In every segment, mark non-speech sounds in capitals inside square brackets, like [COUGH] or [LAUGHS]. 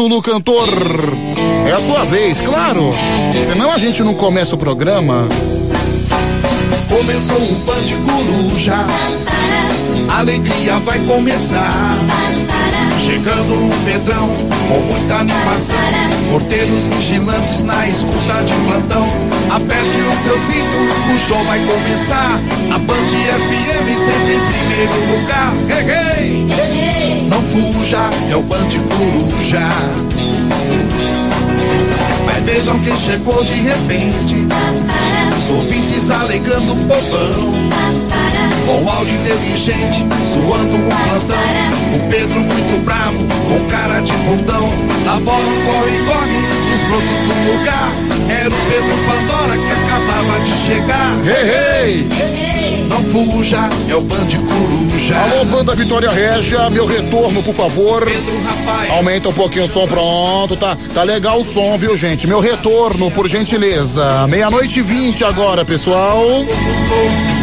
Ôzulo Cantor. É a sua vez, claro. Senão a gente não começa o programa. Começou um pan de coruja, alegria vai começar. Chegando um Pedrão com muita animação. Porteiros vigilantes na escuta de plantão. Aperte o seu cinto, o show vai começar. A Band FM sempre em primeiro lugar. Hey, hey. Não fuja, é o Band Coruja. Mas vejam quem chegou de repente. Os ouvintes alegrando o povão. Com áudio inteligente, suando o plantão. O Pedro muito bravo, com cara de bundão. Na bola um corre-corre, os brotos do lugar. Era o Pedro Pandora que acabava de chegar. Hey, hey. Não fuja, é o Band Coruja. Alô, Banda Vitória Régia, meu retorno, por favor. Pedro Rafael. Aumenta um pouquinho o som, pronto, tá, tá legal o som, viu, gente? Meu retorno, por gentileza. Meia-noite e vinte agora, pessoal.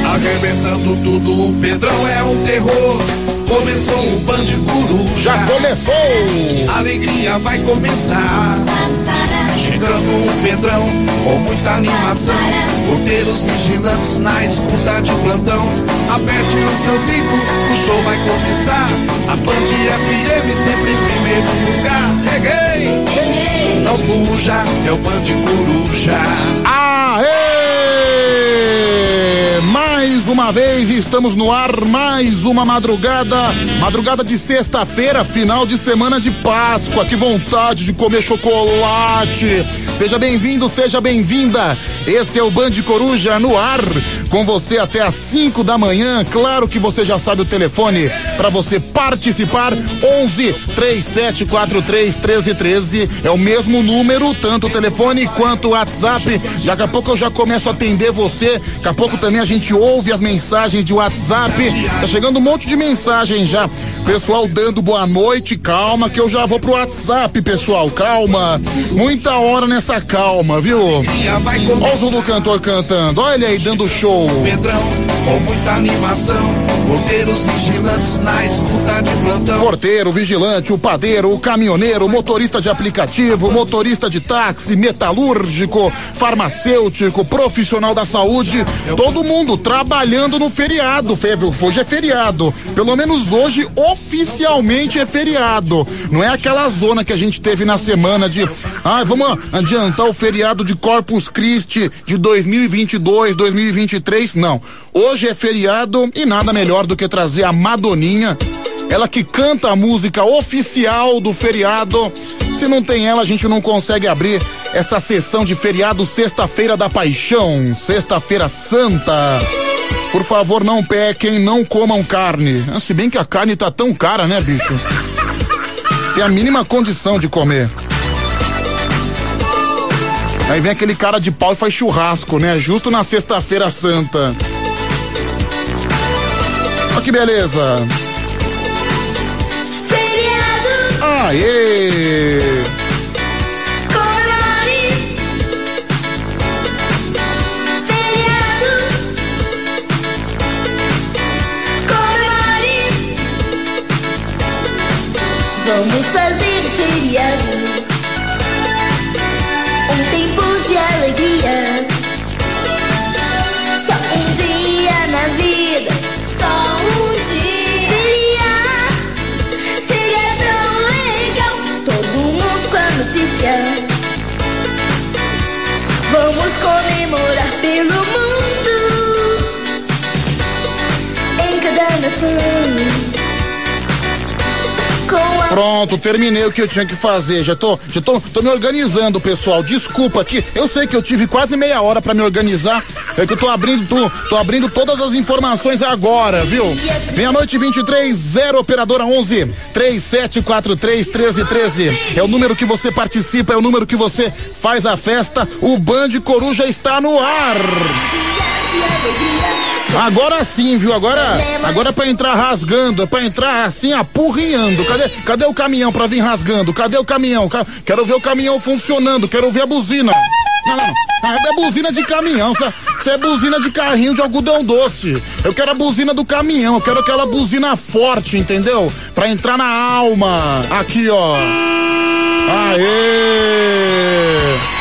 Arrebentando tudo, o Pedrão é um terror. Começou o Band Coruja. Já começou! Alegria vai começar. Chegando o Pedrão com muita animação. Porteiros vigilantes na escuta de plantão. Aperte o seu cinto, o show vai começar. A Band FM sempre em primeiro lugar. Reguei! Não fuja, é o Band Coruja. Aê! Mais uma vez estamos no ar, mais uma madrugada, madrugada de sexta-feira, final de semana de Páscoa. Que vontade de comer chocolate! Seja bem-vindo, seja bem-vinda. Esse é o Band Coruja no ar, com você até às 5 da manhã. Claro que você já sabe o telefone para você participar: 11 3743 1313. É o mesmo número, tanto o telefone quanto o WhatsApp. Daqui a pouco eu já começo a atender você. Daqui a pouco também a gente ouve as mensagens de WhatsApp. Tá chegando um monte de mensagem já. Pessoal dando boa noite, calma que eu já vou pro WhatsApp, pessoal, calma. Muita hora nessa calma, viu? Olha o Zulu cantor cantando, olha aí dando show. Pedrão, com muita animação. Porteiros vigilantes na escuta de plantão. Porteiro, vigilante, o padeiro, o caminhoneiro, motorista de aplicativo, motorista de táxi, metalúrgico, farmacêutico, profissional da saúde, todo mundo trabalhando no feriado. Fe- Hoje é feriado. Pelo menos hoje oficialmente é feriado. Não é aquela zona que a gente teve na semana de, ah, vamos adiantar o feriado de Corpus Christi de 2022, 2023. Não. Hoje é feriado e nada melhor do que trazer a Madoninha ela que canta a música oficial do feriado. Se não tem ela, a gente não consegue abrir essa sessão de feriado Sexta-feira da Paixão, Sexta-feira Santa. Por favor, não pequem, não comam carne. Ah, Se bem que a carne tá tão cara, né, bicho? Tem a mínima condição de comer. Aí vem aquele cara de pau e faz churrasco, né? Justo na Sexta-feira Santa. Olha que beleza. Feriado Aê! Pronto, terminei o que eu tinha que fazer. Já tô, já tô, tô me organizando, pessoal. Desculpa aqui. Eu sei que eu tive quase meia hora pra me organizar. É que eu tô abrindo, tô, tô abrindo todas as informações agora, viu? Meia-noite e 23, 0 operadora 11 3743 1313. É o número que você participa, é o número que você faz a festa. O Band Coruja está no ar. Agora sim, viu? Agora, agora é pra entrar rasgando, é pra entrar assim, apurrinhando. Cadê, cadê o caminhão pra vir rasgando? Cadê o caminhão? Ca- Quero ver o caminhão funcionando, quero ver a buzina. Não, não, não. É buzina de caminhão, isso é buzina de carrinho de algodão doce. Eu quero a buzina do caminhão, eu quero aquela buzina forte, entendeu? Pra entrar na alma. Aqui, ó. Aê!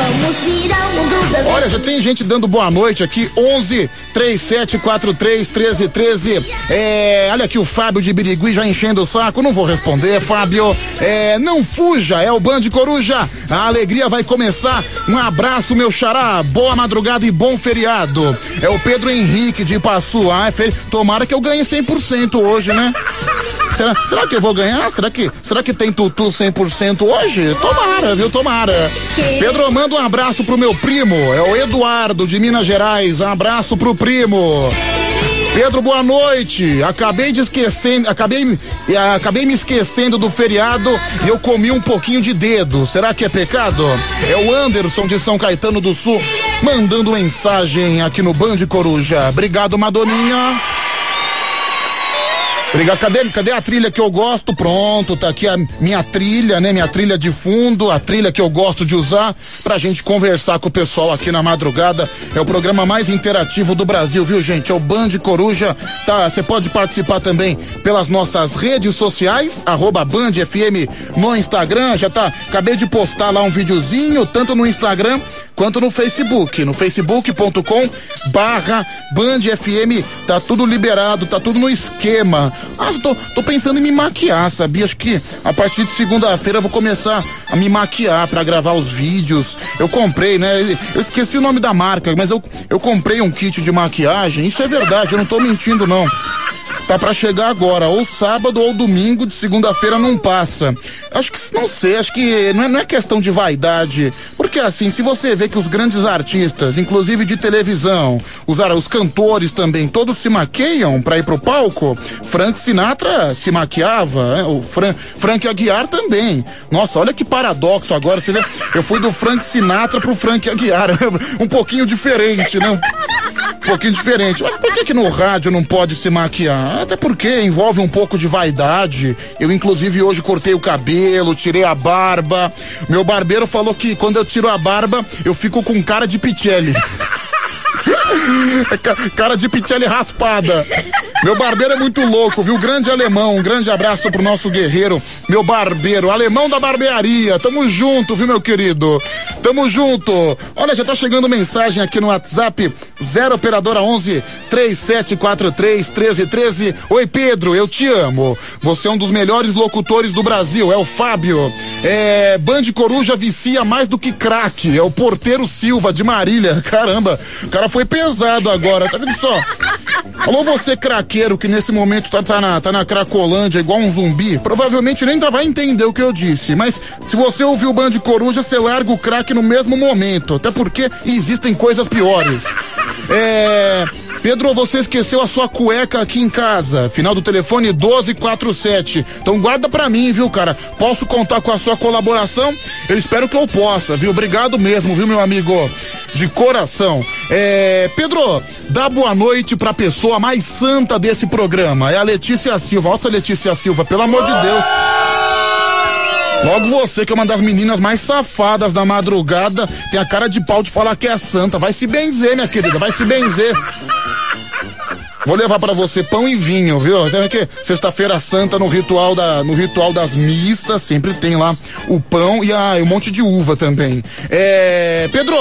Vamos mundo da Olha, já tem gente dando boa noite aqui, 11 3743 1313. É, olha aqui o Fábio de Birigui já enchendo o saco, não vou responder, Fábio. É, não fuja, é o Band Coruja. A alegria vai começar. Um abraço, meu xará. Boa madrugada e bom feriado. É o Pedro Henrique de Passu. Ah, é. Tomara que eu ganhe 100% hoje, né? [LAUGHS] Será, será que eu vou ganhar? Será que, será que tem tutu 100% hoje? Tomara, viu? Tomara. Pedro, manda um abraço pro meu primo. É o Eduardo de Minas Gerais. Um abraço pro primo. Pedro, boa noite. Acabei de esquecendo, acabei, eh, acabei me esquecendo do feriado e eu comi um pouquinho de dedo. Será que é pecado? É o Anderson de São Caetano do Sul mandando mensagem aqui no Band Coruja. Obrigado, Madoninha. Obrigado. Cadê, cadê a trilha que eu gosto? Pronto, tá aqui a minha trilha, né? Minha trilha de fundo, a trilha que eu gosto de usar pra gente conversar com o pessoal aqui na madrugada. É o programa mais interativo do Brasil, viu, gente? É o Band Coruja. Tá, você pode participar também pelas nossas redes sociais, arroba Band FM no Instagram. Já tá, acabei de postar lá um videozinho, tanto no Instagram quanto no Facebook, no facebook.com barra Band FM, tá tudo liberado, tá tudo no esquema. Ah, tô, tô pensando em me maquiar, sabia? Acho que a partir de segunda-feira vou começar a me maquiar para gravar os vídeos. Eu comprei, né? Eu esqueci o nome da marca, mas eu, eu comprei um kit de maquiagem, isso é verdade, eu não tô mentindo não. Tá para chegar agora, ou sábado ou domingo, de segunda-feira não passa. Acho que, não sei, acho que não é, não é, questão de vaidade. Porque assim, se você vê que os grandes artistas, inclusive de televisão, os, os cantores também, todos se maqueiam para ir pro palco, Frank Sinatra se maquiava, né? o Fran, Frank Aguiar também. Nossa, olha que paradoxo agora, você vê, eu fui do Frank Sinatra pro Frank Aguiar, [LAUGHS] um pouquinho diferente, né? Um pouquinho diferente. Mas por que que no rádio não pode se maquiar? Até porque envolve um pouco de vaidade. Eu, inclusive, hoje cortei o cabelo, tirei a barba. Meu barbeiro falou que quando eu tiro a barba, eu fico com cara de Pichelli. [LAUGHS] cara de Pichelli raspada. Meu barbeiro é muito louco, viu? Grande alemão, um grande abraço pro nosso guerreiro, meu barbeiro, alemão da barbearia. Tamo junto, viu, meu querido? Tamo junto. Olha, já tá chegando mensagem aqui no WhatsApp, 0 operadora 11 3743 1313. Oi, Pedro, eu te amo. Você é um dos melhores locutores do Brasil, é o Fábio. É, Band Coruja vicia mais do que craque, é o Porteiro Silva de Marília. [LAUGHS] Caramba, o cara foi pesado agora, tá vendo só? Alô, você craqueiro que nesse momento tá, tá, na, tá na Cracolândia igual um zumbi, provavelmente nem vai entender o que eu disse, mas se você ouviu o Band Coruja, você larga o craque no mesmo momento, até porque existem coisas piores. É. Pedro, você esqueceu a sua cueca aqui em casa. Final do telefone 1247. Então guarda pra mim, viu, cara? Posso contar com a sua colaboração? Eu espero que eu possa, viu? Obrigado mesmo, viu, meu amigo? De coração. É, Pedro, dá boa noite pra pessoa mais santa desse programa. É a Letícia Silva. Nossa, Letícia Silva, pelo amor de Deus. Logo você, que é uma das meninas mais safadas da madrugada, tem a cara de pau de falar que é santa. Vai se benzer, minha querida, vai se benzer. Vou levar para você pão e vinho, viu? Até que sexta-feira santa no ritual da no ritual das missas sempre tem lá o pão e ah, um monte de uva também. É, Pedro,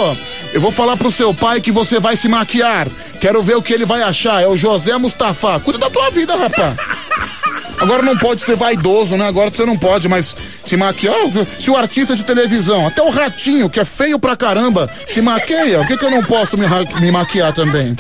eu vou falar pro seu pai que você vai se maquiar. Quero ver o que ele vai achar. É o José Mustafa. Cuida da tua vida, rapaz. Agora não pode ser vaidoso, né? Agora você não pode, mas se maquiar. Se o artista de televisão, até o ratinho, que é feio pra caramba, se maqueia, o que, que eu não posso me, me maquiar também?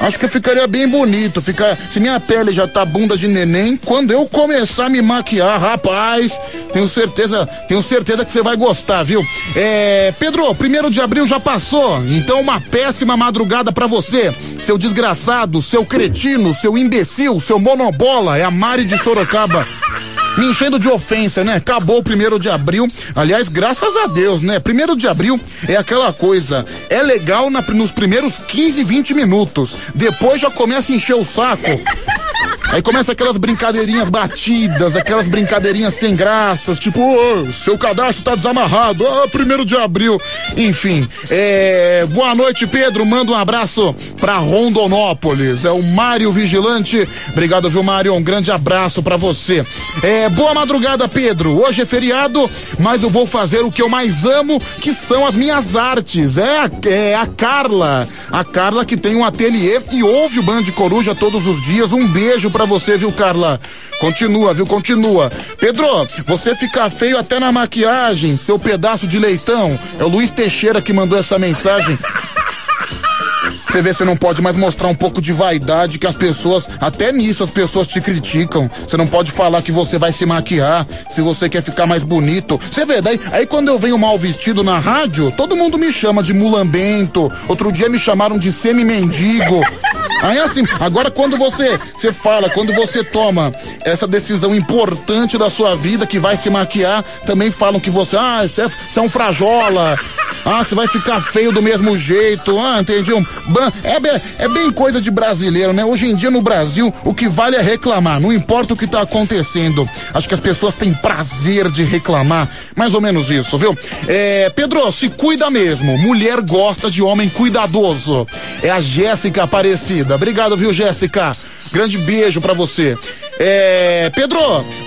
Acho que ficaria bem bonito. Ficar, se minha pele já tá bunda de neném, quando eu começar a me maquiar, rapaz, tenho certeza, tenho certeza que você vai gostar, viu? É, Pedro, primeiro de abril já passou, então uma péssima madrugada para você, seu desgraçado, seu cretino, seu imbecil, seu monobola, é a Mari de Sorocaba [LAUGHS] me enchendo de ofensa, né? Acabou o primeiro de abril. Aliás, graças a Deus, né? Primeiro de abril é aquela coisa. É legal na, nos primeiros 15, 20 minutos. Depois já começa a encher o saco. Aí começa aquelas brincadeirinhas batidas, aquelas brincadeirinhas sem graças, tipo, oh, seu cadastro tá desamarrado, ah, primeiro de abril. Enfim, é, boa noite, Pedro. Manda um abraço pra Rondonópolis. É o Mário Vigilante. Obrigado, viu, Mário? Um grande abraço para você. É, boa madrugada, Pedro. Hoje é feriado, mas eu vou fazer o que eu mais amo, que são as minhas artes. É, é a Carla. A Carla que tem um ateliê e ouve o Band Coruja todos os dias. Um beijo para você, viu, Carla? Continua, viu? Continua. Pedro, você fica feio até na maquiagem, seu pedaço de leitão. É o Luiz Teixeira que mandou essa mensagem. Você vê, você não pode mais mostrar um pouco de vaidade que as pessoas, até nisso as pessoas te criticam. Você não pode falar que você vai se maquiar, se você quer ficar mais bonito. Você vê, daí, aí quando eu venho mal vestido na rádio, todo mundo me chama de mulambento. Outro dia me chamaram de semi-mendigo. Aí assim, agora quando você, você fala, quando você toma essa decisão importante da sua vida que vai se maquiar, também falam que você, ah, você é, é um frajola. Ah, você vai ficar feio do mesmo jeito. Ah, entendi. É, é bem coisa de brasileiro, né? Hoje em dia no Brasil, o que vale é reclamar. Não importa o que tá acontecendo. Acho que as pessoas têm prazer de reclamar. Mais ou menos isso, viu? É, Pedro, se cuida mesmo. Mulher gosta de homem cuidadoso. É a Jéssica Aparecida. Obrigado, viu, Jéssica? Grande beijo para você. É, Pedro,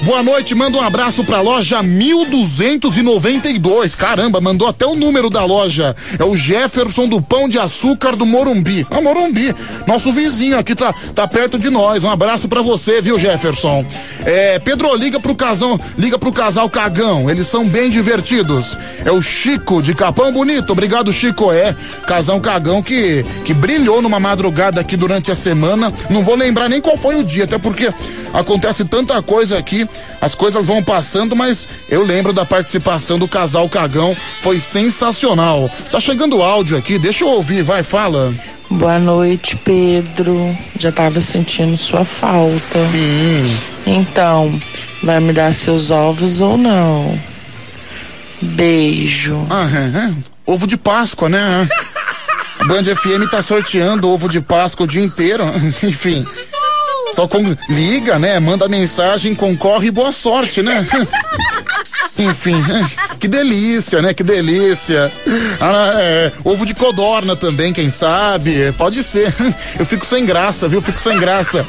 boa noite, manda um abraço pra loja 1292. Caramba, mandou até o número da loja. É o Jefferson do Pão de Açúcar do Morumbi. É Morumbi, nosso vizinho aqui tá, tá perto de nós. Um abraço pra você, viu, Jefferson? É, Pedro, liga pro casal, liga pro casal Cagão. Eles são bem divertidos. É o Chico de Capão Bonito. Obrigado, Chico. É, casal Cagão que que brilhou numa madrugada aqui durante a semana. Não vou lembrar nem qual foi o dia, até porque acontece tanta coisa aqui, as coisas vão passando, mas eu lembro da participação do casal Cagão, foi sensacional. Tá chegando áudio aqui, deixa eu ouvir, vai, fala. Boa noite, Pedro. Já tava sentindo sua falta. Hum. Então, vai me dar seus ovos ou não? Beijo. Ah, é, é. Ovo de Páscoa, né? [LAUGHS] Band FM tá sorteando ovo de Páscoa o dia inteiro. [LAUGHS] Enfim. Só com, liga, né? Manda mensagem, concorre e boa sorte, né? [LAUGHS] Enfim, [LAUGHS] que delícia, né? Que delícia. Ah, é, ovo de codorna também, quem sabe? Pode ser. [LAUGHS] Eu fico sem graça, viu? Fico sem graça.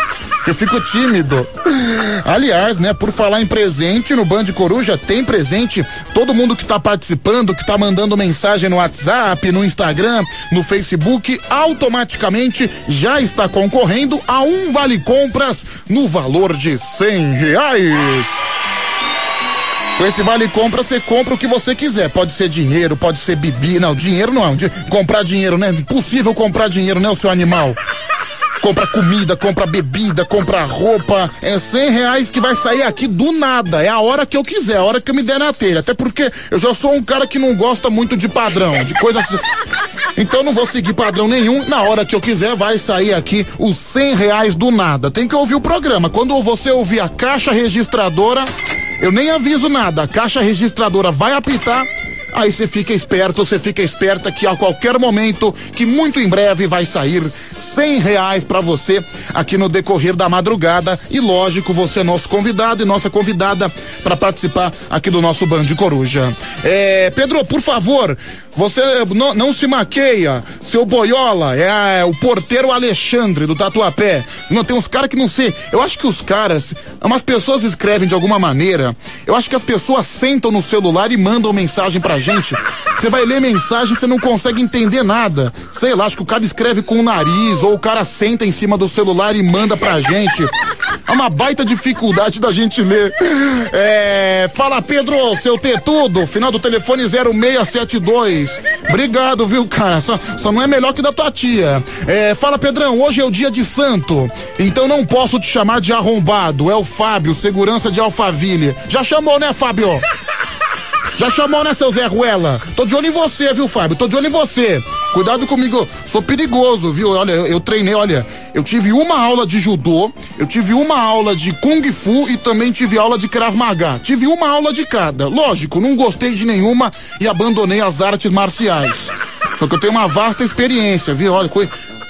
Eu fico tímido. Aliás, né, por falar em presente, no Band Coruja tem presente. Todo mundo que tá participando, que tá mandando mensagem no WhatsApp, no Instagram, no Facebook, automaticamente já está concorrendo a um vale compras no valor de cem reais. Com esse vale compra, você compra o que você quiser. Pode ser dinheiro, pode ser bebida. Não, dinheiro não. Comprar dinheiro, né? Impossível comprar dinheiro, né, o seu animal? Compra comida, compra bebida, compra roupa. É cem reais que vai sair aqui do nada. É a hora que eu quiser, a hora que eu me der na telha. Até porque eu já sou um cara que não gosta muito de padrão, de coisas. Então não vou seguir padrão nenhum. Na hora que eu quiser, vai sair aqui os cem reais do nada. Tem que ouvir o programa. Quando você ouvir a caixa registradora, eu nem aviso nada. A caixa registradora vai apitar Aí você fica esperto, você fica esperta que a qualquer momento, que muito em breve vai sair cem reais para você aqui no decorrer da madrugada. E lógico, você é nosso convidado e nossa convidada para participar aqui do nosso Band Coruja. É, Pedro, por favor, você não, não se maqueia, seu boiola, é, é, o porteiro Alexandre do Tatuapé. Não tem uns caras que não sei. Eu acho que os caras, umas pessoas escrevem de alguma maneira. Eu acho que as pessoas sentam no celular e mandam mensagem pra gente. Você vai ler mensagem, você não consegue entender nada. Sei lá, acho que o cara escreve com o nariz ou o cara senta em cima do celular e manda pra gente. É uma baita dificuldade da gente ler. É, fala Pedro, seu ter tudo, final do telefone 0672. Obrigado, viu, cara? Só, só não é melhor que da tua tia. É, fala Pedrão, hoje é o dia de santo, então não posso te chamar de arrombado. É o Fábio, segurança de Alphaville. Já chamou, né, Fábio? [LAUGHS] Já chamou, né, seu Zé Ruela? Tô de olho em você, viu, Fábio? Tô de olho em você. Cuidado comigo, sou perigoso, viu? Olha, eu, eu, treinei, olha, eu tive uma aula de judô, eu tive uma aula de kung fu e também tive aula de krav maga. Tive uma aula de cada. Lógico, não gostei de nenhuma e abandonei as artes marciais. Só que eu tenho uma vasta experiência, viu? Olha,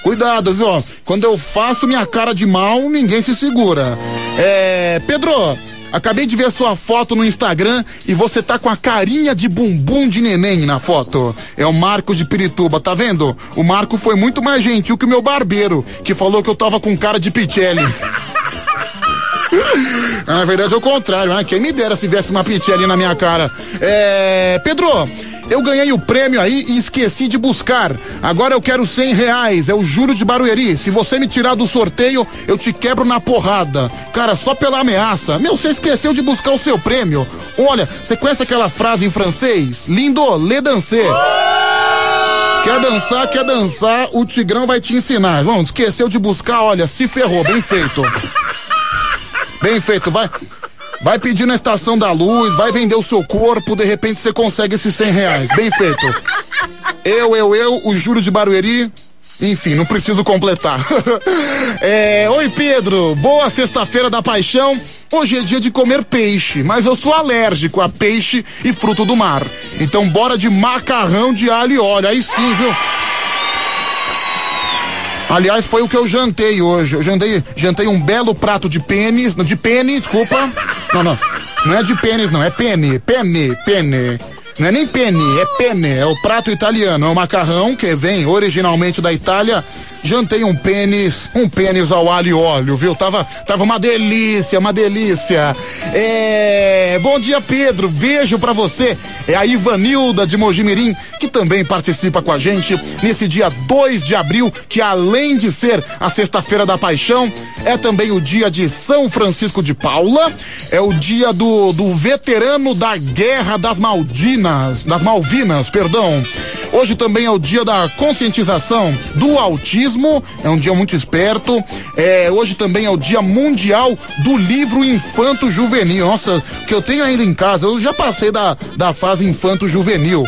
Cuidado, viu? Quando eu faço minha cara de mal, ninguém se segura. É. Pedro, Acabei de ver sua foto no Instagram e você tá com a carinha de bumbum de neném na foto. É o Marco de Pirituba, tá vendo? O Marco foi muito mais gentil que o meu barbeiro, que falou que eu tava com cara de Pichelli. [LAUGHS] [LAUGHS] Na verdade é o contrário, né? Quem me dera se viesse uma Pichelli na minha cara. É. Pedro, eu ganhei o prêmio aí e esqueci de buscar. Agora eu quero cem reais. É o Júlio de Barueri. Se você me tirar do sorteio, eu te quebro na porrada. Cara, só pela ameaça. Meu, você esqueceu de buscar o seu prêmio. Olha, você conhece aquela frase em francês? Lindo, le danser. Quer dançar, quer dançar, o Tigrão vai te ensinar. Vamos, esqueceu de buscar, olha, se ferrou, bem feito. Bem feito, vai. Vai pedir na estação da luz, vai vender o seu corpo, de repente você consegue esses cem reais. Bem feito. Eu, eu, eu, o juro de Barueri. Enfim, não preciso completar. [LAUGHS] é, oi, Pedro. Boa sexta-feira da paixão. Hoje é dia de comer peixe, mas eu sou alérgico a peixe e fruto do mar. Então bora de macarrão de alho e óleo. Aí sim, viu? Aliás, foi o que eu jantei hoje. Eu jantei, jantei um belo prato de pênis, de pênis, desculpa. Não, não. Não é de pênis, não, é pene, pene, pene. Não é nem pene, é pene, é o prato italiano, é o macarrão que vem originalmente da Itália jantei um pênis, um pênis ao alho e óleo, viu? Tava, tava uma delícia, uma delícia. É, bom dia, Pedro. Beijo para você. É a Ivanilda de Mojimirim, que também participa com a gente nesse dia 2 de abril, que além de ser a sexta-feira da paixão, é também o dia de São Francisco de Paula, é o dia do, do veterano da Guerra das Maldinas, das Malvinas, perdão. Hoje também é o dia da conscientização do autismo, é um dia muito esperto. É, hoje também é o dia mundial do livro infanto juvenil. Nossa, que eu tenho ainda em casa, eu já passei da, da fase infanto juvenil.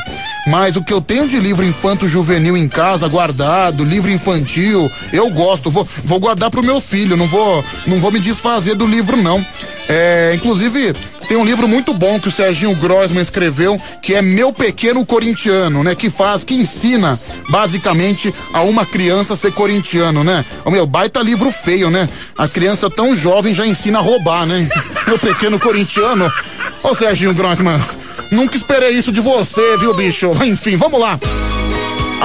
Mas o que eu tenho de livro infanto juvenil em casa guardado, livro infantil, eu gosto. Vou, vou guardar pro meu filho, não vou, não vou me desfazer do livro não. É, inclusive, tem um livro muito bom que o Serginho Grossman escreveu, que é Meu Pequeno Corintiano, né? Que faz, que ensina, basicamente, a uma criança ser corintiano, né? O meu, baita livro feio, né? A criança tão jovem já ensina a roubar, né? [LAUGHS] Meu Pequeno Corintiano. Ô Serginho Grossman, nunca esperei isso de você, viu, bicho? Enfim, vamos lá.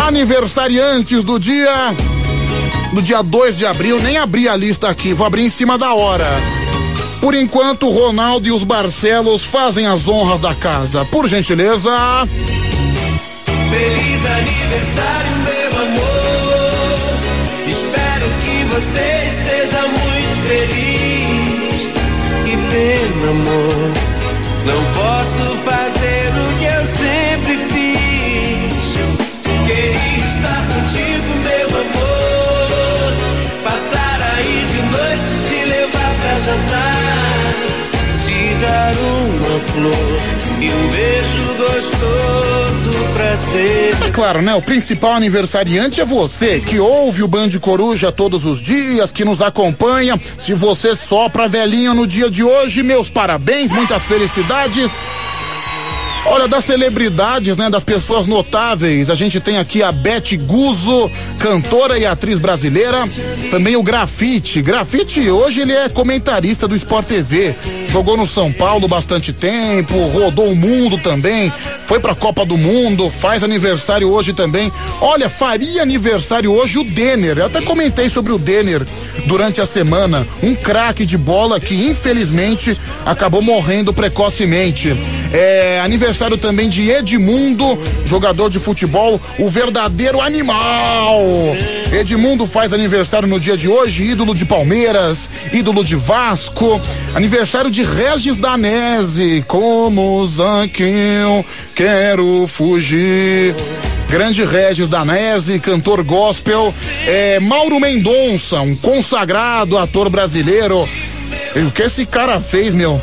Aniversariantes do dia. Do dia 2 de abril, nem abri a lista aqui, vou abrir em cima da hora. Por enquanto, Ronaldo e os Barcelos fazem as honras da casa. Por gentileza. Feliz aniversário, meu amor. Espero que você esteja muito feliz. Que pena, amor. Não posso fazer o que eu sempre fiz. Queria estar contigo, meu amor. Passar aí de noite, te levar pra jantar. Dar uma flor e um beijo gostoso pra. É claro, né? O principal aniversariante é você, que ouve o Band Coruja todos os dias, que nos acompanha. Se você sopra velhinha no dia de hoje, meus parabéns, muitas felicidades. Olha, das celebridades, né, das pessoas notáveis, a gente tem aqui a Beth Guzzo, cantora e atriz brasileira, também o Grafite. Grafite, hoje ele é comentarista do Sport TV, jogou no São Paulo bastante tempo, rodou o mundo também, foi pra Copa do Mundo, faz aniversário hoje também. Olha, faria aniversário hoje o Denner, eu até comentei sobre o Denner durante a semana, um craque de bola que infelizmente acabou morrendo precocemente. É aniversário também de Edmundo, jogador de futebol, o verdadeiro animal. Edmundo faz aniversário no dia de hoje, ídolo de Palmeiras, ídolo de Vasco, aniversário de Regis Danese, como Zaqueu, quero fugir. Grande Regis Danese, cantor gospel, é, Mauro Mendonça, um consagrado ator brasileiro. E o que esse cara fez, meu?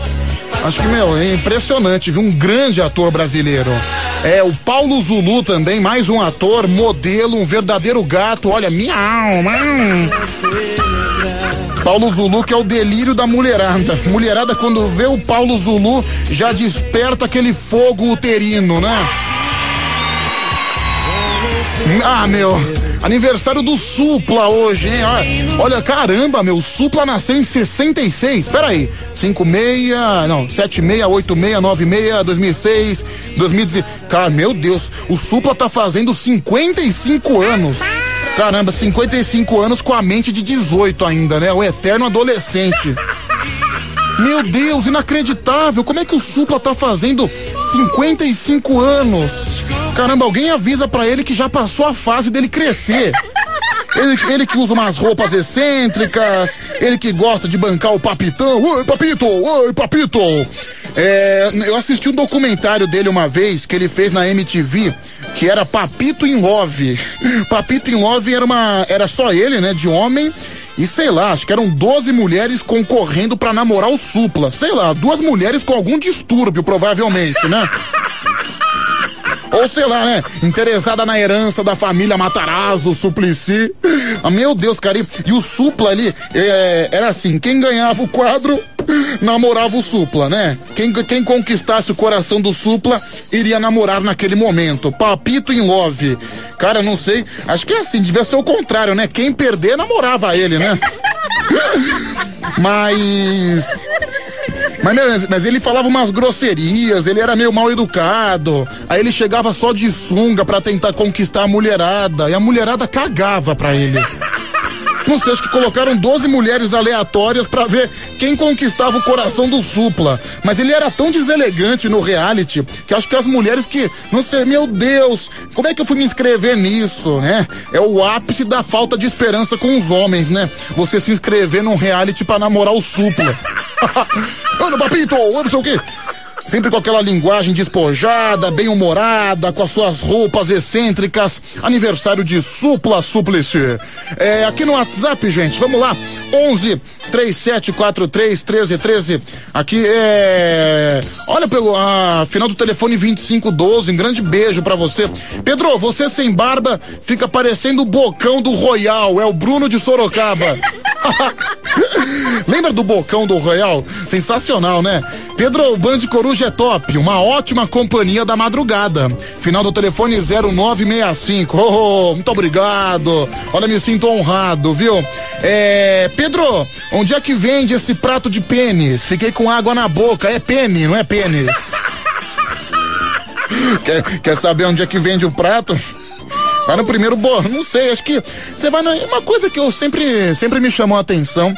Acho que, meu, é impressionante, viu? Um grande ator brasileiro. É, o Paulo Zulu também, mais um ator, modelo, um verdadeiro gato. Olha, miau, miau. Paulo Zulu, que é o delírio da mulherada. Mulherada, quando vê o Paulo Zulu, já desperta aquele fogo uterino, né? Ah, meu. Aniversário do Supla hoje, hein? Olha, caramba, meu. Supla nasceu em 66. Pera aí. 56, não, 76, 86, 96, 2006, 2010. Cara, meu Deus. O Supla tá fazendo 55 anos. Caramba, 55 anos com a mente de 18 ainda, né? O eterno adolescente. Meu Deus, inacreditável. Como é que o Supla tá fazendo 55 anos? Caramba, alguém avisa para ele que já passou a fase dele crescer. Ele, ele que usa umas roupas excêntricas, ele que gosta de bancar o papitão. Oi, papito! Oi, papito! É, eu assisti um documentário dele uma vez que ele fez na MTV, que era Papito in Love. Papito in Love era uma, era só ele, né, de homem. E sei lá, acho que eram 12 mulheres concorrendo para namorar o Supla. Sei lá, duas mulheres com algum distúrbio, provavelmente, né? [LAUGHS] Ou sei lá, né? Interessada na herança da família Matarazzo, Suplicy. Ah, meu Deus, cara. E, e o Supla ali, é, era assim, quem ganhava o quadro namorava o Supla, né? Quem, quem conquistasse o coração do Supla iria namorar naquele momento. Papito em love. Cara, não sei. Acho que é assim, devia ser o contrário, né? Quem perder namorava ele, né? [LAUGHS] Mas mas, mas ele falava umas grosserias, ele era meio mal educado. Aí ele chegava só de sunga para tentar conquistar a mulherada. E a mulherada cagava pra ele. Não sei, acho que colocaram 12 mulheres aleatórias para ver quem conquistava o coração do Supla. Mas ele era tão deselegante no reality que acho que as mulheres que, não sei, meu Deus, como é que eu fui me inscrever nisso, né? É o ápice da falta de esperança com os homens, né? Você se inscrever num reality para namorar o Supla. [LAUGHS] Ana Papito, não sei o quê sempre com aquela linguagem despojada, bem-humorada, com as suas roupas excêntricas. Aniversário de Supla Suplicy. É, aqui no WhatsApp, gente, vamos lá. 11 3743 1313. Aqui é. Olha pelo ah, final do telefone 2512. Um grande beijo para você. Pedro, você sem barba fica parecendo o bocão do Royal. É o Bruno de Sorocaba. [LAUGHS] Lembra do bocão do Royal? Sensacional, né? Pedro, Band Coruja é top, uma ótima companhia da madrugada. Final do telefone 0965. Oh, muito obrigado. Olha, me sinto honrado, viu? É, Pedro, onde é que vende esse prato de pênis? Fiquei com água na boca. É pênis, não é pênis. [LAUGHS] quer, quer saber onde é que vende o prato? Vai no primeiro bordo, não sei, acho que você vai na, uma coisa que eu sempre sempre me chamou a atenção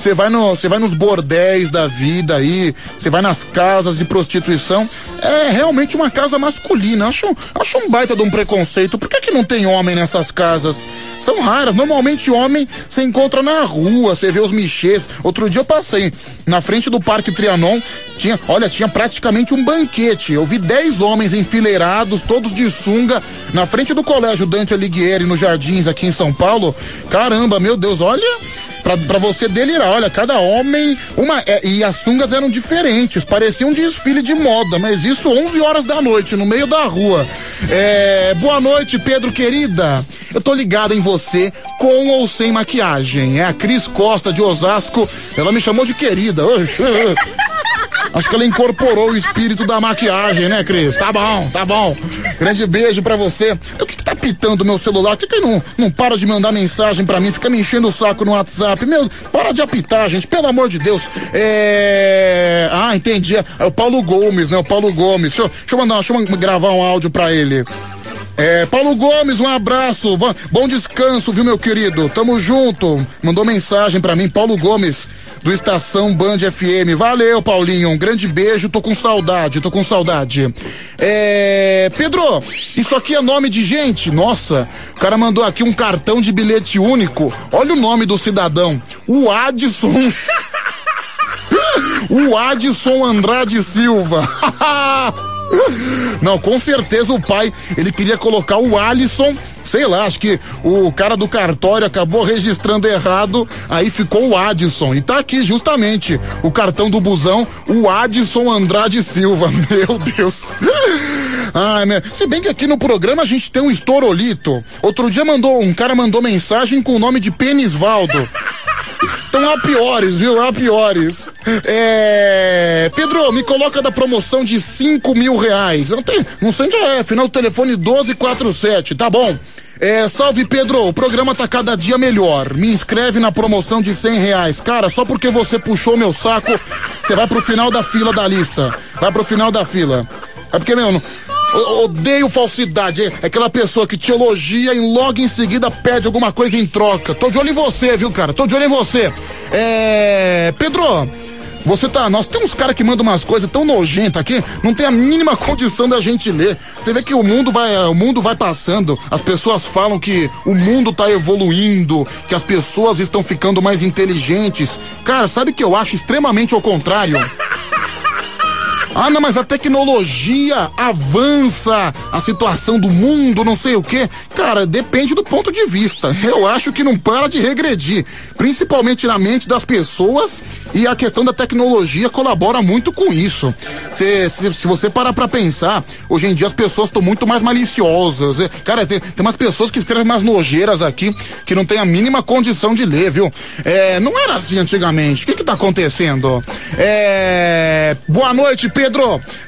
você vai no, vai nos bordéis da vida aí, você vai nas casas de prostituição, é realmente uma casa masculina. Acho, acho um baita de um preconceito. Por que que não tem homem nessas casas? São raras. Normalmente homem você encontra na rua, você vê os michês. Outro dia eu passei na frente do Parque Trianon, tinha, olha, tinha praticamente um banquete. Eu vi dez homens enfileirados, todos de sunga, na frente do Colégio Dante Alighieri, nos Jardins, aqui em São Paulo. Caramba, meu Deus, olha, para você delirar. Olha, cada homem, uma é, e as sungas eram diferentes, parecia um desfile de moda, mas isso 11 horas da noite no meio da rua. É, boa noite, Pedro querida. Eu tô ligada em você com ou sem maquiagem. É a Cris Costa de Osasco. Ela me chamou de querida. Oxe. Acho que ela incorporou o espírito da maquiagem, né, Cris? Tá bom, tá bom. Grande beijo pra você. O que, que tá pitando meu celular? O que, que não, não para de mandar mensagem pra mim? Fica me enchendo o saco no WhatsApp. Meu, para de apitar, gente, pelo amor de Deus. É. Ah, entendi. É o Paulo Gomes, né? O Paulo Gomes. Deixa eu, deixa eu mandar, deixa eu gravar um áudio pra ele. É, Paulo Gomes, um abraço, bom descanso, viu, meu querido? Tamo junto. Mandou mensagem para mim, Paulo Gomes, do Estação Band FM. Valeu, Paulinho, um grande beijo, tô com saudade, tô com saudade. É, Pedro, isso aqui é nome de gente? Nossa, o cara mandou aqui um cartão de bilhete único. Olha o nome do cidadão, o Adson. [LAUGHS] o Adson Andrade Silva. [LAUGHS] Não, com certeza o pai, ele queria colocar o Alisson, sei lá, acho que o cara do cartório acabou registrando errado, aí ficou o Adson. E tá aqui justamente o cartão do busão, o Adson Andrade Silva. [LAUGHS] Meu Deus. Ai, meu. Se bem que aqui no programa a gente tem um estourolito. Outro dia mandou, um cara mandou mensagem com o nome de Penisvaldo. Então há piores, viu? Há piores. É... Pedro, me coloca da promoção de cinco mil reais. Não tem, não sei onde é, final do telefone 1247, tá bom? É, salve Pedro, o programa tá cada dia melhor. Me inscreve na promoção de cem reais. Cara, só porque você puxou meu saco, você vai pro final da fila da lista. Vai pro final da fila. É porque, meu, o- odeio falsidade. É aquela pessoa que te elogia e logo em seguida pede alguma coisa em troca. Tô de olho em você, viu, cara? Tô de olho em você. É. Pedro. Você tá. Nós tem uns caras que mandam umas coisas tão nojentas aqui, não tem a mínima condição da gente ler. Você vê que o mundo vai, o mundo vai passando, as pessoas falam que o mundo tá evoluindo, que as pessoas estão ficando mais inteligentes. Cara, sabe que eu acho extremamente ao contrário? Ah, não, mas a tecnologia avança, a situação do mundo, não sei o quê. Cara, depende do ponto de vista. Eu acho que não para de regredir, principalmente na mente das pessoas e a questão da tecnologia colabora muito com isso. Se, se, se você parar pra pensar, hoje em dia as pessoas estão muito mais maliciosas. É, Cara, tem, tem umas pessoas que escrevem umas nojeiras aqui que não tem a mínima condição de ler, viu? É, não era assim antigamente. O que que tá acontecendo? É, boa noite, Pedro.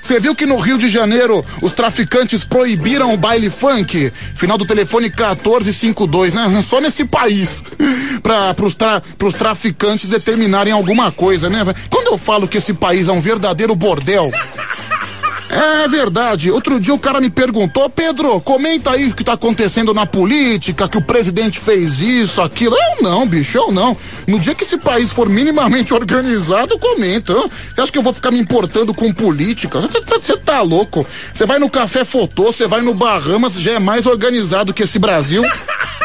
Você viu que no Rio de Janeiro os traficantes proibiram o baile funk? Final do telefone 1452, né? Só nesse país. [LAUGHS] Para pros, tra, pros traficantes determinarem alguma coisa, né? Quando eu falo que esse país é um verdadeiro bordel. É verdade. Outro dia o cara me perguntou, Pedro, comenta aí o que tá acontecendo na política, que o presidente fez isso, aquilo. Eu não, bicho, eu não. No dia que esse país for minimamente [LAUGHS] organizado, comenta. Você acha que eu vou ficar me importando com política? Você tá louco? Você vai no Café Fotô, você vai no Bahamas, já é mais organizado que esse Brasil. [LAUGHS]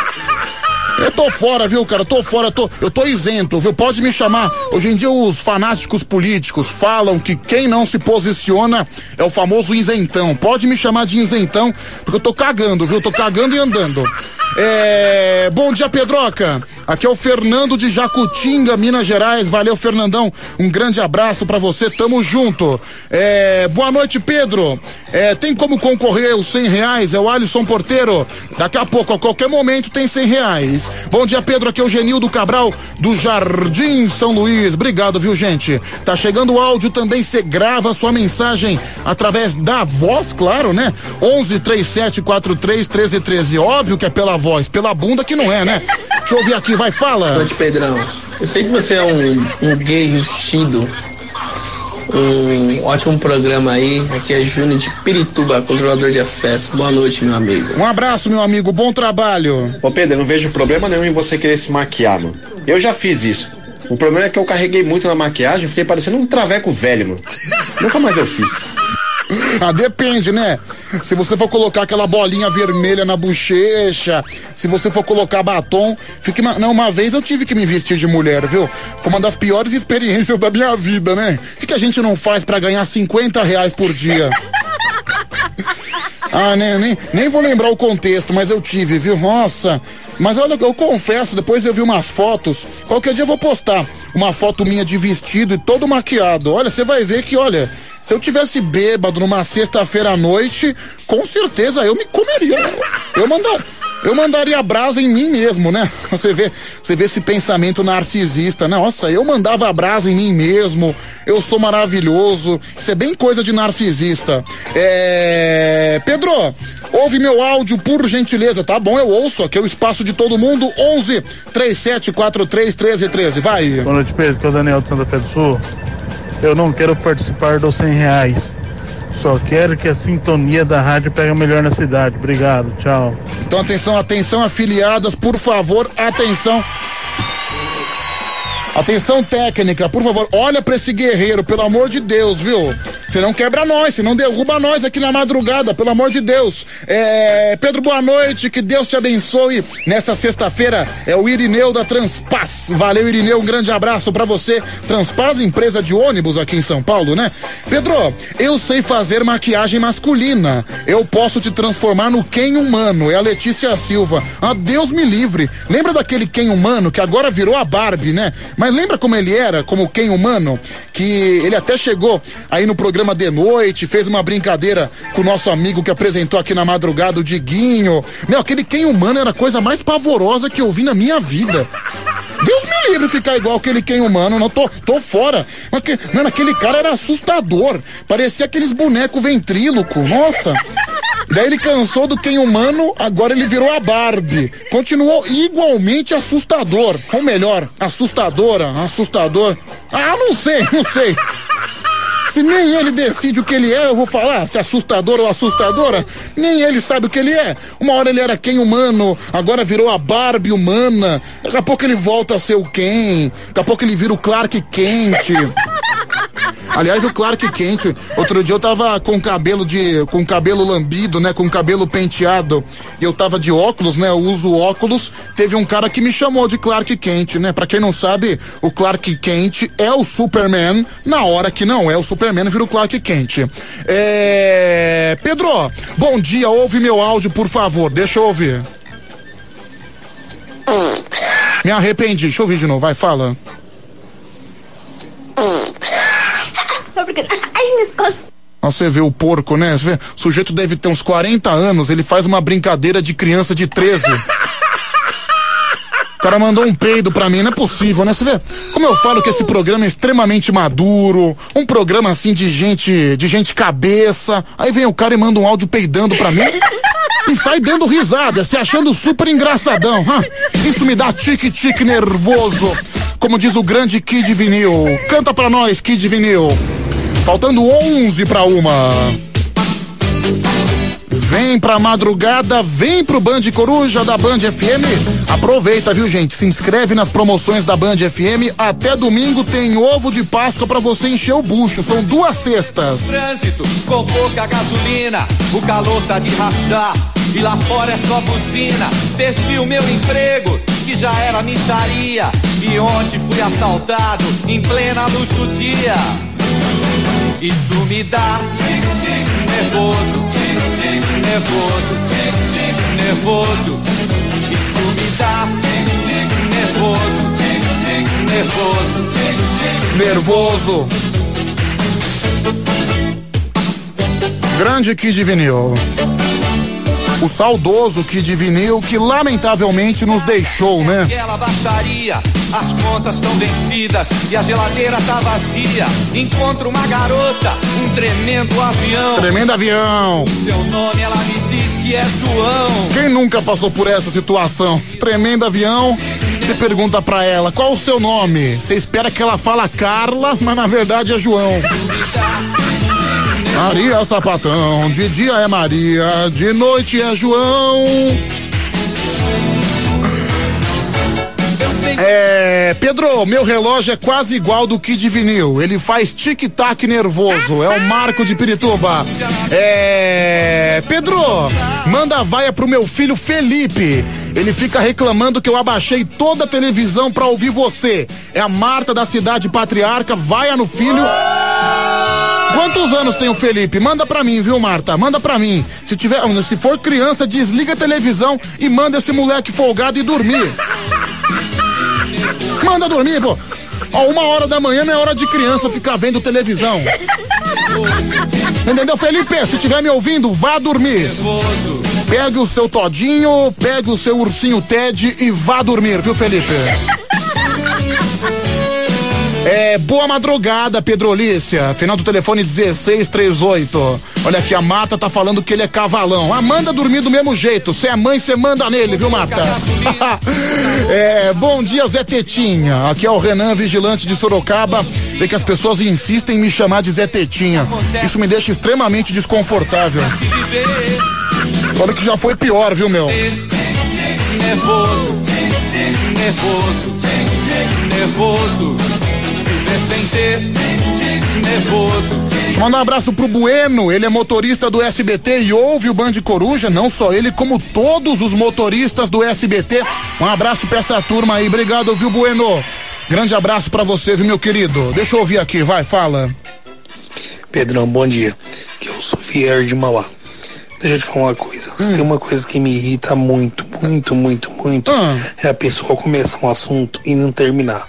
Eu tô fora, viu, cara? Tô fora, tô, eu tô isento, viu? Pode me chamar. Hoje em dia os fanáticos políticos falam que quem não se posiciona é o famoso isentão. Pode me chamar de isentão, porque eu tô cagando, viu? Tô cagando e andando. É... Bom dia, Pedroca. Aqui é o Fernando de Jacutinga, Minas Gerais. Valeu, Fernandão. Um grande abraço pra você. Tamo junto. É... Boa noite, Pedro. É, tem como concorrer os cem reais? É o Alisson Porteiro. Daqui a pouco, a qualquer momento, tem cem reais. Bom dia, Pedro. Aqui é o Genildo Cabral, do Jardim São Luís. Obrigado, viu, gente? Tá chegando o áudio também. Você grava sua mensagem através da voz, claro, né? 11 37 43 13 13. Óbvio que é pela voz, pela bunda que não é, né? Deixa eu ouvir aqui, vai, fala. Pedrão. Eu sei que você é um, um gay vestido. Um ótimo programa aí. Aqui é Júnior de Pirituba, controlador de acesso. Boa noite, meu amigo. Um abraço, meu amigo. Bom trabalho. Ô Pedro, eu não vejo problema nenhum em você querer se maquiar, mano. Eu já fiz isso. O problema é que eu carreguei muito na maquiagem e fiquei parecendo um traveco velho, mano. Nunca mais eu fiz. [LAUGHS] Ah, depende, né? Se você for colocar aquela bolinha vermelha na bochecha, se você for colocar batom, fica uma, não, uma vez eu tive que me vestir de mulher, viu? Foi uma das piores experiências da minha vida, né? O que, que a gente não faz pra ganhar 50 reais por dia? Ah, nem, nem, nem vou lembrar o contexto, mas eu tive, viu? Nossa. Mas olha, eu confesso, depois eu vi umas fotos. Qualquer dia eu vou postar uma foto minha de vestido e todo maquiado. Olha, você vai ver que, olha, se eu tivesse bêbado numa sexta-feira à noite, com certeza eu me comeria. né? Eu mandar. Eu mandaria brasa em mim mesmo, né? Você vê, você vê esse pensamento narcisista, né? Nossa, eu mandava brasa em mim mesmo, eu sou maravilhoso. Isso é bem coisa de narcisista. É. Pedro, ouve meu áudio, por gentileza, tá bom? Eu ouço, aqui é o espaço de todo mundo. 11 3743 1313. Vai. Boa noite, Pedro. Que é o Daniel de Santa Fé do Sul. Eu não quero participar dos 100 reais. Só quero que a sintonia da rádio pegue melhor na cidade. Obrigado, tchau. Então atenção, atenção, afiliadas, por favor, atenção. Atenção técnica, por favor, olha pra esse guerreiro, pelo amor de Deus, viu? Você não quebra nós, você não derruba nós aqui na madrugada, pelo amor de Deus. É, Pedro, boa noite, que Deus te abençoe. Nessa sexta-feira é o Irineu da Transpaz. Valeu, Irineu, um grande abraço pra você. Transpaz, empresa de ônibus aqui em São Paulo, né? Pedro, eu sei fazer maquiagem masculina. Eu posso te transformar no Ken humano. É a Letícia Silva. Ah, Deus me livre. Lembra daquele Ken humano que agora virou a Barbie, né? Mas lembra como ele era, como Ken humano? Que ele até chegou aí no programa de noite, fez uma brincadeira com o nosso amigo que apresentou aqui na madrugada, o Diguinho. Meu, aquele Ken humano era a coisa mais pavorosa que eu vi na minha vida. Deus me livre ficar igual aquele quem humano, não tô, tô fora. Mas Mano, aquele cara era assustador. Parecia aqueles bonecos ventríloco. Nossa. Daí ele cansou do quem humano, agora ele virou a Barbie. Continuou igualmente assustador. Ou melhor, assustadora, assustador. Ah, não sei, não sei. Se nem ele decide o que ele é, eu vou falar se assustador ou assustadora. Nem ele sabe o que ele é. Uma hora ele era quem humano, agora virou a Barbie humana. Daqui a pouco ele volta a ser o Ken. Daqui a pouco ele vira o Clark Kent. Aliás, o Clark Kent, outro dia eu tava com cabelo de. com cabelo lambido, né? Com cabelo penteado. E eu tava de óculos, né? Eu uso óculos. Teve um cara que me chamou de Clark Kent, né? Pra quem não sabe, o Clark Kent é o Superman. Na hora que não é o Superman, vira o Clark Kent. É. Pedro, bom dia, ouve meu áudio, por favor. Deixa eu ouvir. Me arrependi. Deixa eu ouvir de novo, vai, fala. Porque. Ai. Você vê o porco, né? Você vê, o sujeito deve ter uns 40 anos, ele faz uma brincadeira de criança de 13. O cara mandou um peido pra mim, não é possível, né? Você vê? Como eu falo que esse programa é extremamente maduro, um programa assim de gente, de gente cabeça. Aí vem o cara e manda um áudio peidando pra mim. E sai dando risada, se achando super engraçadão. Isso me dá tique-tique nervoso. Como diz o grande Kid Vinil. Canta pra nós, Kid Vinil. Faltando 11 pra uma. Vem pra madrugada, vem pro Band Coruja da Band FM. Aproveita, viu, gente? Se inscreve nas promoções da Band FM. Até domingo tem ovo de Páscoa pra você encher o bucho. São duas cestas. Trânsito com pouca gasolina, o calor tá de rachar. E lá fora é só buzina. Perdi o meu emprego, que já era micharia. E ontem fui assaltado em plena luz do dia. Isso me dá nervoso, nervoso, nervoso. Isso me dá nervoso, nervoso, Nervoso. Grande Kid Vinil. O saudoso Kid Vinil que lamentavelmente nos deixou, né? Aquela baixaria, as contas estão vencidas e a geladeira tá vazia. Encontro uma garota, um tremendo avião. Tremendo avião. Seu nome ela me diz que é João. Quem nunca passou por essa situação? Tremendo avião. Você pergunta pra ela qual o seu nome. Você espera que ela fala Carla, mas na verdade é João. [LAUGHS] Maria Sapatão, de dia é Maria, de noite é João. É, Pedro, meu relógio é quase igual do Kid Vinil. Ele faz tic-tac nervoso. É o Marco de Pirituba. É, Pedro, manda vaia pro meu filho Felipe. Ele fica reclamando que eu abaixei toda a televisão pra ouvir você. É a Marta da cidade patriarca. Vaia no filho. Quantos anos tem o Felipe? Manda pra mim, viu, Marta? Manda pra mim. Se tiver, se for criança, desliga a televisão e manda esse moleque folgado e dormir. Manda dormir, pô. Ó, uma hora da manhã não é hora de criança ficar vendo televisão. Entendeu, Felipe? Se estiver me ouvindo, vá dormir. Pegue o seu todinho, pegue o seu ursinho Ted e vá dormir, viu, Felipe? É, boa madrugada, Pedro Olícia. Final do telefone 1638. Olha aqui, a Marta tá falando que ele é cavalão. Ah, manda dormir do mesmo jeito. Você é mãe, você manda nele, viu, Marta? [LAUGHS] é, bom dia, Zé Tetinha. Aqui é o Renan, vigilante de Sorocaba. Vê que as pessoas insistem em me chamar de Zé Tetinha. Isso me deixa extremamente desconfortável. Olha que já foi pior, viu, meu? Nervoso, nervoso, nervoso. Viver sem ter, nervoso. Deixa eu mandar um abraço pro Bueno, ele é motorista do SBT e ouve o Band Coruja, não só ele, como todos os motoristas do SBT. Um abraço pra essa turma aí, obrigado, viu, Bueno? Grande abraço pra você, viu, meu querido? Deixa eu ouvir aqui, vai, fala. Pedrão, bom dia. Que eu sou Fier de Mauá. Deixa eu te falar uma coisa. Hum. Tem uma coisa que me irrita muito, muito, muito, muito. Ah. É a pessoa começar um assunto e não terminar.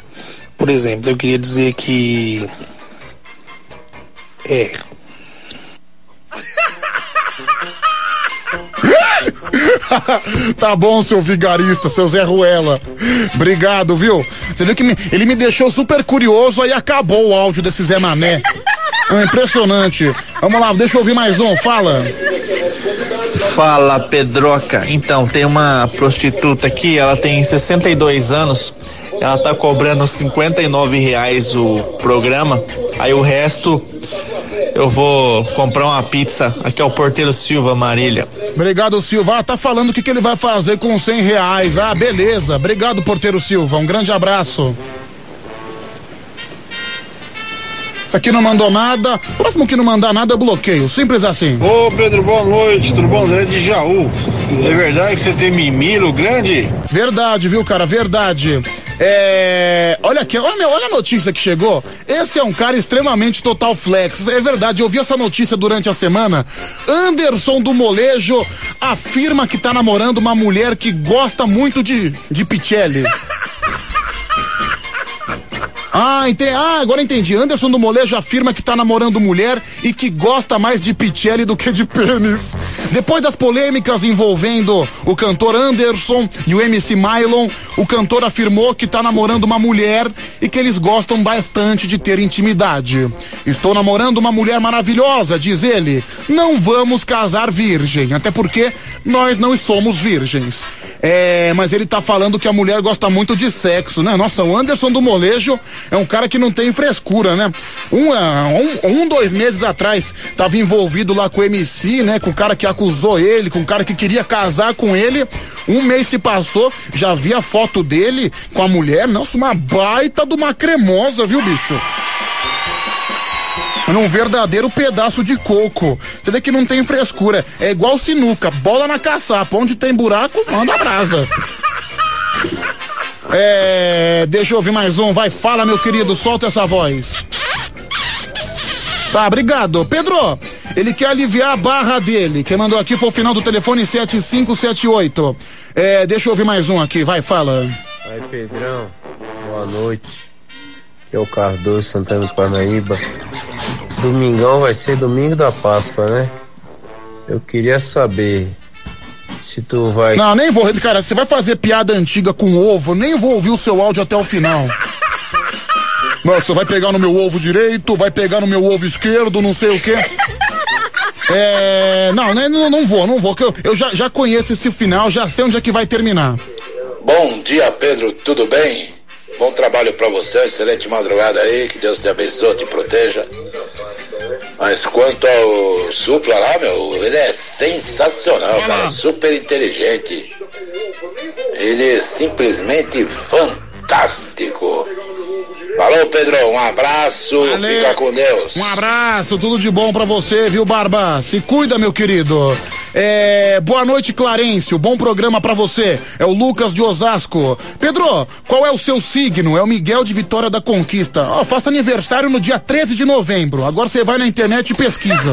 Por exemplo, eu queria dizer que. É. [LAUGHS] tá bom, seu vigarista, seu Zé Ruela. Obrigado, viu? Você viu que me- ele me deixou super curioso, aí acabou o áudio desse Zé Mané. É impressionante. Vamos lá, deixa eu ouvir mais um, fala. Fala, Pedroca. Então, tem uma prostituta aqui, ela tem 62 anos. Ela tá cobrando 59 reais o programa. Aí o resto eu vou comprar uma pizza. Aqui é o Porteiro Silva Marília. Obrigado, Silva. Ah, tá falando o que, que ele vai fazer com 100 reais. Ah, beleza. Obrigado, porteiro Silva. Um grande abraço. Isso aqui não mandou nada. Próximo que não mandar nada, eu bloqueio. Simples assim. Ô Pedro, boa noite, tudo bom? Zé de Jaú. É verdade que você tem mimilo grande? Verdade, viu, cara? Verdade. É. Olha aqui, olha, olha a notícia que chegou. Esse é um cara extremamente total flex. É verdade, eu vi essa notícia durante a semana. Anderson do Molejo afirma que tá namorando uma mulher que gosta muito de, de Pichelli. [LAUGHS] Ah, entendi. ah, agora entendi. Anderson do Molejo afirma que tá namorando mulher e que gosta mais de Pichelli do que de pênis. Depois das polêmicas envolvendo o cantor Anderson e o MC Mylon, o cantor afirmou que tá namorando uma mulher e que eles gostam bastante de ter intimidade. Estou namorando uma mulher maravilhosa, diz ele. Não vamos casar virgem, até porque nós não somos virgens. É, mas ele tá falando que a mulher gosta muito de sexo, né? Nossa, o Anderson do Molejo é um cara que não tem frescura, né? Um, ah, um, um, dois meses atrás, tava envolvido lá com o MC, né? Com o cara que acusou ele, com o cara que queria casar com ele. Um mês se passou, já vi a foto dele com a mulher. Nossa, uma baita de uma cremosa, viu, bicho? num verdadeiro pedaço de coco. Você vê que não tem frescura. É igual sinuca, bola na caçapa. Onde tem buraco, manda brasa. É. Deixa eu ouvir mais um. Vai, fala, meu querido, solta essa voz. Tá, obrigado. Pedro, ele quer aliviar a barra dele. Quem mandou aqui foi o final do telefone 7578. É, deixa eu ouvir mais um aqui. Vai, fala. Aí, Pedrão, boa noite. Aqui é o Cardoso Santana do Parnaíba. Domingão vai ser domingo da Páscoa, né? Eu queria saber se tu vai. Não, nem vou, cara. Você vai fazer piada antiga com ovo, nem vou ouvir o seu áudio até o final. [LAUGHS] Não, você vai pegar no meu ovo direito, vai pegar no meu ovo esquerdo, não sei o quê. É. Não, né, não, não vou, não vou, que eu, eu já, já conheço esse final, já sei onde é que vai terminar. Bom dia, Pedro, tudo bem? Bom trabalho para você, excelente madrugada aí, que Deus te abençoe, te proteja. Mas quanto ao Supla lá, meu, ele é sensacional, cara, super inteligente. Ele é simplesmente fantástico. Falou, Pedro, um abraço, Valeu. fica com Deus. Um abraço, tudo de bom pra você, viu, Barba? Se cuida, meu querido. É, boa noite, Clarêncio. Bom programa pra você. É o Lucas de Osasco. Pedro, qual é o seu signo? É o Miguel de Vitória da Conquista. Ó, faço aniversário no dia 13 de novembro. Agora você vai na internet e pesquisa.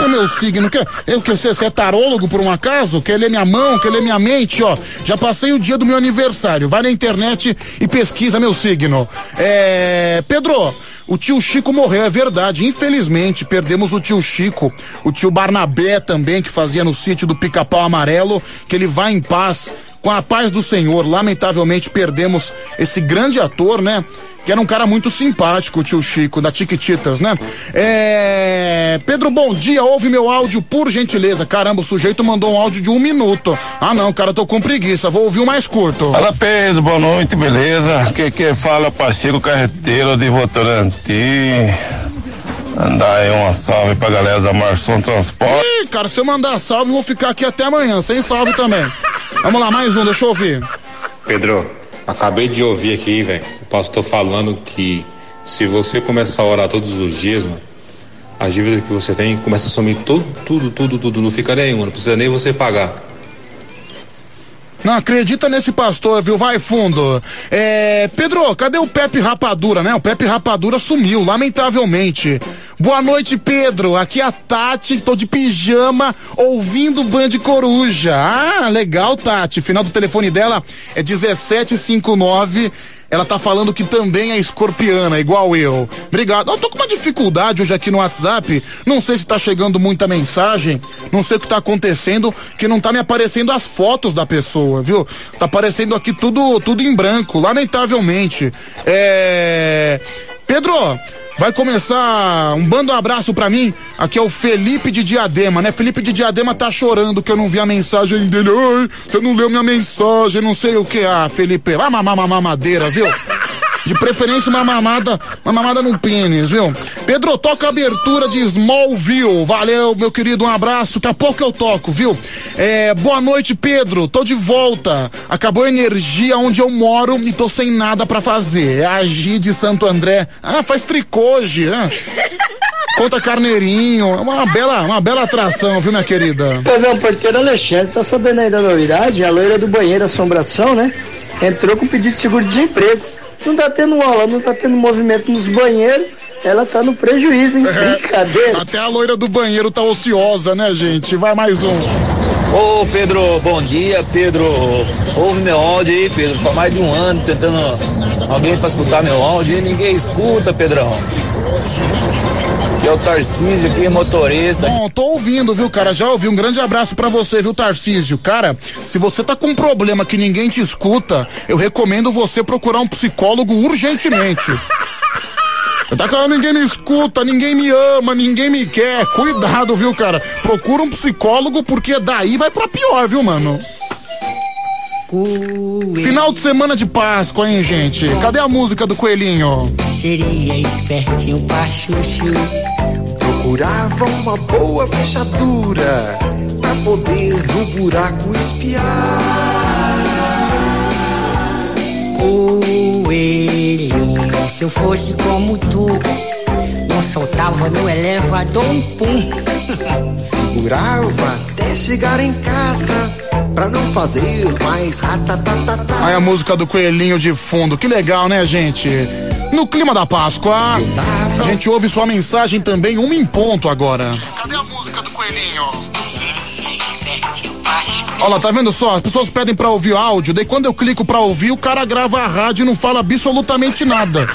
É meu signo. Quer, eu que você, você é tarólogo por um acaso? Quer ler minha mão? Quer ler minha mente? Ó, já passei o dia do meu aniversário. Vai na internet e pesquisa meu signo. É, Pedro, o tio Chico morreu, é verdade. Infelizmente, perdemos o tio Chico. O tio Barnabé também, que fazia no sítio do Pica-Pau Amarelo. Que ele vai em paz, com a paz do Senhor. Lamentavelmente, perdemos esse grande ator, né? Que era um cara muito simpático, o tio Chico, da Tiquititas, né? É. Pedro, bom dia. Ouve meu áudio, por gentileza. Caramba, o sujeito mandou um áudio de um minuto. Ah, não, cara, tô com preguiça. Vou ouvir o mais curto. Fala Pedro, boa noite, beleza? Que que fala Pacheco Carreteiro de Votorantim. Andar aí uma salve pra galera da Marçom Transporte. Ih, cara, se eu mandar salve, eu vou ficar aqui até amanhã, sem salve também. Vamos lá, mais um, deixa eu ouvir. Pedro, acabei de ouvir aqui, velho, o pastor falando que se você começar a orar todos os dias, mano, as dívidas que você tem começa a sumir tudo, tudo, tudo, tudo, não fica nenhuma, não precisa nem você pagar. Não acredita nesse pastor, viu? Vai fundo. É, Pedro, cadê o Pepe Rapadura, né? O Pepe Rapadura sumiu, lamentavelmente. Boa noite, Pedro. Aqui é a Tati, tô de pijama ouvindo Band Coruja. Ah, legal, Tati. Final do telefone dela é 1759. Ela tá falando que também é escorpiana, igual eu. Obrigado. Eu tô com uma dificuldade hoje aqui no WhatsApp. Não sei se tá chegando muita mensagem. Não sei o que tá acontecendo, que não tá me aparecendo as fotos da pessoa, viu? Tá aparecendo aqui tudo, tudo em branco, lamentavelmente. É. Pedro, Vai começar um bando abraço pra mim. Aqui é o Felipe de Diadema, né? Felipe de Diadema tá chorando que eu não vi a mensagem dele. Ai, você não leu minha mensagem, não sei o que. Ah, Felipe, vai mamar mamadeira, viu? De preferência uma mamada, uma mamada no pênis, viu? Pedro, toca a abertura de Smallville. Valeu, meu querido, um abraço. Daqui a pouco eu toco, viu? É, boa noite, Pedro. Tô de volta. Acabou a energia onde eu moro e tô sem nada para fazer. É a de Santo André. Ah, faz tricô hoje, ah. Conta carneirinho, é uma bela, uma bela atração, viu, minha querida? Pois é, o porteiro Alexandre, tá sabendo aí da novidade? A loira do banheiro assombração, né? Entrou com pedido de seguro-desemprego não tá tendo aula, não tá tendo movimento nos banheiros, ela tá no prejuízo, hein? É. Brincadeira. Até a loira do banheiro tá ociosa, né, gente? Vai mais um. Ô Pedro, bom dia, Pedro. Ouve meu áudio aí, Pedro. Faz mais de um ano tentando alguém pra escutar meu áudio e ninguém escuta, Pedrão. É o Tarcísio aqui, motorista. Bom, tô ouvindo, viu, cara? Já ouvi. Um grande abraço para você, viu, Tarcísio? Cara, se você tá com um problema que ninguém te escuta, eu recomendo você procurar um psicólogo urgentemente. Tá falando, ninguém me escuta, ninguém me ama, ninguém me quer. Cuidado, viu, cara? Procura um psicólogo, porque daí vai pra pior, viu, mano? Final de semana de Páscoa, hein, gente? Cadê a música do coelhinho? Seria espertinho pra chuchu. Procurava uma boa fechadura pra poder no buraco espiar. Coelhinho, se eu fosse como tu, não soltava no elevador um pum. Segurava até chegar em casa pra não fazer mais ratatatata. Aí a música do coelhinho de fundo, que legal, né, gente? No clima da Páscoa, a gente ouve sua mensagem também, um em ponto agora. Cadê a música do coelhinho? Olha lá, tá vendo só? As pessoas pedem pra ouvir áudio, daí quando eu clico pra ouvir, o cara grava a rádio e não fala absolutamente nada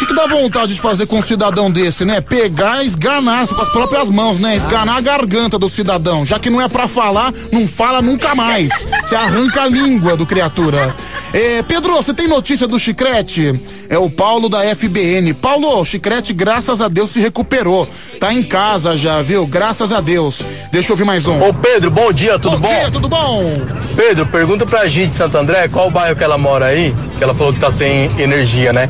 que, que dá vontade de fazer com um cidadão desse, né? Pegar e esganar com as próprias mãos, né? Esganar a garganta do cidadão. Já que não é para falar, não fala nunca mais. Você arranca a língua do criatura. É, Pedro, você tem notícia do Chicrete? É o Paulo da FBN. Paulo, o Chicrete, graças a Deus, se recuperou. Tá em casa já, viu? Graças a Deus. Deixa eu ouvir mais um. Ô Pedro, bom dia, tudo bom? Bom dia, tudo bom? Pedro, pergunta pra gente de Santo André qual o bairro que ela mora aí, que ela falou que tá sem energia, né?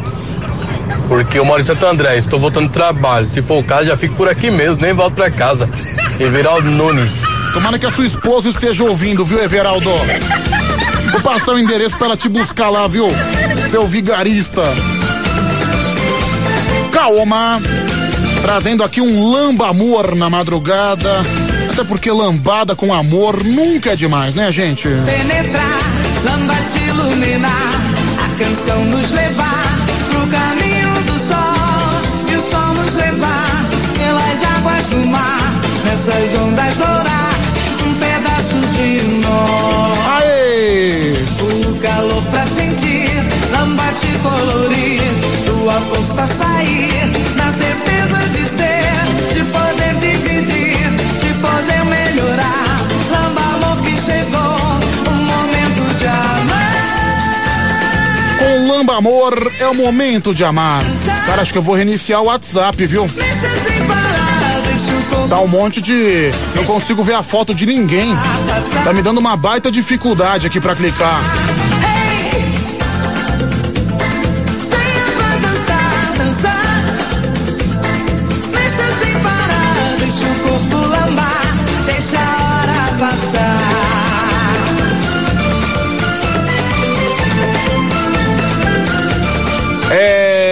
Porque eu moro em Santo André, estou voltando do trabalho. Se for o caso, já fico por aqui mesmo, nem volto pra casa. Everaldo Nunes. Tomara que a sua esposa esteja ouvindo, viu, Everaldo? Vou passar o endereço para ela te buscar lá, viu? Seu vigarista. Calma. Trazendo aqui um lamba amor na madrugada. Até porque lambada com amor nunca é demais, né, gente? Penetrar, lamba te iluminar, a canção nos levar mar, nessas ondas dourar um pedaço de nós. Aê! O calor pra sentir, lambate colorir, tua força sair, na certeza de ser, de poder dividir, de poder melhorar. Lamba amor que chegou, o momento de amar. Com Lamba Amor é o momento de amar. Cara, acho que eu vou reiniciar o WhatsApp, viu? Tá um monte de. Não consigo ver a foto de ninguém. Tá me dando uma baita dificuldade aqui pra clicar.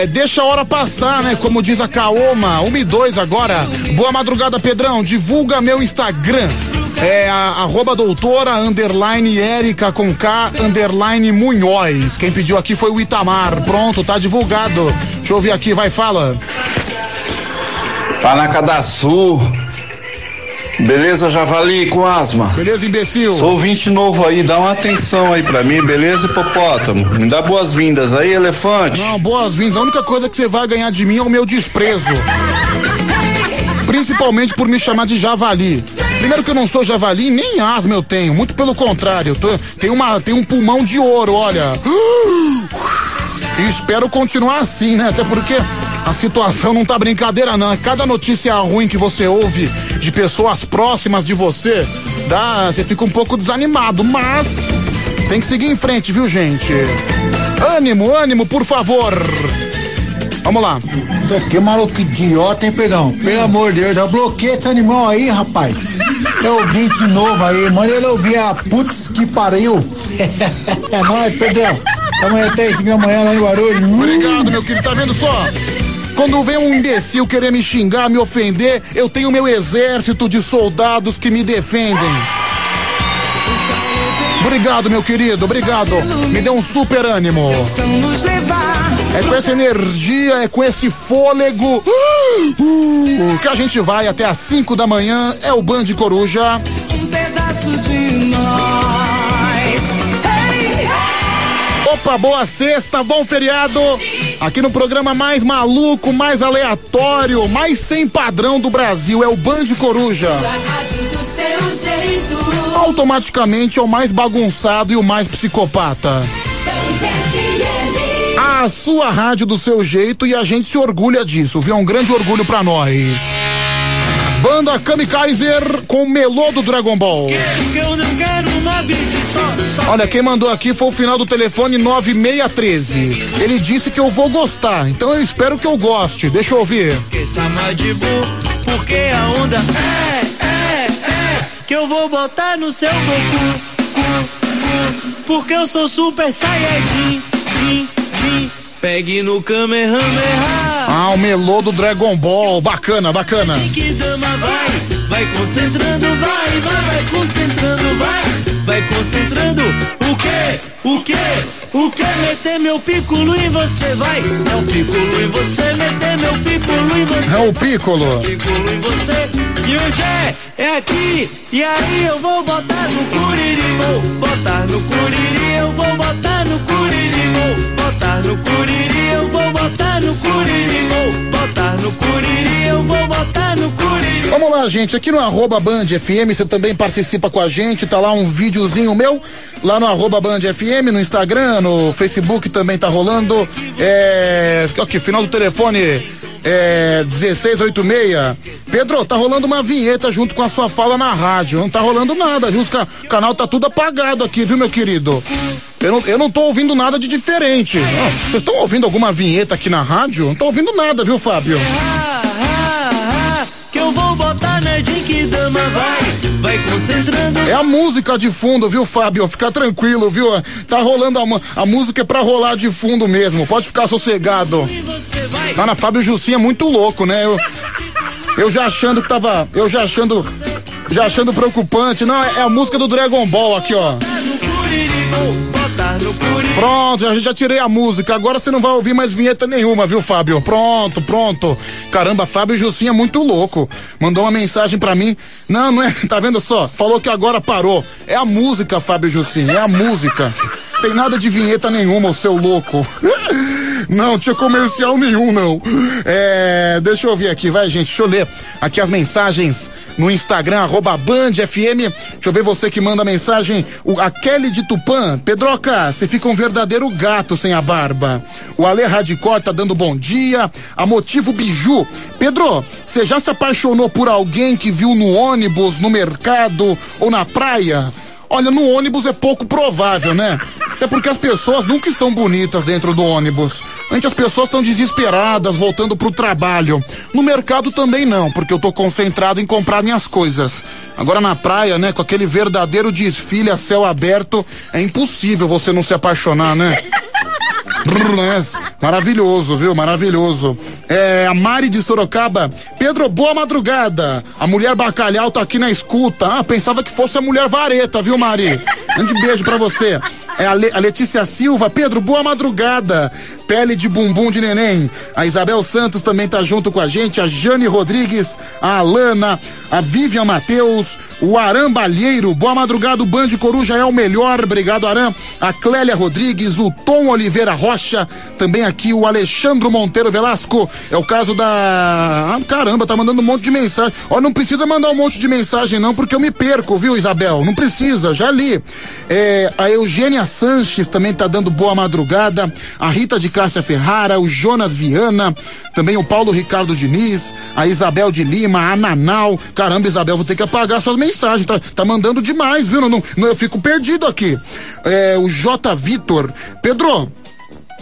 Deixa a hora passar, né? Como diz a Kaoma, 1 e 2 agora. Boa madrugada, Pedrão. Divulga meu Instagram. É a, arroba doutora, underline Érica com K, underline Munhoz. Quem pediu aqui foi o Itamar. Pronto, tá divulgado. Deixa eu ouvir aqui, vai, fala. Panacadaçu. Beleza, Javali com asma? Beleza, imbecil? Sou ouvinte novo aí, dá uma atenção aí pra mim, beleza, hipopótamo? Me dá boas-vindas aí, elefante. Não, boas-vindas. A única coisa que você vai ganhar de mim é o meu desprezo. Principalmente por me chamar de javali. Primeiro que eu não sou javali, nem asma eu tenho. Muito pelo contrário. Eu tô, tenho, uma, tenho um pulmão de ouro, olha. [GASPS] E espero continuar assim, né? Até porque a situação não tá brincadeira, não. Cada notícia ruim que você ouve de pessoas próximas de você, dá, você fica um pouco desanimado, mas tem que seguir em frente, viu, gente? Ânimo, ânimo, por favor. Vamos lá. Que maluco idiota, hein, Pedrão? Pelo amor de Deus, eu bloqueei esse animal aí, rapaz. É ouvinte novo aí, manda ele ouvir a putz que pariu. [LAUGHS] é nóis, Pedrão. Amanhã até 5 da manhã lá no barulho. Obrigado, meu querido. Tá vendo só? Quando vem um imbecil querer me xingar, me ofender, eu tenho meu exército de soldados que me defendem. Obrigado, meu querido, obrigado. Me deu um super ânimo. É com essa energia, é com esse fôlego uh, que a gente vai até às 5 da manhã. É o Band Coruja. Um pedaço de nós. Opa, boa sexta, bom feriado. Aqui no programa mais maluco, mais aleatório, mais sem padrão do Brasil é o Band Coruja. Automaticamente é o mais bagunçado e o mais psicopata. A sua rádio do seu jeito e a gente se orgulha disso, viu? É um grande orgulho pra nós. Banda Kamikaiser com melô do Dragon Ball. Olha, quem mandou aqui foi o final do telefone 9613. Ele disse que eu vou gostar, então eu espero que eu goste. Deixa eu ouvir. Esqueça Madibu, porque a onda é, é, é, que eu vou botar no seu Goku, porque eu sou super saiyajin, jin, jin, pegue no Kamehameha. Ah, o melô do Dragon Ball. Bacana, bacana. Que dama vai, vai concentrando, vai, vai, vai concentrando, vai, vai concentrando. O que? O que? O que? Meter meu piccolo em você, vai. É o piccolo em você, meter meu piccolo em você. É o Piccolo. Piccolo em você. E onde é? É aqui. E aí eu vou botar no curiri, vou botar no curiri, eu vou botar no curiri, vou botar no curiri, eu vou botar no curiri, vou botar no curiri, eu vou botar no curiri. Vamos lá, gente. Aqui no arroba Band FM, você também participa com a gente. Tá lá um videozinho meu, lá no arroba Band FM, no Instagram, no Facebook também tá rolando. É. Aqui, final do telefone. É 1686. Pedro, tá rolando uma vinheta junto com a sua fala na rádio. Não tá rolando nada, viu? O ca canal tá tudo apagado aqui, viu, meu querido? Eu não, eu não tô ouvindo nada de diferente. Vocês estão ouvindo alguma vinheta aqui na rádio? Não tô ouvindo nada, viu, Fábio? Que dama vai, vai concentrando. É a música de fundo, viu, Fábio? Fica tranquilo, viu? Tá rolando a, a música é pra rolar de fundo mesmo. Pode ficar sossegado. Tá na Fábio Jussim é muito louco, né? Eu, eu já achando que tava. Eu já achando. Já achando preocupante. Não, é, é a música do Dragon Ball aqui, ó. Pronto, a gente já tirei a música. Agora você não vai ouvir mais vinheta nenhuma, viu, Fábio? Pronto, pronto. Caramba, Fábio Jussim é muito louco. Mandou uma mensagem pra mim. Não, não é. [LAUGHS] Tá vendo só? Falou que agora parou. É a música, Fábio Jussim. É a música. Tem nada de vinheta nenhuma, o seu louco. [LAUGHS] Não, tinha comercial nenhum, não. É, deixa eu ver aqui, vai, gente. Deixa eu ler aqui as mensagens no Instagram, arroba Band FM. Deixa eu ver você que manda mensagem. O, a Kelly de Tupã. Pedroca, você fica um verdadeiro gato sem a barba. O Ale Radicor tá dando bom dia. A Motivo Biju. Pedro, você já se apaixonou por alguém que viu no ônibus, no mercado ou na praia? Olha, no ônibus é pouco provável, né? Até porque as pessoas nunca estão bonitas dentro do ônibus. Antes as pessoas estão desesperadas, voltando pro trabalho. No mercado também não, porque eu tô concentrado em comprar minhas coisas. Agora na praia, né, com aquele verdadeiro desfile a céu aberto, é impossível você não se apaixonar, né? Né? Maravilhoso, viu? Maravilhoso. É, a Mari de Sorocaba. Pedro, boa madrugada. A mulher bacalhau tá aqui na escuta. Ah, pensava que fosse a mulher vareta, viu, Mari? Grande beijo pra você. É a, Le- a Letícia Silva. Pedro, boa madrugada. Pele de bumbum de neném. A Isabel Santos também tá junto com a gente. A Jane Rodrigues. A Alana. a Vivian Matheus, o Aram Balheiro, boa madrugada, o Band Coruja é o melhor, obrigado Aram, a Clélia Rodrigues, o Tom Oliveira Rocha, também aqui o Alexandro Monteiro Velasco, é o caso da, ah, caramba, tá mandando um monte de mensagem, ó, não precisa mandar um monte de mensagem não, porque eu me perco, viu Isabel, não precisa, já li, é, a Eugênia Sanches também tá dando boa madrugada, a Rita de Cássia Ferrara, o Jonas Viana, também o Paulo Ricardo Diniz, a Isabel de Lima, a Nanau, caramba Isabel, vou ter que apagar suas mensagens, tá, tá mandando demais, viu? Não, não, eu fico perdido aqui. É, o J. Vitor. Pedro,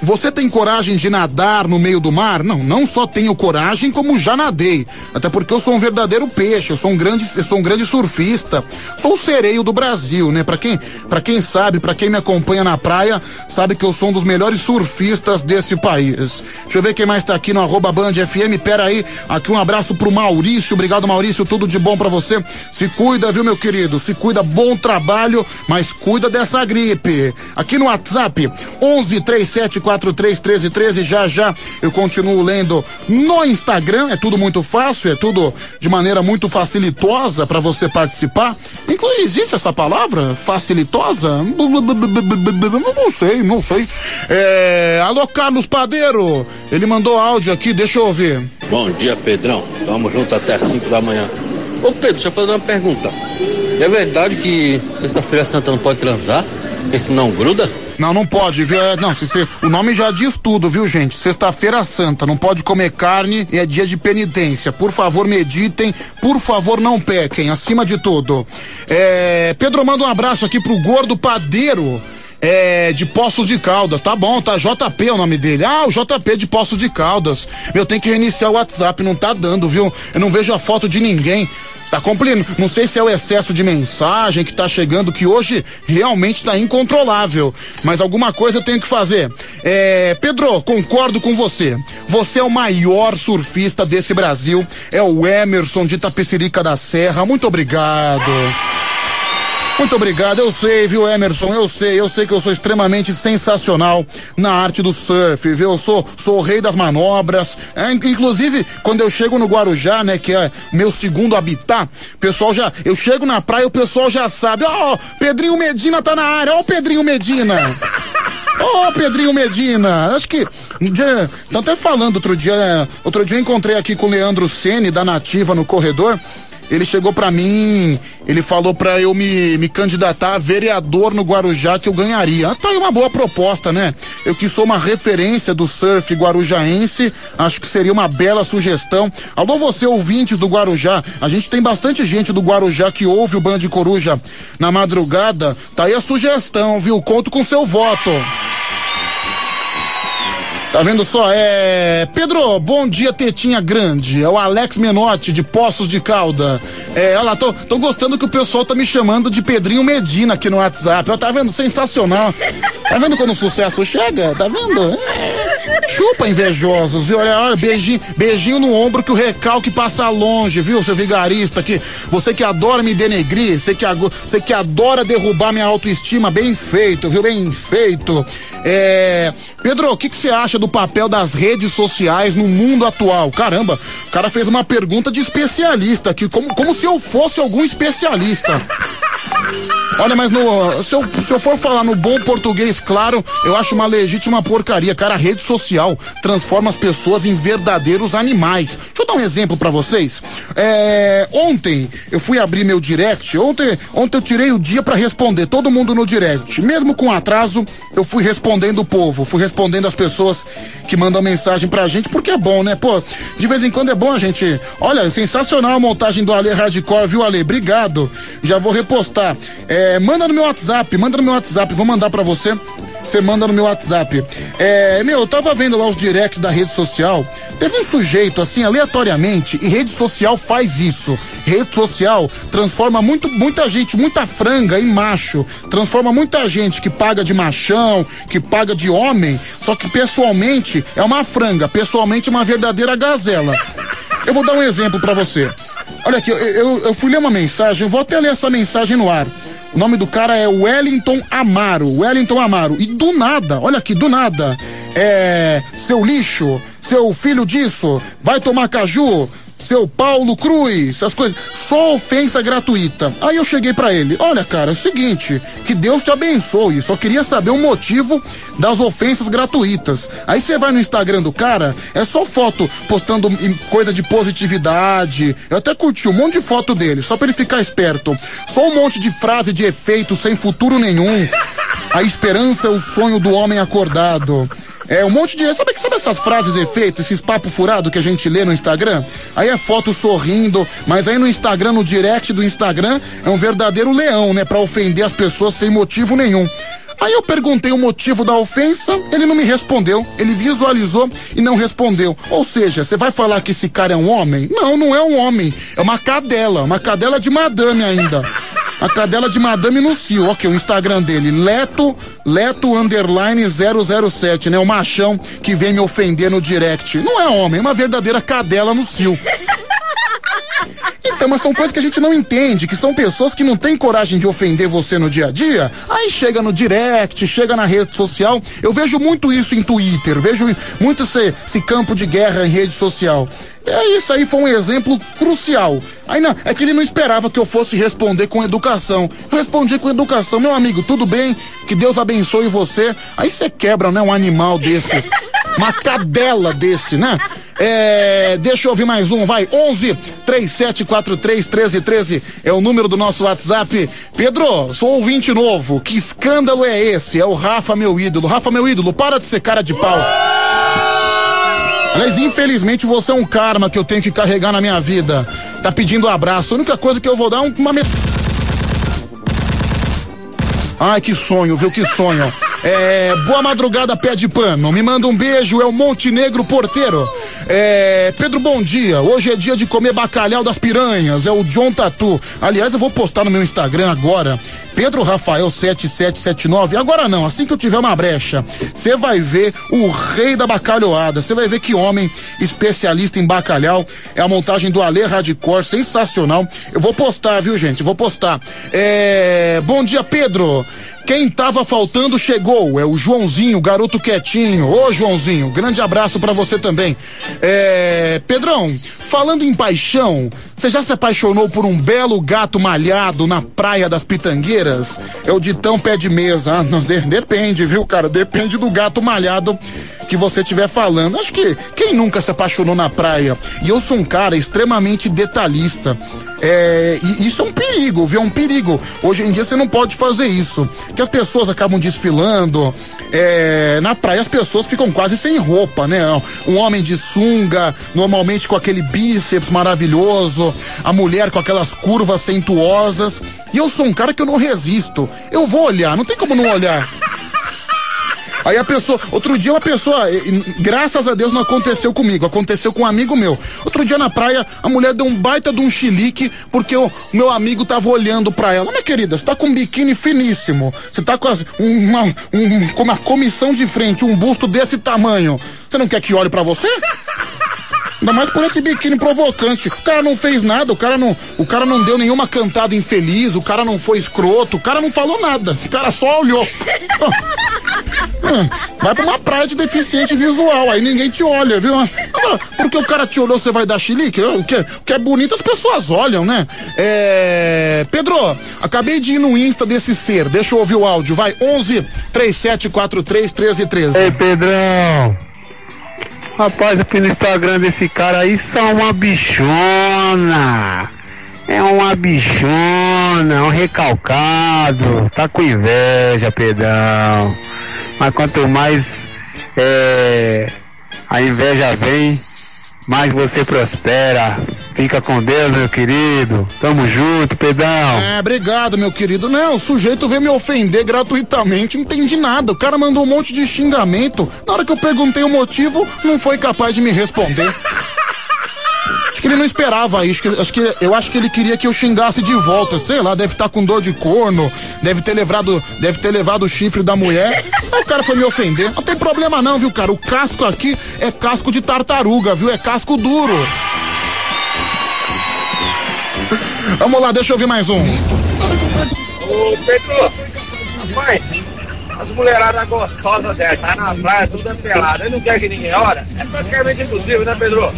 você tem coragem de nadar no meio do mar? Não, não só tenho coragem, como já nadei. Até porque eu sou um verdadeiro peixe, eu sou um grande, sou um grande surfista. Sou o sereio do Brasil, né? Para quem, para quem sabe, para quem me acompanha na praia, sabe que eu sou um dos melhores surfistas desse país. Deixa eu ver quem mais tá aqui no arroba Band FM. Pera aí, aqui um abraço pro Maurício. Obrigado, Maurício. Tudo de bom para você. Se cuida, viu, meu querido? Se cuida, bom trabalho, mas cuida dessa gripe. Aqui no WhatsApp, 11 37 431313. Já já eu continuo lendo no Instagram. É tudo muito fácil, é tudo de maneira muito facilitosa para você participar. Inclusive, existe essa palavra? Facilitosa? Não sei, não sei. É... Alô, Carlos Padeiro. Ele mandou áudio aqui, deixa eu ouvir. Bom dia, Pedrão. Tamo junto até as 5 da manhã. Ô Pedro, deixa eu fazer uma pergunta. É verdade que sexta-feira santa não pode transar? Porque senão gruda? Não, não pode, viu? É, não, se, se, o nome já diz tudo, viu, gente? Sexta-feira santa, não pode comer carne e é dia de penitência. Por favor, meditem, por favor, não pequem, acima de tudo. É, Pedro, manda um abraço aqui pro gordo padeiro. É, de Poços de Caldas, tá bom, tá JP é o nome dele. Ah, o JP de Poços de Caldas. Meu, tem que reiniciar o WhatsApp, não tá dando, viu? Eu não vejo a foto de ninguém. Tá cumprindo. Não sei se é o excesso de mensagem que tá chegando, que hoje realmente tá incontrolável. Mas alguma coisa eu tenho que fazer. É, Pedro, concordo com você. Você é o maior surfista desse Brasil. É o Emerson de Tapecerica da Serra. Muito obrigado. Muito obrigado, eu sei, viu, Emerson? Eu sei, eu sei que eu sou extremamente sensacional na arte do surf, viu? Eu sou, sou o rei das manobras. É, inclusive, quando eu chego no Guarujá, né, que é meu segundo habitat, pessoal já. Eu chego na praia, o pessoal já sabe. Ó, oh, Pedrinho Medina tá na área, ó, oh, Pedrinho Medina. Ô, oh, Pedrinho Medina, acho que. Estão até falando outro dia. Outro dia eu encontrei aqui com o Leandro Sene da Nativa no corredor ele chegou para mim, ele falou para eu me, me candidatar a vereador no Guarujá que eu ganharia. Ah, tá aí uma boa proposta, né? Eu que sou uma referência do surf guarujaense, acho que seria uma bela sugestão. Alô, você ouvintes do Guarujá, a gente tem bastante gente do Guarujá que ouve o Band Coruja na madrugada. Tá aí a sugestão, viu? Conto com seu voto. Tá vendo só? É. Pedro, bom dia, Tetinha Grande. É o Alex Menotti, de Poços de Calda. É, olha lá, tô, tô gostando que o pessoal tá me chamando de Pedrinho Medina aqui no WhatsApp. Ó, tá vendo? Sensacional. Tá vendo quando o sucesso chega? Tá vendo? É. Chupa, invejosos, viu? Olha, olha, beijinho, beijinho no ombro que o recalque passa longe, viu, seu vigarista? Que, você que adora me denegrir, você que, você que adora derrubar minha autoestima, bem feito, viu? Bem feito. É. Pedro, o que você acha do papel das redes sociais no mundo atual? Caramba, o cara fez uma pergunta de especialista aqui, como, como se eu fosse algum especialista. [LAUGHS] Olha, mas no, se, eu, se eu for falar no bom português, claro, eu acho uma legítima porcaria. Cara, a rede social transforma as pessoas em verdadeiros animais. Deixa eu dar um exemplo para vocês. É, ontem eu fui abrir meu direct. Ontem, ontem eu tirei o dia para responder todo mundo no direct. Mesmo com atraso, eu fui respondendo o povo, fui respondendo as pessoas que mandam mensagem pra gente, porque é bom, né? Pô, de vez em quando é bom a gente. Olha, sensacional a montagem do Ale Hardcore, viu, Ale? Obrigado. Já vou repostar. É, manda no meu WhatsApp, manda no meu WhatsApp, vou mandar para você. Você manda no meu WhatsApp. É, meu, eu tava vendo lá os directs da rede social. Teve um sujeito, assim, aleatoriamente, e rede social faz isso. Rede social transforma muito, muita gente, muita franga em macho. Transforma muita gente que paga de machão, que paga de homem, só que pessoalmente é uma franga, pessoalmente é uma verdadeira gazela. Eu vou dar um exemplo para você. Olha aqui, eu, eu, eu fui ler uma mensagem, eu vou até ler essa mensagem no ar. O nome do cara é Wellington Amaro. Wellington Amaro. E do nada, olha aqui, do nada. É. Seu lixo, seu filho disso, vai tomar caju. Seu Paulo Cruz, essas coisas. Só ofensa gratuita. Aí eu cheguei pra ele: Olha, cara, é o seguinte, que Deus te abençoe. Só queria saber o motivo das ofensas gratuitas. Aí você vai no Instagram do cara, é só foto postando coisa de positividade. Eu até curti um monte de foto dele, só pra ele ficar esperto. Só um monte de frase de efeito sem futuro nenhum. A esperança é o sonho do homem acordado. É um monte de. Sabe, sabe essas frases efeito, esses papo furado que a gente lê no Instagram? Aí é foto sorrindo, mas aí no Instagram, no direct do Instagram, é um verdadeiro leão, né? Pra ofender as pessoas sem motivo nenhum. Aí eu perguntei o motivo da ofensa, ele não me respondeu. Ele visualizou e não respondeu. Ou seja, você vai falar que esse cara é um homem? Não, não é um homem. É uma cadela, uma cadela de madame ainda. A cadela de Madame no Cio, ok, o Instagram dele, Leto, Leto underline 007, né? O machão que vem me ofender no direct. Não é homem, é uma verdadeira cadela no Cio. Então, mas são coisas que a gente não entende, que são pessoas que não têm coragem de ofender você no dia a dia. Aí chega no direct, chega na rede social. Eu vejo muito isso em Twitter, vejo muito esse, esse campo de guerra em rede social. É isso aí foi um exemplo crucial. Aí não, é que ele não esperava que eu fosse responder com educação. Eu respondi com educação, meu amigo, tudo bem? Que Deus abençoe você. Aí você quebra, né, um animal desse, [LAUGHS] uma cadela desse, né? É, deixa eu ouvir mais um, vai. 11 3743 1313 é o número do nosso WhatsApp. Pedro, sou ouvinte novo. Que escândalo é esse? É o Rafa, meu ídolo. Rafa, meu ídolo, para de ser cara de pau. Aliás, infelizmente você é um karma que eu tenho que carregar na minha vida. Tá pedindo abraço. A única coisa que eu vou dar é um- uma. met- Ai, que sonho, viu? Que sonho. É, boa madrugada, pé de pano. Me manda um beijo, é o Montenegro Porteiro. É, Pedro, bom dia. Hoje é dia de comer bacalhau das piranhas. É o John Tatu. Aliás, eu vou postar no meu Instagram agora. Pedro Rafael 7779. Agora não, assim que eu tiver uma brecha, você vai ver o rei da bacalhoada. Você vai ver que homem especialista em bacalhau. É a montagem do Ale Radicor, sensacional. Eu vou postar, viu, gente? Vou postar. É, bom dia, Pedro. Quem tava faltando chegou, é o Joãozinho, garoto quietinho. Ô, Joãozinho, grande abraço pra você também. É, Pedrão, falando em paixão, você já se apaixonou por um belo gato malhado na praia das Pitangueiras? É o ditão pé de mesa. Ah, não, de- depende, viu, cara? Depende do gato malhado que você estiver falando. Acho que quem nunca se apaixonou na praia? E eu sou um cara extremamente detalhista. É, e isso é um perigo, viu? É um perigo. Hoje em dia você não pode fazer isso. Que as pessoas acabam desfilando. é, na praia as pessoas ficam quase sem roupa, né? Um homem de sunga, normalmente com aquele bíceps maravilhoso, a mulher com aquelas curvas sentuosas. E eu sou um cara que eu não resisto. Eu vou olhar, não tem como não olhar. Aí a pessoa, outro dia uma pessoa, graças a Deus não aconteceu comigo, aconteceu com um amigo meu. Outro dia na praia, a mulher deu um baita de um chilique porque o meu amigo tava olhando pra ela. Minha querida, você tá com um biquíni finíssimo, você tá com as- uma, um- com uma comissão de frente, um busto desse tamanho. Você não quer que olhe pra você? Ainda mais por esse biquíni provocante. O cara não fez nada, o cara não, o cara não deu nenhuma cantada infeliz, o cara não foi escroto, o cara não falou nada. O cara só olhou. Hum, Vai pra uma praia de deficiente visual, aí ninguém te olha, viu? Porque o cara te olhou, você vai dar chilique? O que, o que é bonito as pessoas olham, né? É. Pedro, acabei de ir no Insta desse ser, deixa eu ouvir o áudio, vai. 11 3743 1313. Ei, Pedrão. Rapaz, aqui no Instagram desse cara aí são uma bichona. É uma bichona, um recalcado. Tá com inveja, Pedrão. Mas quanto mais é, a inveja vem, mais você prospera. Fica com Deus, meu querido. Tamo junto, Pedrão. É, obrigado, meu querido. Não, o sujeito veio me ofender gratuitamente, não entendi nada. O cara mandou um monte de xingamento. Na hora que eu perguntei o motivo, não foi capaz de me responder. [LAUGHS] Acho que ele não esperava isso. Acho que, eu acho que ele queria que eu xingasse de volta. Sei lá, deve estar com dor de corno, deve ter levado, deve ter levado o chifre da mulher. Aí o cara foi me ofender. Não tem problema não, viu, cara? O casco aqui é casco de tartaruga, viu? É casco duro. Vamos lá, deixa eu ouvir mais um. Ô Pedro, rapaz, As mulheradas gostosas dessa, aí na praia, tudo é pelado. Ele não quer que ninguém ora. É praticamente impossível, né, Pedro?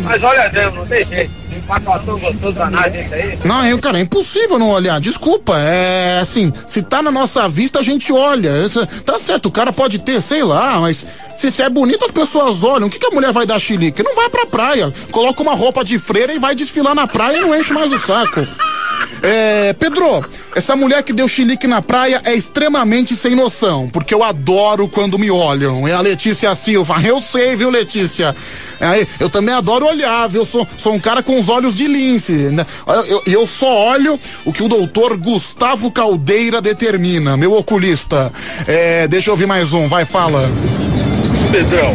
Mas olha Deus, não tem jeito. Pacotão gostoso danado aí. Não, eu, cara, é impossível não olhar. Desculpa, é assim, se tá na nossa vista, a gente olha. Essa- tá certo, o cara pode ter, sei lá, mas se, se é bonito, as pessoas olham. O que, que a mulher vai dar chilique? Não vai pra praia. Coloca uma roupa de freira e vai desfilar na praia e não enche mais o saco. É, Pedro, essa mulher que deu chilique na praia é extremamente sem noção, porque eu adoro quando me olham. É a Letícia Silva. Eu sei, viu, Letícia? É, eu também adoro olhar, viu? Eu sou, sou um cara com os olhos de lince. Né? Eu, eu, só olho o que o doutor Gustavo Caldeira determina, meu oculista. É, deixa eu ouvir mais um, vai, fala. Pedrão,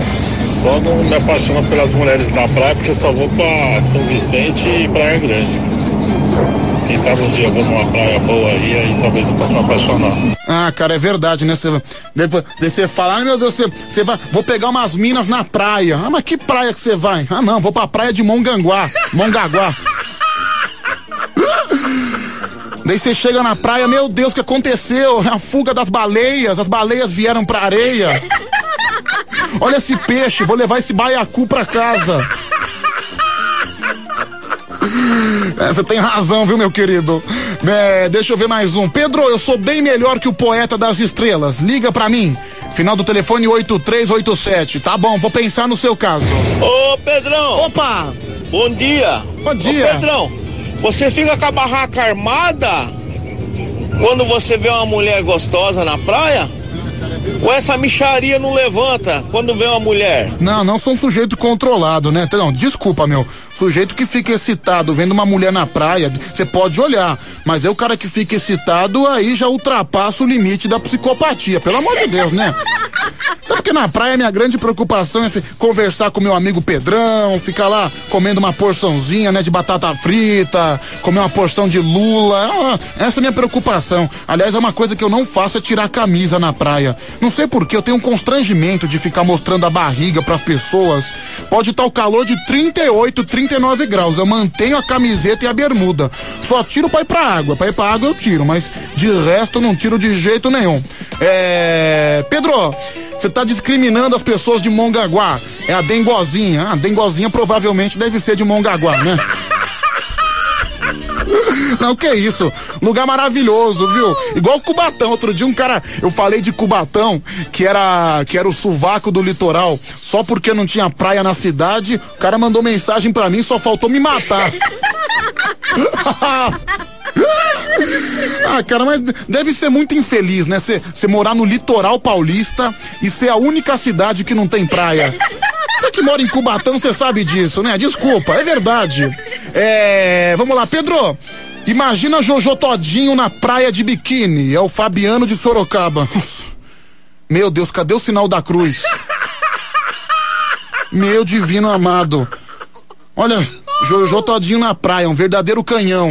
só não me apaixono pelas mulheres da praia porque só vou pra São Vicente e Praia Grande. Quem sabe um dia eu vou numa praia boa aí, aí talvez eu possa me apaixonar. Ah, cara, é verdade, né? Você depois você fala, meu Deus, você, você vai, vou pegar umas minas na praia. Ah, mas que praia que você vai? Ah, não, vou pra praia de Monganguá, Mongaguá. [LAUGHS] Daí você chega na praia, meu Deus, o que aconteceu? É a fuga das baleias, as baleias vieram pra areia. Olha esse peixe, vou levar esse baiacu pra casa. É, você tem razão, viu, meu querido? É, deixa eu ver mais um. Pedro, eu sou bem melhor que o poeta das estrelas. Liga pra mim. Final do telefone 8387. Tá bom, vou pensar no seu caso. Ô, Pedrão! Opa! Bom dia! Bom dia! Ô, Pedrão, você fica com a barraca armada quando você vê uma mulher gostosa na praia? Ou essa micharia não levanta quando vê uma mulher? Não, não sou um sujeito controlado, né? Não, desculpa, meu. Sujeito que fica excitado vendo uma mulher na praia, você pode olhar. Mas é o cara que fica excitado, aí já ultrapassa o limite da psicopatia. Pelo amor de Deus, né? Até porque na praia minha grande preocupação é conversar com meu amigo Pedrão, ficar lá comendo uma porçãozinha, né, de batata frita, comer uma porção de lula. Ah, essa é a minha preocupação. Aliás, é uma coisa que eu não faço é tirar a camisa na praia. Não sei por que eu tenho um constrangimento de ficar mostrando a barriga pras pessoas. Pode estar o calor de 38, 39 graus. Eu mantenho a camiseta e a bermuda. Só tiro pra ir pra água. Pra ir pra água eu tiro, mas de resto não tiro de jeito nenhum. É. Pedro, você tá discriminando as pessoas de Mongaguá. É a dengozinha. Ah, a dengozinha provavelmente deve ser de Mongaguá, né? [LAUGHS] [LAUGHS] Não, que isso. Lugar maravilhoso, viu? Igual Cubatão. Outro dia um cara, eu falei de Cubatão, que era, que era o sovaco do litoral, só porque não tinha praia na cidade. O cara mandou mensagem pra mim, só faltou me matar. [LAUGHS] Ah, cara, mas deve ser muito infeliz, né? Você morar no litoral paulista e ser a única cidade que não tem praia. Você que mora em Cubatão, você sabe disso, né? Desculpa, é verdade. É. Vamos lá, Pedro. Imagina Jojo Todinho na praia de biquíni. É o Fabiano de Sorocaba. Meu Deus, cadê o sinal da cruz? Meu divino amado. Olha, Jojo Todinho na praia, um verdadeiro canhão.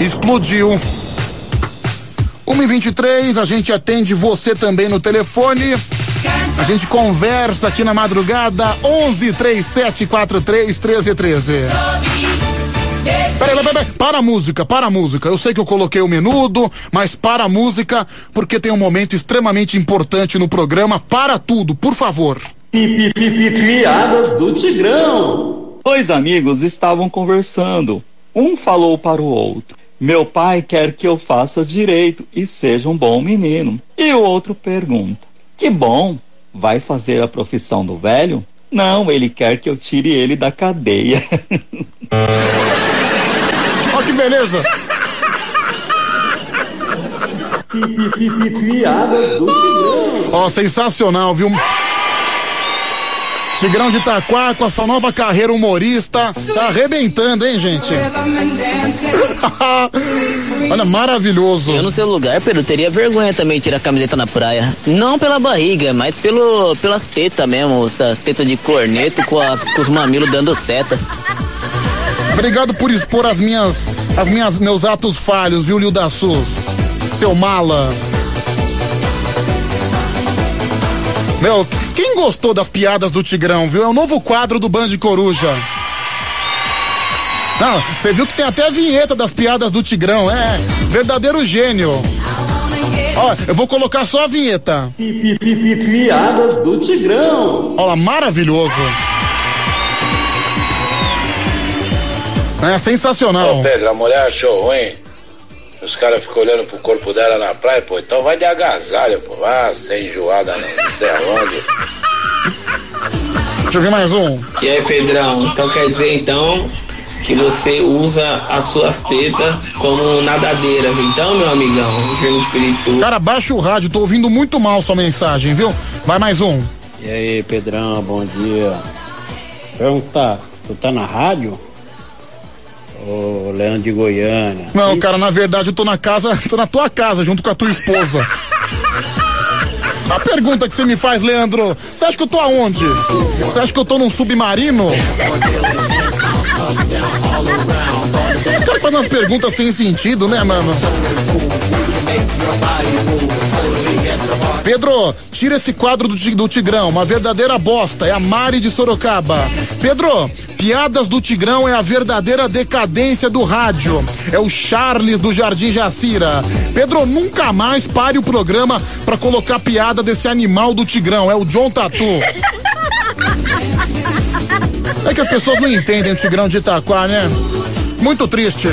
Explodiu. 1h23, a gente atende você também no telefone. A gente conversa aqui na madrugada, 11 37 43 13 13. Peraí, peraí, peraí, para a música, para a música. Eu sei que eu coloquei o menudo, mas para a música, porque tem um momento extremamente importante no programa. Para tudo, por favor. Piadas do Tigrão. Dois amigos estavam conversando. Um falou para o outro: Meu pai quer que eu faça direito e seja um bom menino. E o outro pergunta: Que bom, vai fazer a profissão do velho? Não, ele quer que eu tire ele da cadeia. [LAUGHS] Olha que beleza! Piadas do Tigrão. Ó, sensacional, viu? Tigrão de Itaquá com a sua nova carreira humorista. Tá arrebentando, hein, gente? [LAUGHS] Olha, maravilhoso. Eu no seu lugar, Pedro, teria vergonha também de tirar a camiseta na praia. Não pela barriga, mas pelo, pelas tetas mesmo, essas tetas de corneto com, as, com os mamilos dando seta. Obrigado por expor as minhas, as minhas, meus atos falhos, viu, Lildaçu? Seu mala. Meu, quem gostou das piadas do Tigrão, viu? É o novo quadro do Band Coruja. Não, você viu que tem até a vinheta das piadas do Tigrão, é verdadeiro gênio. Ó, eu vou colocar só a vinheta. Piadas do Tigrão. Olha maravilhoso. É sensacional. Ô Pedro, a mulher achou ruim. Os caras ficam olhando pro corpo dela na praia, pô, então vai de agasalho, pô. Ah, sem enjoada não, não sei aonde. Deixa eu ver mais um. E aí, Pedrão, então quer dizer então que você usa as suas tetas como nadadeiras, então, meu amigão, Júnior Espírito. Cara, baixa o rádio, tô ouvindo muito mal sua mensagem, viu? Vai mais um. E aí, Pedrão, bom dia. Perguntar, tu tá na rádio? Ô, Leandro de Goiânia. Não, cara, na verdade eu tô na casa, [LAUGHS] tô na tua casa junto com a tua esposa. [LAUGHS] A pergunta que você me faz, Leandro, você acha que eu tô aonde? Você acha que eu tô num submarino? Os caras fazem umas perguntas sem sentido, né, mano? Pedro, tira esse quadro do, do Tigrão, uma verdadeira bosta. É a Mari de Sorocaba. Pedro, piadas do Tigrão é a verdadeira decadência do rádio. É o Charles do Jardim Jacira. Pedro, nunca mais pare o programa pra colocar piada desse animal do Tigrão. É o John Tatu. É que as pessoas não entendem o Tigrão de Itaquá, né? Muito triste.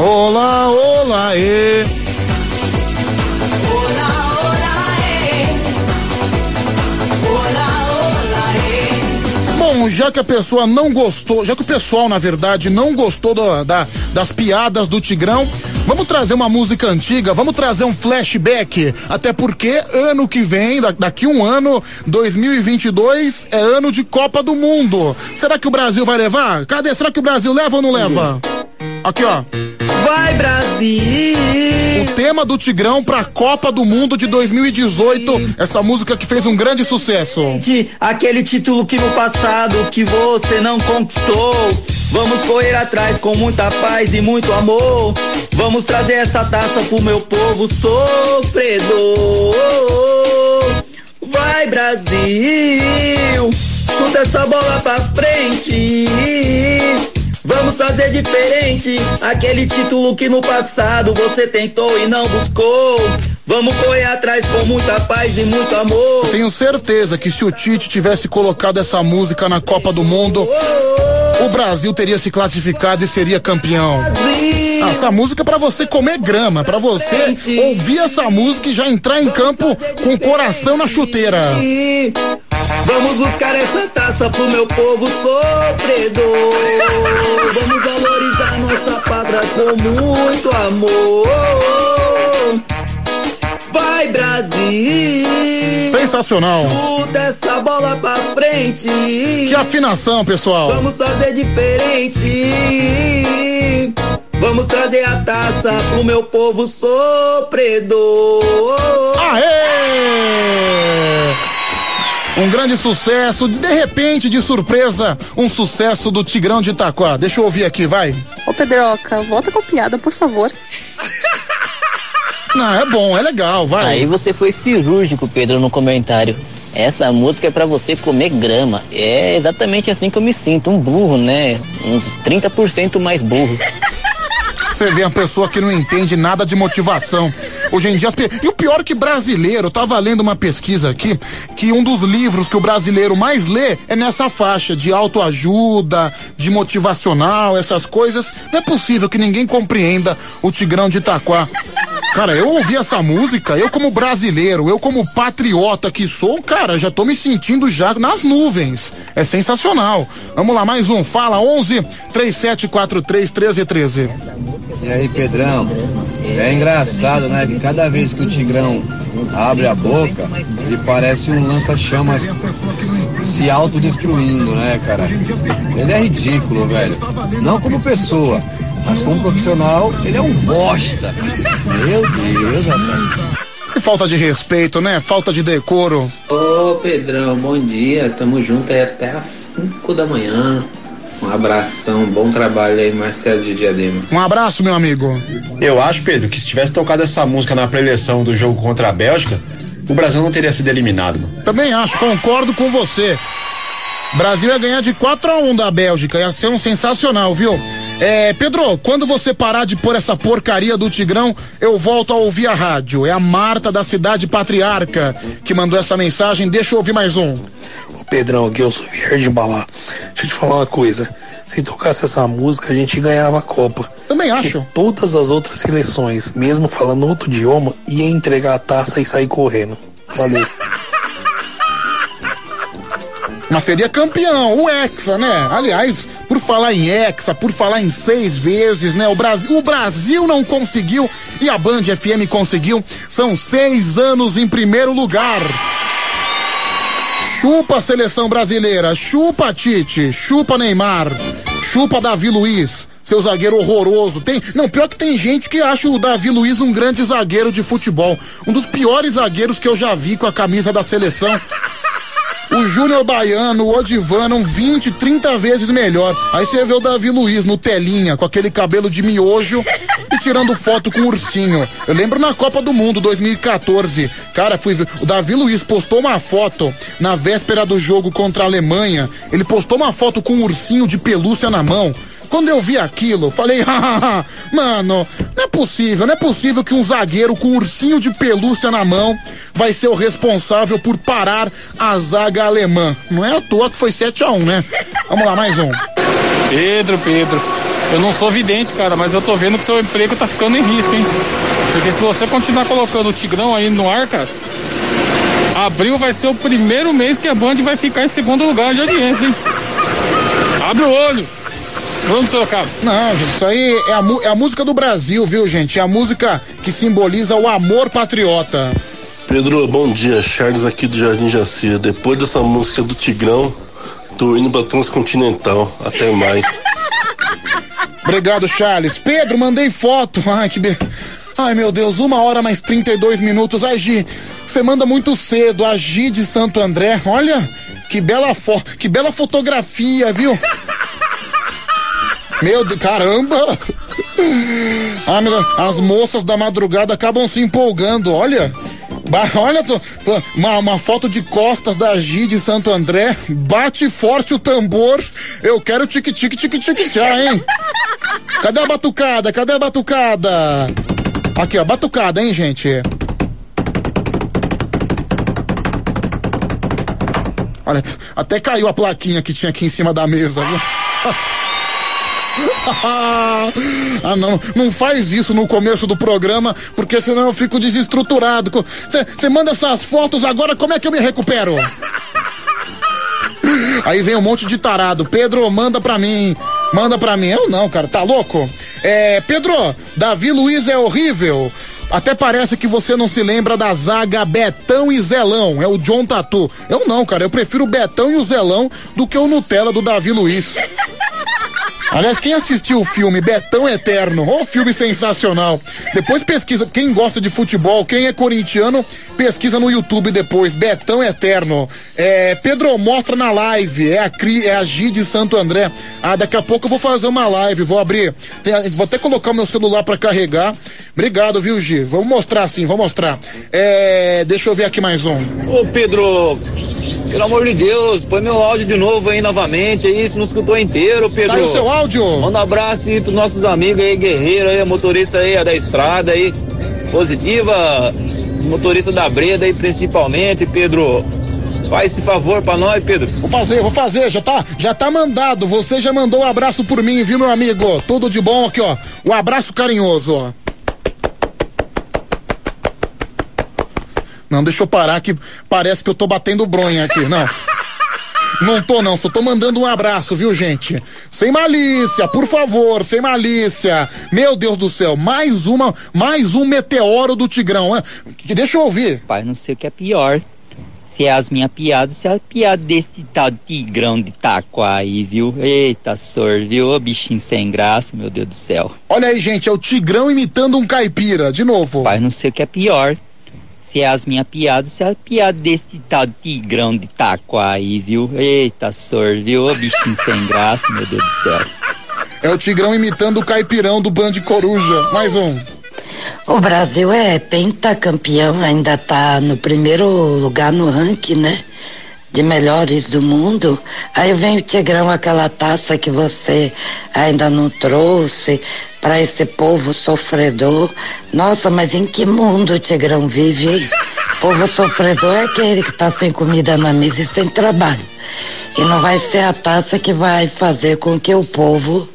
Olá, olá, e. Já que a pessoa não gostou, já que o pessoal, na verdade, não gostou do- da- das piadas do Tigrão, vamos trazer uma música antiga, vamos trazer um flashback. Até porque ano que vem, da- daqui um ano, 2022, é ano de Copa do Mundo. Será que o Brasil vai levar? Cadê? Será que o Brasil leva ou não leva? Aqui, ó. Vai, Brasil! Tema do Tigrão pra Copa do Mundo de 2018. Essa música que fez um grande sucesso. Aquele título que no passado que você não conquistou. Vamos correr atrás com muita paz e muito amor. Vamos trazer essa taça pro meu povo sofredor. Vai, Brasil! Chuta essa bola pra frente. Vamos fazer diferente. Aquele título que no passado você tentou e não buscou. Vamos correr atrás com muita paz e muito amor. Tenho certeza que se o Tite tivesse colocado essa música na Copa do Mundo, o Brasil teria se classificado e seria campeão. Ah, Essa música é pra você comer grama, pra você ouvir essa música e já entrar em campo com o coração na chuteira. Vamos buscar essa taça pro meu povo sofredor. Vamos valorizar nossa pátria com muito amor. Vai, Brasil! Sensacional. Chuta essa bola pra frente. Que afinação, pessoal. Vamos fazer diferente. Vamos trazer a taça pro meu povo sofredor. Aê! Um grande sucesso, de repente, de surpresa, um sucesso do Tigrão de Itaquá. Deixa eu ouvir aqui, vai. Ô Pedroca, volta com a piada, por favor. [LAUGHS] Não, é bom, é legal, vai. Aí você foi cirúrgico, Pedro, no comentário. Essa música é pra você comer grama. É exatamente assim que eu me sinto, um burro, né? Uns 30% mais burro. Você vê uma pessoa que não entende nada de motivação. Hoje em dia, e o pior é que brasileiro, eu tava lendo uma pesquisa aqui, que um dos livros que o brasileiro mais lê é nessa faixa de autoajuda, de motivacional, essas coisas. Não é possível que ninguém compreenda o Tigrão de Itaquá. Cara, eu ouvi essa música, eu como brasileiro, eu como patriota que sou, cara, já tô me sentindo já nas nuvens. É sensacional. Vamos lá, mais um. Fala 11 3743 1313. E aí, Pedrão? É engraçado, né? Que cada vez que o Tigrão abre a boca, ele parece um lança-chamas se autodestruindo, né, cara? Ele é ridículo, velho. Não como pessoa, mas como profissional, ele é um bosta. Meu Deus, rapaz. Que falta de respeito, né? Falta de decoro. Ô Pedrão, bom dia. Tamo junto aí até às 5 da manhã. Um abração, bom trabalho aí, Marcelo de Diadema. Um abraço, meu amigo. Eu acho, Pedro, que se tivesse tocado essa música na preleção do jogo contra a Bélgica, o Brasil não teria sido eliminado. Mano. Também acho, concordo com você. Brasil ia ganhar de 4 a 1 da Bélgica, ia ser um sensacional, viu? É, Pedro, quando você parar de pôr essa porcaria do Tigrão, eu volto a ouvir a rádio. É a Marta da cidade patriarca que mandou essa mensagem. Deixa eu ouvir mais um. Pedrão, aqui eu sou Vierge de Balá. Deixa eu te falar uma coisa. Se tocasse essa música, a gente ganhava a Copa. Também acho. Porque todas as outras seleções, mesmo falando outro idioma, ia entregar a taça e sair correndo. Valeu. [LAUGHS] Mas seria campeão, o Hexa, né? Aliás, por falar em Hexa, por falar em seis vezes, né? O Brasil, o Brasil não conseguiu e a Band FM conseguiu. São seis anos em primeiro lugar. Chupa a seleção brasileira, chupa Tite, chupa Neymar, chupa Davi Luiz, seu zagueiro horroroso. Tem, não, pior que tem gente que acha o Davi Luiz um grande zagueiro de futebol, um dos piores zagueiros que eu já vi com a camisa da seleção. O Júnior Baiano, o Odivano, 20, 30 vezes melhor. Aí você vê o Davi Luiz no telinha, com aquele cabelo de miojo e tirando foto com o ursinho. Eu lembro na Copa do Mundo 2014. Cara, fui ver. O Davi Luiz postou uma foto na véspera do jogo contra a Alemanha. Ele postou uma foto com um ursinho de pelúcia na mão. Quando eu vi aquilo, falei, hahaha, mano, não é possível, não é possível que um zagueiro com um ursinho de pelúcia na mão vai ser o responsável por parar a zaga alemã. Não é à toa que foi 7 a 1 né? Vamos lá, mais um. Pedro, Pedro, eu não sou vidente, cara, mas eu tô vendo que seu emprego tá ficando em risco, hein? Porque se você continuar colocando o Tigrão aí no ar, cara, abril vai ser o primeiro mês que a Band vai ficar em segundo lugar de audiência, hein? Abre o olho. Vamos, Sorocaba. Não, gente, isso aí é a, é a música do Brasil, viu, gente? É a música que simboliza o amor patriota. Pedro, bom dia. Charles aqui do Jardim Jaci. Depois dessa música do Tigrão, tô indo pra Transcontinental. Até mais. [LAUGHS] Obrigado, Charles. Pedro, mandei foto. [LAUGHS] Ai, que be... Ai, meu Deus, uma hora mais 32 minutos. Ai, Gi, você manda muito cedo. A Gi de Santo André. Olha, que bela foto, que bela fotografia, viu? Meu Deus, caramba! Ah, as moças da madrugada acabam se empolgando, olha. Olha, uma, uma foto de costas da Gi de Santo André. Bate forte o tambor. Eu quero tique-tique, tique-tique, tchá, hein? Cadê a batucada? Cadê a batucada? Aqui, ó, batucada, hein, gente? Olha, até caiu a plaquinha que tinha aqui em cima da mesa, viu? [LAUGHS] [LAUGHS] ah, não, não faz isso no começo do programa, porque senão eu fico desestruturado. Você manda essas fotos agora, como é que eu me recupero? [LAUGHS] Aí vem um monte de tarado. Pedro, manda pra mim. Manda pra mim. Eu não, cara, tá louco? É, Pedro, Davi Luiz é horrível. Até parece que você não se lembra da zaga Betão e Zelão. É o John Tatu. Eu não, cara. Eu prefiro o Betão e o Zelão do que o Nutella do Davi Luiz. [LAUGHS] Aliás, quem assistiu o filme Betão Eterno, ô filme sensacional. Depois pesquisa, quem gosta de futebol, quem é corintiano, pesquisa no YouTube depois, Betão Eterno. É, Pedro, mostra na live, é a, Cri, é a Gi de Santo André. Ah, daqui a pouco eu vou fazer uma live, vou abrir, tem, vou até colocar o meu celular para carregar. Obrigado, viu, Gi? Vamos mostrar sim, vou mostrar. É, deixa eu ver aqui mais um. Ô, Pedro, pelo amor de Deus, põe meu áudio de novo aí novamente aí, se não escutou inteiro, Pedro. O seu áudio? Manda um abraço aí pros nossos amigos aí, guerreiro aí, motorista aí da estrada aí, positiva, motorista da Breda aí principalmente, Pedro. Faz esse favor pra nós, Pedro. Vou fazer, vou fazer, já tá, já tá mandado. Você já mandou um abraço por mim, viu, meu amigo? Tudo de bom aqui, ó. Um abraço carinhoso, ó. Não, deixa eu parar que parece que eu tô batendo bronha aqui, não. Não tô não, só tô mandando um abraço, viu, gente? Sem malícia, por favor, sem malícia. Meu Deus do céu, mais uma, mais um meteoro do Tigrão. Hein? Deixa eu ouvir. Pai, não sei o que é pior. Se é as minhas piadas, se é a piada desse tal tigrão de taquá aí, viu? Eita, sor, viu? Ô bichinho sem graça, meu Deus do céu. Olha aí, gente, é o tigrão imitando um caipira, de novo. Pai, não sei o que é pior se é as minhas piadas, se é a piada desse tal de tigrão de taquá aí, viu? Eita, sor, viu? Ô bichinho sem graça, meu Deus do céu. É o Tigrão imitando o caipirão do Band Coruja. Mais um. O Brasil é pentacampeão, ainda tá no primeiro lugar no ranking, né? De melhores do mundo. Aí vem o Tigrão, aquela taça que você ainda não trouxe para esse povo sofredor. Nossa, mas em que mundo o Tigrão vive, hein? Povo sofredor é aquele que tá sem comida na mesa e sem trabalho. E não vai ser a taça que vai fazer com que o povo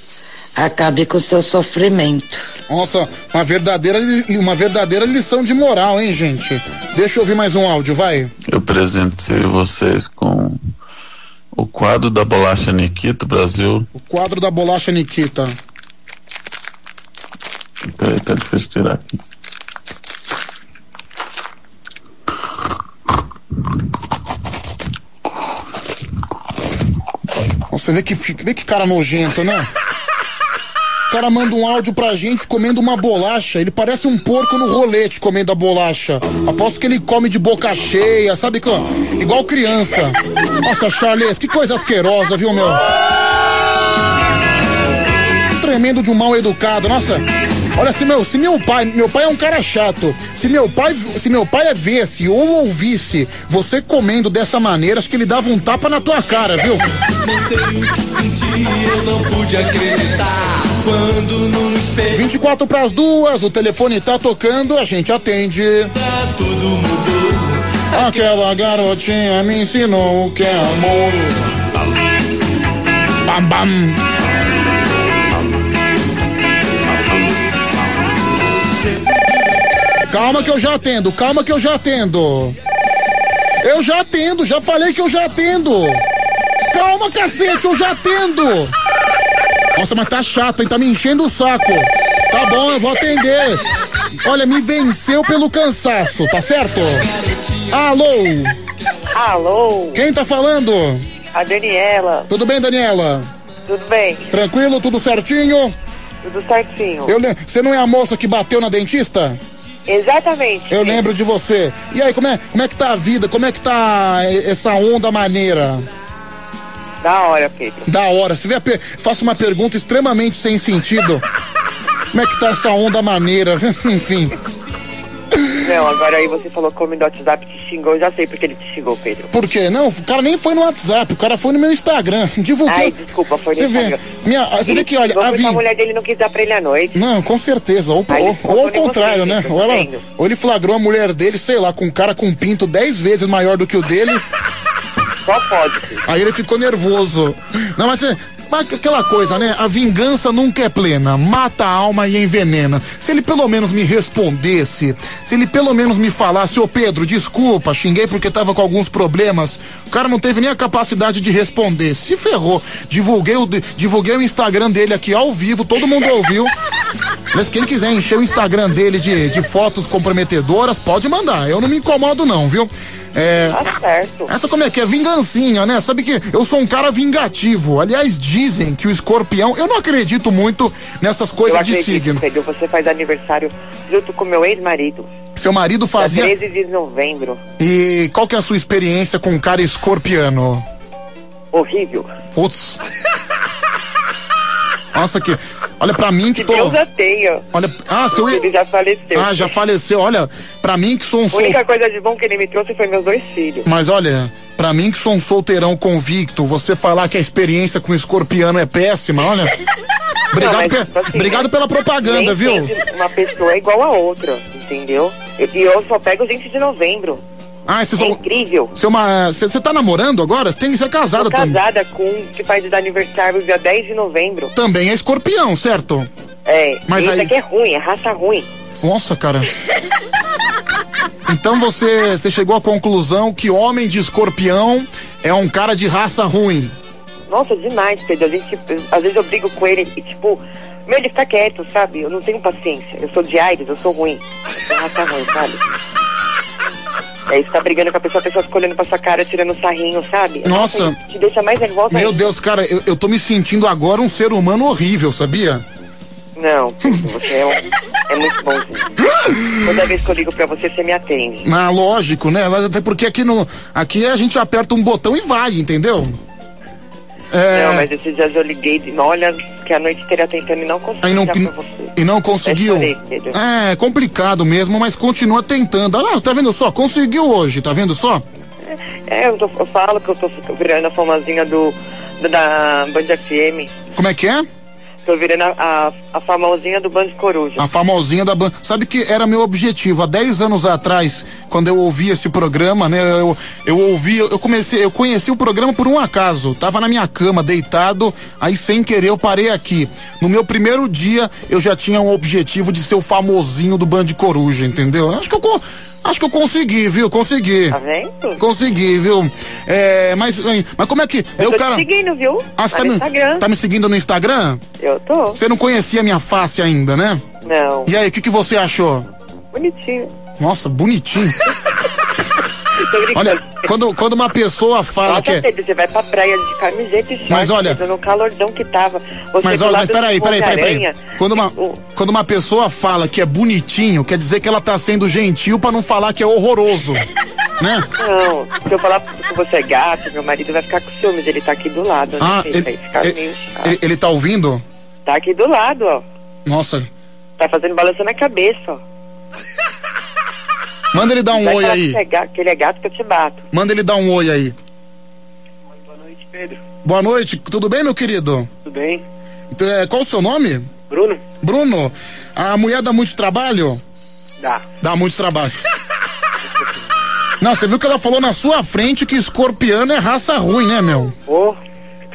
acabe com seu sofrimento. Nossa, uma verdadeira, uma verdadeira lição de moral, hein, gente? Deixa eu ouvir mais um áudio, vai. Eu presentei vocês com o quadro da bolacha Nikita Brasil. O quadro da bolacha Nikita. Peraí, tá difícil tirar aqui. Você vê que, vê que cara nojento, né? O cara manda um áudio pra gente comendo uma bolacha. Ele parece um porco no rolete comendo a bolacha. Aposto que ele come de boca cheia, sabe? Igual criança. Nossa, Charles, que coisa asquerosa, viu, meu? Tremendo de um mal educado, nossa. Olha, se meu, se meu pai, meu pai é um cara chato. Se meu pai, se meu pai visse ou ouvisse você comendo dessa maneira, acho que ele dava um tapa na tua cara, viu? eu não pude acreditar quando no espelho 24 para as duas, o telefone tá tocando, a gente atende. tudo mudou. Aquela garotinha me ensinou o que é amor. Bam, bam. Calma que eu já atendo, calma que eu já atendo. Eu já atendo, já falei que eu já atendo. Calma, cacete, eu já atendo. Nossa, mas tá chato, hein? Tá me enchendo o saco. Tá bom, eu vou atender. Olha, me venceu pelo cansaço, tá certo? Alô? Alô? Quem tá falando? A Daniela. Tudo bem, Daniela? Tudo bem? Tranquilo, tudo certinho? Tudo certinho. Você não é a moça que bateu na dentista? Exatamente. Eu lembro de você. E aí, como é, como é que tá a vida? Como é que tá e- essa onda maneira? Da hora, Pedro. Da hora. Se vê a per... Faço uma pergunta extremamente sem sentido. [LAUGHS] Como é que tá essa onda maneira? [LAUGHS] Enfim. Não, agora aí você falou que o homem do WhatsApp te xingou, eu já sei porque ele te xingou, Pedro. Por quê? Não, o cara nem foi no WhatsApp, o cara foi no meu Instagram. Divulguei. Ai, desculpa, foi no Você vê, Instagram. minha, você vê que, olha, a Vi... a mulher dele não quis dar pra ele à noite. Não, com certeza. Ou, Aí ou, ou ao contrário, você, né? Ou, ela, ou ele flagrou a mulher dele, sei lá, com um cara com um pinto dez vezes maior do que o dele. Só pode. Aí ele ficou nervoso. Não, mas, é- mas aquela coisa, né? A vingança nunca é plena. Mata a alma e envenena. Se ele pelo menos me respondesse, se ele pelo menos me falasse, ô Pedro, desculpa, xinguei porque tava com alguns problemas. O cara não teve nem a capacidade de responder. Se ferrou. Divulguei o, divulguei o Instagram dele aqui ao vivo, todo mundo ouviu. Mas quem quiser encher o Instagram dele de, de fotos comprometedoras, pode mandar. Eu não me incomodo, não, viu? É, Tá certo. essa como é que é? Vingancinha, né? Sabe que eu sou um cara vingativo. Aliás, dizem que o escorpião. Eu não acredito muito nessas coisas eu de acredito, signo. Pedro, você faz aniversário junto com meu ex-marido. Seu marido Dia fazia. 13 de novembro. E qual que é a sua experiência com um cara escorpiano? Horrível. Putz. [LAUGHS] Nossa, que. Olha, pra mim que Que tô. Deus a tenha. Olha. Ah, seu. Ele já faleceu. Ah, já faleceu. Olha, pra mim que sou um A sol... única coisa de bom que ele me trouxe foi meus dois filhos. Mas olha, pra mim que sou um solteirão convicto, você falar que a experiência com escorpiano é péssima, olha. [LAUGHS] Obrigado, Não, mas, pe- tipo assim, obrigado pela propaganda, viu? Uma pessoa é igual a outra, entendeu? Eu- E eu, só pego gente de novembro. Ah, É incrível. Você tá namorando agora? Você tem que ser casada também. casada com um que faz de aniversário dia 10 de novembro. Também é escorpião, certo? É, Mas esse aí- aqui é ruim, é raça ruim. Nossa, cara. [LAUGHS] Então você, você chegou à conclusão que homem de escorpião é um cara de raça ruim. Nossa, demais, Pedro. A gente, às vezes eu brigo com ele e, tipo, meu, ele fica quieto, sabe? Eu não tenho paciência. Eu sou de Aires, eu sou ruim. Eu sou raça ruim, sabe? Aí você tá brigando com a pessoa, a pessoa fica olhando pra sua cara, tirando sarrinho, sabe? Nossa. isso Te deixa mais nervosa Meu ainda. Deus, cara, eu, eu tô me sentindo agora um ser humano horrível, sabia? Não, você é, um- é muito bonzinho. Toda vez que eu ligo pra você, você me atende. Ah, lógico, né? Até porque aqui no. Aqui a gente aperta um botão e vai, entendeu? É. Não, mas esses dias eu liguei, de, olha, que a noite inteira tentando e não consegui Aí não, e não conseguiu. Chorei. É, complicado mesmo, mas continua tentando. Ah, lá, tá vendo só? Conseguiu hoje, tá vendo só? É, eu, tô- eu falo que eu tô virando a famosinha do, do- da Band FM. Como é que é? Tô virando a, a, a famosinha do Band Coruja. A famosinha da banda. Sabe que era meu objetivo há 10 anos atrás, quando eu ouvi esse programa, né? Eu, eu ouvi, eu comecei, eu conheci o programa por um acaso. Tava na minha cama, deitado, aí sem querer eu parei aqui. No meu primeiro dia, eu já tinha um objetivo de ser o famosinho do Band Coruja, entendeu? Acho que eu, acho que eu consegui, viu? Consegui. Tá vendo? Consegui, viu? É, mas, mas como é que. Eu Eu, tô cara. te seguindo, viu? Ah, você tá, no Instagram. tá me seguindo no Instagram? Eu tô. Você não conhecia minha face ainda, né? Não. E aí, o que, que você achou? Bonitinho. Nossa, bonitinho. [LAUGHS] Olha, quando, quando uma pessoa fala que é. Pedro, você vai pra praia de camiseta e short, Mas olha- no calordão que tava. Você Mas olha, mas peraí, peraí, peraí, peraí. Quando uma, quando uma pessoa fala que é bonitinho, quer dizer que ela tá sendo gentil pra não falar que é horroroso. [LAUGHS] né? Não, se eu falar que você é gato, meu marido vai ficar com ciúmes, ele tá aqui do lado, né? Ah, Ele ficar ele, meio ele- ele tá ouvindo? Tá aqui do lado, ó. Nossa. Tá fazendo balançando a cabeça, ó. [LAUGHS] Manda ele dar um oi aí. Que, é gato, que ele é gato que eu te bato. Manda ele dar um oi aí. Boa noite, Pedro. Boa noite, tudo bem, meu querido? Tudo bem? Então, é, Qual o seu nome? Bruno? Bruno, a mulher dá muito trabalho? Dá. Dá muito trabalho. [LAUGHS] Não, você viu que ela falou na sua frente que escorpiano é raça ruim, né, meu? Ô.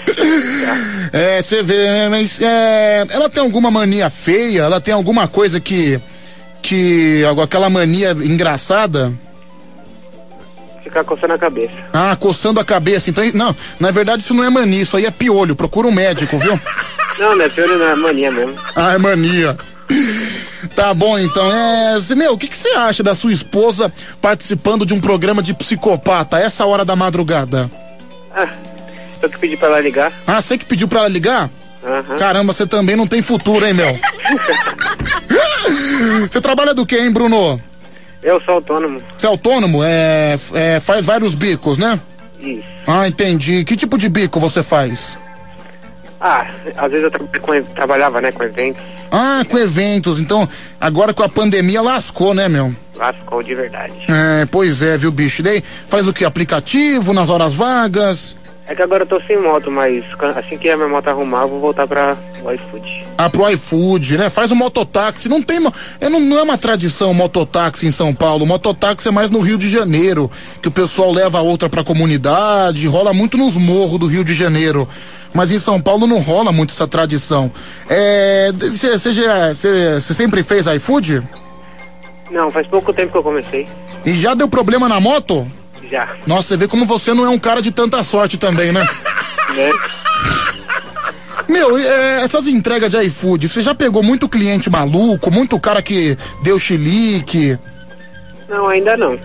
[LAUGHS] É, você vê, né, mas é, ela tem alguma mania feia? Ela tem alguma coisa que. Que. aquela mania engraçada? Ficar coçando a cabeça. Ah, coçando a cabeça. Então, não, na verdade isso não é mania, isso aí é piolho. Procura um médico, viu? [LAUGHS] Não, não é pior, não é mania mesmo. Ah, é mania. Tá bom, então. É, meu, o que você acha da sua esposa participando de um programa de psicopata a essa hora da madrugada? Ah, eu que pedi pra ela ligar. Ah, você que pediu pra ela ligar? Aham. Caramba, você também não tem futuro, hein, meu? [LAUGHS] [LAUGHS] Você trabalha do que, hein, Bruno? Eu sou autônomo. Você é autônomo? É, é, faz vários bicos, né? Isso. Ah, entendi. Que tipo de bico você faz? Ah, às vezes eu tra- com- trabalhava, né, com eventos. Ah, com eventos. Então, agora com a pandemia lascou, né, meu? Lascou de verdade. É, pois é, viu, bicho? Daí faz o que? Aplicativo, nas horas vagas? É que agora eu tô sem moto, mas assim que a minha moto arrumar, eu vou voltar pra o iFood. Ah, pro iFood, né? Faz o mototáxi. Não tem. É, não, não é uma tradição o mototáxi em São Paulo. Mototáxi é mais no Rio de Janeiro, que o pessoal leva a outra pra comunidade, rola muito nos morros do Rio de Janeiro. Mas em São Paulo não rola muito essa tradição. É. Você sempre fez iFood? Não, faz pouco tempo que eu comecei. E já deu problema na moto? Já. Nossa, você vê como você não é um cara de tanta sorte também, né? [LAUGHS] Né? Meu, é, essas entregas de iFood, você já pegou muito cliente maluco, muito cara que deu chilique? Não, ainda não.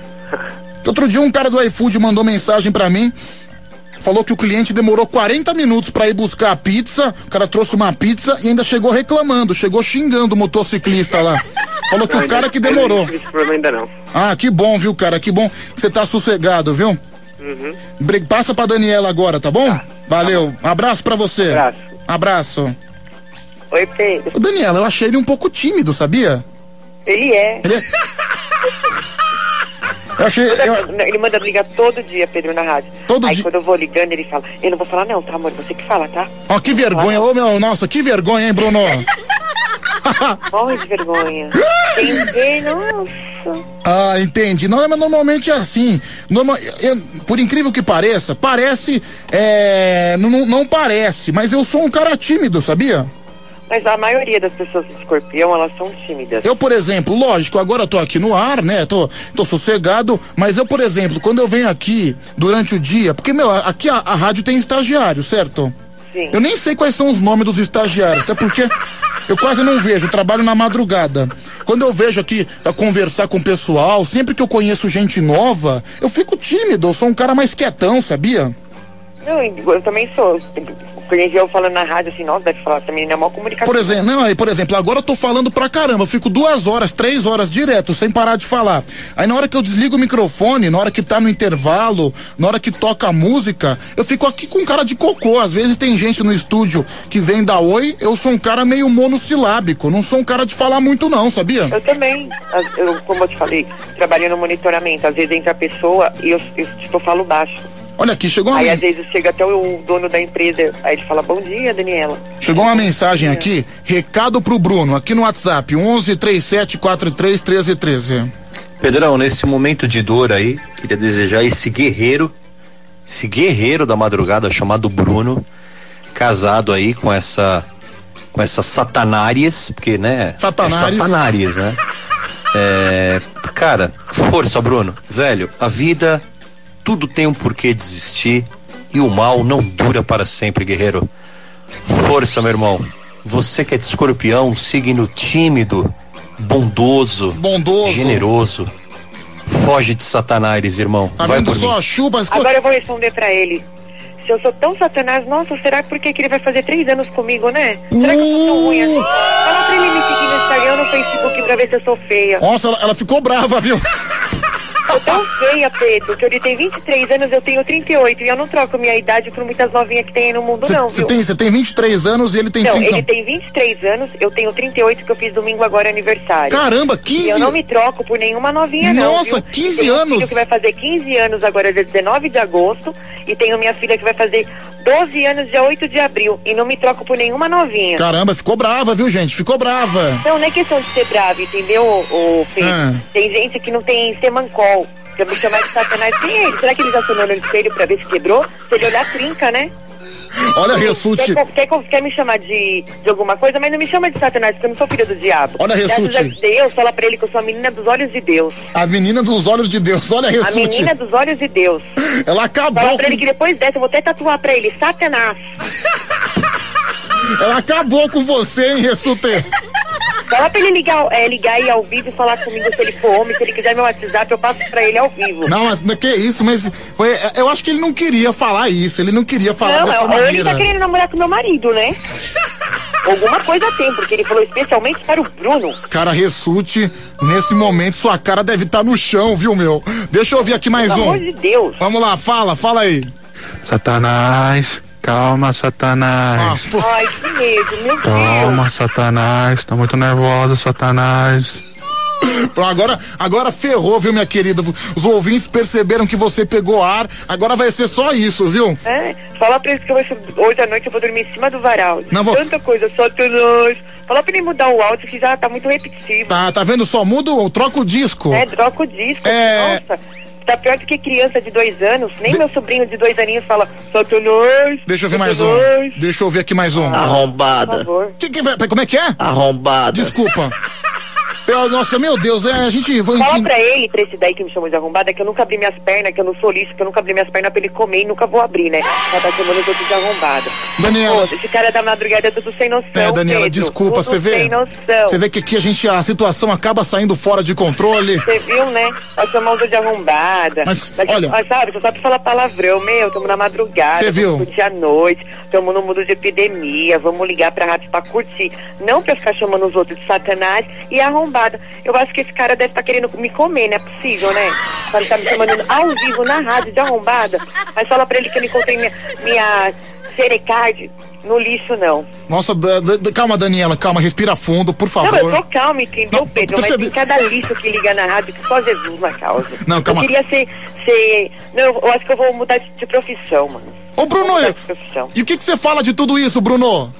Outro dia um cara do iFood mandou mensagem pra mim, falou que o cliente demorou 40 minutos pra ir buscar a pizza, o cara trouxe uma pizza e ainda chegou reclamando, chegou xingando o motociclista lá. Falou que Não, o cara ainda- que demorou. Não tive esse problema ainda não. Ah, que bom, viu, cara? Que bom que você tá sossegado, viu? Uhum. Passa pra Daniela agora, tá bom? Valeu. Abraço pra você. Abraço. Abraço. Oi, Pedro. Daniela, eu achei ele um pouco tímido, sabia? Ele é. Ele é... [LAUGHS] Eu achei. eu- Ele manda ligar todo dia, Pedro, na rádio. Todo Aí dia? quando eu vou ligando, ele fala, eu não vou falar não, tá, amor? Você que fala, tá? Ó, que vergonha. Ô, meu, nossa, que vergonha, hein, Bruno? [LAUGHS] Morre de vergonha. Vê, nossa. Ah, entendi. Não, mas normalmente é assim. Norma- eu- por incrível que pareça, parece. É, não- não parece, mas eu sou um cara tímido, sabia? Mas a maioria das pessoas de escorpião, elas são tímidas. Eu, por exemplo, lógico, agora eu tô aqui no ar, né? Tô, tô sossegado, mas eu, por exemplo, quando eu venho aqui durante o dia, porque, meu, aqui a, a rádio tem estagiário, certo? Sim. Eu nem sei quais são os nomes dos estagiários, até porque eu quase não vejo, trabalho na madrugada. Quando eu vejo aqui pra conversar com o pessoal, sempre que eu conheço gente nova, eu fico tímido, eu sou um cara mais quietão, sabia? Não, eu também sou. Conheci eu falando na rádio assim, nossa, deve falar, essa menina é mó comunicação. Por exemplo, não, aí, por exemplo, agora eu tô falando pra caramba, eu fico duas horas, três horas direto, sem parar de falar. Aí na hora que eu desligo o microfone, na hora que tá no intervalo, na hora que toca a música, eu fico aqui com cara de cocô. Às vezes tem gente no estúdio que vem da oi, eu sou um cara meio monossilábico, não sou um cara de falar muito não, sabia? Eu também, eu, como eu te falei, trabalhando no monitoramento, às vezes entra a pessoa e eu, eu, tipo, eu falo baixo. Olha aqui, chegou uma, Aí men- às vezes chega até o dono da empresa, aí ele fala, bom dia, Daniela. chegou uma mensagem aqui, recado pro Bruno, aqui no WhatsApp, 11 37 43 13 13. Pedrão, nesse momento de dor aí, queria desejar esse guerreiro, esse guerreiro da madrugada chamado Bruno, casado aí com essa com essa satanárias, porque né? Satanárias. É satanárias, né? É, cara, força, Bruno. Velho, a vida tudo tem um porquê de existir e o mal não dura para sempre, guerreiro. Força, meu irmão. Você que é de escorpião, um signo tímido, bondoso, bondoso, generoso. Foge de Satanás, irmão. Tá Vai por só mim. chuva? Agora eu vou responder pra ele. Se eu sou tão satanás, nossa, será que porque que ele vai fazer três anos comigo, né? Será que eu sou tão ruim assim? Fala pra ele me seguir no Instagram ou no Facebook pra ver se eu sou feia. Nossa, ela, ela ficou brava, viu? [LAUGHS] Sou tão feia, Pedro, que ele tem 23 anos, eu tenho 38. E eu não troco minha idade por muitas novinhas que tem aí no mundo, não, Você tem, você tem 23 anos e ele tem não, 30. ele tem 23 anos, eu tenho 38, que eu fiz domingo agora aniversário. Caramba, 15 E eu não me troco por nenhuma novinha, não. Nossa, viu? 15 tenho anos? filho que vai fazer 15 anos agora, dia 19 de agosto. E tenho minha filha que vai fazer 12 anos, dia 8 de abril. E não me troco por nenhuma novinha. Caramba, ficou brava, viu, gente? Ficou brava. Não, não é questão de ser bravo, entendeu, ô, Pedro? Ah. Tem gente que não tem semancol. Eu me chamar de satanás. Quem é ele? Será que ele já acionou no espelho pra ver se quebrou? Se ele olhar, trinca, né? Olha, Ressute. Quer, quer, quer me chamar de, de alguma coisa, mas não me chama de satanás, porque eu não sou filha do diabo. Olha, Graças Ressute. a Deus, fala pra ele que eu sou a menina dos olhos de Deus. A menina dos olhos de Deus. Olha, A Ressute. menina dos olhos de Deus. Ela acabou Fala pra com... ele que depois dessa eu vou até tatuar pra ele, Satanás. Ela acabou com você, hein, Ressute? [LAUGHS] Fala pra ele ligar, é, ligar aí ao vivo e falar comigo se ele for homem, se ele quiser meu WhatsApp, eu passo pra ele ao vivo. Não, mas que isso, mas foi, eu acho que ele não queria falar isso, ele não queria falar Não, dessa ou ele maneira. tá querendo namorar com meu marido, né? Alguma coisa tem, porque ele falou especialmente para o Bruno. Cara, Ressute, nesse momento sua cara deve estar no chão, viu, meu? Deixa eu ouvir aqui mais Pelo um. amor de Deus. Vamos lá, fala, fala aí. Satanás, calma, Satanás. Ai, que medo, meu Deus. Calma, Satanás. Tô muito nervosa, Satanás. Agora, agora ferrou, viu, minha querida? Os ouvintes perceberam que você pegou ar, agora vai ser só isso, viu? É, fala pra ele que vou, hoje à noite eu vou dormir em cima do varal. Não vou- Tanta coisa, só nós. Fala pra ele mudar o áudio que já tá muito repetitivo. Tá, tá vendo? Só muda ou troca o disco. É, troca o disco. É. Nossa, tá pior do que criança de dois anos. Nem meu sobrinho de dois aninhos fala, Satanás. Deixa eu ver mais um. Deixa eu ouvir aqui mais um. Arrombada. Que, que, vai- como é que é? Arrombada. Desculpa. [LAUGHS] Eu- nossa, meu Deus, é, a gente vai. Fala pra ele, pra esse daí que me chamou de arrombada, que eu nunca abri minhas pernas, que eu não sou lixo, que eu nunca abri minhas pernas pra ele comer e nunca vou abrir, né? Pra tá chamando os outros de arrombada. Daniela. Pô, esse cara da madrugada é tudo sem noção. É, Daniela, Pedro, desculpa, você vê. Sem noção. Você vê que aqui a gente, a situação acaba saindo fora de controle. Você viu, né? Vai chamar de arrombada. Mas, Daqui- olha- mas, sabe, só sabe falar palavrão, meu, tamo na madrugada. Cê viu? Curtir à noite, tamo no mundo de epidemia, vamos ligar pra rádio pra curtir. Não pra ficar chamando os outros de satanás e Eu acho que esse cara deve estar querendo me comer, não é possível, né? Ele tá me chamando ao vivo na rádio de arrombada. Mas fala pra ele que eu encontrei minha, minha cerecard no lixo, não. Nossa, da- da- calma, Daniela, calma, respira fundo, por favor. Não, eu tô calma, entendeu, Pedro? Mas percebi. tem cada lixo que liga na rádio que só Jesus na causa. Não, calma. Eu queria ser. ser... Não, eu acho que eu vou mudar de, de profissão, mano. Ô, Bruno, eu- e o que, que você fala de tudo isso, Bruno?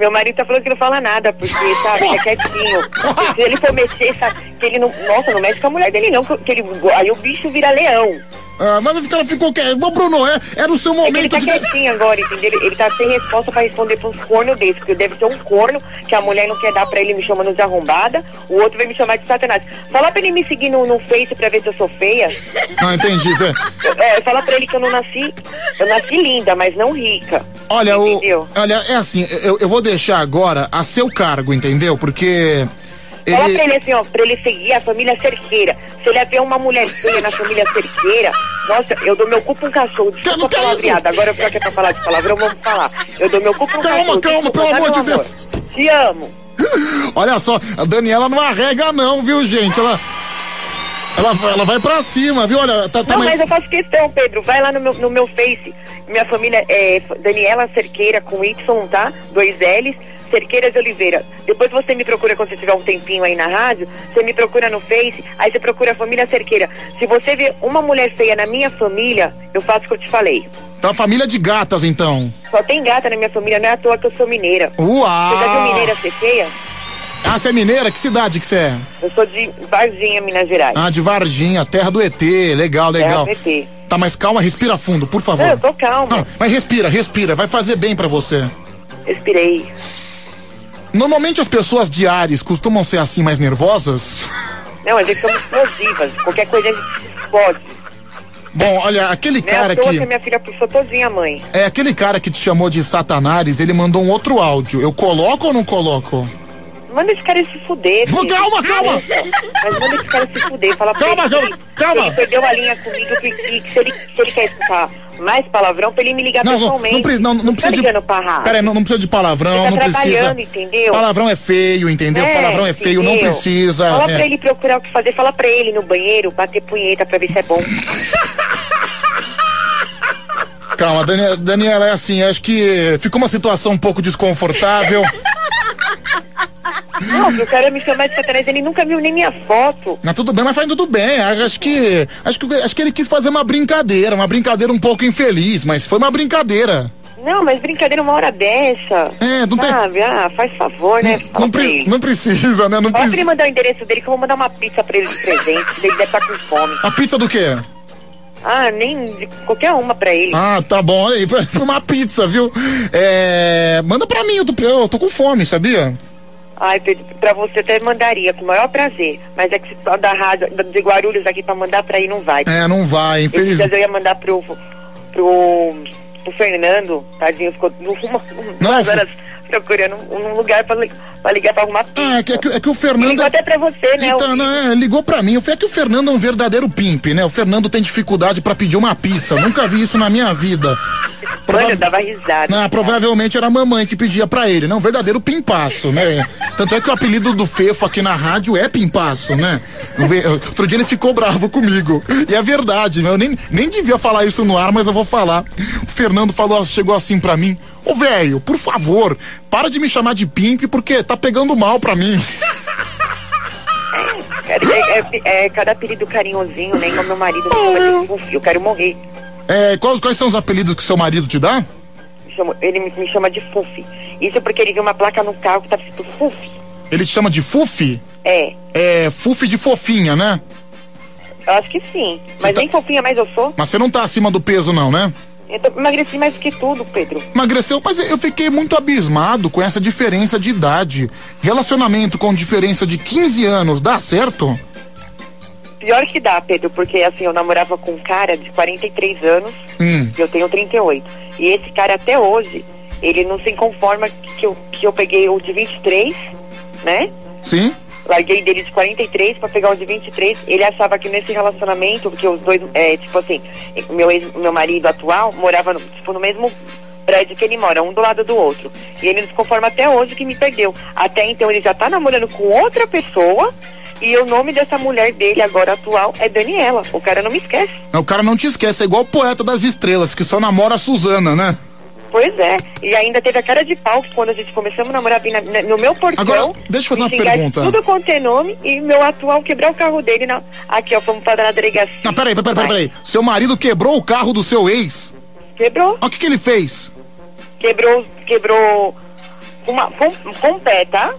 Meu marido tá falando que não fala nada, porque, sabe, é quietinho. [LAUGHS] Se ele for mexer, sabe, que ele não. Nossa, não mexe com a mulher dele, não, que ele. Aí o bicho vira leão. Ah, mas o cara ficou quieto. Ô, Bruno, é, era o seu É que ele momento tá de. quietinho agora, entendeu? Ele, ele tá sem resposta pra responder pra uns cornos desses, porque deve ser um corno que a mulher não quer dar pra ele me chamando de arrombada, o outro vai me chamar de satanás. Fala pra ele me seguir no, no Face pra ver se eu sou feia. Não, entendi. pé. É, fala pra ele que eu não nasci. Eu nasci linda, mas não rica. Olha, o, Entendeu? olha, é assim, eu, eu vou deixar agora a seu cargo, entendeu? Porque Fala Ele- pra ele assim, ó, pra ele seguir a família cerqueira. Se ele ver uma mulher feia na família cerqueira, nossa, eu dou meu cu pra um cachorro. Desculpa é palavreada. Agora, já que é pra falar de palavrão, vamos falar. Eu dou meu cu pra um Calma, cachorro. calma, Desculpa, pelo amor de Deus. Te amo. [GASPS] Olha só, a Daniela não arrega não, viu, gente? Ela, ela, ela vai pra cima, viu? Olha, tá, tá Não, mais... mas eu faço questão, Pedro. Vai lá no meu, no meu Face. Minha família é Daniela Cerqueira com Y, tá? Dois L's. Cerqueira de Oliveira. Depois você me procura quando você tiver um tempinho aí na rádio. Você me procura no Face. Aí você procura a família Cerqueira. Se você vê uma mulher feia na minha família, eu faço o que eu te falei. Tá família de gatas, então. Só tem gata na minha família, não é à toa que eu sou mineira. Uau! Você já viu mineira ser feia? Ah, você é mineira? Que cidade que você é? Eu sou de Varginha, Minas Gerais. Ah, de Varginha, terra do ET. Legal, legal. Terra do ET. Tá, mas calma, respira fundo, por favor. Não, eu tô calma. Não, mas respira, respira, vai fazer bem pra você. Respirei. Normalmente as pessoas de Ares costumam ser assim mais nervosas. [LAUGHS] Não, a gente somos explosivas. Qualquer coisa a gente explode. Bom, olha, aquele Não é à cara toa que. que minha filha puxou todinha mãe. É aquele cara que te chamou de Satanás, ele mandou um outro áudio. Eu coloco ou não coloco? Manda esse cara se fuder. Filho. calma, calma. Mas manda esse cara se fuder. Fala pra Calma, ele calma, que- calma. que Ele perdeu a linha comigo. Que, que- que se, ele, se ele quer escutar mais palavrão, pra ele me ligar Não, pessoalmente. não, não, não precisa tá de. ligando pra rádio. Pera aí, não, não precisa de palavrão, tá não precisa. entendeu? Palavrão é feio, entendeu? É, palavrão é feio, não precisa. Fala é. pra ele procurar o que fazer. Fala pra ele no banheiro, bater punheta pra ver se é bom. Calma, Daniela, Daniela, é assim, acho que ficou uma situação um pouco desconfortável. [LAUGHS] Não, o cara me chamar de satanás, ele nunca viu nem minha foto. Mas tudo bem, mas faz tudo bem. Acho que, acho que. Acho que ele quis fazer uma brincadeira, uma brincadeira um pouco infeliz, mas foi uma brincadeira. Não, mas brincadeira uma hora dessa. É, não tem- Sabe? Ah, faz favor, né? Não, pra pre- não precisa, né? Não precisa. mandar o endereço dele que eu vou mandar uma pizza pra ele de presente. ele deve estar com fome. A pizza do quê? Ah, nem de qualquer uma pra ele. Ah, tá bom. Olha aí, [LAUGHS] foi uma pizza, viu? É, manda pra mim, eu tô, eu tô com fome, sabia? Ai, Pedro, pra você até mandaria, com o maior prazer. Mas é que se da rádio, de Guarulhos aqui pra mandar pra aí não vai. É, não vai, infelizmente. eu ia mandar pro, pro, pro Fernando, tadinho, ficou duas horas procurando um lugar pra, li- pra ligar pra arrumar pizza. Ah, é que, é que- é que o Fernando. Ligou até pra você, né? Então, não, é, ligou pra mim. É que o Fernando é um verdadeiro pimp, né? O Fernando tem dificuldade pra pedir uma pizza. Nunca vi isso na minha vida. Mano, eu dava risada. Não, provavelmente era a mamãe que pedia pra ele, não, um verdadeiro pimpaço, né? Tanto é que o apelido do Fefo aqui na rádio é pimpaço, né? Outro dia ele ficou bravo comigo. E é verdade, né? Eu nem, nem devia falar isso no ar, mas eu vou falar. O Fernando falou, chegou assim pra mim: Ô velho, por favor, para de me chamar de pimp porque tá pegando mal pra mim. É, é- é cada apelido carinhosinho, né? Igual meu marido eu quero morrer. É, quais, quais são os apelidos que seu marido te dá? Ele me, me chama de Fufi. Isso porque ele viu uma placa no carro que tava escrito Fufi. Ele te chama de Fufi? É, É, Fufi de fofinha, né? eu acho que sim. Mas nem fofinha mais eu sou. Mas você não tá acima do peso, não, né? Eu emagreci mais que tudo, Pedro. Emagreceu, mas eu fiquei muito abismado com essa diferença de idade. Relacionamento com diferença de 15 anos, dá certo? Pior que dá, Pedro, porque assim, eu namorava com um cara de 43 anos Hum. e eu tenho 38. E esse cara até hoje, ele não se conforma que eu, que eu peguei o de 23, né? Sim? Larguei dele de 43 pra pegar o de 23. Ele achava que nesse relacionamento, porque os dois, é, tipo assim, meu, ex, meu marido atual morava no, tipo, no mesmo prédio que ele mora, um do lado do outro. E ele não se conforma até hoje que me perdeu. Até então ele já tá namorando com outra pessoa e o nome dessa mulher dele agora atual é Daniela. O cara não me esquece. O cara não te esquece, é igual o poeta das estrelas, que só namora a Suzana, né? Pois é. E ainda teve a cara de pau quando a gente começamos a namorar na- na- no meu portão. Agora, deixa eu fazer uma pergunta. Tudo quanto é nome e meu atual quebrar o carro dele na. Aqui, ó, fomos parar na delegacia. Não, peraí, peraí, peraí, peraí. Seu marido quebrou o carro do seu ex? Quebrou. O que, que ele fez? Quebrou, quebrou com, uma, com, com o pé, tá?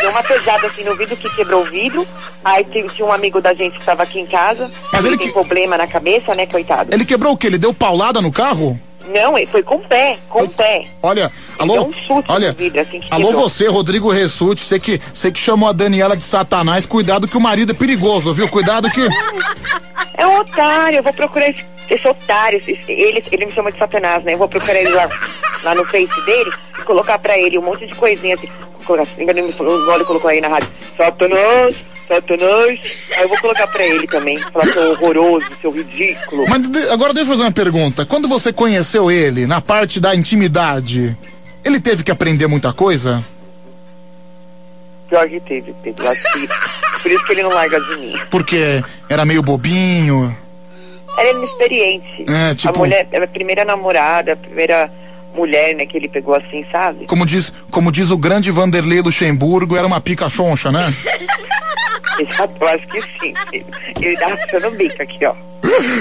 Deu uma pesada assim no vidro que quebrou o vidro. Aí tinha, um amigo da gente que tava aqui em casa. Mas ele ele tem que- problema na cabeça, né, coitado? Ele quebrou o quê? Ele deu paulada no carro? Não, ele foi com o pé, com o pé. Olha, alô, um chute olha, vidro, assim, alô quebrou. você, Rodrigo Ressuti, você que, você que chamou a Daniela de satanás, cuidado que o marido é perigoso, viu? Cuidado que... É um otário, eu vou procurar esse, esse otário. esse- ele, ele me chama de Satanás, né? Eu vou procurar ele lá, lá no Face dele e colocar pra ele um monte de coisinha assim. colocar, ele falou, igual ele colocou aí na rádio, Satanás, Satanás. Aí eu vou colocar pra ele também, falar seu horroroso, seu ridículo. Mas de- agora deixa eu fazer uma pergunta. Quando você conheceu ele, na parte da intimidade, ele teve que aprender muita coisa? Pior que teve, que, por isso que ele não larga de mim. Porque era meio bobinho. Ela é inexperiente. É, tipo- A mulher, é a primeira namorada, a primeira mulher, né, que ele pegou assim, sabe? Como diz, como diz o grande Vanderlei Luxemburgo, era uma pica choncha, né? [LAUGHS] Eu acho que sim. Ele tá raspando o bico aqui, ó.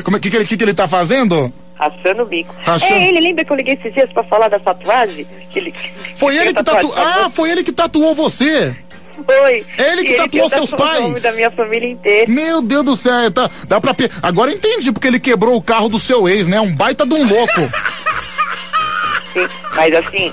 Como é que, que, ele, que, que ele tá fazendo? Raspando o bico. É ele, lembra que eu liguei esses dias pra falar da tatuagem? Que ele, Foi ele que tatuou. Ah, foi ele que tatuou você. Foi. Ele que E tatuou tinha seus tatuado o nome pais. da minha família inteira. Meu Deus do céu, tá, dá pra. pe- Agora entendi porque ele quebrou o carro do seu ex, né? Um baita de um louco. Sim, mas assim,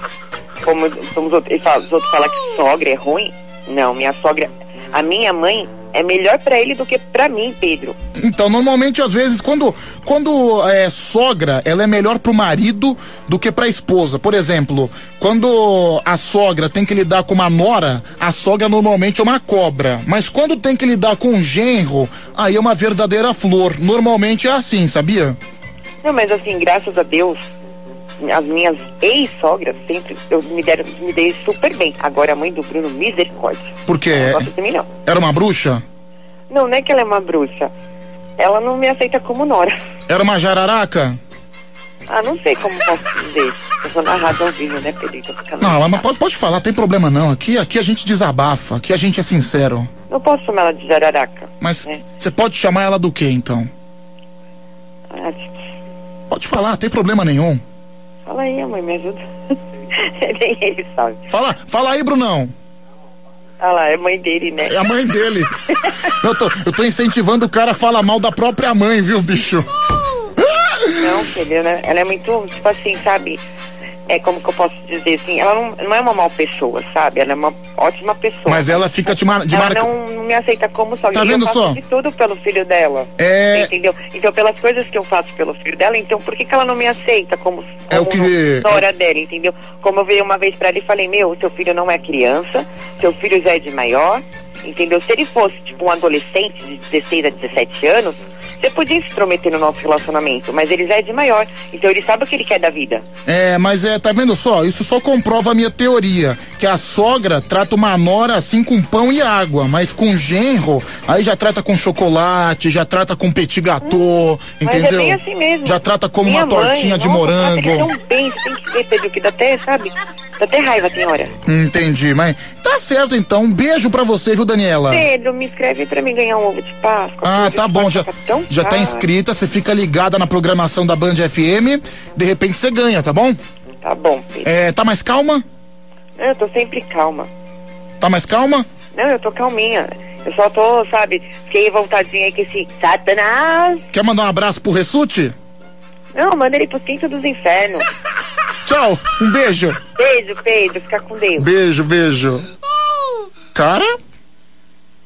como, como os outros, ele os outros falam que sogra é ruim, não, minha sogra, a minha mãe é melhor pra ele do que pra mim, Pedro. Então, normalmente, às vezes, quando, quando é sogra, ela é melhor pro marido do que pra esposa. Por exemplo, quando a sogra tem que lidar com uma nora, a sogra normalmente é uma cobra. Mas quando tem que lidar com um genro, aí é uma verdadeira flor. Normalmente é assim, sabia? Não, mas assim, graças a Deus, as minhas ex-sogras sempre eu me, deram, me dei super bem. Agora a mãe do Bruno, misericórdia. Mim, não. era uma bruxa? Não, não é que ela é uma bruxa. Ela não me aceita como nora. Era uma jararaca? Ah, não sei como posso dizer. Eu vou na rádio ao vivo, né, ficando- Não, mas pode, pode falar, tem problema não. Aqui, aqui a gente desabafa, aqui a gente é sincero. Não posso chamar ela de jararaca. Mas né? você pode chamar ela do que então? Ah, Pode falar, tem problema nenhum. Fala aí, mãe, me ajuda. [LAUGHS] Nem ele sabe. Fala, fala aí, Brunão. Ah lá, é mãe dele, né? É a mãe dele. [LAUGHS] eu, tô, eu tô incentivando o cara a falar mal da própria mãe, viu, bicho? Não, filha, né? ela é muito, tipo assim, sabe? É como que eu posso dizer assim, ela não, não é uma mal pessoa, sabe? Ela é uma ótima pessoa. Mas ela fica te mar, de ela marca. não, não me aceita como sogra. Tá E vendo eu faço só? de tudo pelo filho dela. É. Entendeu? Então, pelas coisas que eu faço pelo filho dela, então por que, que ela não me aceita como, É o como que- nora dela, entendeu? Como eu veio uma vez pra ela e falei, meu, seu filho não é criança, seu filho já é de maior, entendeu? Se ele fosse, tipo, um adolescente de 16 a 17 anos, você podia se intrometer no nosso relacionamento, mas ele já é de maior, então ele sabe o que ele quer da vida. É, mas é, tá vendo só? Isso só comprova a minha teoria. Que a sogra trata uma nora assim com pão e água, mas com genro, aí já trata com chocolate, já trata com petit gâteau, Mas entendeu? é bem assim mesmo. Já trata como Minha uma tortinha mãe, de nossa, morango. trata ele tão bem, tem que ver, Pedro, que dá até, sabe? Dá até raiva, tem hora. Entendi, mas tá certo então. Um beijo pra você, viu, Daniela? Pedro, me inscreve pra mim ganhar um ovo de Páscoa. Ah, tá bom, já, tá já tá caro. inscrita, você fica ligada na programação da Band FM, de repente você ganha, tá bom? Tá bom, Pedro. É, tá mais calma? Não, eu tô sempre calma. Tá mais calma? Não, eu tô calminha. Eu só tô, sabe, fiquei voltadinha aí com esse satanás. Quer mandar um abraço pro Ressute? Não, manda ele pro quinto dos infernos. [LAUGHS] Tchau, um beijo. Beijo, Pedro, fica com Deus. Beijo, beijo. Cara,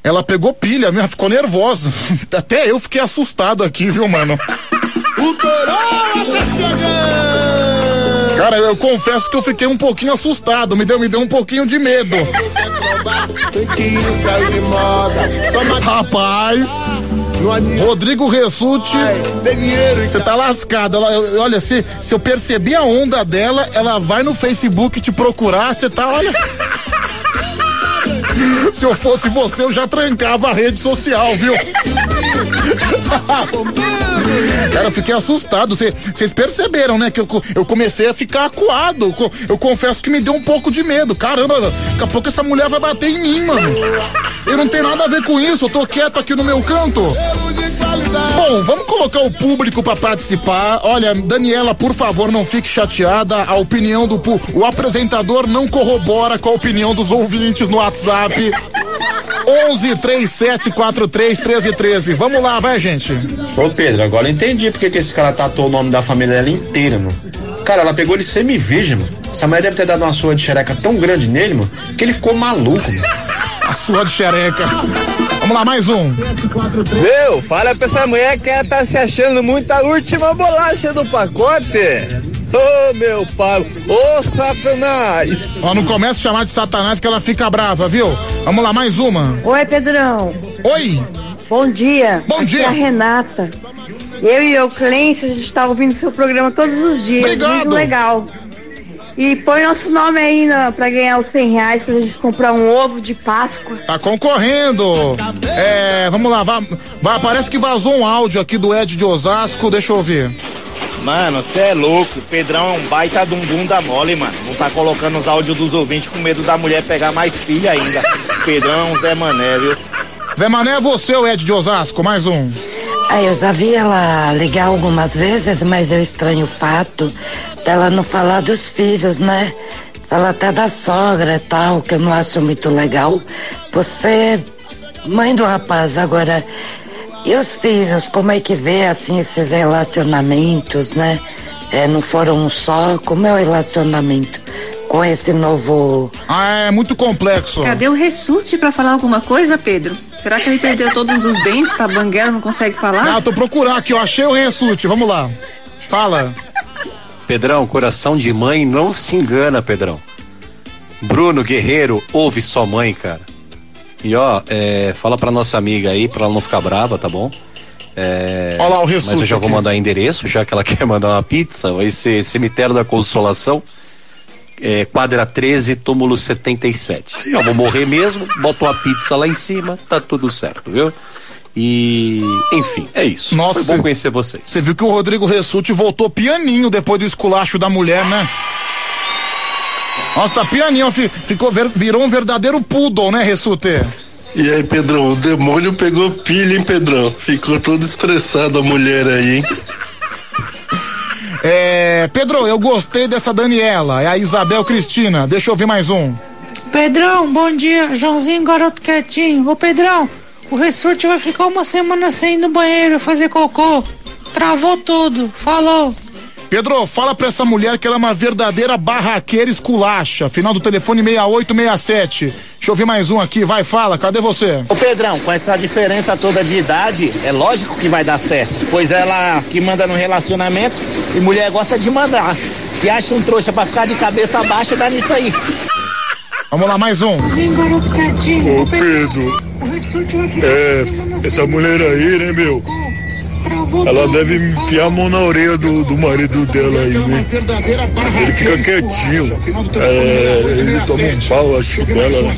ela pegou pilha, minha, ficou nervosa. [LAUGHS] Até eu fiquei assustado aqui, viu, mano? O Corolla tá chegando! Cara, eu confesso que eu fiquei um pouquinho assustado, me deu, me deu um pouquinho de medo. Rapaz, Rodrigo Ressuti, você tá lascado. Ela, olha, se, se eu perceber a onda dela, ela vai no Facebook te procurar, você tá, olha. [LAUGHS] Se eu fosse você, eu já trancava a rede social, viu? [LAUGHS] [LAUGHS] Cara, eu fiquei assustado. Vocês perceberam, né? Que eu, eu comecei a ficar acuado. Co- Eu confesso que me deu um pouco de medo. Caramba, daqui a pouco essa mulher vai bater em mim, mano. Eu não tenho nada a ver com isso. Eu tô quieto aqui no meu canto. Bom, vamos colocar o público pra participar. Olha, Daniela, por favor, não fique chateada. A opinião do o apresentador não corrobora com a opinião dos ouvintes no WhatsApp. 11 37 43 13 13. Vamos lá, vai, gente. Ô Pedro, agora eu entendi porque que esse cara tatuou o nome da família dela inteira, mano. Cara, ela pegou ele semi-virgem, mano. Essa mulher deve ter dado uma surra de xereca tão grande nele, mano, que ele ficou maluco, mano. A surra de xereca. Vamos lá, mais um. Meu, fala pra essa mulher que ela tá se achando muito a última bolacha do pacote. Ô meu pai, ô Satanás! Ó, não começa a chamar de Satanás que ela fica brava, viu? Vamos lá, mais uma. Oi, Pedrão. Oi. Bom dia. Bom Aqui dia. É a Renata. Eu e o Clêncio, a gente está ouvindo seu programa todos os dias. Obrigado. Muito legal. E põe nosso nome aí na, pra ganhar os 100 reais pra gente comprar um ovo de Páscoa. Tá concorrendo. É, vamos lá, vai, vai, parece que vazou um áudio aqui do Ed de Osasco, deixa eu ouvir. Mano, você é louco. O Pedrão é um baita de um bunda mole, mano. Não tá colocando os áudios dos ouvintes com medo da mulher pegar mais filha ainda. [LAUGHS] Pedrão é um Zé Mané, viu? Zé Mané, é você, o Ed de Osasco, mais um. Ah, eu já vi ela ligar algumas vezes, mas eu estranho o fato dela não falar dos filhos, né? Fala até da sogra e tal, que eu não acho muito legal. Você é mãe do rapaz, agora, e os filhos, como é que vê, assim, esses relacionamentos, né? É, não foram um só, como é o relacionamento com esse novo... Ah, é muito complexo. Cadê o Ressute pra falar alguma coisa, Pedro? Será que ele perdeu todos os dentes, tá banguela, não consegue falar? Ah, tô procurando aqui, eu achei o Ressute, vamos lá. Fala. Pedrão, coração de mãe não se engana, Pedrão. Bruno Guerreiro, ouve sua mãe, cara. E ó, é, fala pra nossa amiga aí, pra ela não ficar brava, tá bom? É, Olha lá o Mas eu já vou mandar endereço, já que ela [LAUGHS] quer mandar uma pizza. Vai ser Cemitério da Consolação, é, quadra 13, túmulo 77. [LAUGHS] Eu vou morrer mesmo, boto uma pizza lá em cima, tá tudo certo, viu? E, enfim, é isso. Nossa, Foi bom conhecer vocês. Você viu que o Rodrigo Ressute voltou pianinho depois do esculacho da mulher, né? Nossa, tá pianinho, fi- ficou, virou um verdadeiro poodle, né, Ressute? E aí, Pedrão, o demônio pegou pilha, hein, Pedrão? Ficou todo estressado a mulher aí, hein? É, Pedro, eu gostei dessa Daniela, é a Isabel Cristina, deixa eu ouvir mais um. Pedrão, bom dia. Joãozinho, garoto quietinho. Ô, Pedrão, o Ressurte vai ficar uma semana sem ir no banheiro fazer cocô. Travou tudo. Falou. Pedro, fala pra essa mulher que ela é uma verdadeira barraqueira esculacha. Final do telefone 6867. Deixa eu ouvir mais um aqui, vai, fala, cadê você? Ô Pedrão, com essa diferença toda de idade, é lógico que vai dar certo. Pois ela que manda no relacionamento e mulher gosta de mandar. Se acha um trouxa pra ficar de cabeça baixa, dá nisso aí. Vamos lá, mais um. Ô Pedro, é, essa mulher aí, né, meu? Ela deve enfiar a mão na orelha do, do marido dela aí, né? Ele fica quietinho. É, ele toma um pau, acho dela, né?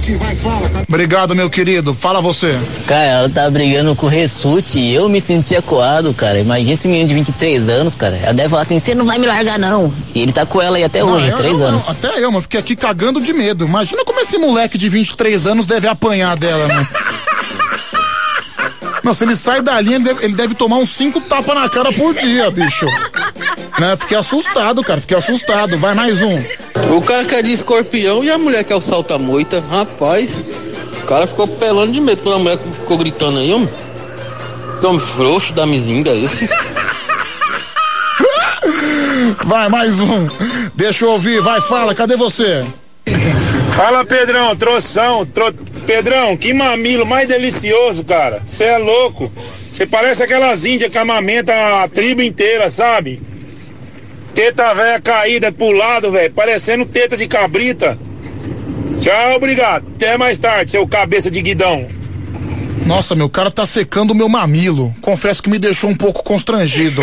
Obrigado, meu querido, fala você. Cara, ela tá brigando com o Ressute e eu me senti acuado, cara. Imagina esse menino de 23 anos, cara. Ela deve falar assim: você não vai me largar, não. E ele tá com ela aí até hoje, eu- três eu- anos. Até eu, mas fiquei aqui cagando de medo. Imagina como esse moleque de 23 anos deve apanhar dela, né? [LAUGHS] Não, se ele sai da linha, ele deve, ele deve tomar uns cinco tapas na cara por dia, bicho. Né? Fiquei assustado, cara, fiquei assustado. Vai mais um. O cara quer de escorpião e a mulher quer o salta-moita. Rapaz, o cara ficou pelando de medo pela mulher que ficou gritando aí, homem. Que homem frouxo da mizinga esse. [LAUGHS] Vai, mais um. Deixa eu ouvir, vai, fala, cadê você? Fala, Pedrão, troção. Tro... Pedrão, que mamilo mais delicioso, cara. Você é louco. Você parece aquelas índias que amamenta a tribo inteira, sabe? Teta velha caída pro lado, velho, parecendo teta de cabrita. Tchau, obrigado. Até mais tarde, seu cabeça de guidão. Nossa, meu cara tá secando o meu mamilo. Confesso que me deixou um pouco constrangido.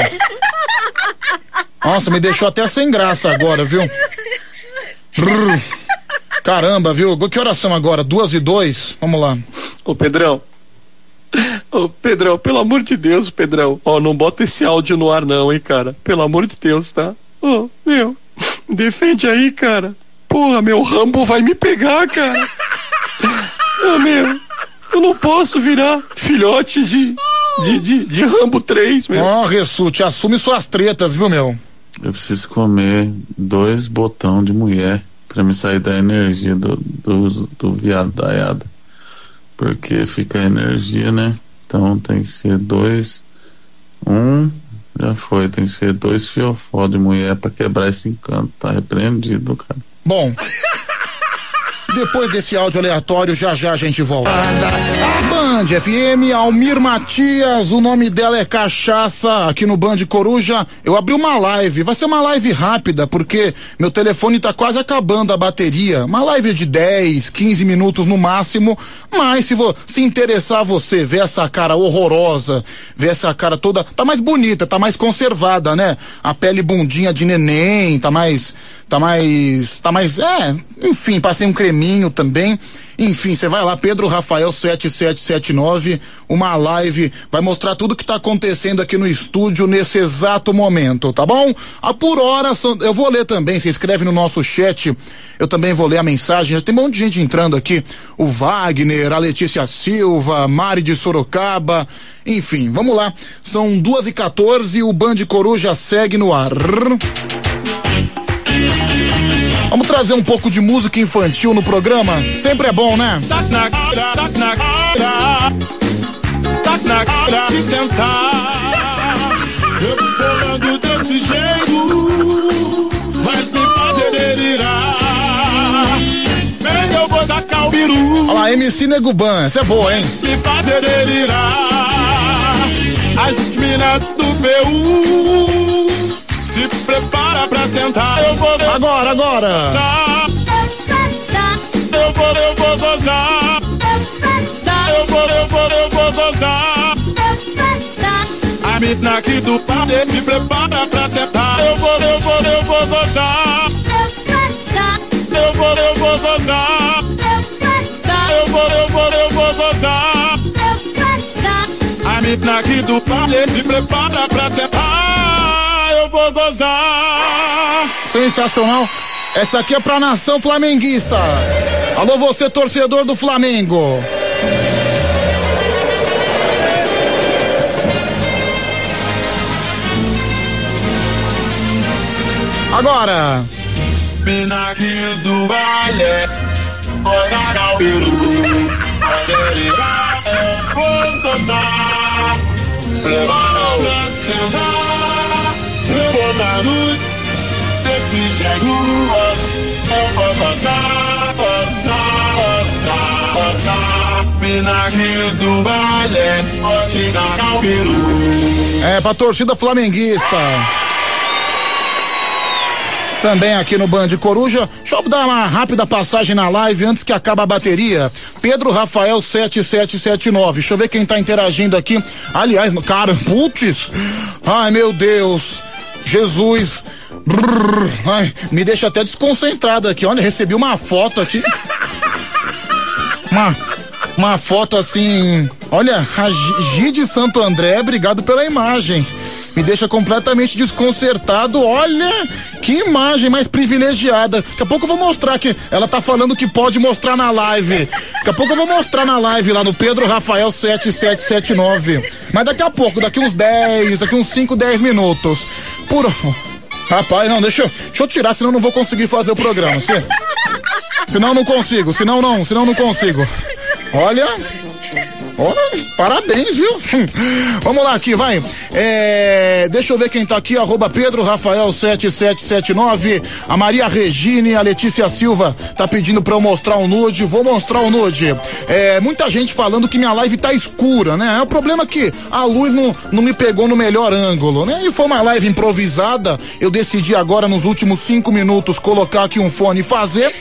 [LAUGHS] Nossa, me deixou até sem graça agora, viu? Brrr. [LAUGHS] Caramba, viu? Que horas são agora? Duas e dois? Vamos lá. Ô, Pedrão. Ô, Pedrão, pelo amor de Deus, Pedrão. Ó, não bota esse áudio no ar, não, hein, cara. Pelo amor de Deus, tá? Ô, meu. Defende aí, cara. Porra, meu Rambo vai me pegar, cara. Ô, meu. Eu não posso virar filhote de. De, de, de Rambo 3, meu. Ó, Ressute, assume suas tretas, viu, meu? Eu preciso comer dois botão de mulher pra me sair da energia do, do, do viado da Yada. Porque fica a energia, né? Então tem que ser dois. Um, já foi, tem que ser dois fiofó de mulher pra quebrar esse encanto. Tá repreendido, cara. Bom. [LAUGHS] Depois desse áudio aleatório, já já a gente volta. Band FM, Almir Matias, o nome dela é Cachaça, aqui no Band Coruja. Eu abri uma live, vai ser uma live rápida, porque meu telefone tá quase acabando a bateria. Uma live de 10, 15 minutos no máximo, mas se, se interessar você ver essa cara horrorosa, ver essa cara toda, tá mais bonita, tá mais conservada, né? A pele bundinha de neném, tá mais, tá mais, tá mais, é, enfim, passei um creminho também. Enfim, você vai lá, Pedro Rafael 7779, uma live, vai mostrar tudo que tá acontecendo aqui no estúdio nesse exato momento, tá bom? A por hora, eu vou ler também, se inscreve no nosso chat, eu também vou ler a mensagem, já tem um monte de gente entrando aqui, o Wagner, a Letícia Silva, Mari de Sorocaba, enfim, vamos lá, são duas e 14, o Band Coruja segue no ar. Vamos trazer um pouco de música infantil no programa? Sempre é bom, né? Eu pulando desse jeito, vai me fazer delirar. Bem, eu vou dar calbiru. Olha lá, MC Neguban, essa é boa, hein? Me fazer delirar. As minas do PU se prepara pra sentar. Eu vou. Agora, agora. Eu vou, eu vou gozar. Eu vou, eu vou, eu vou gozar. A mina aqui do padre se prepara pra sentar. Eu vou, eu vou, eu vou gozar. Eu vou, eu vou gozar. Eu vou, eu vou, eu vou gozar. A mina aqui do padre se prepara pra sentar. Eu vou gozar. Sensacional. Essa aqui é pra nação flamenguista. Alô, você torcedor do Flamengo. Agora. Mina aqui eu vou na luz, desse pode dar ao peru. É pra torcida flamenguista. Também aqui no Band Coruja. Deixa eu dar uma rápida passagem na live antes que acabe a bateria. Pedro Rafael 7779. Deixa eu ver quem tá interagindo aqui. Aliás, cara, putz. Ai, meu Deus. Jesus. Brrr, ai, me deixa até desconcentrado aqui. Olha, recebi uma foto aqui. Uma, uma foto assim. Olha, a G de Santo André, obrigado pela imagem. Me deixa completamente desconcertado. Olha, que imagem mais privilegiada. Daqui a pouco eu vou mostrar que ela tá falando que pode mostrar na live. Daqui a pouco eu vou mostrar na live lá no Pedro Rafael 7779. Mas daqui a pouco, daqui uns 10, daqui uns 5, 10 minutos. Por. Rapaz, não, deixa eu, deixa eu tirar, senão eu não vou conseguir fazer o programa. Se, senão eu não consigo, senão não, senão eu não consigo. Olha. Olha, parabéns, viu? [LAUGHS] Vamos lá aqui, vai. É, deixa eu ver quem tá aqui, arroba Pedro Rafael 7779. A Maria Regine, a Letícia Silva tá pedindo pra eu mostrar um nude. Vou mostrar o um nude. É, muita gente falando que minha live tá escura, né? É o problema que a luz não, não me pegou no melhor ângulo, né? E foi uma live improvisada. Eu decidi agora, nos últimos cinco minutos, colocar aqui um fone e fazer.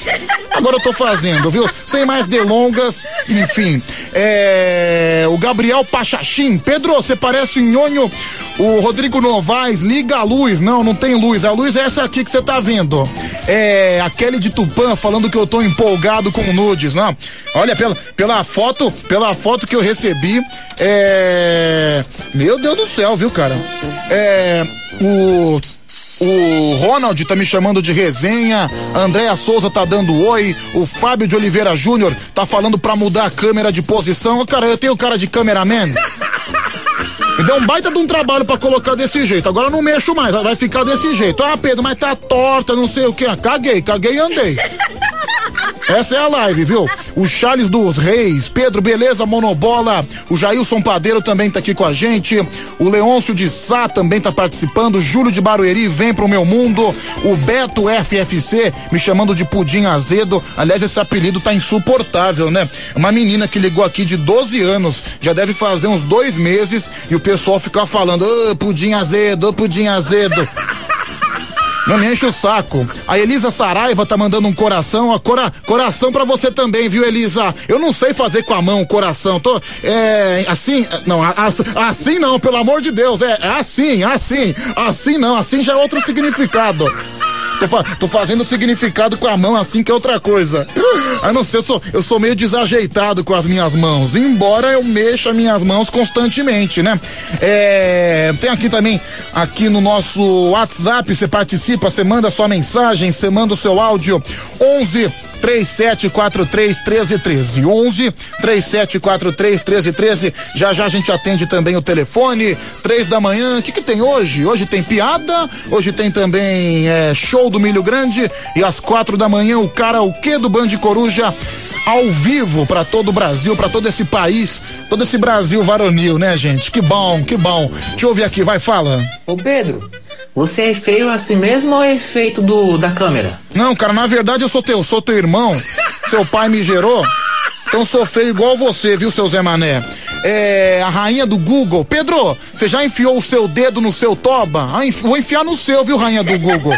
Agora eu tô fazendo, viu? Sem mais delongas, enfim. É, o Gabriel Pachachim. Pedro, você parece um nhonho. O Rodrigo Novaes, liga a luz. Não, não tem luz. A luz é essa aqui que você tá vendo. É a Kelly de Tupã falando que eu tô empolgado com nudes, não. Olha, pela, pela foto, pela foto que eu recebi, é. Meu Deus do céu, viu, cara? É. O o Ronald tá me chamando de resenha, Andréa Souza tá dando oi, o Fábio de Oliveira Júnior tá falando pra mudar a câmera de posição. Cara, eu tenho cara de cameraman. Me deu um baita de um trabalho pra colocar desse jeito. Agora não mexo mais, vai ficar desse jeito. Ah, Pedro, mas tá torta, não sei o que. Caguei, caguei e andei. Essa é a live, viu? O Charles dos Reis, Pedro Beleza Monobola, o Jailson Padeiro também tá aqui com a gente. O Leôncio de Sá também tá participando. Júlio de Barueri vem pro meu mundo. O Beto FFC me chamando de pudim azedo. Aliás, esse apelido tá insuportável, né? Uma menina que ligou aqui de 12 anos, já deve fazer uns dois meses e o pessoal fica falando, ô pudim azedo, ô pudim azedo. Não me enche o saco. A Elisa Saraiva tá mandando um coração. A cora, coração pra você também, viu, Elisa? Eu não sei fazer com a mão coração. Tô. É. Assim. Não, assim não, pelo amor de Deus. É, é assim, assim. Assim não, assim já é outro significado. Tô, fa- tô fazendo significado com a mão assim que é outra coisa. Ah, não sei, eu sou, eu sou meio desajeitado com as minhas mãos, embora eu mexa minhas mãos constantemente, né? É, tem aqui também, aqui no nosso WhatsApp, você participa, você manda sua mensagem, você manda o seu áudio, 11 3743 1313. 11 3743 1313. Já já a gente atende também o telefone. Três da manhã. O que, que tem hoje? Hoje tem piada. Hoje tem também é, show do Milho Grande. E às quatro da manhã o karaokê do Band Coruja ao vivo para todo o Brasil, para todo esse país, todo esse Brasil varonil, né, gente? Que bom, que bom. Deixa eu ouvir aqui, vai, fala. Ô Pedro, você é feio assim mesmo ou é efeito do, da câmera? Não, cara, na verdade eu sou teu, sou teu irmão. Seu pai me gerou. Então sou feio igual você, viu, seu Zé Mané? É, a rainha do Google. Pedro, você já enfiou o seu dedo no seu toba? Ah, enf- vou enfiar no seu, viu, rainha do Google?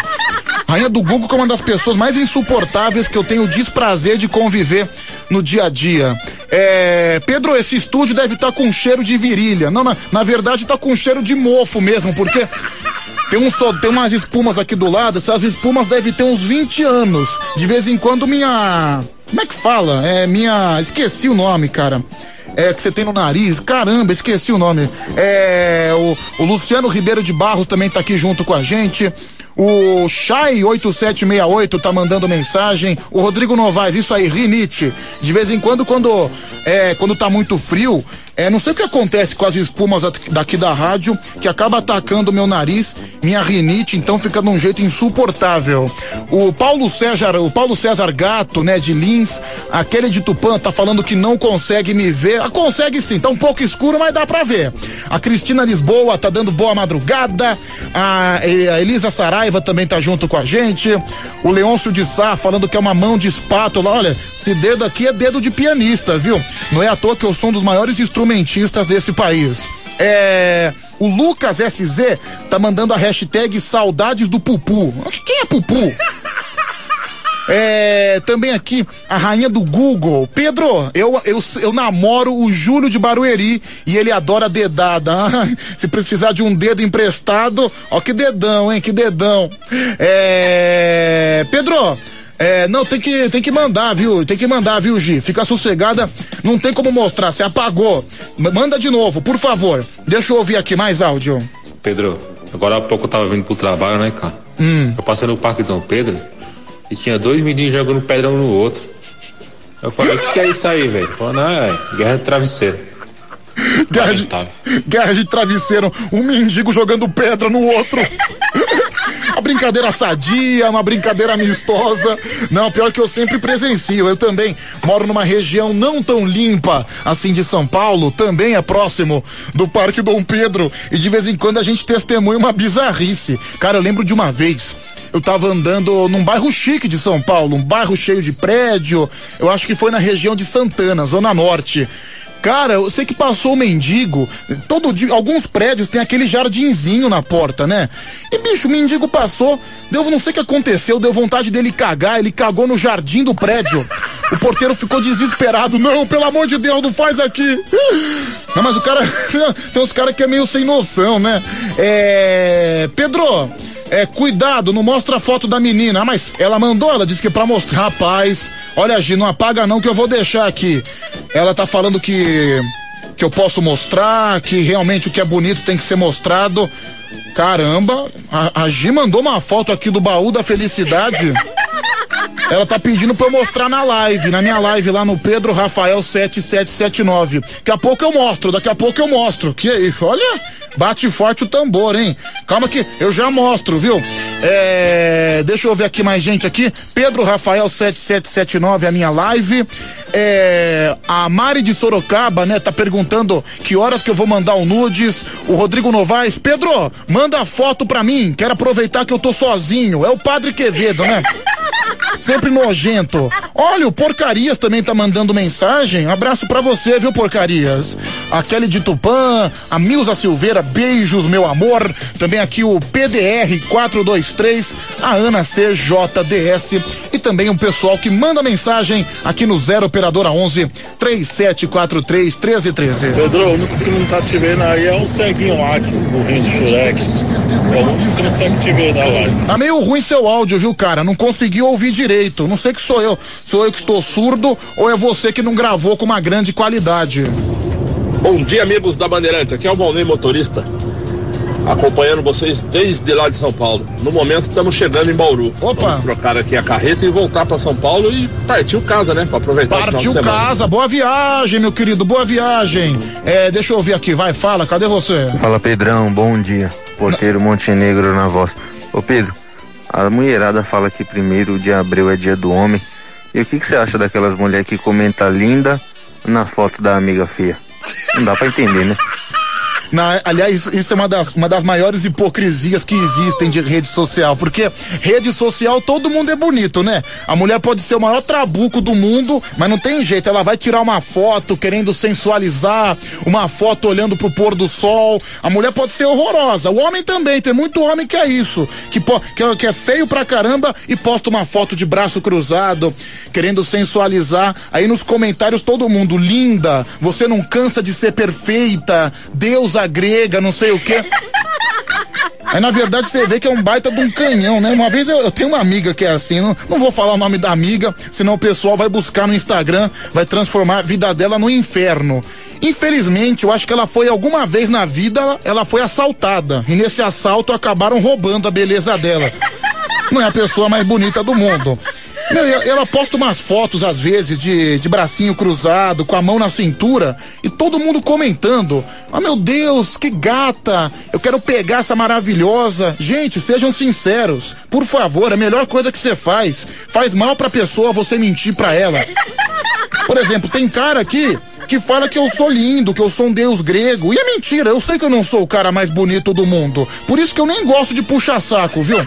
Rainha do Google que é uma das pessoas mais insuportáveis que eu tenho o desprazer de conviver no dia a dia. É, Pedro, esse estúdio deve estar com cheiro de virilha. Não, na, na verdade tá com cheiro de mofo mesmo, porque tem, um, só- tem umas espumas aqui do lado, essas espumas devem ter uns 20 anos. De vez em quando minha. Como é que fala? É minha. Esqueci o nome, cara. É, que você tem no nariz. Caramba, esqueci o nome. É. O, o Luciano Ribeiro de Barros também tá aqui junto com a gente. O Chay 8768 tá mandando mensagem. O Rodrigo Novaes, isso aí, rinite. De vez em quando, quando é, quando tá muito frio, é, não sei o que acontece com as espumas daqui da rádio, que acaba atacando meu nariz, minha rinite, então fica de um jeito insuportável. O Paulo César, o Paulo César Gato, né, de Lins, aquele de Tupã, tá falando que não consegue me ver. Ah, consegue sim, tá um pouco escuro, mas dá pra ver. A Cristina Lisboa tá dando boa madrugada. A, a Elisa Saraiva também tá junto com a gente. O Leôncio de Sá falando que é uma mão de espátula. Olha, esse dedo aqui é dedo de pianista, viu? Não é à toa que eu sou um dos maiores instrumentistas desse país. É. O Lucas SZ tá mandando a hashtag saudades do Pupu. Quem é Pupu? [LAUGHS] É, também aqui, a rainha do Google. Pedro, eu, eu, eu namoro o Júlio de Barueri e ele adora dedada. Ah, Se precisar de um dedo emprestado, ó que dedão, hein? Que dedão. É, Pedro, é, não, tem que, tem que mandar, viu? Tem que mandar, viu, Gi? Fica sossegada, não tem como mostrar, você apagou. Manda de novo, por favor. Deixa eu ouvir aqui mais áudio. Pedro, agora há pouco eu tava vindo pro trabalho, né, cara? Hum. Eu passei no Parque Dom Pedro e tinha dois meninos jogando pedrão no outro. Eu falei, o que, que é isso aí, velho? Falou, não, é guerra de travesseiro. Guerra de, guerra de travesseiro, um mendigo jogando pedra no outro. [LAUGHS] A brincadeira sadia, uma brincadeira amistosa. Não, pior que eu sempre presencio. Eu também moro numa região não tão limpa assim de São Paulo, também é próximo do Parque Dom Pedro. E de vez em quando a gente testemunha uma bizarrice. Cara, eu lembro de uma vez. Eu tava andando num bairro chique de São Paulo, um bairro cheio de prédio. Eu acho que foi na região de Santana, Zona Norte. Cara, eu sei que passou o mendigo. Todo dia, alguns prédios tem aquele jardinzinho na porta, né? E bicho, o mendigo passou, deu, não sei o que aconteceu, deu vontade dele cagar, ele cagou no jardim do prédio. O porteiro ficou desesperado. Não, pelo amor de Deus, não faz aqui. Não, mas o cara. [LAUGHS] Tem uns caras que é meio sem noção, né? É. Pedro, é, cuidado, não mostra a foto da menina. Ah, mas ela mandou, ela disse que é pra mostrar. Rapaz, olha, Gi, não apaga não que eu vou deixar aqui. Ela tá falando que. que eu posso mostrar, que realmente o que é bonito tem que ser mostrado. Caramba, a, a Gi mandou uma foto aqui do baú da felicidade. [LAUGHS] Ela tá pedindo pra eu mostrar na live, na minha live lá no Pedro Rafael 7779. Daqui a pouco eu mostro, daqui a pouco eu mostro. Que aí, olha, bate forte o tambor, hein? Calma que eu já mostro, viu? É, deixa eu ver aqui mais gente aqui. Pedro Rafael 7779, a minha live. É, a Mari de Sorocaba, né, tá perguntando que horas que eu vou mandar o nudes. O Rodrigo Novaes, Pedro, manda foto pra mim. Quero aproveitar que eu tô sozinho. É o Padre Quevedo, né? [LAUGHS] Sempre nojento. Olha, o Porcarias também tá mandando mensagem. Um abraço pra você, viu, Porcarias? A Kelly de Tupã, a Milza Silveira, beijos, meu amor. Também aqui o PDR 423, a Ana CJDS e também um pessoal que manda mensagem aqui no 0 Operadora 11 3743 1313. Pedro, o único que não tá te vendo aí é o ceguinho lá, que o burrinho de Shurek. É o único que não consegue te ver na live. Tá meio ruim seu áudio, viu, cara? Não consegui ouvir direito. Não sei que sou eu. Sou eu que estou surdo ou é você que não gravou com uma grande qualidade? Bom dia, amigos da Bandeirante. Aqui é o Valnei Motorista, acompanhando vocês desde lá de São Paulo. No momento estamos chegando em Bauru. Opa! Vamos trocar aqui a carreta e voltar para São Paulo e partiu casa, né? Para aproveitar o Partiu final de semana. casa, boa viagem, meu querido, boa viagem. É, deixa eu ouvir aqui, vai, fala, cadê você? Fala Pedrão, bom dia. Porteiro Montenegro na voz. Ô Pedro, a mulherada fala que primeiro de abril é dia do homem. E o que, que você acha daquelas mulheres que comenta linda na foto da amiga feia? Não dá pra entender, né? Na, aliás, isso é uma das, uma das maiores hipocrisias que existem de rede social, porque rede social todo mundo é bonito, né? A mulher pode ser o maior trabuco do mundo, mas não tem jeito, ela vai tirar uma foto querendo sensualizar, uma foto olhando pro pôr do sol. A mulher pode ser horrorosa, o homem também, tem muito homem que é isso, que, que, é- que é feio pra caramba e posta uma foto de braço cruzado, querendo sensualizar. Aí nos comentários todo mundo, linda, você não cansa de ser perfeita, deusa grega, não sei o quê. Aí na verdade você vê que é um baita de um canhão, né? Uma vez eu, eu tenho uma amiga que é assim, não, não vou falar o nome da amiga, senão o pessoal vai buscar no Instagram, vai transformar a vida dela no inferno. Infelizmente, eu acho que ela foi alguma vez na vida, ela, ela foi assaltada. E nesse assalto acabaram roubando a beleza dela. Não é a pessoa mais bonita do mundo. Meu, e ela posta umas fotos, às vezes, de, de bracinho cruzado, com a mão na cintura, e todo mundo comentando. Ah, meu Deus, que gata! Eu quero pegar essa maravilhosa. Gente, sejam sinceros. Por favor, a melhor coisa que você faz. Faz mal pra pessoa você mentir pra ela. Por exemplo, tem cara aqui que fala que eu sou lindo, que eu sou um deus grego. E é mentira, eu sei que eu não sou o cara mais bonito do mundo. Por isso que eu nem gosto de puxar saco, viu?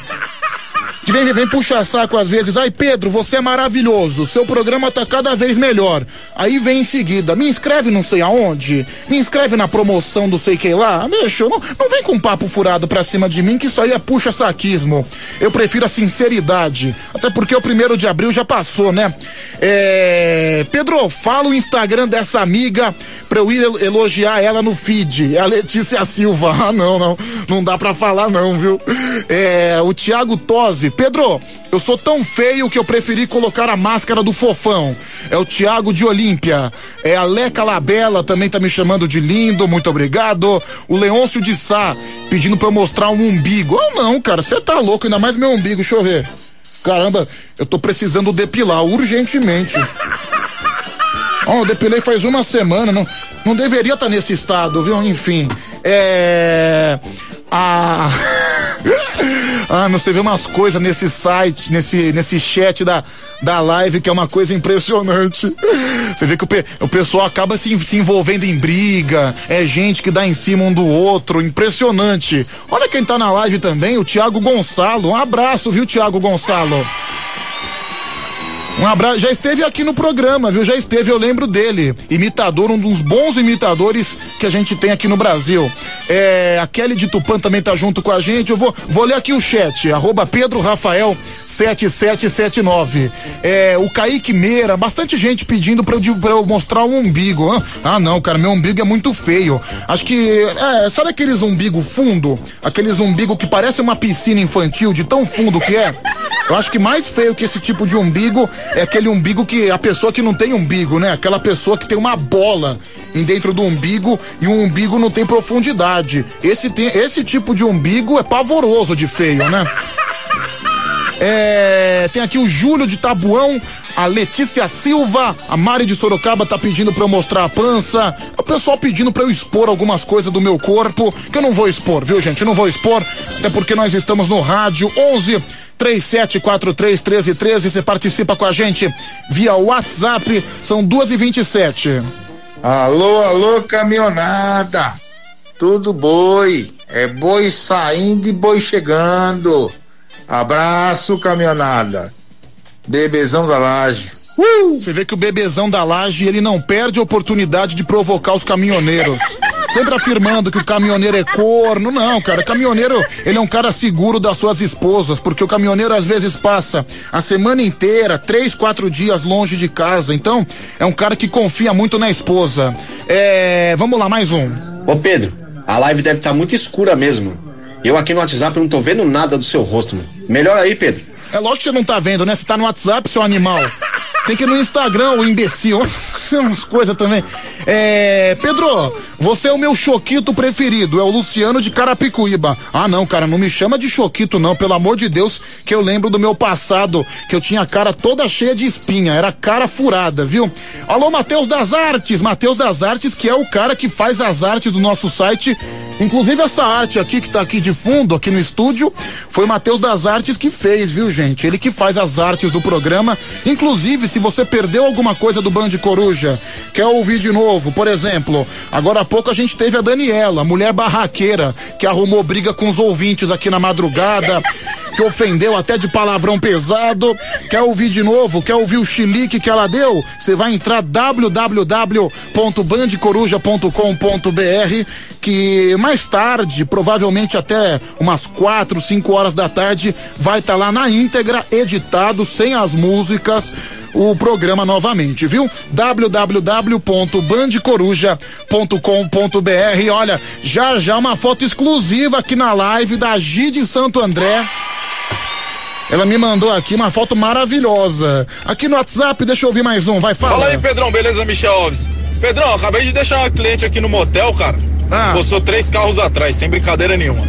Que vem, vem puxar saco às vezes. Ai, Pedro, você é maravilhoso. Seu programa tá cada vez melhor. Aí vem em seguida, me inscreve não sei aonde. Me inscreve na promoção do sei que lá. Bicho, não, não vem com papo furado pra cima de mim, que isso aí é puxa-saquismo. Eu prefiro a sinceridade. Até porque o primeiro de abril já passou, né? É. Pedro, fala o Instagram dessa amiga pra eu ir el- elogiar ela no feed. É a Letícia Silva. [LAUGHS] Ah, não, não. Não dá pra falar, não, viu? É. O Thiago Tosi. Pedro, eu sou tão feio que eu preferi colocar a máscara do fofão. É o Thiago de Olímpia. É a Leca Labela também tá me chamando de lindo, muito obrigado. O Leôncio de Sá pedindo pra eu mostrar um umbigo. Ah, não, cara, você tá louco, ainda mais meu umbigo, deixa eu ver. Caramba, eu tô precisando depilar urgentemente. [LAUGHS] Ó, eu depilei faz uma semana, não, não deveria estar nesse estado, viu? Enfim, é. Ah, [LAUGHS] meu, você vê umas coisas nesse site, nesse, nesse chat da, da live que é uma coisa impressionante. [LAUGHS] Você vê que o, pe- o pessoal acaba se, se envolvendo em briga, é gente que dá em cima um do outro, impressionante. Olha quem tá na live também, o Thiago Gonçalo. Um abraço, viu, Thiago Gonçalo? Um abraço, já esteve aqui no programa, viu? Já esteve, eu lembro dele. Imitador, um dos bons imitadores que a gente tem aqui no Brasil. É, a Kelly de Tupã também tá junto com a gente. Eu vou, vou ler aqui o chat, arroba Pedro Rafael 7779. É, o Kaique Meira, bastante gente pedindo pra eu, pra eu mostrar o umbigo. Ah, não, cara, meu umbigo é muito feio. Acho que, é, sabe aqueles umbigo fundo? Aqueles umbigo que parece uma piscina infantil, de tão fundo que é? Eu acho que mais feio que esse tipo de umbigo é aquele umbigo que a pessoa que não tem umbigo, né? Aquela pessoa que tem uma bola em dentro do umbigo e o umbigo não tem profundidade. Esse tem esse tipo de umbigo é pavoroso de feio, né? É, tem aqui o Júlio de Tabuão, a Letícia Silva, a Mari de Sorocaba tá pedindo pra eu mostrar a pança. O pessoal pedindo pra eu expor algumas coisas do meu corpo, que eu não vou expor, viu, gente? Eu não vou expor, até porque nós estamos no rádio 11 37431313. Você participa com a gente via WhatsApp, são duas e vinte e sete. Alô, alô, caminhonada. Tudo boi. É boi saindo e boi chegando. Abraço, caminhonada. Bebezão da laje. Você vê que o bebezão da laje, ele não perde a oportunidade de provocar os caminhoneiros. [LAUGHS] Sempre afirmando que o caminhoneiro é corno. Não, cara, caminhoneiro, ele é um cara seguro das suas esposas, porque o caminhoneiro às vezes passa a semana inteira, três, quatro dias longe de casa. Então, é um cara que confia muito na esposa. É, vamos lá, mais um. Ô Pedro, a live deve estar muito escura mesmo. Eu aqui no WhatsApp não tô vendo nada do seu rosto, mano. Melhor aí, Pedro. É lógico que você não tá vendo, né? Você tá no WhatsApp, seu animal. Tem que ir no Instagram, o imbecil. [LAUGHS] Umas coisas também. É. Pedro, você é o meu choquito preferido, é o Luciano de Carapicuíba. Ah, não, cara, não me chama de choquito, não, pelo amor de Deus, que eu lembro do meu passado, que eu tinha a cara toda cheia de espinha, era cara furada, viu? Alô, Matheus das Artes, Matheus das Artes, que é o cara que faz as artes do nosso site. Inclusive essa arte aqui que tá aqui de fundo, aqui no estúdio, foi o Matheus das Artes que fez, viu, gente? Ele que faz as artes do programa. Inclusive, se você perdeu alguma coisa do Band Coruja, quer ouvir de novo, por exemplo, agora pouco a gente teve a Daniela, mulher barraqueira, que arrumou briga com os ouvintes aqui na madrugada, que ofendeu até de palavrão pesado. Quer ouvir de novo? Quer ouvir o chilique que ela deu? Você vai entrar www.bandecoruja.com.br que mais tarde, provavelmente até umas quatro, cinco horas da tarde, vai estar lá na íntegra, editado, sem as músicas, o programa novamente, viu? www.bandecoruja.com.br. Olha, já já uma foto exclusiva aqui na live da Gide Santo André. Ela me mandou aqui uma foto maravilhosa. Aqui no WhatsApp, deixa eu ouvir mais um, vai falar. Fala aí, Pedrão, beleza, Michel Alves? Pedrão, acabei de deixar uma cliente aqui no motel, cara. Ah. Postou três carros atrás, sem brincadeira nenhuma.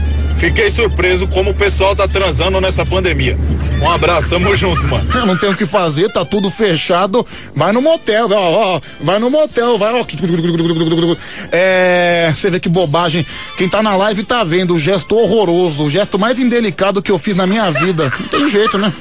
Fiquei surpreso como o pessoal tá transando nessa pandemia. Um abraço, tamo [LAUGHS] junto, mano. Eu não tenho o que fazer, tá tudo fechado. Vai no motel, ó, ó, vai no motel, vai, ó. É, você vê que bobagem. Quem tá na live tá vendo o gesto horroroso, o gesto mais indelicado que eu fiz na minha vida. Não tem jeito, né?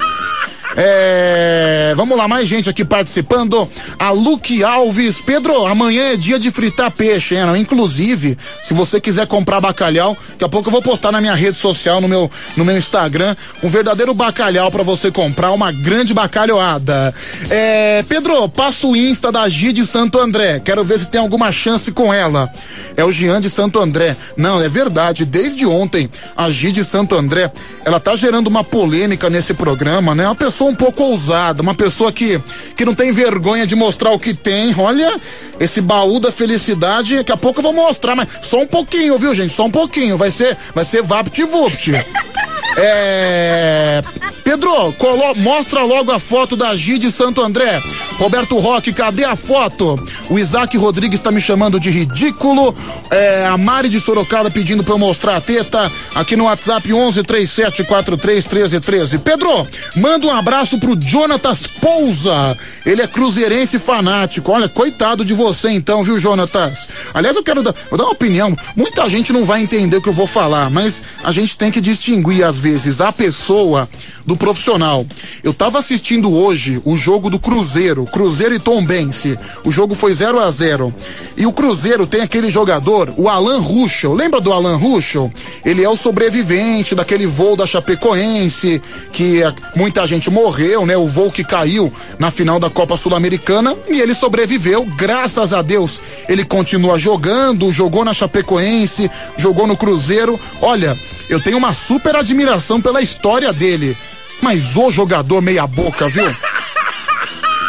É, vamos lá, mais gente aqui participando. A Luque Alves. Pedro, amanhã é dia de fritar peixe, hein? Inclusive, se você quiser comprar bacalhau, daqui a pouco eu vou postar na minha rede social, no meu, no meu Instagram, um verdadeiro bacalhau para você comprar, uma grande bacalhoada. É, Pedro, passa o Insta da Gi de Santo André. Quero ver se tem alguma chance com ela. É o Gian de Santo André. Não, é verdade. Desde ontem, a Gi de Santo André, ela tá gerando uma polêmica nesse programa, né? Uma pessoa um pouco ousada, uma pessoa que, que não tem vergonha de mostrar o que tem. Olha, esse baú da felicidade, daqui a pouco eu vou mostrar, mas só um pouquinho, viu, gente? Só um pouquinho. Vai ser, vai ser vapt-vupt. [LAUGHS] É. Pedro, colo, mostra logo a foto da Gi de Santo André. Roberto Roque, cadê a foto? O Isaac Rodrigues tá me chamando de ridículo. É, a Mari de Sorocaba pedindo pra eu mostrar a teta. Aqui no WhatsApp 11 37 43 13 13. Pedro, manda um abraço pro Jonatas Pousa. Ele é cruzeirense fanático. Olha, coitado de você então, viu, Jonatas? Aliás, eu quero dar, dar uma opinião. Muita gente não vai entender o que eu vou falar, mas a gente tem que distinguir às vezes a pessoa do profissional. Eu tava assistindo hoje o jogo do Cruzeiro, Cruzeiro e Tombense. O jogo foi 0 a 0 E o Cruzeiro tem aquele jogador, o Alan Ruschel. Lembra do Alan Ruschel? Ele é o sobrevivente daquele voo da Chapecoense, que muita gente morreu, né? O voo que caiu na final da Copa Sul-Americana e ele sobreviveu, graças a Deus. Ele continua jogando, jogou na Chapecoense, jogou no Cruzeiro. Olha, eu tenho uma super admiração pela história dele. Mas o jogador meia boca, viu?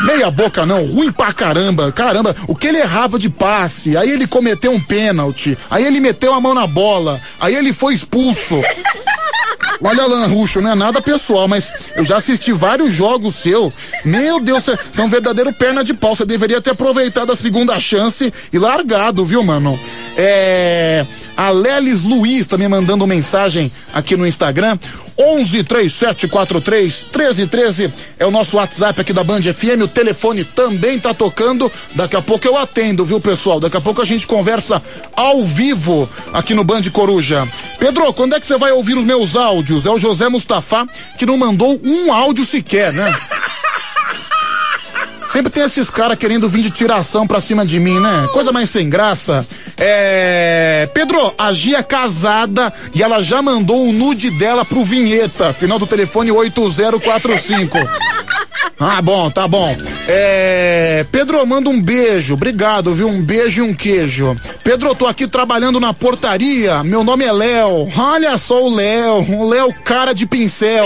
Meia boca não, ruim pra caramba. Caramba, o que ele errava de passe, aí ele cometeu um pênalti, aí ele meteu a mão na bola, aí ele foi expulso. Olha, Alan Ruxo, não é nada pessoal, mas eu já assisti vários jogos seu. Meu Deus, você é um verdadeiro perna de pau. Você deveria ter aproveitado a segunda chance e largado, viu, mano? É. A Lelis Luiz também mandando mensagem aqui no Instagram. 11 3743 1313 é o nosso WhatsApp aqui da Band FM. O telefone também tá tocando. Daqui a pouco eu atendo, viu, pessoal? Daqui a pouco a gente conversa ao vivo aqui no Band Coruja. Pedro, quando é que você vai ouvir os meus áudios? É o José Mustafa que não mandou um áudio sequer, né? [LAUGHS] Sempre tem esses caras querendo vir de tiração pra cima de mim, né? Coisa mais sem graça. É. Pedro, a Gia é casada e ela já mandou o nude dela pro vinheta. Final do telefone 8045. Ah, bom, tá bom. É. Pedro, manda um beijo. Obrigado, viu? Um beijo e um queijo. Pedro, eu tô aqui trabalhando na portaria. Meu nome é Léo. Olha só o Léo. O Léo, cara de pincel.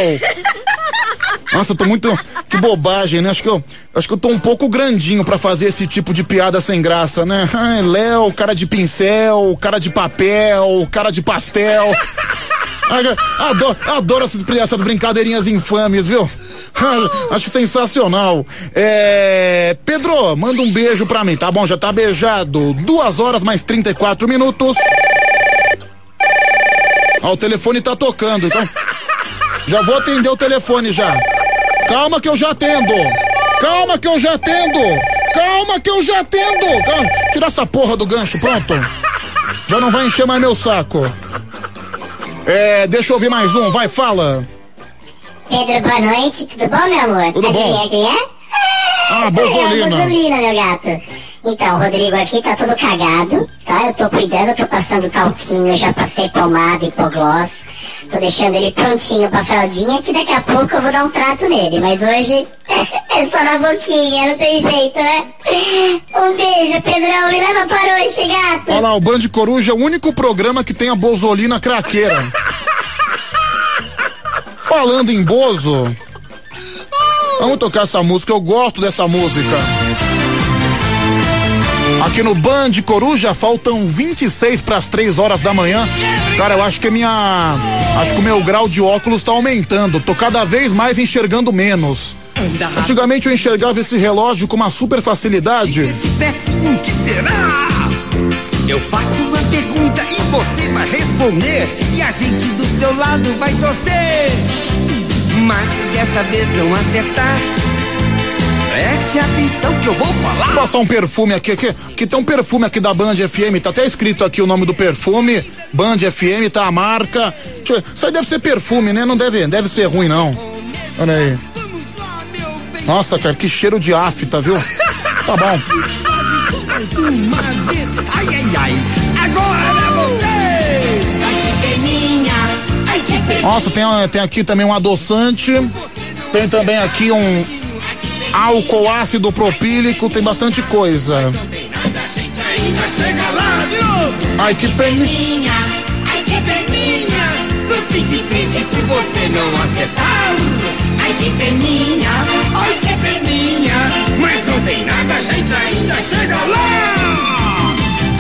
Nossa, tô muito. Que bobagem, né? Acho que eu, acho que eu tô um pouco grandinho pra fazer esse tipo de piada sem graça, né? Léo, cara de pincel, cara de papel, cara de pastel. Adoro, adoro essas, essas brincadeirinhas infames, viu? Ai, Acho sensacional. É, Pedro, manda um beijo pra mim, tá bom? Já tá beijado. Duas horas mais 34 minutos. Ó, o telefone tá tocando, então. Já vou atender o telefone já. Calma que eu já atendo. Calma que eu já atendo. Calma que eu já atendo. Calma. Tira essa porra do gancho, pronto. Já não vai encher mais meu saco. É, deixa eu ouvir mais um, vai, fala. Pedro, boa noite, tudo bom, meu amor? Tudo bom. Adivinha quem é? Ah, Bozolina. É, Bozolina, meu gato. Então, o Rodrigo aqui tá todo cagado, tá? Eu tô cuidando, tô passando talquinho, já passei pomada, hipoglós. Tô deixando ele prontinho pra fraldinha, que daqui a pouco eu vou dar um trato nele. Mas hoje [LAUGHS] é só na boquinha, não tem jeito, né? Um beijo, Pedrão, me leva para hoje, gato. Olha lá, o Band Coruja é o único programa que tem a Bozolina craqueira. [LAUGHS] Falando em Bozo, vamos tocar essa música, eu gosto dessa música. Aqui no Band Coruja faltam 26 para as 3 horas da manhã. Cara, eu acho que minha. Acho que o meu grau de óculos tá aumentando. Tô cada vez mais enxergando menos. Antigamente eu enxergava esse relógio com uma super facilidade. Eu faço uma pergunta e você vai responder. E a gente do seu lado vai torcer. Mas se dessa vez não acertar, preste atenção que eu vou falar. Passar um perfume aqui, que, que tem um perfume aqui da Band FM, tá até escrito aqui o nome do perfume, Band FM, tá a marca. Isso aí deve ser perfume, né? Não deve, deve ser ruim, não. Olha aí. Nossa, cara, que cheiro de afta, viu? Tá bom. Mais uma vez, ai ai ai, agora vocês! Ai que peninha, ai que peninha. Nossa, tem, tem aqui também um adoçante. Tem também aqui um álcool ácido propílico, tem bastante coisa. Ai, que peninha, ai que peninha, não fique triste se você não acertar. Ai que peninha, ai que peninha, mas não tem nada, a gente ainda chega lá!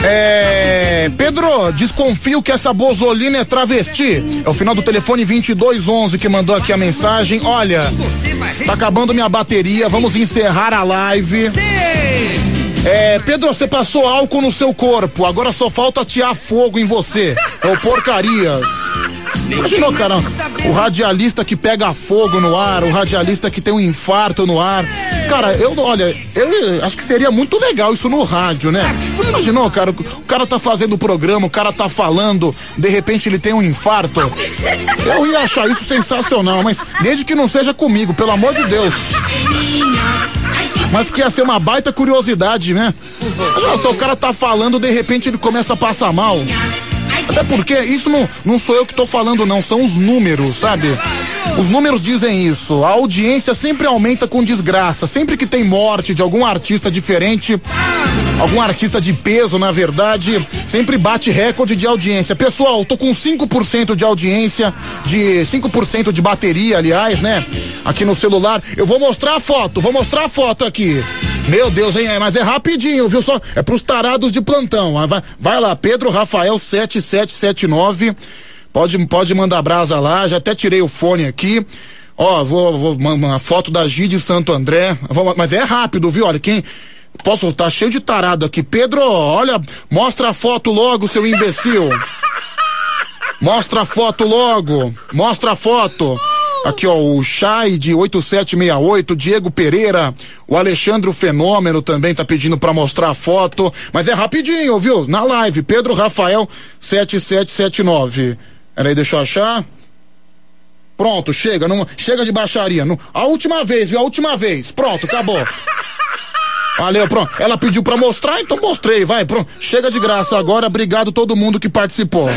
É. Pedro, desconfio que essa bozolina é travesti. É o final do telefone 2211 que mandou aqui a mensagem. Olha, tá acabando minha bateria, vamos encerrar a live. É, Pedro, você passou álcool no seu corpo, agora só falta atear fogo em você. É o porcarias. Imaginou, cara, o radialista que pega fogo no ar, o radialista que tem um infarto no ar. Cara, eu, olha, eu acho que seria muito legal isso no rádio, né? Imaginou, cara, o cara tá fazendo o programa, o cara tá falando, de repente ele tem um infarto. Eu ia achar isso sensacional, mas desde que não seja comigo, pelo amor de Deus. Mas que ia ser uma baita curiosidade, né? Olha só, o cara tá falando, de repente ele começa a passar mal. Até porque isso não, não sou eu que tô falando, não, são os números, sabe? Os números dizem isso. A audiência sempre aumenta com desgraça. Sempre que tem morte de algum artista diferente, algum artista de peso, na verdade, sempre bate recorde de audiência. Pessoal, tô com 5% de audiência, de 5% de bateria, aliás, né? Aqui no celular. Eu vou mostrar a foto, vou mostrar a foto aqui. Meu Deus, hein? É, mas é rapidinho, viu? Só é pros tarados de plantão. Ah, Vai, vai lá, Pedro Rafael 7779. Pode, pode mandar brasa lá, já até tirei o fone aqui. Ó, vou, vou mandar uma foto da Gi de Santo André. Vou- mas é rápido, viu? Olha, quem. Posso, tá cheio de tarado aqui. Pedro, olha, mostra a foto logo, seu imbecil. [LAUGHS] Mostra a foto logo. Mostra a foto. Aqui, ó, o Chay de 8768, Diego Pereira, o Alexandre Fenômeno também tá pedindo pra mostrar a foto, mas é rapidinho, viu? Na live, Pedro Rafael 7779. Peraí, deixa eu achar. Pronto, chega, não, chega de baixaria. Não, a última vez, viu? A última vez. Pronto, acabou. [LAUGHS] Valeu, pronto. Ela pediu pra mostrar, então mostrei, vai, pronto. Chega de graça agora, obrigado todo mundo que participou.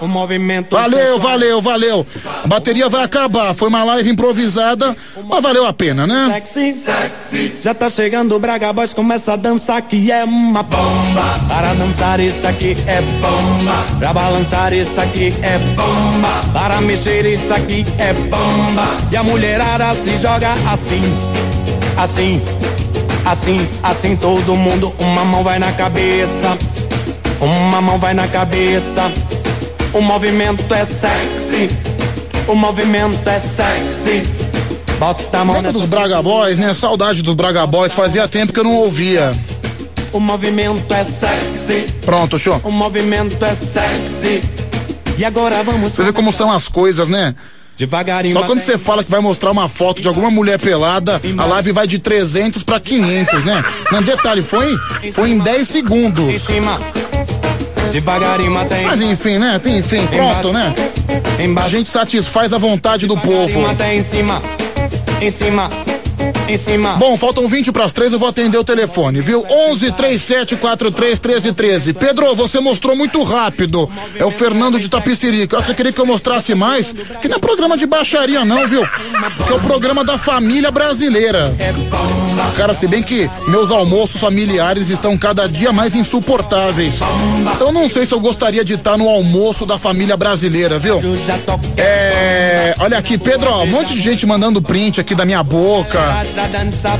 O movimento Valeu, valeu, valeu. A bateria vai acabar, foi uma live improvisada, mas valeu a pena, né? Sexy, sexy. Já tá chegando o Braga Boys, começa a dançar que é uma bomba. Para dançar isso aqui é bomba. Pra balançar isso aqui é bomba. Para mexer isso aqui é bomba. E a mulherada se joga assim, assim, assim, assim. Todo mundo, uma mão vai na cabeça, uma mão vai na cabeça. O movimento é sexy, o movimento é sexy. Bota a mão Lembra dos Braga Boys, né? Saudade dos Braga Boys, fazia tempo que eu não ouvia. O movimento é sexy. Pronto, show. O movimento é sexy. E agora vamos. Você vê como são as coisas, né? Devagarinho. Só quando você fala que vai mostrar uma foto de alguma mulher pelada, a live vai de 300 pra 500, né? Não, detalhe, foi, foi em 10 segundos. Em cima. Devagarinho, mata em Mas enfim, né? Tem, enfim, pronto, né? A gente satisfaz a vontade do povo. Mata em cima. Em cima. Bom, faltam 20 para as 3, eu vou atender o telefone, viu? 11 37 43 13 13. Pedro, você mostrou muito rápido. É o Fernando de Tapicirica. Você queria que eu mostrasse mais? Que não é programa de baixaria, não, viu? Que é o programa da família brasileira. Cara, se bem que meus almoços familiares estão cada dia mais insuportáveis. Então não sei se eu gostaria de estar no almoço da família brasileira, viu? É. Olha aqui, Pedro, ó, um monte de gente mandando print aqui da minha boca.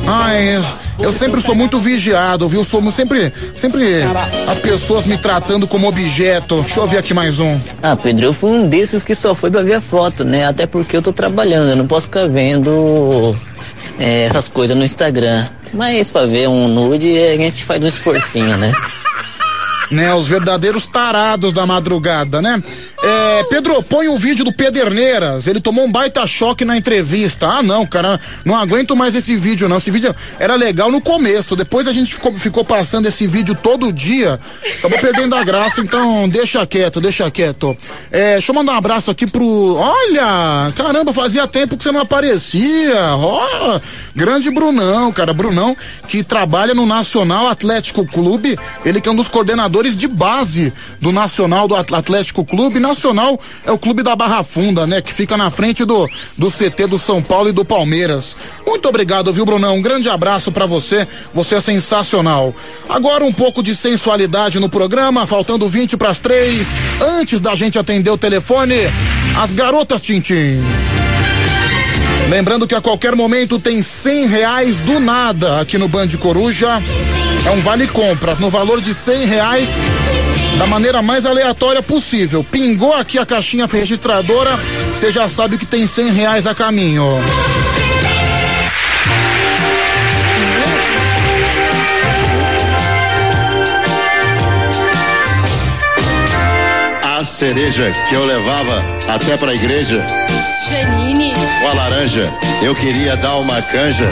Ai, eu, sempre sou muito vigiado, viu? Sou sempre, sempre as pessoas me tratando como objeto. Deixa eu ver aqui mais um. Ah, Pedro, eu fui um desses que só foi pra ver a foto, né? Até porque eu tô trabalhando, eu não posso ficar vendo é, essas coisas no Instagram. Mas pra ver um nude, a gente faz um esforcinho, né? [LAUGHS] Né, os verdadeiros tarados da madrugada, né? É, Pedro, põe o vídeo do Pederneiras. Ele tomou um baita choque na entrevista. Ah, não, cara, não aguento mais esse vídeo, não. Esse vídeo era legal no começo. Depois a gente ficou, ficou passando esse vídeo todo dia. Acabou perdendo a graça, então deixa quieto, deixa quieto. É, deixa eu mandar um abraço aqui pro. Olha! Caramba, fazia tempo que você não aparecia. Ó, grande Brunão, cara. Brunão, que trabalha no Nacional Atlético Clube. Ele que é um dos coordenadores de base do Nacional do At- Atlético Clube. Nacional é o clube da Barra Funda, né? Que fica na frente do, do CT do São Paulo e do Palmeiras. Muito obrigado, viu, Brunão? Um grande abraço pra você. Você é sensacional. Agora um pouco de sensualidade no programa, faltando 20 pras três. Antes da gente atender o telefone, as garotas Tintim. Lembrando que a qualquer momento tem cem reais do nada aqui no Band Coruja. É um vale compras no valor de cem reais da maneira mais aleatória possível. Pingou aqui a caixinha registradora, você já sabe que tem cem reais a caminho. A cereja que eu levava até pra igreja Janine. com a laranja, eu queria dar uma canja.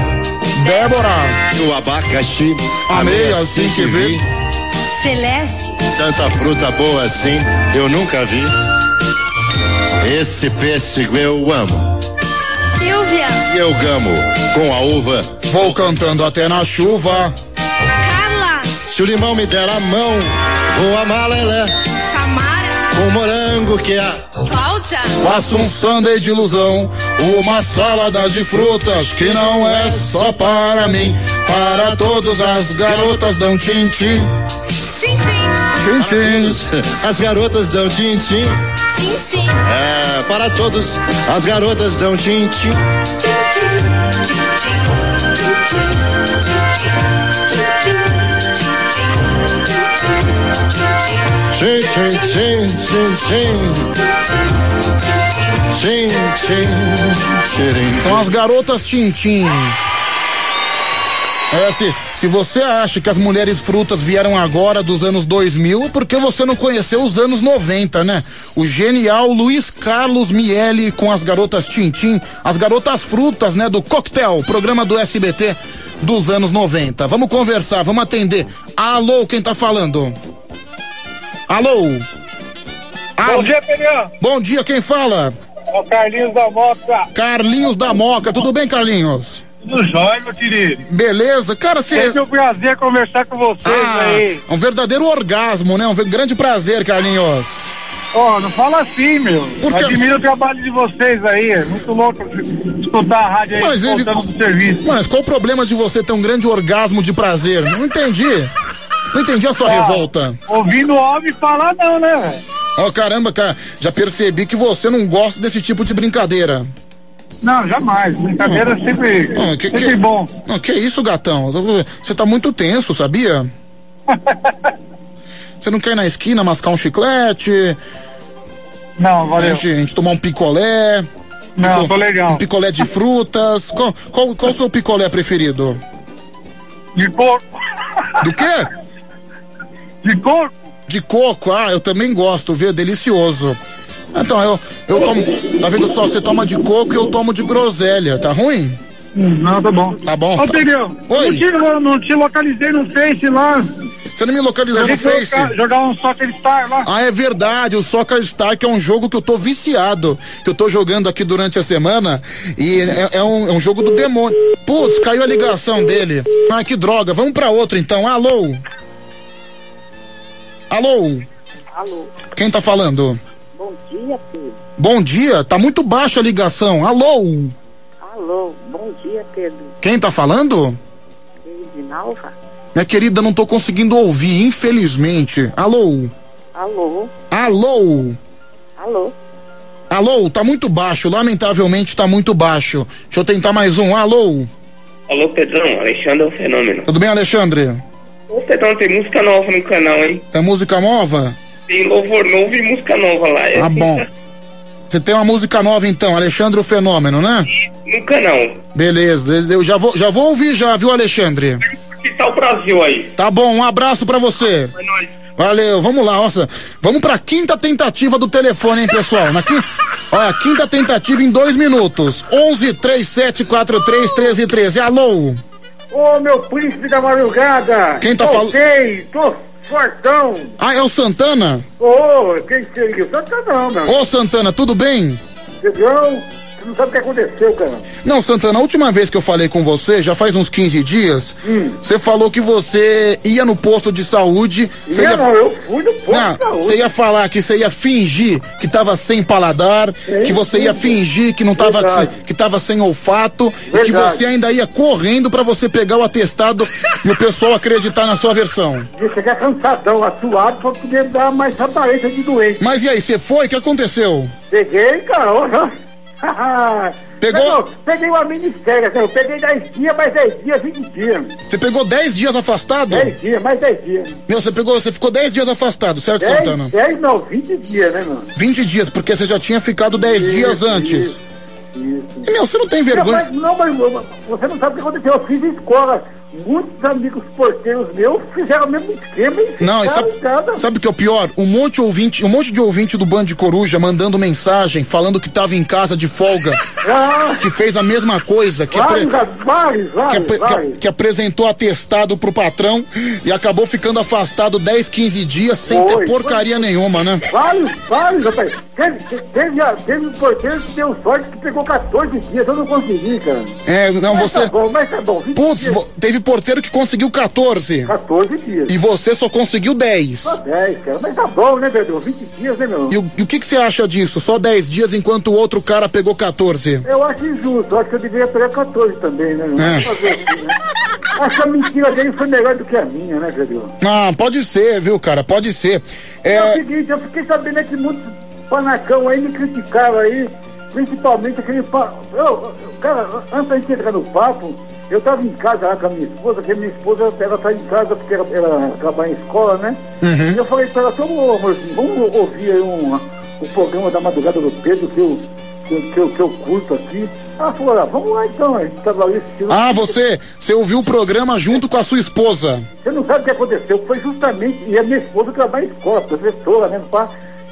Débora. E o abacaxi, Amei assim que vi. Celeste. Tanta fruta boa assim, eu nunca vi. Esse pêssego eu amo. Silvia. E eu gamo com a uva. Vou cantando até na chuva. Carla. Se o limão me der a mão, vou amar lelé. Samara. Com morango que é. Cláudia. Faço um sundae de ilusão, uma salada de frutas que não é só para mim, para todas as garotas dão tintim. Tchim, tchim. Tintim. [LAUGHS] As garotas dão tintim. Tchim, tchim. É, para todos, as garotas dão tintim. Sim, sim, sim, sim, sim. Sim, sim, sim. São as garotas Tintim. É, se, se você acha que as mulheres frutas vieram agora dos anos 2000, é porque você não conheceu os anos 90, né? O genial Luiz Carlos Miele com as garotas Tintim, as garotas frutas, né? Do Coquetel, programa do SBT dos anos 90. Vamos conversar, vamos atender. Alô, quem tá falando? Alô? Bom dia, Pedrão. Bom dia, quem fala? É o Carlinhos da Moca. Carlinhos da Moca, tudo bem, Carlinhos? Tudo jóia, meu querido. Beleza, cara, você. Sempre um prazer conversar com vocês Ah, aí. um verdadeiro orgasmo, né? Um grande prazer, Carlinhos. Ó, não fala assim, meu. Por quê? Admiro o trabalho de vocês aí. É muito louco escutar a rádio aí Mas, ele- do serviço. mas qual o problema de você ter um grande orgasmo de prazer? Não entendi. Não entendi a sua Ah, revolta. Ouvindo homem falar não, né, velho? Ó, caramba, cara, já percebi que você não gosta desse tipo de brincadeira. Não, jamais. Brincadeira é sempre, Ah, que, sempre que- bom. Não, que isso, gatão? Você tá muito tenso, sabia? [LAUGHS] Você não quer ir na esquina mascar um chiclete? Não, valeu. A gente, a gente tomar um picolé? Não, Pico- tô legal. Um picolé de frutas? Qual, qual, qual o seu picolé preferido? De porco. Do quê? De coco. De coco, ah, eu também gosto, viu? É delicioso. Então, eu, eu tomo. Tá vendo só? Você toma de coco e eu tomo de groselha, tá ruim? Não, tá bom. Tá bom. Ô, tá- Pedrão, Oi. não te, não te localizei no Face lá. Você não me localizou no Face? jogar- Jogar um Soccer Star lá. Ah, é verdade, o Soccer Star, que é um jogo que eu tô viciado, que eu tô jogando aqui durante a semana, e é, é um, é um jogo do demônio. Putz, caiu a ligação dele. Ah, que droga, vamos pra outro então, alô? Alô? Alô, Quem tá falando? Bom dia, Pedro. Bom dia, tá muito baixa a ligação, alô? Alô, bom dia, Pedro. Quem tá falando? Edinalva? Minha querida, não tô conseguindo ouvir, infelizmente. Alô? Alô, Alô? alô. Alô, tá muito baixo, lamentavelmente tá muito baixo. Deixa eu tentar mais um, alô? Alô, Pedrão, Alexandre é o fenômeno. Tudo bem, Alexandre? Ô, Pedrão, tem música nova no canal, hein? É música nova? Tem louvor novo e música nova lá. É Ah, bom. Você tem uma música nova então, Alexandre o Fenômeno, né? No canal. Beleza, eu já vou, já vou ouvir já, viu, Alexandre? Que tá o Brasil aí? Tá bom, um abraço pra você. É nóis. Valeu, vamos lá, nossa. Vamos pra quinta tentativa do telefone, hein, pessoal? Na quinta, olha, quinta tentativa em dois minutos. 11 37 43 13 13. Alô? Ô, meu príncipe da madrugada. Quem tá falando? Tô fortão. Ah, é o Santana? Ô, quem seria? Santa não, meu. Ô, Santana, tudo bem? Você não sabe o que aconteceu, cara. Não, Santana, a última vez que eu falei com você, já faz uns 15 dias, você falou que você ia no posto de saúde. Você Ia não, eu fui no posto Não, de saúde. você ia falar que você ia fingir que tava sem paladar, que você ia fingir que não tava, Verdade. que tava sem olfato, e que Verdade. você ainda ia correndo pra você pegar o atestado [LAUGHS] e o pessoal acreditar na sua versão. Ia chegar cansadão, atuado, pra poder dar mais aparência de doente. Mas e aí, você foi? O que aconteceu? Peguei, cara. Pegou? Não, peguei uma minissérie, assim, eu peguei 10 dias, mais 10 dias, 20 dias. Você pegou 10 dias afastado? 10 dias, mais 10 dias. Meu, você pegou, você ficou 10 dias afastado, certo, 10, Santana? 10 não, 20 dias, né, mano? 20 dias, porque você já tinha ficado 10 dias antes. E, meu, você não tem vergonha? Não, mas, não, mas você não sabe o que aconteceu. Eu fiz escola. Muitos amigos porteiros meus fizeram o mesmo esquema e Não, sabe, em casa. sabe o que é o pior? Um monte, de ouvinte, um monte de ouvinte do Band de Coruja mandando mensagem, falando que tava em casa de folga, [LAUGHS] que fez a mesma coisa, que, apre- Vários, vários, que, vários, apre- que- vários. que apresentou atestado pro patrão e acabou ficando afastado 10, 15 dias sem Foi, ter porcaria nenhuma, né? Vários, vários, rapaz. Teve, teve, teve um porteiro que deu sorte que pegou 14 dias. Eu não consegui, cara. É, não, Mas você. tá bom, mas tá bom. 20 Putz, dias. teve porteiro que conseguiu 14. 14 dias. E você só conseguiu 10. Só 10, cara. Mas tá bom, né, Pedro? 20 dias, né, meu? E o, e o que, que você acha disso? Só 10 dias enquanto o outro cara pegou 14. Eu acho injusto. Eu acho que eu deveria pegar 14 também, né? meu? É. Fazer assim, né? Acho que a mentira dele foi melhor do que a minha, né, Pedro? Ah, pode ser, viu, cara? Pode ser. É É. o seguinte, eu fiquei sabendo que muitos panacão aí me criticaram aí, principalmente aquele. Eu, eu- cara, antes da gente entrar no papo, Eu tava em casa lá com a minha esposa, que a minha esposa, ela tá em casa porque ela, ela trabalha em escola, né? Uhum. E eu falei pra ela, então, amorzinho, vamos ouvir aí um, o programa da madrugada do Pedro, que eu, que, que eu, que eu curto aqui. Ela falou, ah, vamos lá então, a gente tava ali assistindo. Ah, você, você ouviu o programa junto com a sua esposa. Você não sabe o que aconteceu, foi justamente, e a minha esposa trabalha em escola, professora, né? Pá,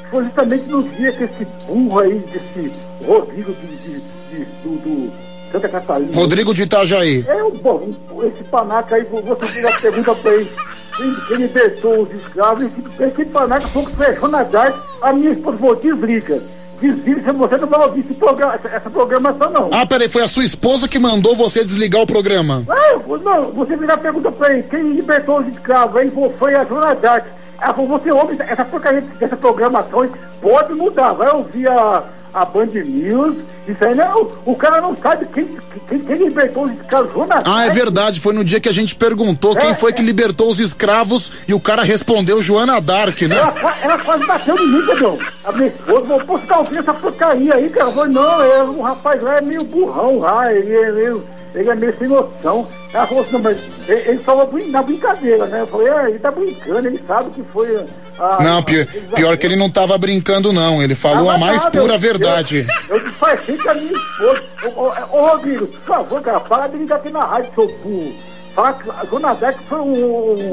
foi justamente no dia que esse burro aí, desse Rodrigo de, de, de- do, do Santa Catarina. Rodrigo de Itajaí. É, o bom, esse panaca aí, você fez a pergunta pra ele. Quem, libertou os escravos, esse, panaca foi que fechou na tarde, a minha esposa falou, desliga. Desliga, você não vai ouvir esse programa, essa, programação não. Ah, peraí, foi a sua esposa que mandou você desligar o programa. Ah, não, você virar a pergunta pra ele, quem libertou os escravos? Aí foi a Joana Dark. Ela falou, você ouve essa porcaria dessa programação, pode mudar, vai ouvir a, a Band News, isso aí não, o cara não sabe quem, quem, quem libertou os escravos. Ah, é verdade, foi no dia que a gente perguntou quem foi que libertou os escravos e o cara respondeu Joana Dark, né? Ela, ela quase bateu em mim, Pedrão. A minha esposa falou, pô, tá ouvindo essa porcaria aí, cara? Eu falei, não, é, o rapaz lá é meio burrão lá, ele é meio, ele é meio sem noção. Ela falou assim, não, mas ele, ele falou na brincadeira, né? Eu falei, é, ele tá brincando, ele sabe que foi a... Não, pior, pior que ele não tava brincando, não. Ele falou a Tava mais nada, pura eu- verdade. Eu, eu disfarcei com a minha esposa. Ô, Rodrigo, por favor, cara, para de ligar aqui na rádio, seu burro. Fala que a Zona Dark foi um,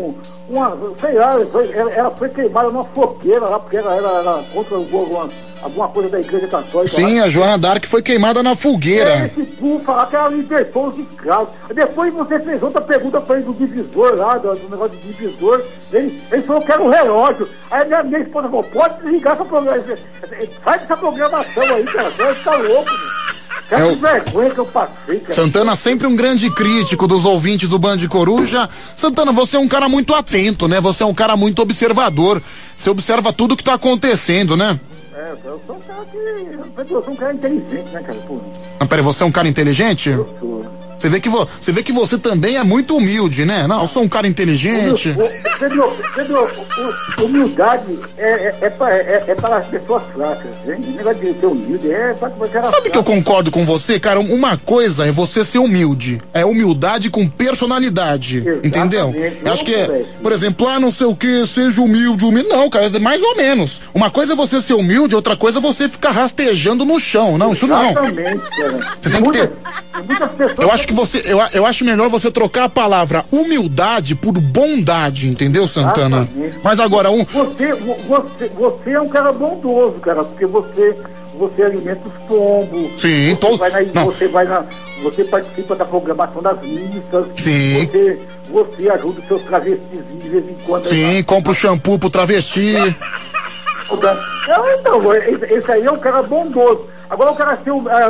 um- uma, sei lá, foi- ela, ela foi queimada numa fogueira lá, porque ela era, era contra alguma, alguma coisa da igreja católica. Sim, lá. a Joana Dark foi queimada na É, fogueira. esse burro falar que ela libertou os escravos. Depois você fez outra pergunta pra ele do divisor lá, do, do negócio de divisor. Ele, ele falou que era um relógio. Aí minha, minha esposa falou, pode desligar essa programação. Sai dessa programação aí, cara. Você tá louco, meu. Cara, É que o- vergonha que eu passei, cara. Santana sempre um grande crítico dos ouvintes do Band Coruja. Santana, você é um cara muito atento, né? Você é um cara muito observador. Você observa tudo que tá acontecendo, né? É, eu sou um cara que. Eu sou um cara inteligente, né, cara? Pô, Ah, peraí, você é um cara inteligente? eu sou. Você vê, que vo- você vê que você também é muito humilde, né? Não, eu sou um cara inteligente. Pedro, Pedro, humildade é, é, é, pra- é- é para as pessoas fracas. Hein? O negócio de ser humilde é para você era Sabe que eu concordo com você, cara? Uma coisa é você ser humilde. É humildade com personalidade. Entendeu? Eu acho que é, por exemplo, ah, não sei o que, seja humilde, humilde. Não, cara, é mais ou menos. Uma coisa é você ser humilde, outra coisa é você ficar rastejando no chão. Não, isso não. Exatamente, cara. Você tem que ter. Muitas. Eu acho que você. Eu, eu acho melhor você trocar a palavra humildade por bondade, entendeu, Santana? Exatamente. Mas agora, um. Você, vo- você, você é um cara bondoso, cara, porque você, você alimenta os pombos. Sim, você todo- vai na, não. Você vai na. Você participa da programação das missas. Sim. Você, você ajuda os seus travestis de vez em quando. Sim, compra o shampoo pro travesti. É, [LAUGHS] então, esse, esse aí é um cara bondoso. Agora o cara ser, um- é,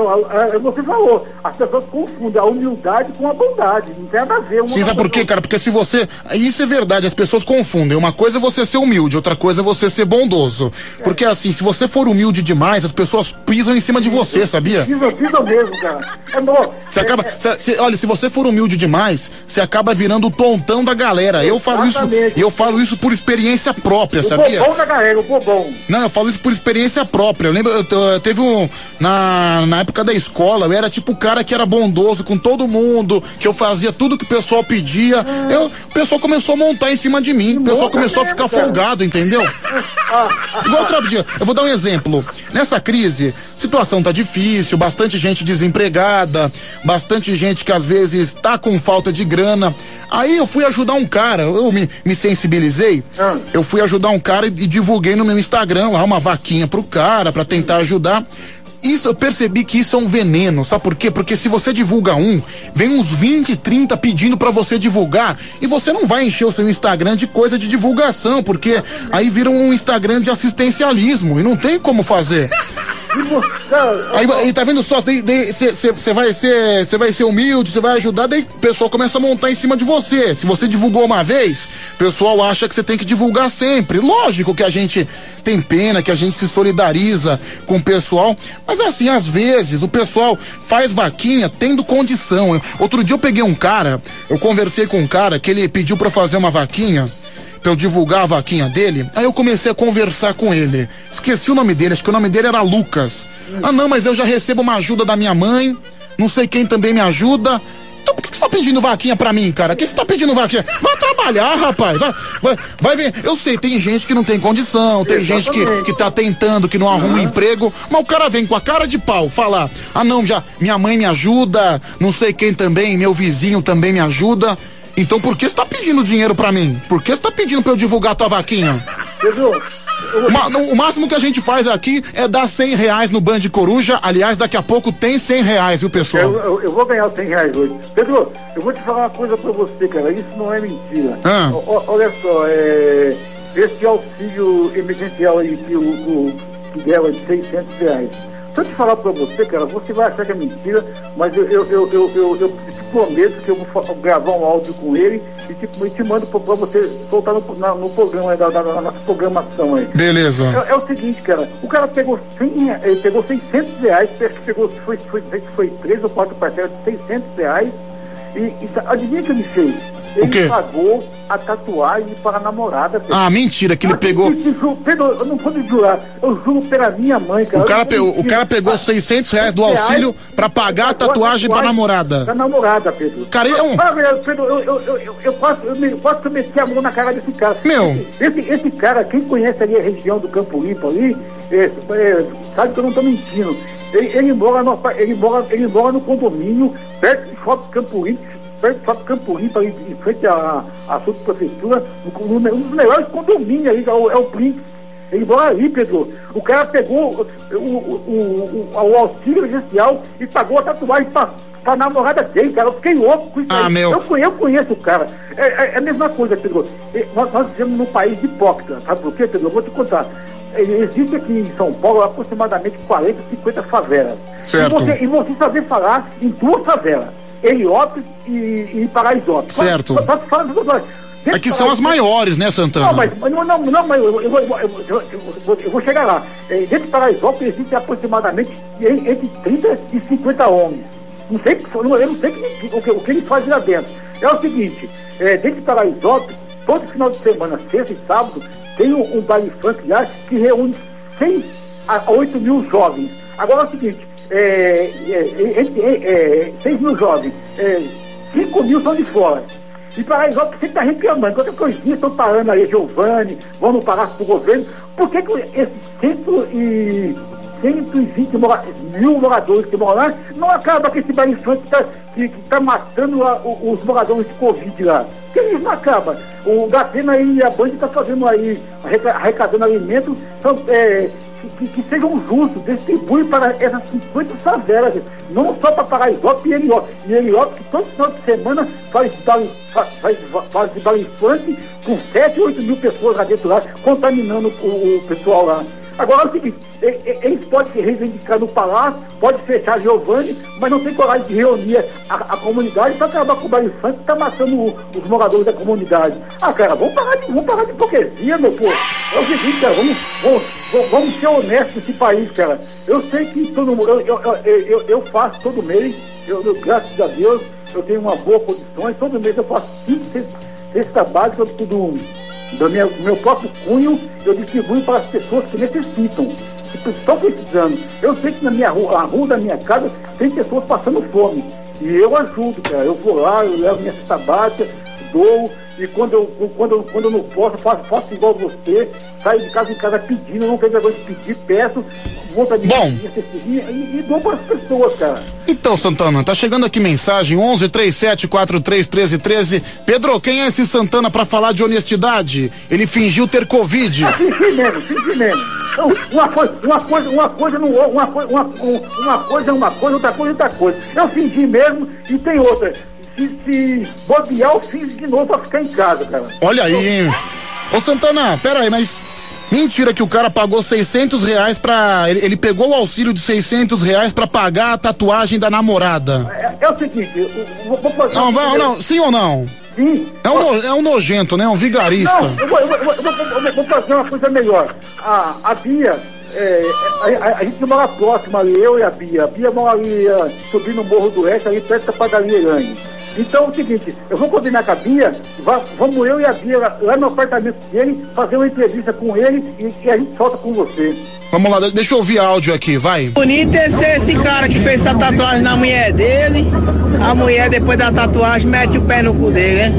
é, é, você falou, as pessoas confundem a humildade com a bondade. Não tem nada a ver. Sim, sabe por quê, cara? Porque se você. Isso é verdade, as pessoas confundem. Uma coisa é você ser humilde, outra coisa é você ser bondoso. Porque assim, se você for humilde demais, as pessoas pisam em cima de você, sabia? Precisa mesmo, cara. É bom. Você acaba. cê- cê- olha, se você for humilde demais, você acaba virando o tontão da galera. Eu falo isso, eu falo isso por experiência própria, O sabia? bobão da galera, o bobão. Não, eu falo isso por experiência própria. Eu lembro, eu, eu- teve um. Na, na época da escola, eu era tipo o cara que era bondoso com todo mundo, que eu fazia tudo que o pessoal pedia. Eu, o pessoal começou a montar em cima de mim. O pessoal começou a ficar folgado, entendeu? [LAUGHS] Igual outro dia, eu vou dar um exemplo. Nessa crise, situação tá difícil, bastante gente desempregada, bastante gente que às vezes tá com falta de grana. Aí eu fui ajudar um cara, eu me, me sensibilizei. Eu fui ajudar um cara e, e divulguei no meu Instagram lá uma vaquinha pro cara pra tentar ajudar. Isso, eu percebi que isso é um veneno, sabe por quê? Porque se você divulga um, vem uns 20, 30 pedindo pra você divulgar e você não vai encher o seu Instagram de coisa de divulgação, porque aí vira um Instagram de assistencialismo e não tem como fazer. [LAUGHS] Aí, aí tá vendo só, você vai ser, você vai ser humilde, você vai ajudar, daí o pessoal começa a montar em cima de você. Se você divulgou uma vez, o pessoal acha que você tem que divulgar sempre. Lógico que a gente tem pena, que a gente se solidariza com o pessoal, mas assim, às vezes o pessoal faz vaquinha tendo condição. Outro dia eu peguei um cara, eu conversei com um cara que ele pediu pra fazer uma vaquinha pra eu divulgar a vaquinha dele. Aí eu comecei a conversar com ele. Esqueci o nome dele, acho que o nome dele era Lucas. Ah, não, mas eu já recebo uma ajuda da minha mãe, não sei quem também me ajuda. Então por que, você pedindo vaquinha pra mim, cara? O que você tá pedindo vaquinha? Vai trabalhar, rapaz. Vai, vai, vai ver. Eu sei, tem gente que não tem condição, tem gente que, que tá tentando, que não arruma um emprego, mas o cara vem com a cara de pau falar: ah, não, já, minha mãe me ajuda, não sei quem também, meu vizinho também me ajuda. Então por que você tá pedindo dinheiro pra mim? Por que você tá pedindo pra eu divulgar tua vaquinha? Pedro, O, máximo que a gente faz aqui é dar 100 reais no Band Coruja. Aliás, daqui a pouco tem 100 reais, viu, pessoal? eu, eu- eu vou ganhar os 100 reais hoje. Pedro, eu vou te falar uma coisa pra você, cara. Isso não é mentira. Ah. O- olha só, é, esse auxílio emergencial aí que o, o que deram de 600 reais. Se eu te falar pra você, cara, você vai achar que é mentira, mas eu, eu, eu, eu, eu, te prometo que eu vou gravar um áudio com ele e te, e te mando pra, pra você soltar no, na- no programa, da, da, nossa programação aí. Beleza. É, é o seguinte, cara, o cara pegou 100, rea- ele pegou 600 reais, pegou, foi, foi, foi, foi três ou quatro parcelas de 600 reais, e, e sa- adivinha o que ele fez? Ele quê? pagou a tatuagem para a namorada. Pedro. Ah, mentira, que ele pegou. juro, Pedro, eu não vou te jurar, eu juro pela minha mãe, cara. O cara, pegou, o cara pegou 600 reais do auxílio pra pagar a tatuagem pra namorada. Da namorada, Pedro. Cara, é um- velho, Pedro, eu, eu, eu, eu, eu quase, eu, me- quase meti a mão na cara desse cara. Meu. Esse, esse cara, quem conhece ali a região do Campo Limpo ali, é, é, sabe que eu não estou mentindo. Ele, ele, mora no, ele, mora, ele mora no condomínio, perto do shopping Campo Limpo, perto do shopping Campo Limpo, em frente à, à subprefeitura, um dos melhores condomínios é o, é o Brinks. Ele mora ali, Pedro. O cara pegou o, o, o, o- auxílio emergencial e pagou a tatuagem pra, pra namorada dele, cara. Eu fiquei louco com isso Ah, aí. meu. Eu, conhe- eu conheço o cara. É, é- é a mesma coisa, Pedro. É, Nós, nós vivemos num país de hipócrita. Sabe por quê, Pedro? Eu vou te contar. Existe aqui em São Paulo aproximadamente 40, 50 favelas. Certo. E você, e você falar em duas favelas. Heliópolis e, e Paraisópolis. Certo. Só, só, que são as maiores, né, Santana? não, mas, não, não, não, mas eu, eu, vou- chegar lá. É, dentro de Paraisópolis existem aproximadamente en- entre 30 e 50 homens. Não sei, eu não sei o, que, eles fazem lá dentro. É o seguinte, é, dentro de Paraisópolis, todo final de semana, sexta e sábado, tem um, um baile funk lá que reúne 6 a 8 mil jovens. Agora é o seguinte, é, é, entre- é, é, 6 mil jovens, é, 5 mil são de fora. E Paraisópolis sempre está reclamando. Qualquer coisinha estão parando aí, Giovanni, vamos parar para o governo. Por que, que esses cento e, 120 mora- mil moradores que moram lá não acaba com esse que está que, que tá matando a- o- os moradores de Covid lá? Que isso não acaba? O Datena e a Band está fazendo aí, arreca- arrecadando alimentos é, que, que sejam justos, distribui para essas 50 favelas, não só para Paraisópolis e Heliópolis. E Heliópolis, que todo final de semana faz faz, faz, faz funk com 7, 8 mil pessoas lá dentro lá, contaminando o, o pessoal lá. Agora é o seguinte, e- e- eles podem se reivindicar no palácio, pode fechar Giovanni, mas não tem coragem de reunir a, a comunidade para acabar com o baile funk que está matando o- os moradores da comunidade. Ah, cara, vamos parar de, vamos parar de hipocrisia, meu povo. É o seguinte, cara, vamos, vamos, vamos- ser honestos nesse país, cara. Eu sei que todo mundo, eu, eu, eu, eu, faço todo mês, eu, eu, graças a Deus, eu tenho uma boa condições, todo mês eu faço cinco cestas cesta básica do, do meu, meu próprio cunho, eu distribuo para as pessoas que necessitam, que estão precisando. Eu sei que na minha rua, a rua da minha casa tem pessoas passando fome. E eu ajudo, cara. Eu vou lá, eu levo minha cesta básica, dou, e quando eu, quando eu, quando eu não posso, faço, faço igual você, saio de casa em casa pedindo, não tenho vergonha de pedir, peço, Bom. minha cestinha e, e dou para as pessoas, cara. Então, Santana, tá chegando aqui mensagem 11 37 43 13 13. Pedro, quem é esse Santana pra falar de honestidade? Ele fingiu ter Covid. Ah, fingi mesmo, fingi mesmo. Então, uma coisa, uma coisa, uma coisa não uma coisa, uma, um- uma coisa é uma coisa, outra coisa é outra coisa. Eu fingi mesmo e tem outra. Se, se bobear, eu fingi de novo pra ficar em casa, cara. Olha aí, hein? Ô Santana, pera aí, mas. Mentira que o cara pagou 600 reais pra. Ele, ele pegou o auxílio de 600 reais pra pagar a tatuagem da namorada. É, é o seguinte, eu, eu vou- fazer. Não, vai, não, sim ou não? Sim. É um, no- é um nojento, né? Um vigarista. Não, eu vou, eu vou- vou- vou- fazer uma coisa melhor. A, a Bia, é, a, a- a gente mora próximo ali, eu e a Bia. A Bia mora ali, ah, subindo o Morro do Oeste, ali perto da padaria Irane. Então é o seguinte, eu vou combinar com a Bia, va- vamos eu e a Bia lá, lá no apartamento dele, fazer uma entrevista com ele e, e a gente solta com você. Vamos lá, de- deixa eu ouvir áudio aqui, vai. Bonito é ser esse cara que fez essa tatuagem na mulher dele. A mulher, depois da tatuagem, mete o pé no cu dele, né?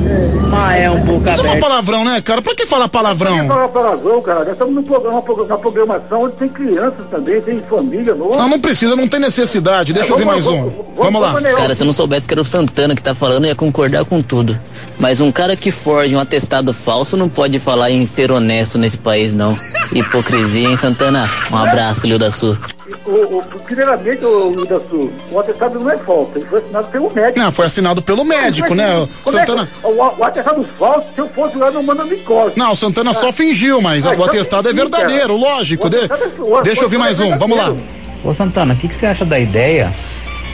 Mas é um pouco Você fala aberto. palavrão, né, cara? Pra que falar palavrão? Falar palavrão, cara. Nós estamos num programa, uma programação onde tem crianças também, tem família, não? Não, não precisa, não tem necessidade. Deixa eu ouvir mais um. Vamos lá. Cara, se eu não soubesse que era o Santana que tá falando, eu ia concordar com tudo. Mas um cara que forja um atestado falso não pode falar em ser honesto nesse país, não. Hipocrisia, hein, Santana? Um abraço, Lio da Sul. O, o, primeiramente, o Idaçu, o atestado não é falso, ele foi assinado pelo médico. Não, foi assinado pelo médico, né? O é que- Santana. o, o atestado falso, se eu fosse lá, não manda micose. Não, o Santana só fingiu, mas Ah, o então atestado é fingiu, cara. verdadeiro, lógico. De- é- Deixa eu ouvir mais um, vamos lá. Ô Santana, o que, que você acha da ideia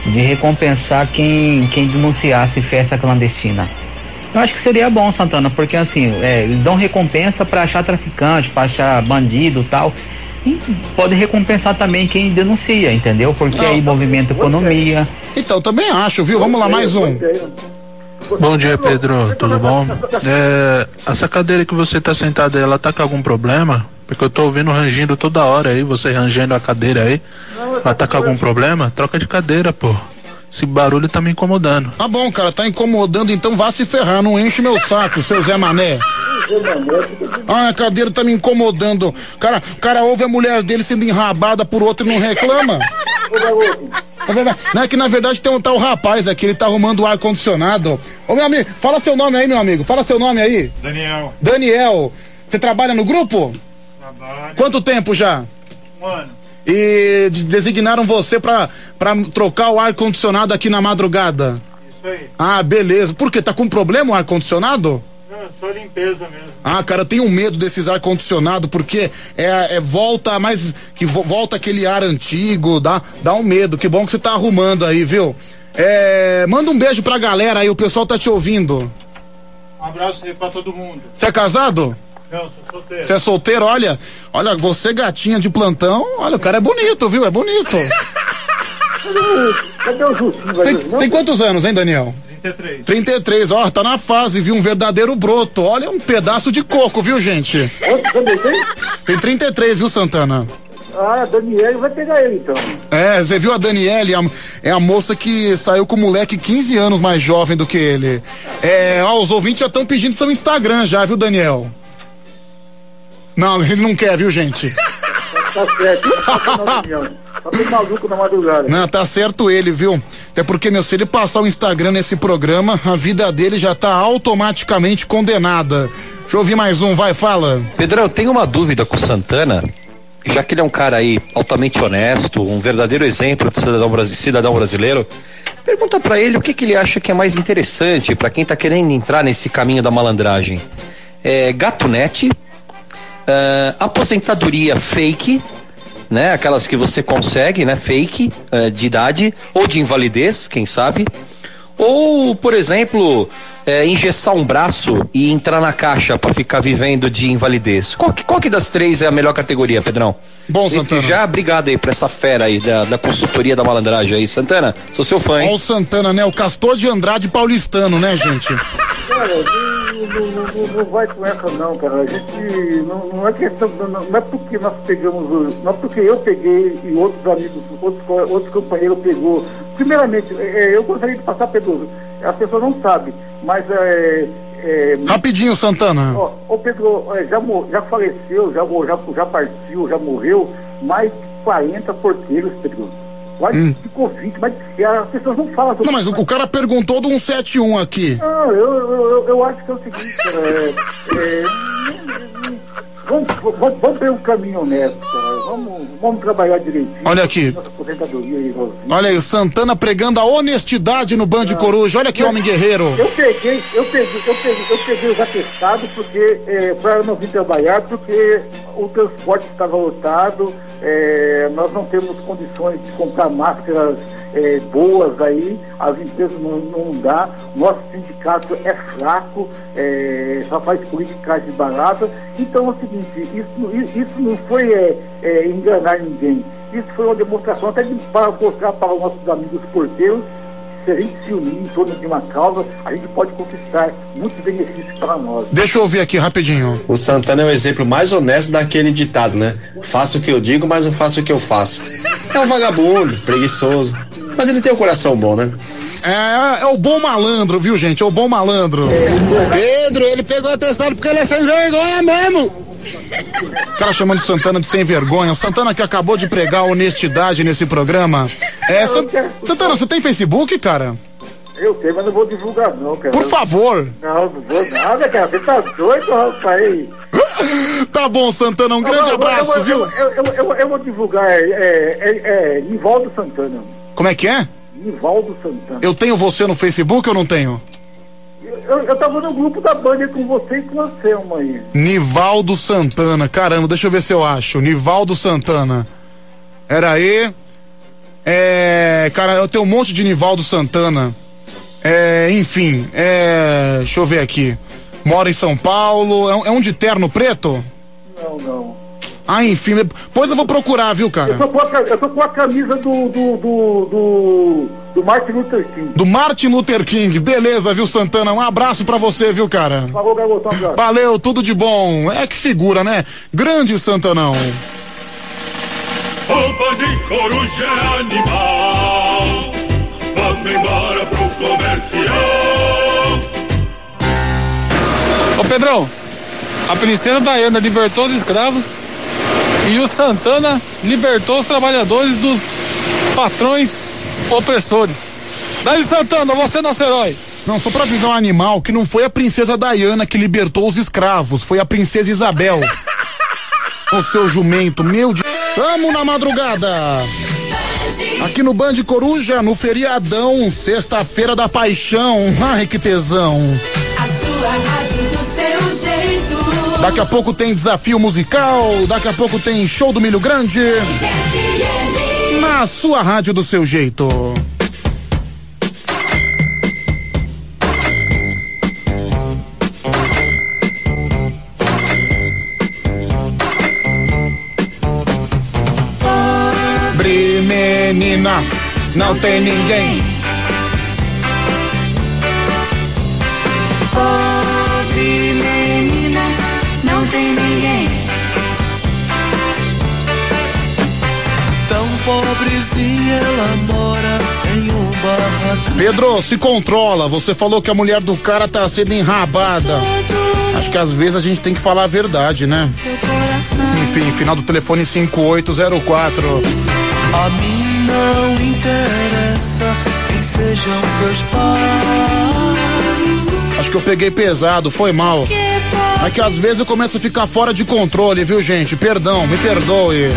de recompensar quem, quem denunciasse festa clandestina? Eu acho que seria bom, Santana, porque assim, é, eles dão recompensa pra achar traficante, pra achar bandido e tal. E pode recompensar também quem denuncia, entendeu? Porque aí movimenta a economia. Então, também acho, viu? Vamos lá, mais um. Bom dia, Pedro. Tudo bom? É, essa cadeira que você tá sentado aí, ela tá com algum problema? Porque eu tô ouvindo rangindo toda hora aí, você rangendo a cadeira aí. Ela tá com algum problema? Troca de cadeira, pô. Esse barulho tá me incomodando. Tá bom, cara, tá incomodando, então vá se ferrar, não enche meu saco, seu Zé Mané. Ah, a cadeira tá me incomodando. Cara, o cara ouve a mulher dele sendo enrabada por outro e não reclama. Na verdade, não é que na verdade tem um tal rapaz aqui, ele tá arrumando o ar-condicionado. Ô meu amigo, fala seu nome aí, meu amigo. Fala seu nome aí. Daniel, Daniel. Você trabalha no grupo? trabalho. Quanto tempo já? Um ano. E de- designaram você pra, pra trocar o ar-condicionado aqui na madrugada? Isso aí. Ah, beleza. Por quê? Tá com problema o ar-condicionado? Não, só limpeza mesmo. Ah, cara, eu tenho medo desses ar-condicionado porque é, é volta mais. que vo- volta aquele ar antigo, dá, dá um medo. Que bom que você tá arrumando aí, viu? É, manda um beijo pra galera aí, o pessoal tá te ouvindo. Um abraço aí pra todo mundo. Você é casado? Não, sou solteiro. Você é solteiro? Olha, olha, você gatinha de plantão, olha, o cara é bonito, viu? É bonito. [LAUGHS] Cadê o Justinho? Tem, tem quantos anos, hein, Daniel? 33. 33, ó, tá na fase, viu? Um verdadeiro broto. Olha, um pedaço de coco, viu, gente? Tem 33, viu, Santana? Ah, Daniel vai pegar ele então. É, você viu a Daniele, a- é a moça que saiu com o moleque 15 anos mais jovem do que ele. É, ó, os ouvintes já estão pedindo seu Instagram já, viu, Daniel? Não, [LAUGHS] ele não quer, viu, gente? Tá certo. [LAUGHS] Tá bem maluco na madrugada. Não, tá certo ele, viu? Até porque, meu, se ele passar o Instagram nesse programa, a vida dele já tá automaticamente condenada. Deixa eu ouvir mais um, vai, fala. Pedrão, eu tenho uma dúvida com o Santana, já que ele é um cara aí altamente honesto, um verdadeiro exemplo de cidadão, cidadão brasileiro. Pergunta pra ele o que, que ele acha que é mais interessante pra quem tá querendo entrar nesse caminho da malandragem. É gatunete, ah, aposentadoria fake, né? Aquelas que você consegue, né? Fake, eh, de idade ou de invalidez, quem sabe. Ou, por exemplo, eh, engessar um braço e entrar na caixa pra ficar vivendo de invalidez. Qual que, qual que das três é a melhor categoria, Pedrão? Bom, Desde Santana. Já, obrigado aí pra essa fera aí da, da consultoria da malandragem aí. Santana, sou seu fã, Ó hein? o Santana, né? O Castor de Andrade paulistano, né, gente? Cara, não, não, não, não vai com essa não, cara. A gente não, não é questão, não, não é porque nós pegamos, não é porque eu peguei e outros amigos, outros, outros companheiros pegou. Primeiramente, é, eu gostaria de passar, Pedro, as pessoas não sabem, mas é. é Rapidinho, Santana. Ó, ô Pedro, é, já, já faleceu, já, já, já partiu, já morreu mais de 40 porteiros, Pedro. Quase Hum. ficou 20, mas as pessoas não falam sobre Não, mas o, o cara perguntou do 171 aqui. não, eu, eu, eu, eu acho que é o seguinte, cara, é, é, [LAUGHS] vamos, vamos, vamos ter um caminho honesto, cara. Vamos, vamos trabalhar direitinho. Olha aqui. Olha aí, o Santana pregando a honestidade no Band Coruja. Olha que homem guerreiro. Eu peguei, eu peguei, eu peguei, eu peguei os atestados porque é, para não vir trabalhar, porque o transporte estava lotado, é, nós não temos condições de comprar máscaras é, boas aí, as empresas não, não dá, nosso sindicato é fraco, é, só faz politicagem barata. Então é o seguinte, isso, isso não foi é, é, enganar ninguém. Isso foi uma demonstração até de, para mostrar para os nossos amigos porteiros se a gente se unir em torno de uma causa, a gente pode conquistar muitos benefícios para nós. Deixa eu ouvir aqui rapidinho. O Santana é o exemplo mais honesto daquele ditado, né? Faço o que eu digo, mas não faço o que eu faço. É um vagabundo, preguiçoso. Mas ele tem um coração bom, né? É, é o bom malandro, viu, gente? É o bom malandro. Pedro, ele pegou atestado porque ele é sem vergonha mesmo. O cara chamando Santana de sem vergonha. O Santana que acabou de pregar honestidade nesse programa. É, San- Santana, você tem Facebook, cara? Eu tenho, mas não vou divulgar não, cara. Por favor. Não, não vou nada, cara. Você tá doido, rapaz? [LAUGHS] Tá bom, Santana, um grande Eu- eu- abraço, eu, viu? Eu, vou divulgar, é, é, é, Nivaldo Santana. Como é que é? Nivaldo Santana. Eu tenho você no Facebook ou não tenho? Eu, eu tava no grupo da banda com você e com a Selma aí. Nivaldo Santana. Caramba, deixa eu ver se eu acho. Nivaldo Santana. Era aí. É. Cara, eu tenho um monte de Nivaldo Santana. É. Enfim, é. Deixa eu ver aqui. Mora em São Paulo. É um, é um de terno preto? Não, não. Ah, enfim. Depois eu vou procurar, viu, cara? Eu tô com a, eu tô com a camisa do, do, do, do, do Martin Luther King. Do Martin Luther King. Beleza, viu, Santana? Um abraço pra você, viu, cara? Falou, garotão. Valeu, tudo de bom. É que figura, né? Grande Santanão. Roupa de coruja é animal. Vamos embora pro comercial. Ô Pedrão, a princesa Diana libertou os escravos e o Santana libertou os trabalhadores dos patrões opressores. Daí Santana, você é nosso herói. Não, só pra avisar um animal que não foi a princesa Diana que libertou os escravos, foi a princesa Isabel. [LAUGHS] o seu jumento, meu Deus. Tamo na madrugada. Aqui no Band Coruja, no feriadão, sexta-feira da paixão. Ai, que tesão. A sua rádio do seu jeito. Daqui a pouco tem desafio musical, daqui a pouco tem show do Milho Grande. Na sua rádio do seu jeito. Menina, não tem ninguém. Pobrezinha ela mora em um barracão. Pedro, se controla. Você falou que a mulher do cara tá sendo enrabada. Acho que às vezes a gente tem que falar a verdade, né? Enfim, final do telefone 5804. A mim não interessa quem sejam seus pais. Acho que eu peguei pesado, foi mal. É que às vezes eu começo a ficar fora de controle, viu, gente? Perdão, me perdoe.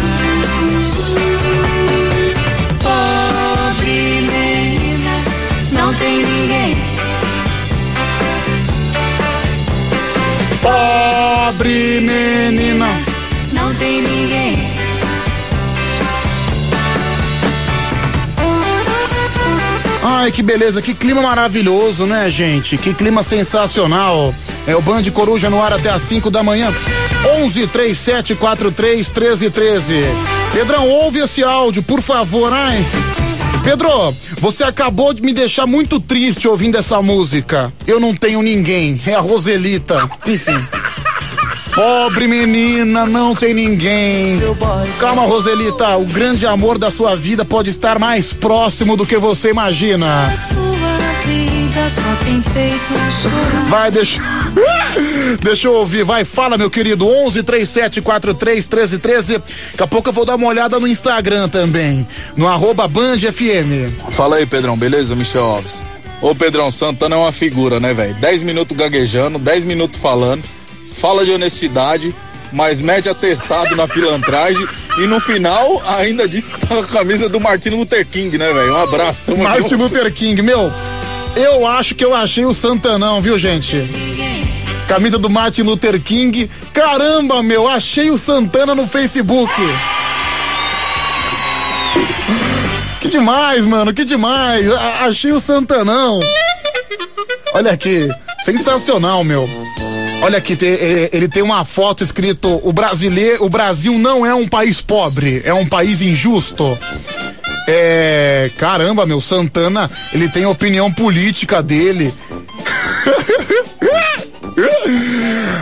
Pobre menina. Não tem ninguém. Ai, que beleza, que clima maravilhoso, né, gente? Que clima sensacional. É o Band Coruja no ar até às 5 da manhã. 11 37 43 13 13. Pedrão, ouve esse áudio, por favor, ai. Pedro, você acabou de me deixar muito triste ouvindo essa música. Eu não tenho ninguém, é a Roselita. Enfim. Pobre menina, não tem ninguém. Calma, Roselita, o grande amor da sua vida pode estar mais próximo do que você imagina. A sua vida só tem feito chorar. Vai, deixa. [LAUGHS] deixa eu ouvir, vai, fala, meu querido. 11 37 43 13 13. Daqui a pouco eu vou dar uma olhada no Instagram também. No arroba Band FM. Fala aí, Pedrão, beleza? Michel Alves. Ô, Pedrão, Santana é uma figura, né, velho? 10 minutos gaguejando, 10 minutos falando, fala de honestidade, mas mete atestado na pilantragem e no final ainda diz que tá com a camisa do Martin Luther King, né, velho? Um abraço, tamo Martin junto. Luther King, meu. Eu acho que eu achei o Santanão, viu, gente? Camisa do Martin Luther King. Caramba, meu, achei o Santana no Facebook. Que demais, mano, que demais. A- achei o Santanão. Olha aqui, sensacional, meu. Olha aqui, te- eh, ele tem uma foto escrito: o brasileiro, o Brasil não é um país pobre, é um país injusto. É. Caramba, meu, Santana, ele tem opinião política dele. [LAUGHS]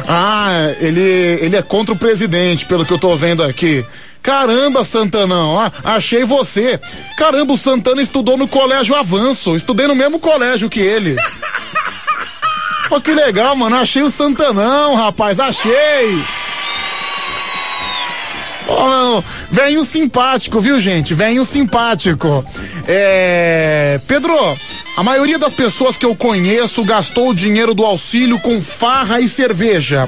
ah, ele, ele é contra o presidente, pelo que eu tô vendo aqui. Caramba, Santanão, ah, achei você. Caramba, o Santana estudou no colégio Avanço. Estudei no mesmo colégio que ele. Pô, que legal, mano. Achei o Santanão, rapaz. Achei. Mano, venho simpático, viu, gente? Venho simpático. É. Pedro, a maioria das pessoas que eu conheço gastou o dinheiro do auxílio com farra e cerveja.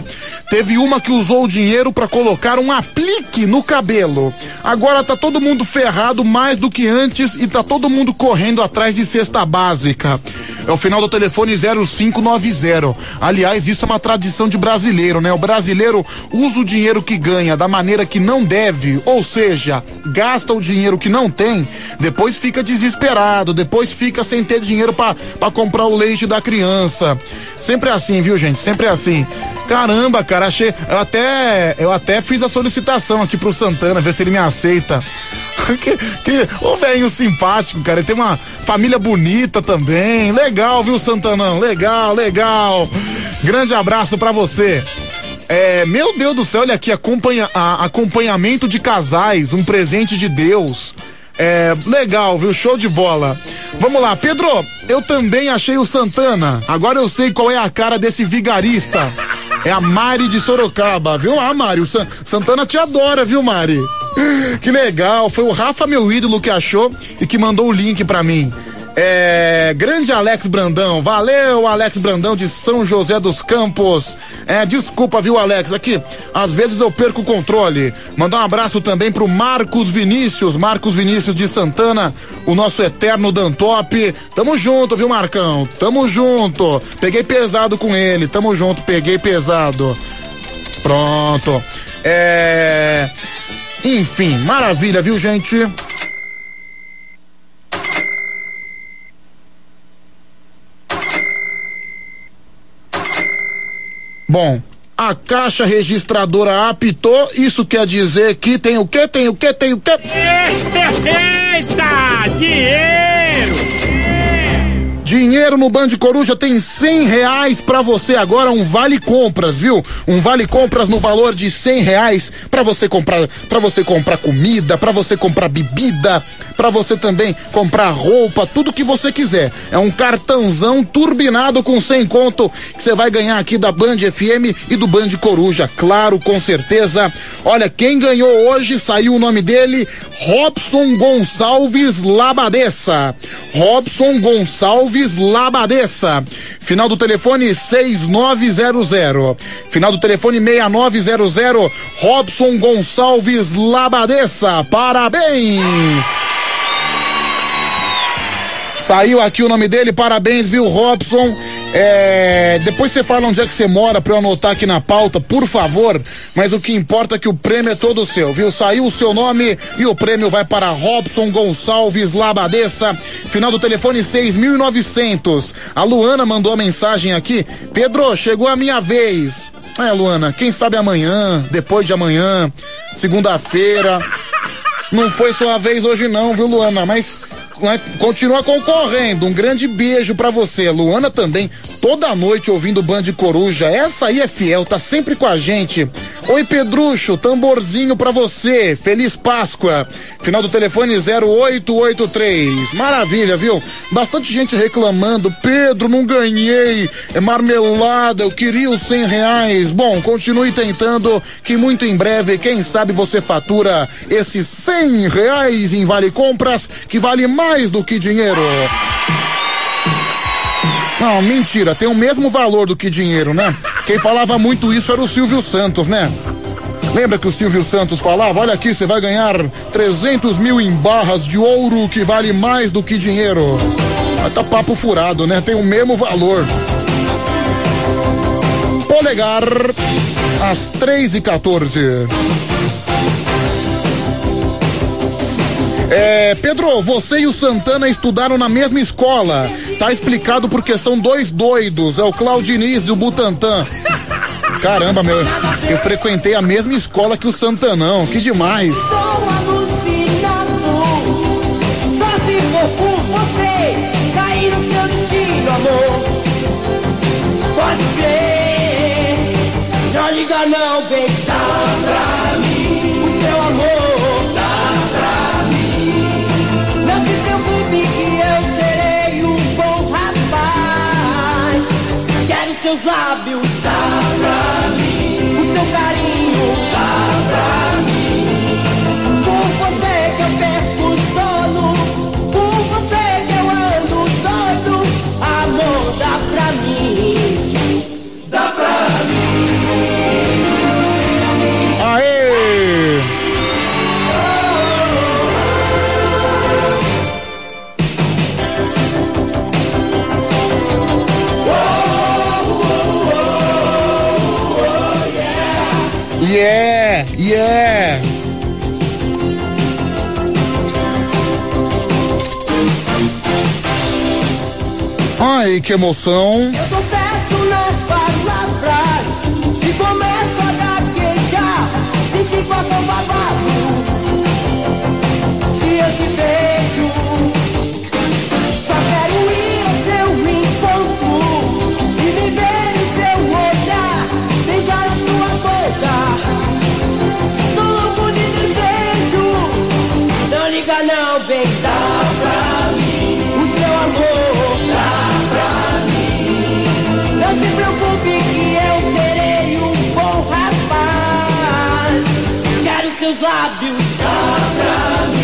Teve uma que usou o dinheiro para colocar um aplique no cabelo. Agora tá todo mundo ferrado mais do que antes e tá todo mundo correndo atrás de cesta básica. É o final do telefone 0590. Aliás, isso é uma tradição de brasileiro, né? O brasileiro usa o dinheiro que ganha da maneira que não deve, ou seja, gasta o dinheiro que não tem, depois fica desesperado, depois fica sem ter dinheiro para comprar o leite da criança. Sempre assim, viu, gente? Sempre assim. Caramba, cara, achei. Eu até, eu até fiz a solicitação aqui pro Santana, ver se ele me aceita. [LAUGHS] que, que, ô velho simpático, cara. Ele tem uma família bonita também. Legal, viu, Santanão? Legal, legal. Grande abraço pra você. É, meu Deus do céu, olha aqui, acompanha, a, acompanhamento de casais, um presente de Deus. É, legal, viu? Show de bola. Vamos lá, Pedro, eu também achei o Santana. Agora eu sei qual é a cara desse vigarista. É a Mari de Sorocaba, viu? Ah, Mari, o San Santana te adora, viu, Mari? Que legal, foi o Rafa, meu ídolo, que achou e que mandou o link pra mim. É, grande Alex Brandão, valeu Alex Brandão de São José dos Campos. É, desculpa, viu, Alex? Aqui, às vezes eu perco o controle. Mandar um abraço também pro Marcos Vinícius, Marcos Vinícius de Santana, o nosso eterno Dantop. Tamo junto, viu, Marcão? Tamo junto. Peguei pesado com ele, tamo junto, peguei pesado. Pronto. É. Enfim, maravilha, viu, gente? Bom, a caixa registradora apitou, isso quer dizer que tem o que, tem o que, tem o que? Eita! Dinheiro! Dinheiro no Band Coruja tem cem reais pra você agora, um vale compras, viu? Um vale compras no valor de cem reais pra você comprar, para você comprar comida, pra você comprar bebida, pra você também comprar roupa, tudo que você quiser. É um cartãozão turbinado com 100 conto que você vai ganhar aqui da Band FM e do Band Coruja, claro, com certeza. Olha, quem ganhou hoje, saiu o nome dele, Robson Gonçalves Labadeça. Robson Gonçalves Labadeça. Final do telefone 6900. Final do telefone 6900. Robson Gonçalves Labadeça. Parabéns! Saiu aqui o nome dele, parabéns, viu, Robson? É, depois você fala onde é que você mora pra eu anotar aqui na pauta, por favor. Mas o que importa é que o prêmio é todo seu, viu? Saiu o seu nome e o prêmio vai para Robson Gonçalves Labadeça. Final do telefone 6.900. A Luana mandou a mensagem aqui. Pedro, chegou a minha vez. É, Luana, quem sabe amanhã, depois de amanhã, segunda-feira. Não foi sua vez hoje não, viu, Luana? Mas continua concorrendo. Um grande beijo para você. Luana também, toda noite ouvindo Band Coruja. Essa aí é fiel, tá sempre com a gente. Oi, Pedrucho, tamborzinho para você. Feliz Páscoa. Final do telefone 0883. Maravilha, viu? Bastante gente reclamando. Pedro, não ganhei. É marmelada, eu queria os cem reais. Bom, continue tentando, que muito em breve, quem sabe você fatura esses cem reais em Vale Compras, que vale mais do que dinheiro. Não, mentira, tem o mesmo valor do que dinheiro, né? Quem falava muito isso era o Silvio Santos, né? Lembra que o Silvio Santos falava? Olha aqui, você vai ganhar 300 mil em barras de ouro que vale mais do que dinheiro. Mas tá papo furado, né? Tem o mesmo valor. Polegar, às 3 e 14 É, Pedro, você e o Santana estudaram na mesma escola. Tá explicado porque são dois doidos. É o Claudiniz do Butantã. Caramba, meu, eu frequentei a mesma escola que o Santanão. Que demais. Pode crer, liga não, Quero Yeah, yeah. Ai, que emoção. Eu confesso nas palavras e começo a gaguejar. Te faço um babado, seus lábios, dá pra mim.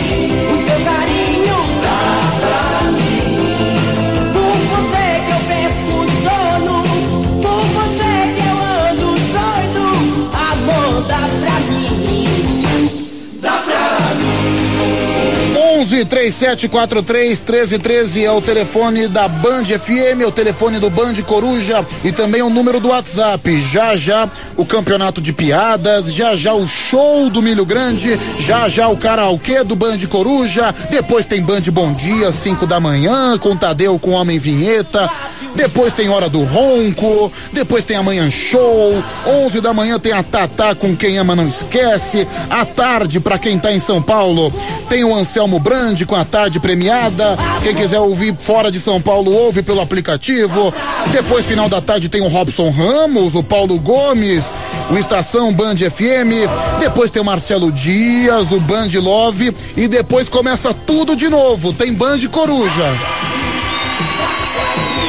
11 3743 1313 é o telefone da Band FM, é o telefone do Band Coruja e também o número do WhatsApp. Já já o campeonato de piadas, já já o show do Milho Grande, já já o karaokê do Band Coruja, depois tem Band Bom Dia, 5 da manhã, com Tadeu com Homem Vinheta, depois tem Hora do Ronco, depois tem Amanhã Show, 11 da manhã tem a Tatá com Quem Ama Não Esquece, à tarde, pra quem tá em São Paulo, tem o Anselmo Brandi com a tarde premiada. Quem quiser ouvir fora de São Paulo, ouve pelo aplicativo. Depois, final da tarde, tem o Robson Ramos, o Paulo Gomes, o Estação Band FM. Depois tem o Marcelo Dias, o Band Love. E depois começa tudo de novo. Tem Band Coruja.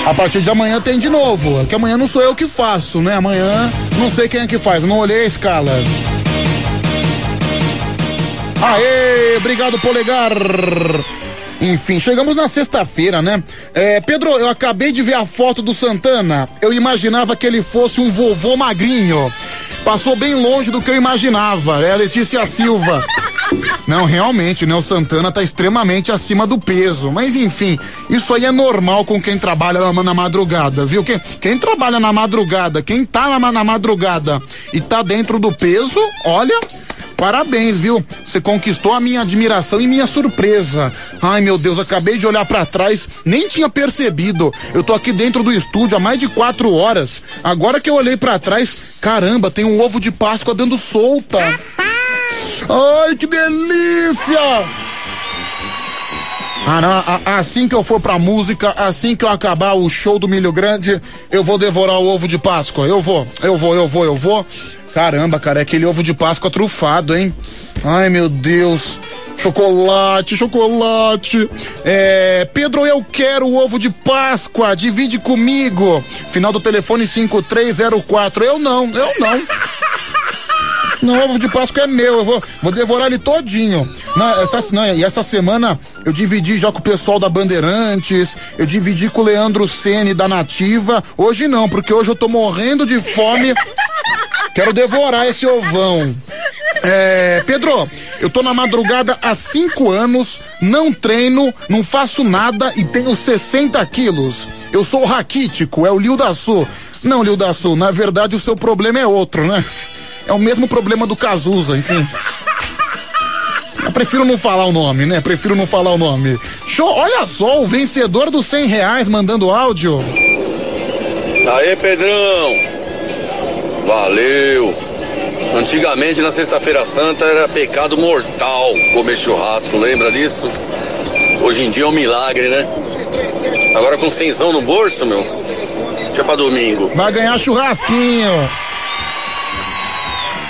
A partir de amanhã tem de novo. Que amanhã não sou eu que faço, né? Amanhã não sei quem é que faz. Não olhei a escala. Aê, obrigado, Polegar. Enfim, chegamos na sexta-feira, né? É, Pedro, eu acabei de ver a foto do Santana. Eu imaginava que ele fosse um vovô magrinho. Passou bem longe do que eu imaginava. É a Letícia Silva. Não, realmente, né? O Santana tá extremamente acima do peso. Mas enfim, isso aí é normal com quem trabalha na, madrugada, viu? Quem, quem trabalha na madrugada, quem tá na, na madrugada e tá dentro do peso, olha. Parabéns, viu? Você conquistou a minha admiração e minha surpresa. Ai, meu Deus, acabei de olhar pra trás, nem tinha percebido. Eu tô aqui dentro do estúdio há mais de quatro horas. Agora que eu olhei pra trás, caramba, tem um ovo de Páscoa dando solta. Ai, que delícia! Assim que eu for pra música, assim que eu acabar o show do Milho Grande, eu vou devorar o ovo de Páscoa. Eu vou, eu vou, eu vou, eu vou. Caramba, cara, é aquele ovo de Páscoa trufado, hein? Ai, meu Deus. Chocolate, chocolate. É, Pedro, eu quero o ovo de Páscoa. Divide comigo. Final do telefone 5304. Eu não, eu não. Não, ovo de Páscoa é meu, eu vou, vou devorar ele todinho. Não, essa, não, e essa semana eu dividi já com o pessoal da Bandeirantes, eu dividi com o Leandro Ceni da Nativa. Hoje não, porque hoje eu tô morrendo de fome. Quero devorar esse ovão. É, Pedro, eu tô na madrugada há cinco anos, não treino, não faço nada e tenho 60 quilos. Eu sou raquítico, é o Lil da Sul. Não, Lil da Sul, na verdade o seu problema é outro, né? É o mesmo problema do Cazuza, enfim. Eu prefiro não falar o nome, né? Prefiro não falar o nome. Show, olha só, o vencedor dos 100 reais mandando áudio. Aê, Pedrão! Valeu! Antigamente, na Sexta-feira Santa, era pecado mortal comer churrasco, lembra disso? Hoje em dia é um milagre, né? Agora com cenzão no bolso, meu. Deixa pra domingo. Vai ganhar churrasquinho.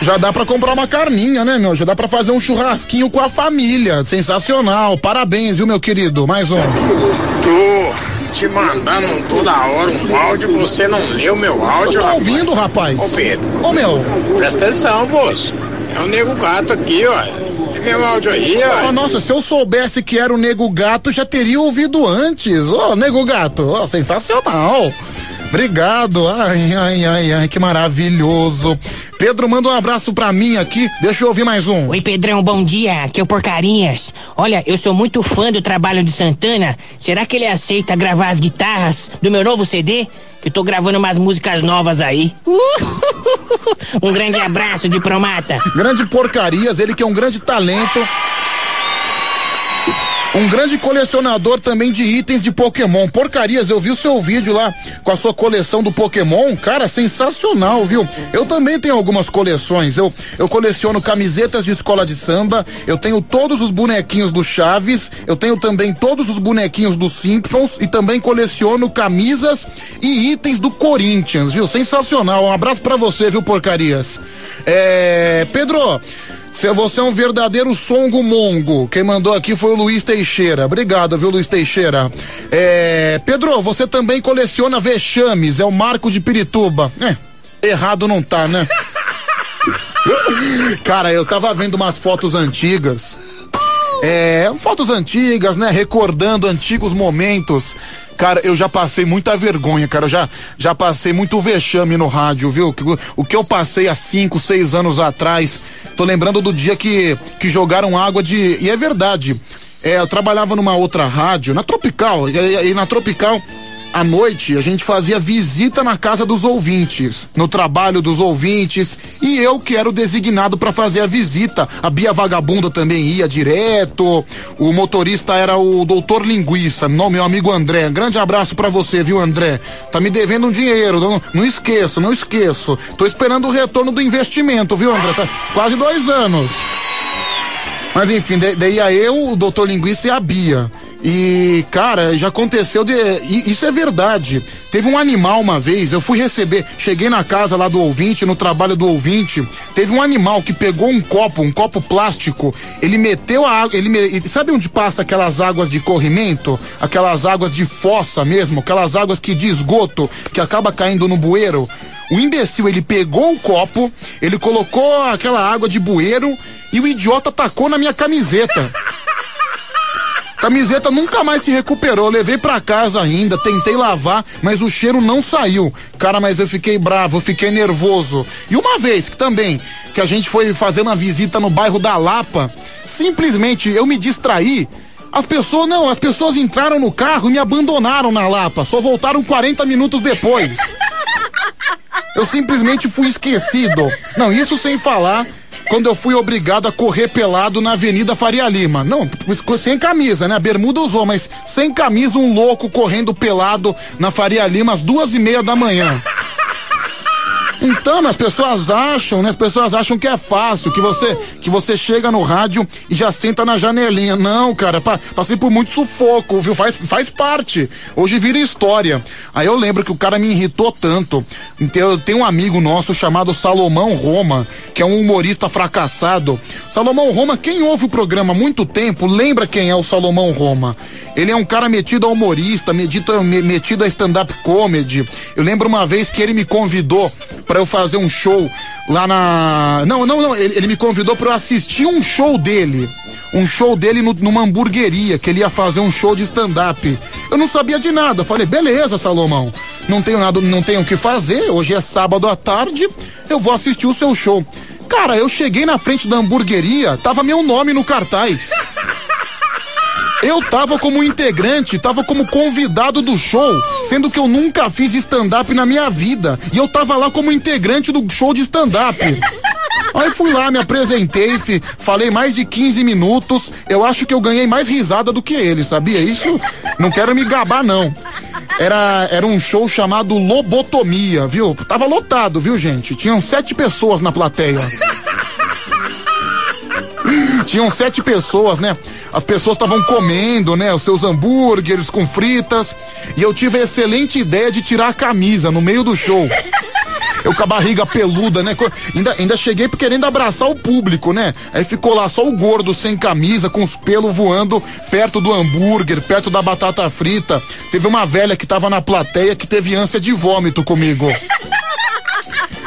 Já dá pra comprar uma carninha, né, meu? Já dá pra fazer um churrasquinho com a família. Sensacional. Parabéns, viu, meu querido? Mais um. Tô te mandando toda hora um áudio, você não leu meu áudio. Eu tô rapaz. ouvindo, rapaz. Ô Pedro. Ô, meu. Presta atenção, moço. É o nego gato aqui, ó. É meu áudio aí, ó. Oh, nossa, se eu soubesse que era o Nego Gato, já teria ouvido antes. Ô, Nego Gato, ó, sensacional. Obrigado. Ai, ai, ai, ai, que maravilhoso. Pedro, manda um abraço pra mim aqui. Deixa eu ouvir mais um. Oi, Pedrão, bom dia. Aqui é o Porcarias. Olha, eu sou muito fã do trabalho de Santana. Será que ele aceita gravar as guitarras do meu novo CD? Que eu tô gravando umas músicas novas aí. [LAUGHS] Um grande abraço de Promata. Grande porcarias, ele que é um grande talento. Um grande colecionador também de itens de Pokémon. Porcarias, eu vi o seu vídeo lá com a sua coleção do Pokémon. Cara, sensacional, viu? Eu também tenho algumas coleções. Eu, eu coleciono camisetas de escola de samba. Eu tenho todos os bonequinhos do Chaves. Eu tenho também todos os bonequinhos dos Simpsons. E também coleciono camisas e itens do Corinthians, viu? Sensacional. Um abraço pra você, viu, Porcarias? É. Pedro. Você é um verdadeiro songo mongo. Quem mandou aqui foi o Luiz Teixeira. Obrigado, viu, Luiz Teixeira? É, Pedro, você também coleciona vexames, é o Marco de Pirituba. É, errado não tá, né? [LAUGHS] Cara, eu tava vendo umas fotos antigas. É, fotos antigas, né? Recordando antigos momentos. Cara, eu já passei muita vergonha, cara. Eu já, já passei muito vexame no rádio, viu? O, que eu passei há cinco, seis anos atrás. Tô lembrando do dia que, que jogaram água de. E é verdade. É, eu trabalhava numa outra rádio, na Tropical. E- e na Tropical, à noite, a gente fazia visita na casa dos ouvintes, no trabalho dos ouvintes, e eu que era o designado para fazer a visita. A Bia Vagabunda também ia direto. O motorista era o doutor Linguiça, não, meu amigo André. Grande abraço para você, viu, André? Tá me devendo um dinheiro, não, não esqueço, não esqueço. Tô esperando o retorno do investimento, viu, André? Tá quase dois anos. Mas enfim, da- daí ia eu, o doutor Linguiça e a Bia. E, cara, já aconteceu de. Isso é verdade. Teve um animal uma vez, eu fui receber, cheguei na casa lá do ouvinte, no trabalho do ouvinte. Teve um animal que pegou um copo, um copo plástico, ele meteu a água. Ele sabe onde passa aquelas águas de corrimento? Aquelas águas de fossa mesmo, aquelas águas que de esgoto, que acaba caindo no bueiro. O imbecil, ele pegou o copo, ele colocou aquela água de bueiro e o idiota tacou na minha camiseta. [LAUGHS] Camiseta nunca mais se recuperou. Levei pra casa ainda, tentei lavar, mas o cheiro não saiu. Cara, mas eu fiquei bravo, fiquei nervoso. E uma vez que também, que a gente foi fazer uma visita no bairro da Lapa, simplesmente eu me distraí. As pessoas, não, as pessoas entraram no carro e me abandonaram na Lapa. Só voltaram 40 minutos depois. Eu simplesmente fui esquecido. Não, isso sem falar quando eu fui obrigado a correr pelado na Avenida Faria Lima. Não, sem camisa, né? A bermuda usou, mas sem camisa, um louco correndo pelado na Faria Lima às duas e meia da manhã. Então, as pessoas acham, né? As pessoas acham que é fácil, que você que você chega no rádio e já senta na janelinha. Não, cara, pa- passei por muito sufoco, viu? Faz, faz parte. Hoje vira história. Aí eu lembro que o cara me irritou tanto. Então, Tem um amigo nosso chamado Salomão Roma, que é um humorista fracassado. Salomão Roma, quem ouve o programa há muito tempo, lembra quem é o Salomão Roma. Ele é um cara metido a humorista, metido, me- metido a stand-up comedy. Eu lembro uma vez que ele me convidou para eu fazer um show lá na. Não, não, não. Ele, ele me convidou para eu assistir um show dele. Um show dele no- numa hamburgueria, que ele ia fazer um show de stand-up. Eu não sabia de nada. Falei, beleza, Salomão. Não tenho nada, não tenho o que fazer. Hoje é sábado à tarde. Eu vou assistir o seu show. Cara, eu cheguei na frente da hamburgueria, tava meu nome no cartaz. Eu tava como integrante, tava como convidado do show, sendo que eu nunca fiz stand-up na minha vida. E eu tava lá como integrante do show de stand-up. Aí fui lá, me apresentei, fi- falei mais de 15 minutos. Eu acho que eu ganhei mais risada do que ele, sabia? Isso não quero me gabar, não. Era, era um show chamado Lobotomia, viu? Tava lotado, viu, gente? Tinham sete pessoas na plateia. Tinham sete pessoas, né? As pessoas estavam comendo, né? Os seus hambúrgueres com fritas. E eu tive a excelente ideia de tirar a camisa no meio do show. Eu com a barriga peluda, né? Ainda, ainda cheguei querendo abraçar o público, né? Aí ficou lá só o gordo sem camisa, com os pelos voando perto do hambúrguer, perto da batata frita. Teve uma velha que tava na plateia que teve ânsia de vômito comigo.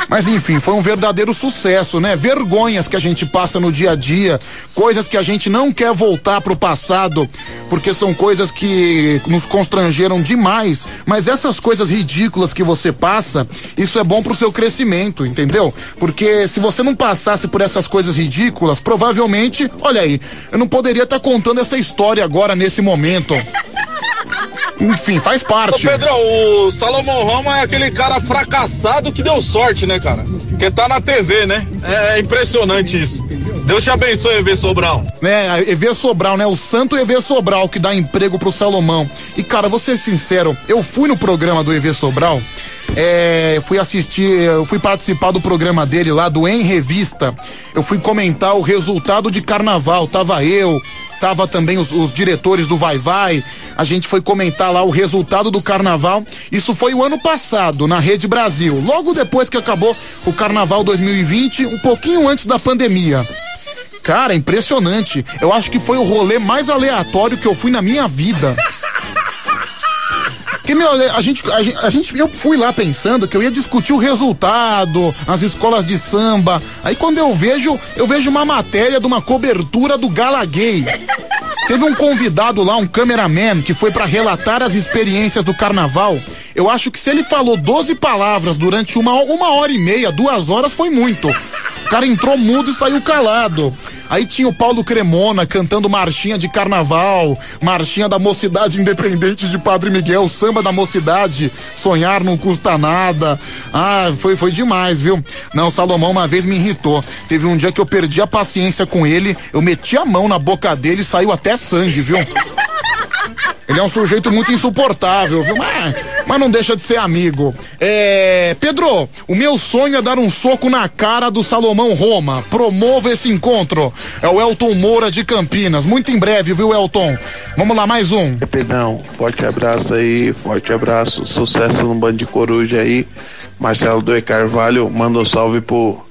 Mas enfim, foi um verdadeiro sucesso, né? Vergonhas que a gente passa no dia a dia, coisas que a gente não quer voltar pro passado, porque são coisas que nos constrangeram demais. Mas essas coisas ridículas que você passa, isso é bom pro seu crescimento, entendeu? Porque se você não passasse por essas coisas ridículas, provavelmente, olha aí, eu não poderia estar contando essa história agora nesse momento. Enfim, faz Ô parte. Pedrão, o Salomão Roma é aquele cara fracassado que deu sorte, né, cara? Que tá na TV, né? É impressionante isso. Deus te abençoe, EV Sobral. né, a EV Sobral, né? O santo EV Sobral que dá emprego pro Salomão. E cara, vou ser sincero, eu fui no programa do EV Sobral, é, fui assistir, eu fui participar do programa dele lá, do Em Revista. Eu fui comentar o resultado de carnaval. Tava eu, tava também os, os diretores do Vai Vai. A gente foi comentar lá o resultado do carnaval. Isso foi o ano passado, na Rede Brasil. Logo depois que acabou o carnaval 2020, um pouquinho antes da pandemia. Cara, impressionante. Eu acho que foi o rolê mais aleatório que eu fui na minha vida. [LAUGHS] Que, meu, a gente, a, gente, a gente- eu fui lá pensando que eu ia discutir o resultado, as escolas de samba. Aí quando eu vejo, eu vejo uma matéria de uma cobertura do Gala Gay. [LAUGHS] Teve um convidado lá, um cameraman, que foi pra relatar as experiências do carnaval. Eu acho que se ele falou 12 palavras durante uma, uma hora e meia, duas horas, foi muito. Cara entrou mudo e saiu calado. Aí tinha o Paulo Cremona cantando marchinha de carnaval, marchinha da mocidade independente de Padre Miguel, samba da mocidade, sonhar não custa nada. Ah, foi, foi demais, viu? Não, o Salomão uma vez me irritou. Teve um dia que eu perdi a paciência com ele, eu meti a mão na boca dele e saiu até sangue, viu? Ele é um sujeito muito insuportável, viu? Mas, mas não deixa de ser amigo. É. Pedro, o meu sonho é dar um soco na cara do Salomão Roma. Promova esse encontro. É o Elton Moura de Campinas. Muito em breve, viu, Elton? Vamos lá, mais um. Pedrão, forte abraço aí, forte abraço, sucesso no Band de Coruja aí. Marcelo Doi Carvalho, manda um salve pro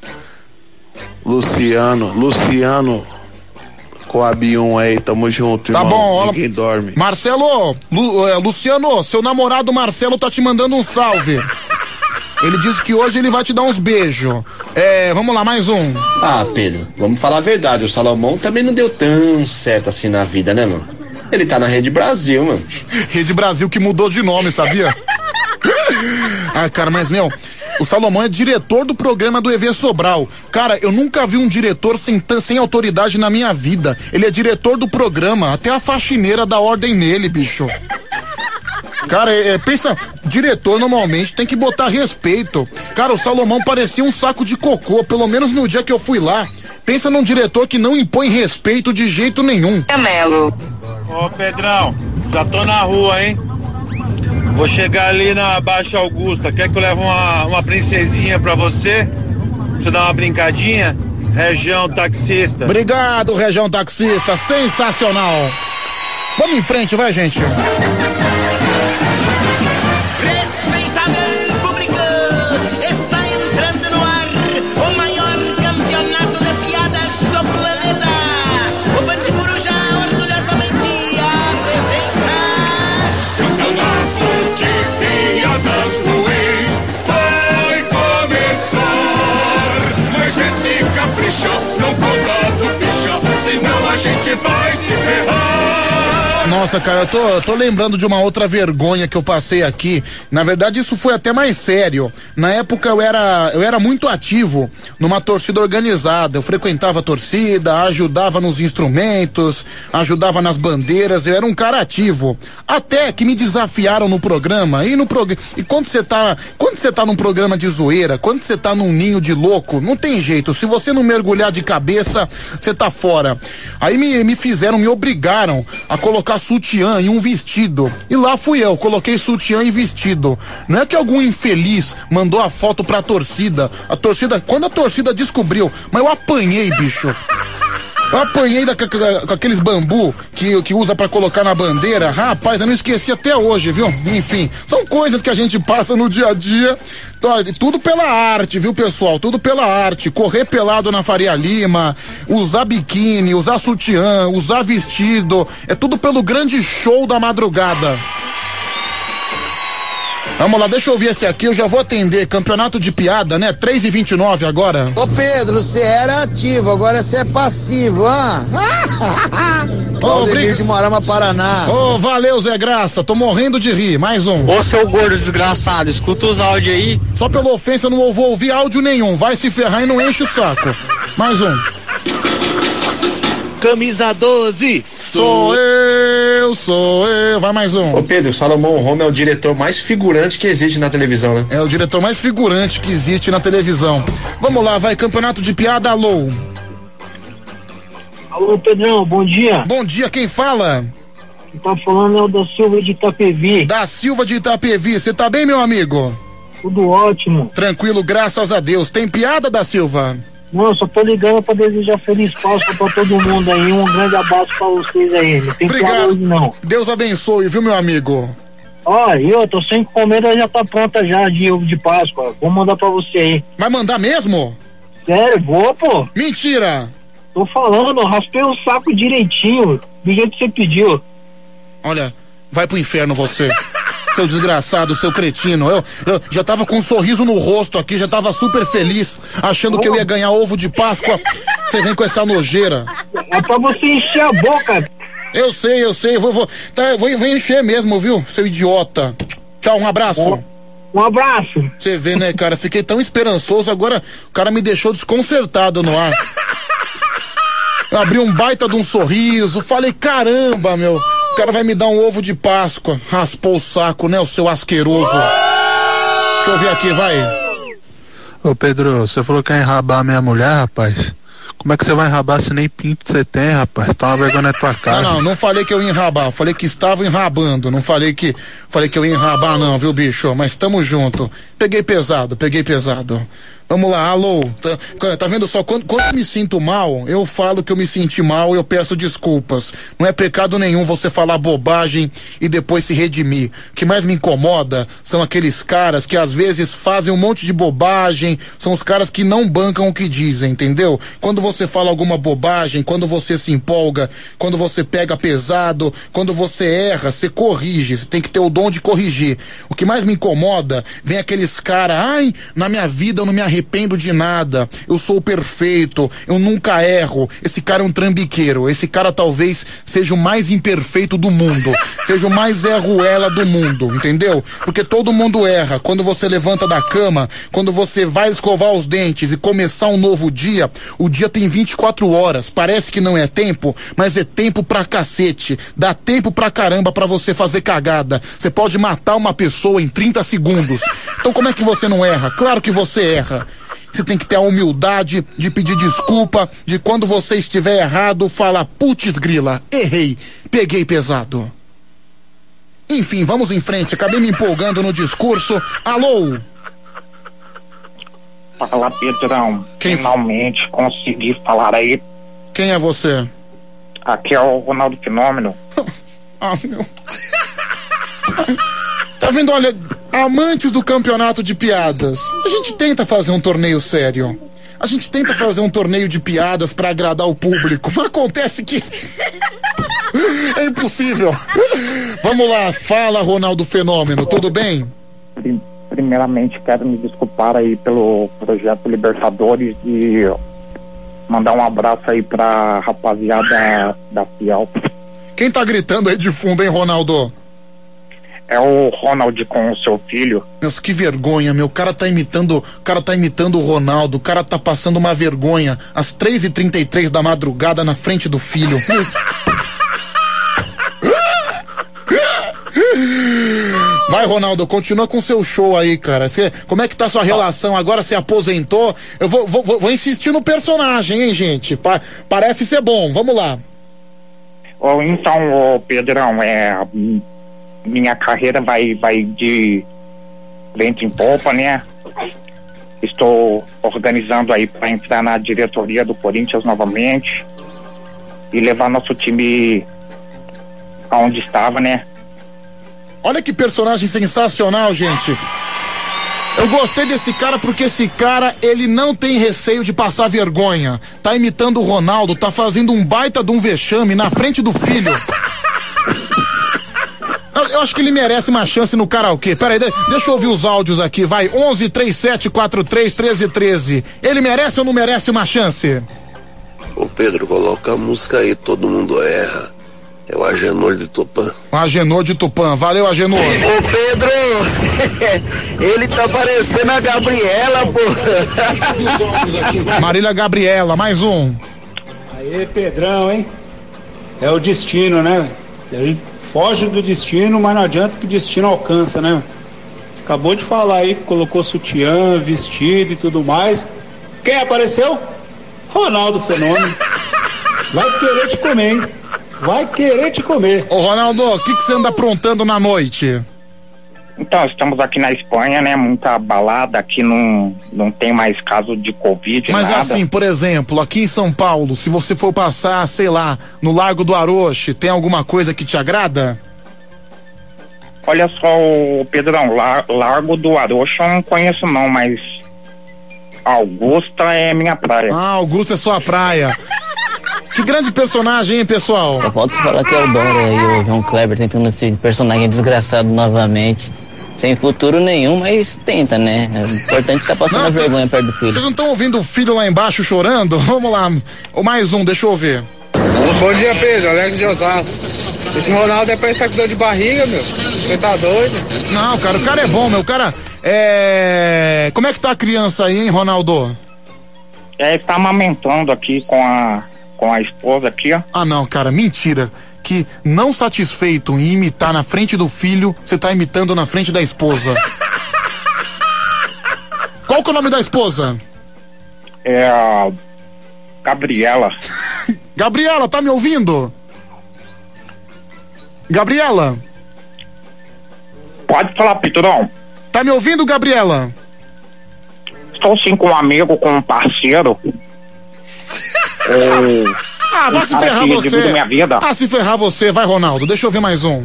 Luciano, Luciano Coab1 aí, tamo junto, Tá irmão. bom, ó. Ninguém dorme. Marcelo, Lu- é, Luciano, seu namorado Marcelo tá te mandando um salve. Ele disse que hoje ele vai te dar uns beijos. É, vamos lá, mais um. Ah, Pedro, vamos falar a verdade. O Salomão também não deu tão certo assim na vida, né, mano? Ele tá na Rede Brasil, mano. Rede Brasil que mudou de nome, sabia? [LAUGHS] ah, cara, mas meu, o Salomão é diretor do programa do EV Sobral. Cara, eu nunca vi um diretor sem, sem autoridade na minha vida. Ele é diretor do programa, até a faxineira dá ordem nele, bicho. Cara, é, é, pensa, diretor normalmente tem que botar respeito. Cara, o Salomão parecia um saco de cocô, pelo menos no dia que eu fui lá. Pensa num diretor que não impõe respeito de jeito nenhum. É Melo. Ô Pedrão, já tô na rua, hein? Vou chegar ali na Baixa Augusta. Quer que eu leve uma, uma princesinha pra você? Pra você dar uma brincadinha? Região taxista. Obrigado, região taxista, sensacional. Vamos em frente, vai, gente. Vai se ferrar. Nossa, cara, eu tô, tô lembrando de uma outra vergonha que eu passei aqui. Na verdade, isso foi até mais sério. Na época eu era, eu era muito ativo numa torcida organizada. Eu frequentava a torcida, ajudava nos instrumentos, ajudava nas bandeiras. Eu era um cara ativo. Até que me desafiaram no programa. E no programa. E quando você tá, quando você tá num programa de zoeira, quando você tá num ninho de louco, não tem jeito. Se você não mergulhar de cabeça, você tá fora. Aí me, me fizeram, me obrigaram a colocar sutiã e um vestido. E lá fui eu, coloquei sutiã e vestido. Não é que algum infeliz mandou a foto pra torcida. A torcida, quando a torcida descobriu, mas eu apanhei, bicho. Eu apanhei da, com, aqueles bambu que, que usa pra colocar na bandeira. Rapaz, eu não esqueci até hoje, viu? Enfim, são coisas que a gente passa no dia a dia. Tudo pela arte, viu, pessoal? Tudo pela arte. Correr pelado na Faria Lima, usar biquíni, usar sutiã, usar vestido. É tudo pelo grande show da madrugada. Vamos lá, deixa eu ouvir esse aqui, eu já vou atender. Campeonato de piada, né? 3 e 29 agora. Ô Pedro, você era ativo, agora você é passivo, ah? [LAUGHS] Ô, Valdemir de Morama, Paraná. Ô, valeu, Zé Graça. Tô morrendo de rir. Mais um. Ô, seu gordo desgraçado, escuta os áudios aí. Só pela ofensa não vou ouvir áudio nenhum. Vai se ferrar e não enche o saco. Mais um. Camisa 12. Sou eu, sou eu. Vai mais um. Ô Pedro, Salomão Roma é o diretor mais figurante que existe na televisão, né? É o diretor mais figurante que existe na televisão. Vamos lá, vai. Campeonato de piada, alô. Alô, Pedrão, bom dia. Bom dia, quem fala? Quem tá falando é o da Silva de Itapevi. Da Silva de Itapevi. Você tá bem, meu amigo? Tudo ótimo. Tranquilo, graças a Deus. Tem piada da Silva? Não, eu só tô ligando pra desejar feliz Páscoa pra todo mundo aí. Um grande abraço pra vocês aí. Não tem Obrigado. hoje, não. Deus abençoe, viu, meu amigo? Ó, eu tô sem encomenda, já tá pronta já de ovo de Páscoa. Vou mandar pra você aí. Vai mandar mesmo? Sério, vou, pô. Mentira! Tô falando, raspei o saco direitinho, do jeito que você pediu. Olha, vai pro inferno você. [LAUGHS] Seu desgraçado, seu cretino. Eu, eu já tava com um sorriso no rosto aqui, já tava super feliz, achando que eu ia ganhar ovo de Páscoa. Você vem com essa nojeira. É pra você encher a boca. Eu sei, eu sei, vou, vou, tá, eu vou, vou encher mesmo, viu, seu idiota. Tchau, um abraço. Um abraço. Você vê, né, cara? Fiquei tão esperançoso, agora o cara me deixou desconcertado no ar. Eu abri um baita de um sorriso, falei, caramba, meu, o cara vai me dar um ovo de Páscoa. Raspou o saco, né, o seu asqueroso. Deixa eu ver aqui, vai. Ô Pedro, você falou que ia enrabar a minha mulher, rapaz. Como é que você vai enrabar se nem pinto você tem, rapaz? Toma vergonha na tua cara. Não, não, não falei que eu ia enrabar, falei que estava enrabando, não falei que falei que eu ia enrabar não, viu, bicho? Mas tamo junto. Peguei pesado, peguei pesado. Vamos lá, alô. Tá, tá vendo só quando, quando eu me sinto mal, eu falo que eu me senti mal, eu peço desculpas. Não é pecado nenhum você falar bobagem e depois se redimir. O que mais me incomoda são aqueles caras que às vezes fazem um monte de bobagem, são os caras que não bancam o que dizem, entendeu? Quando você fala alguma bobagem, quando você se empolga, quando você pega pesado, quando você erra, você corrige, você tem que ter o dom de corrigir. O que mais me incomoda, vem aqueles caras, ai, na minha vida eu não me arrependo de nada, eu sou o perfeito, eu nunca erro. Esse cara é um trambiqueiro, esse cara talvez seja o mais imperfeito do mundo, [LAUGHS] seja o mais erruela do mundo, entendeu? Porque todo mundo erra. Quando você levanta da cama, quando você vai escovar os dentes e começar um novo dia, o dia tem 24 horas. Parece que não é tempo, mas é tempo pra cacete. Dá tempo pra caramba pra você fazer cagada. Você pode matar uma pessoa em 30 segundos. Então como é que você não erra? Claro que você erra. Você tem que ter a humildade de pedir desculpa, de quando você estiver errado, falar, putz grila, errei, peguei pesado. Enfim, vamos em frente, acabei me empolgando no discurso. Alô? Fala, Pedrão. Finalmente consegui falar aí. Quem é você? Aqui é o Ronaldo Fenômeno. [LAUGHS] Ah, meu. Tá vendo? Olha, amantes do campeonato de piadas, a gente tenta fazer um torneio sério. A gente tenta fazer um torneio de piadas pra agradar o público, mas acontece que. [LAUGHS] É impossível. Vamos lá, fala, Ronaldo Fenômeno, tudo bem? Prim- Primeiramente, quero me desculpar aí pelo projeto Libertadores e mandar um abraço aí pra rapaziada da Fiel. Quem tá gritando aí de fundo, hein, Ronaldo? É o Ronald com o seu filho. Mas que vergonha, meu. O cara tá imitando. O cara tá imitando o Ronaldo. O cara tá passando uma vergonha às 3h33 da madrugada na frente do filho. [LAUGHS] Vai, Ronaldo, continua com seu show aí, cara. Cê, como é que tá sua relação? Agora você aposentou? Eu vou, vou, vou- insistir no personagem, hein, gente? Pa- parece ser bom. Vamos lá. Ó, Então, ô Pedrão, é, minha carreira vai, vai de vento em popa, né? Estou organizando aí para entrar na diretoria do Corinthians novamente. e levar nosso time aonde estava, né? Olha que personagem sensacional, gente. Eu gostei desse cara porque esse cara, ele não tem receio de passar vergonha. Tá imitando o Ronaldo, tá fazendo um baita de um vexame na frente do filho. Eu, acho que ele merece uma chance no karaokê. Peraí, de, deixa eu ouvir os áudios aqui, vai. 11 37 43 13 13. Ele merece ou não merece uma chance? Ô Pedro, coloca a música aí, todo mundo erra. É o Agenor de Tupã. O Agenor de Tupã. Valeu, Agenor. Ô Pedro, [LAUGHS] ele tá parecendo a Gabriela, pô. [LAUGHS] Marília Gabriela, mais um. Aí, Pedrão, hein? É o destino, né? A gente foge do destino, mas não adianta que o destino alcança, né? Você acabou de falar aí que colocou sutiã, vestido e tudo mais. Quem apareceu? Ronaldo Fenômeno. Vai querer te comer, hein? Vai querer te comer. Ô, Ronaldo, o que que você anda aprontando na noite? Então, estamos aqui na Espanha, né? Muita balada, aqui não, não tem mais caso de Covid, Mas nada. assim, por exemplo, aqui em São Paulo, se você for passar, sei lá, no Largo do Aroche, tem alguma coisa que te agrada? Olha só, o Pedrão, Lar- Largo do Arocho eu não conheço não, mas Augusta é minha praia. Ah, Augusto é sua praia. Que grande personagem, hein, pessoal? Só falta falar que é o Dória e o João Kleber tentando esse personagem desgraçado novamente. Sem futuro nenhum, mas tenta, né? É importante tá passando a vergonha perto do filho. Vocês não estão ouvindo o filho lá embaixo chorando? [LAUGHS] Vamos lá. Ou mais um, deixa eu ver. Bom dia, Pedro. Alex de Osasco. Esse Ronaldo é pra estar com dor de barriga, meu. Você tá doido? Não, cara, o cara é bom, meu. O cara é. Como é que tá a criança aí, hein, Ronaldo? É, está amamentando aqui com a, com a esposa aqui, ó. Ah, não, cara, mentira. Que não satisfeito em imitar na frente do filho, você tá imitando na frente da esposa. [LAUGHS] Qual que é o nome da esposa? É a Gabriela. [LAUGHS] Gabriela, tá me ouvindo? Gabriela? Pode falar, Pedrão. Tá me ouvindo, Gabriela? Estou sim com um amigo, com um parceiro. É, Ah, vai se ferrar você. minha vida. Ah, se ferrar você. Vai, Ronaldo. Deixa eu ver mais um.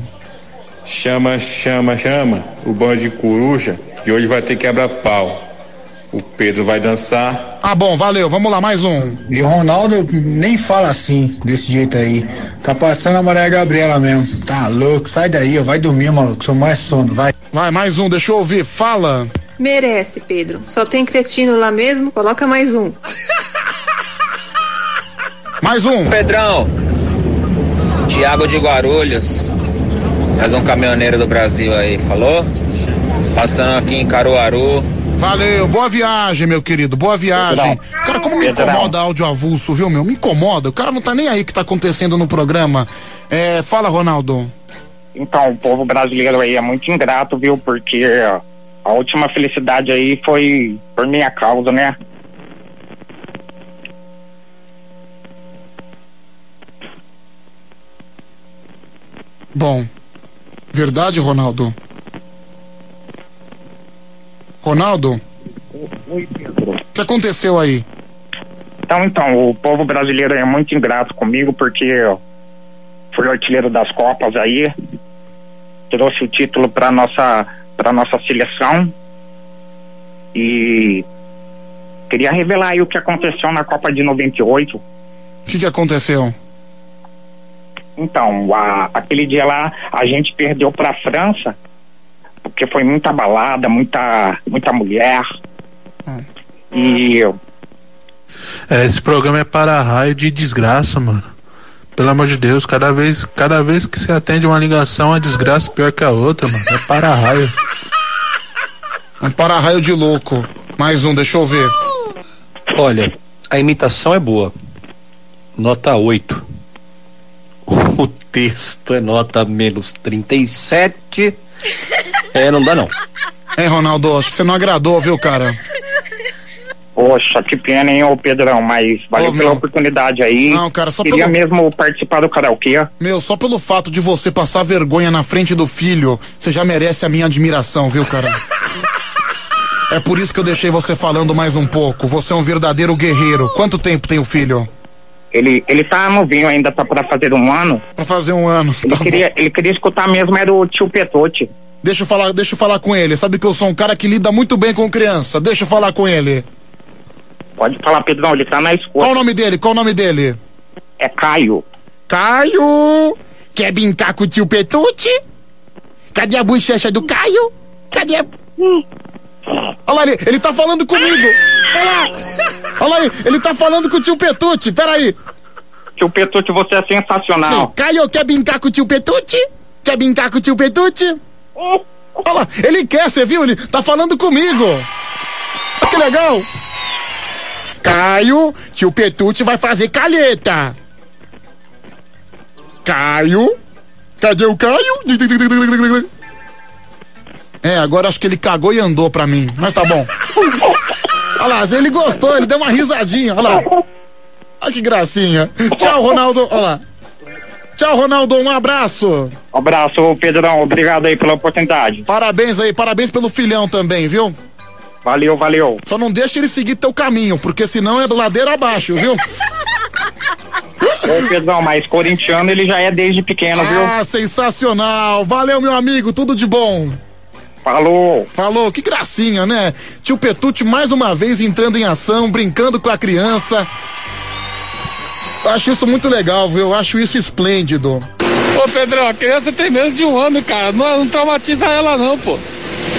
Chama, chama, chama o bando de coruja que hoje vai ter quebra-pau. O Pedro vai dançar. Ah, bom, valeu. Vamos lá, mais um. E o Ronaldo nem fala assim, desse jeito aí. Tá passando a Maria Gabriela mesmo. Tá louco, sai daí, ó. Vai dormir, maluco. Sou mais sono, vai. Vai, mais um. Deixa eu ouvir. Fala. Merece, Pedro. Só tem cretino lá mesmo, coloca mais um. [LAUGHS] Mais um. Pedrão. Tiago de Guarulhos. Mais um caminhoneiro do Brasil aí, falou? Passando aqui em Caruaru. Valeu, boa viagem, meu querido, boa viagem. Cara, como me Pedrão. incomoda áudio avulso, viu, meu? Me incomoda. O cara não tá nem aí que tá acontecendo no programa. É, fala, Ronaldo. Então, o povo brasileiro aí é muito ingrato, viu? Porque a última felicidade aí foi por minha causa, né? Bom, verdade, Ronaldo? Ronaldo, Oi, Pedro. o que aconteceu aí? Então, então, o povo brasileiro é muito ingrato comigo porque eu fui artilheiro das Copas aí, trouxe o título para nossa para nossa seleção e queria revelar aí o que aconteceu na Copa de 98. O que, que aconteceu? Então, a- aquele dia lá a gente perdeu para a França porque foi muita balada, muita muita mulher. E É, esse programa é para raio de desgraça, mano. Pelo amor de Deus, cada vez, cada vez que você atende uma ligação, a desgraça é pior que a outra, mano. É para raio. [LAUGHS] Um para-raio de louco. Mais um, deixa eu ver. Olha, a imitação é boa. Nota 8. O texto é nota menos 37. É, não dá não. Hein, Ronaldo, acho que você não agradou, viu, cara? Poxa, que pena, hein, ô Pedrão, mas valeu pela oportunidade aí. Não, cara, só Queria pelo- mesmo participar do karaokê. Meu, só pelo fato de você passar vergonha na frente do filho, você já merece a minha admiração, viu, cara? É por isso que eu deixei você falando mais um pouco. Você é um verdadeiro guerreiro. Quanto tempo tem o filho? Ele, ele tá novinho ainda, tá pra fazer um ano. Pra fazer um ano. Ele, queria, ele queria escutar mesmo, era o tio Petote. Deixa eu falar, deixa eu falar com ele. Sabe que eu sou um cara que lida muito bem com criança. Deixa eu falar com ele. Pode falar, Pedrão, ele tá na escola. Qual o nome dele? Qual o nome dele? É Caio. Caio! Quer brincar com o tio Petute? Cadê a bochecha do Caio? Cadê a... Olha lá, ele, ele tá falando comigo. Olha lá. Olha lá, ele, tá falando com o tio Petute. Peraí. Tio Petute, você é sensacional. Caio, quer brincar com o tio Petute? Quer brincar com o tio Petute? Olha lá, ele quer, você viu? Ele tá falando comigo. Olha que legal. Caio, tio Petute vai fazer calheta. Caio. Cadê o Caio? É, agora acho que ele cagou e andou pra mim, mas tá bom. [LAUGHS] Olha lá, ele gostou, ele deu uma risadinha, olha lá. Olha que gracinha. Tchau, Ronaldo, olha lá. Tchau, Ronaldo, um abraço. Um abraço, Pedrão, obrigado aí pela oportunidade. Parabéns aí, parabéns pelo filhão também, viu? Valeu, valeu. Só não deixa ele seguir teu caminho, porque senão é ladeira abaixo, viu? Ô, Pedrão, mas corintiano ele já é desde pequeno, viu? Ah, sensacional. Valeu, meu amigo, tudo de bom. Falou. Falou, que gracinha, né? Tio Petute mais uma vez entrando em ação, brincando com a criança. Eu acho isso muito legal, viu? Eu acho isso esplêndido. Ô Pedrão, a criança tem menos de um ano, cara. Não, não traumatiza ela não, pô.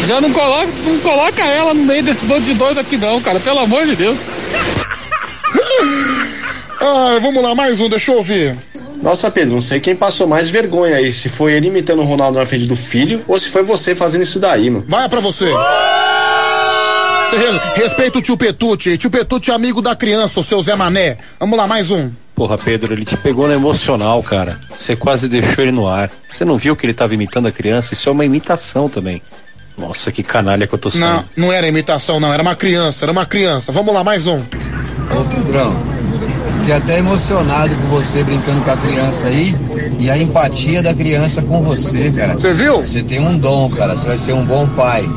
Já não coloca, não coloca ela no meio desse bando de doido aqui não, cara. Pelo amor de Deus. [LAUGHS] Ah, vamos lá, mais um, deixa eu ouvir. Nossa, Pedro, não sei quem passou mais vergonha aí, se foi ele imitando o Ronaldo na frente do filho ou se foi você fazendo isso daí, mano. Vai pra você. Você re- Respeita o tio Petute. Tio Petute é amigo da criança, o seu Zé Mané. Vamos lá, mais um. Porra, Pedro, ele te pegou no emocional, cara. Você quase deixou ele no ar. Você não viu que ele tava imitando a criança? Isso é uma imitação também. Nossa, que canalha que eu tô sendo. Não, não era imitação, não. Era uma criança, era uma criança. Vamos lá, mais um. Ô Pedrão, fiquei até emocionado com você brincando com a criança aí e a empatia da criança com você, cara. Você viu? Você tem um dom, cara. Você vai ser um bom pai.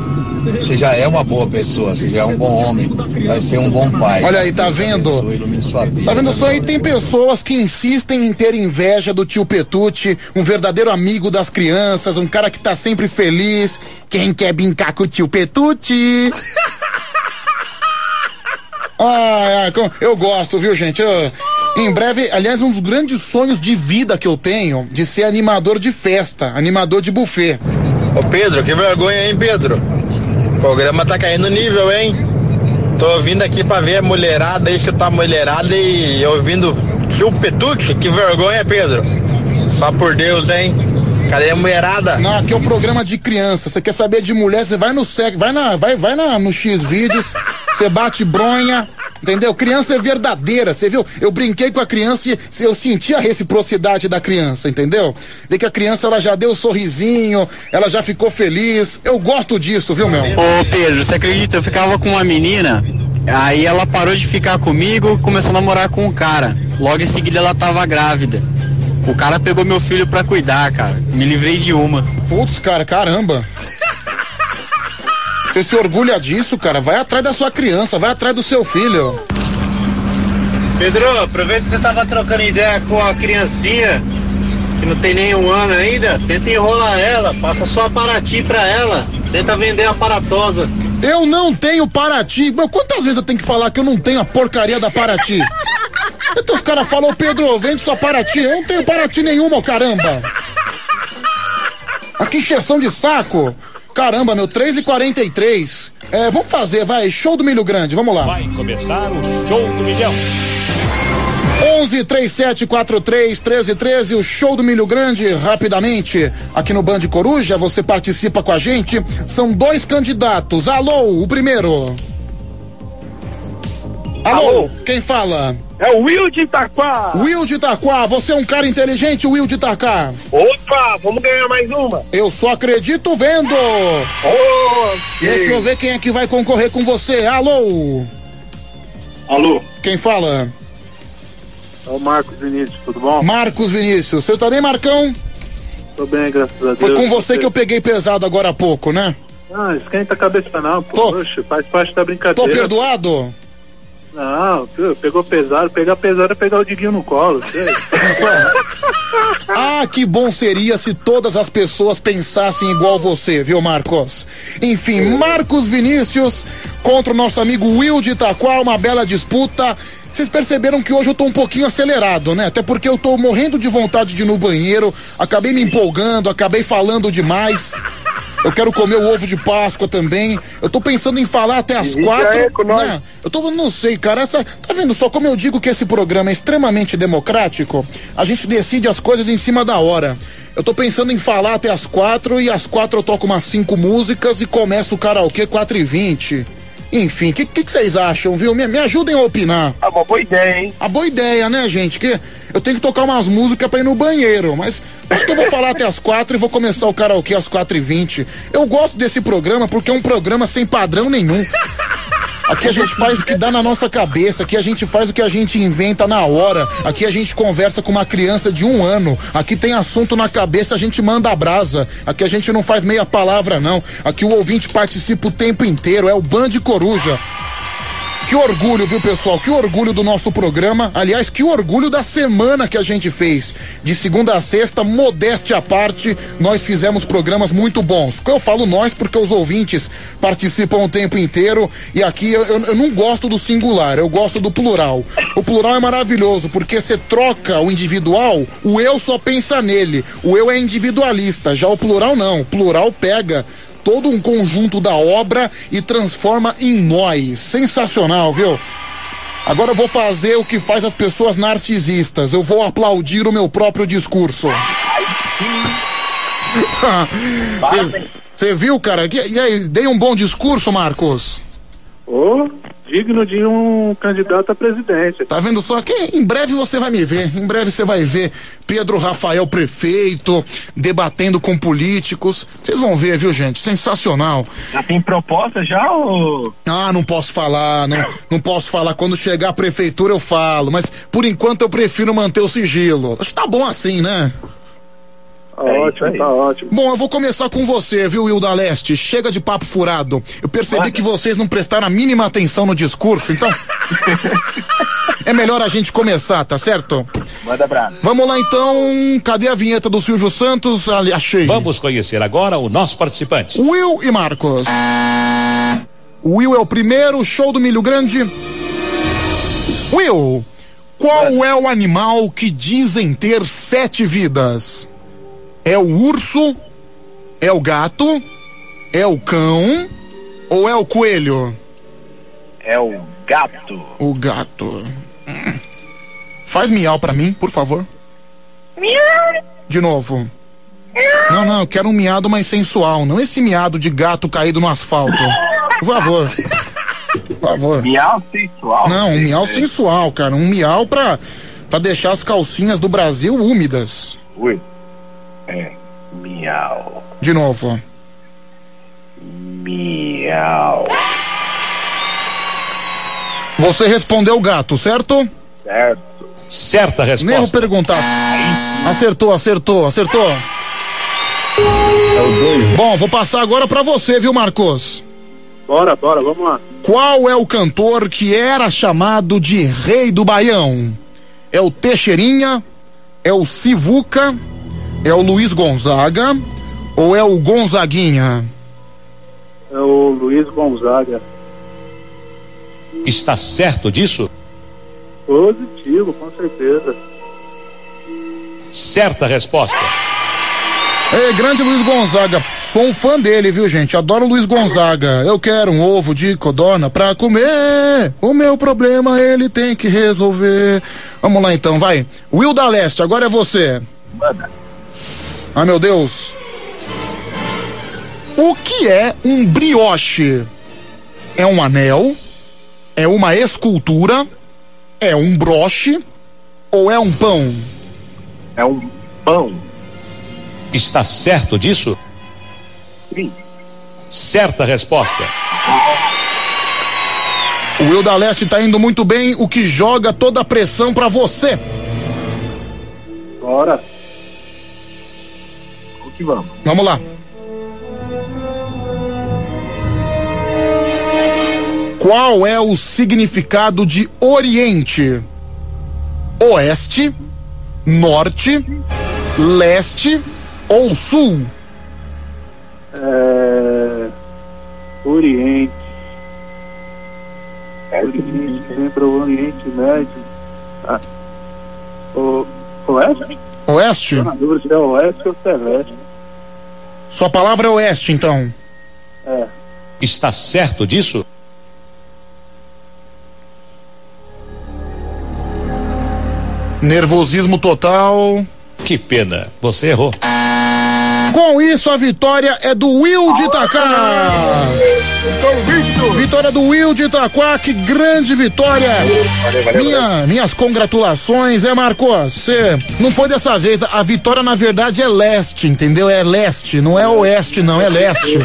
Você já é uma boa pessoa, você já é um bom homem. Vai ser um bom pai. Olha aí, tá vendo? Vida. Tá vendo só aí? Tem pessoas que insistem em ter inveja do tio Petute, um verdadeiro amigo das crianças, um cara que tá sempre feliz. Quem quer brincar com o tio Petute? [LAUGHS] Com- eu gosto, viu, gente? Eu- em breve, aliás, um dos grandes sonhos de vida que eu tenho de ser animador de festa, animador de buffet. Ô Pedro, que vergonha, hein, Pedro? O programa tá caindo nível, hein? Tô vindo aqui pra ver a mulherada aí, chutar a mulherada e ouvindo tio Petute, que vergonha, Pedro. Só por Deus, hein? Cadê a mulherada? Não, aqui é um programa de criança. Você quer saber de mulher, você vai no sec, vai na, vai, vai na, no X vídeos, [LAUGHS] você bate bronha, entendeu? Criança é verdadeira, você viu? Eu brinquei com a criança e eu senti a reciprocidade da criança, entendeu? Vê que a criança ela já deu um sorrisinho, ela já ficou feliz. Eu gosto disso, viu, meu? Ô Pedro, você acredita? Eu ficava com uma menina, aí ela parou de ficar comigo e começou a namorar com um cara. Logo em seguida ela tava grávida. O cara pegou meu filho pra cuidar, cara. Me livrei de uma. Putz, cara, caramba. Você se orgulha disso, cara? Vai atrás da sua criança, vai atrás do seu filho. Pedro, aproveita que você tava trocando ideia com a criancinha, que não tem nem um ano ainda, tenta enrolar ela, passa só a Paraty pra ela, tenta vender a paratosa. Eu não tenho Paraty. Meu, quantas vezes eu tenho que falar que eu não tenho a porcaria da Paraty? [LAUGHS] Então os caras falam, Pedro, vende sua Paraty. Eu não tenho Paraty nenhuma, caramba. Aqui encheção de saco. Caramba, meu, 3 e 43 É, vamos fazer, vai, show do Milho Grande, vamos lá. Vai começar o show do milhão. 11 37 43 13 13, o show do Milho Grande, rapidamente, aqui no Band Coruja, você participa com a gente. São dois candidatos. Alô, o primeiro. Alô, quem fala? É o Will de Itaquá. Will de Itaquá, você é um cara inteligente, Will de Itaquá. Opa, vamos ganhar mais uma. Eu só acredito vendo. Oh, Deixa eu ver quem é que vai concorrer com você. Alô? Alô? Quem fala? É o Marcos Vinícius, tudo bom? Marcos Vinícius. Você tá bem, Marcão? Tô bem, graças a Deus. Foi com você que eu peguei pesado agora há pouco, né? Não, esquenta a cabeça não, pô. Oxe, faz parte da Tô brincadeira. perdoado? Não, pegou pesado, pegar pesado é pegar o Diguinho no colo. sei. [LAUGHS] Ah, que bom seria se todas as pessoas pensassem igual você, viu, Marcos? Enfim, Marcos Vinícius contra o nosso amigo Will de Itaquá, uma bela disputa. Vocês perceberam que hoje eu tô um pouquinho acelerado, né? Até porque eu tô morrendo de vontade de ir no banheiro, acabei me empolgando, acabei falando demais. Eu quero comer o ovo de Páscoa também. Eu tô pensando em falar até as Fica quatro. nós. né? Eu tô, não sei, cara. Essa, tá vendo só como eu digo que esse programa é extremamente democrático? A gente decide as coisas em cima da hora. Eu tô pensando em falar até as quatro e às quatro eu toco umas cinco músicas e começo o karaokê quatro e vinte. Enfim, o que, que, que vocês acham, viu? Me, me ajudem a opinar. Ah, uma boa ideia, hein? A boa ideia, né, gente? Que eu tenho que tocar umas músicas pra ir no banheiro, mas acho que eu vou falar até as quatro e vou começar o karaokê às quatro e vinte. Eu gosto desse programa porque é um programa sem padrão nenhum. Aqui a gente faz o que dá na nossa cabeça, aqui a gente faz o que a gente inventa na hora, aqui a gente conversa com uma criança de um ano, aqui tem assunto na cabeça, a gente manda a brasa, aqui a gente não faz meia palavra não, aqui o ouvinte participa o tempo inteiro, é o Band Coruja. Que orgulho, viu, pessoal? Que orgulho do nosso programa. Aliás, que orgulho da semana que a gente fez. De segunda a sexta, modéstia à parte, nós fizemos programas muito bons. Eu falo nós porque os ouvintes participam o tempo inteiro e aqui eu, eu- eu não gosto do singular, eu gosto do plural. O plural é maravilhoso porque você troca o individual, o eu só pensa nele. O eu é individualista, já o plural não. O plural pega todo um conjunto da obra e transforma em nós. Sensacional, viu? Agora eu vou fazer o que faz as pessoas narcisistas. Eu vou aplaudir o meu próprio discurso. [LAUGHS] Você viu, cara? E, e aí, dei um bom discurso, Marcos? Ô, digno de um candidato a presidente. Tá vendo só que em breve você vai me ver, em breve você vai ver Pedro Rafael prefeito, debatendo com políticos. Vocês vão ver, viu, gente? Sensacional. Já tem proposta já ou... Ah, não posso falar, não, não posso falar. Quando chegar a prefeitura eu falo, mas por enquanto eu prefiro manter o sigilo. Acho que tá bom assim, né? Tá ótimo, tá ótimo. Bom, eu vou começar com você, viu, Hilda Leste? Chega de papo furado. Eu percebi que vocês não prestaram a mínima atenção no discurso, então. [LAUGHS] é melhor a gente começar, tá certo? Manda abraço. Vamos lá então. Cadê a vinheta do Silvio Santos? Ali, achei. Vamos conhecer agora o nosso participante. Will e Marcos. O Will é o primeiro, show do Milho Grande. Will, qual é o animal que dizem ter sete vidas? É o urso? É o gato? É o cão? Ou é o coelho? É o gato. O gato. Hum. Faz miau pra mim, por favor. De novo. Não, não, eu quero um miado mais sensual, não esse miado de gato caído no asfalto. Por favor. Por favor. Miau sensual. Não, um miau sensual, cara. Um miau pra, pra deixar as calcinhas do Brasil úmidas. Ui. É. Miau. De novo. Miau. Você respondeu gato, certo? Certo. Certa Nem vou resposta. perguntar. Acertou, acertou, acertou. É Bom, vou passar agora pra você, viu, Marcos? Bora, bora, vamos lá. Qual é o cantor que era chamado de Rei do Baião? É o Teixeirinha? É o Sivuca? É o Luiz Gonzaga? Ou é o Gonzaguinha? É o Luiz Gonzaga. Está certo disso? Positivo, com certeza. Certa resposta. É, grande Luiz Gonzaga. Sou um fã dele, viu, gente? Adoro o Luiz Gonzaga. Eu quero um ovo de codorna pra comer. O meu problema ele tem que resolver. Vamos lá então, vai. Will da Leste, agora é você. Manda. Ah, meu Deus. O que é um brioche? É um anel? É uma escultura? É um broche? Ou é um pão? É um pão. Está certo disso? Sim. Certa resposta. O Will da Leste tá indo muito bem, o que joga toda a pressão pra você. Bora. Que vamos? Vamos lá. Qual é o significado de Oriente? Oeste, Norte, Leste ou Sul? É... Oriente. Oriente, lembra o Oriente Médio. Ah. O... Oeste? Oeste? Na dúvida se é Oeste ou se é Leste. Sua palavra é Oeste, então. É. Está certo disso? Nervosismo total. Que pena, você errou. Com isso, a vitória é do Will de Itaquá. Vitória do Will de Itaquá, que grande vitória. Minha, minhas congratulações, é Marcos. Você não foi dessa vez. A vitória, na verdade, é leste, entendeu? É leste, não é oeste, não, é leste.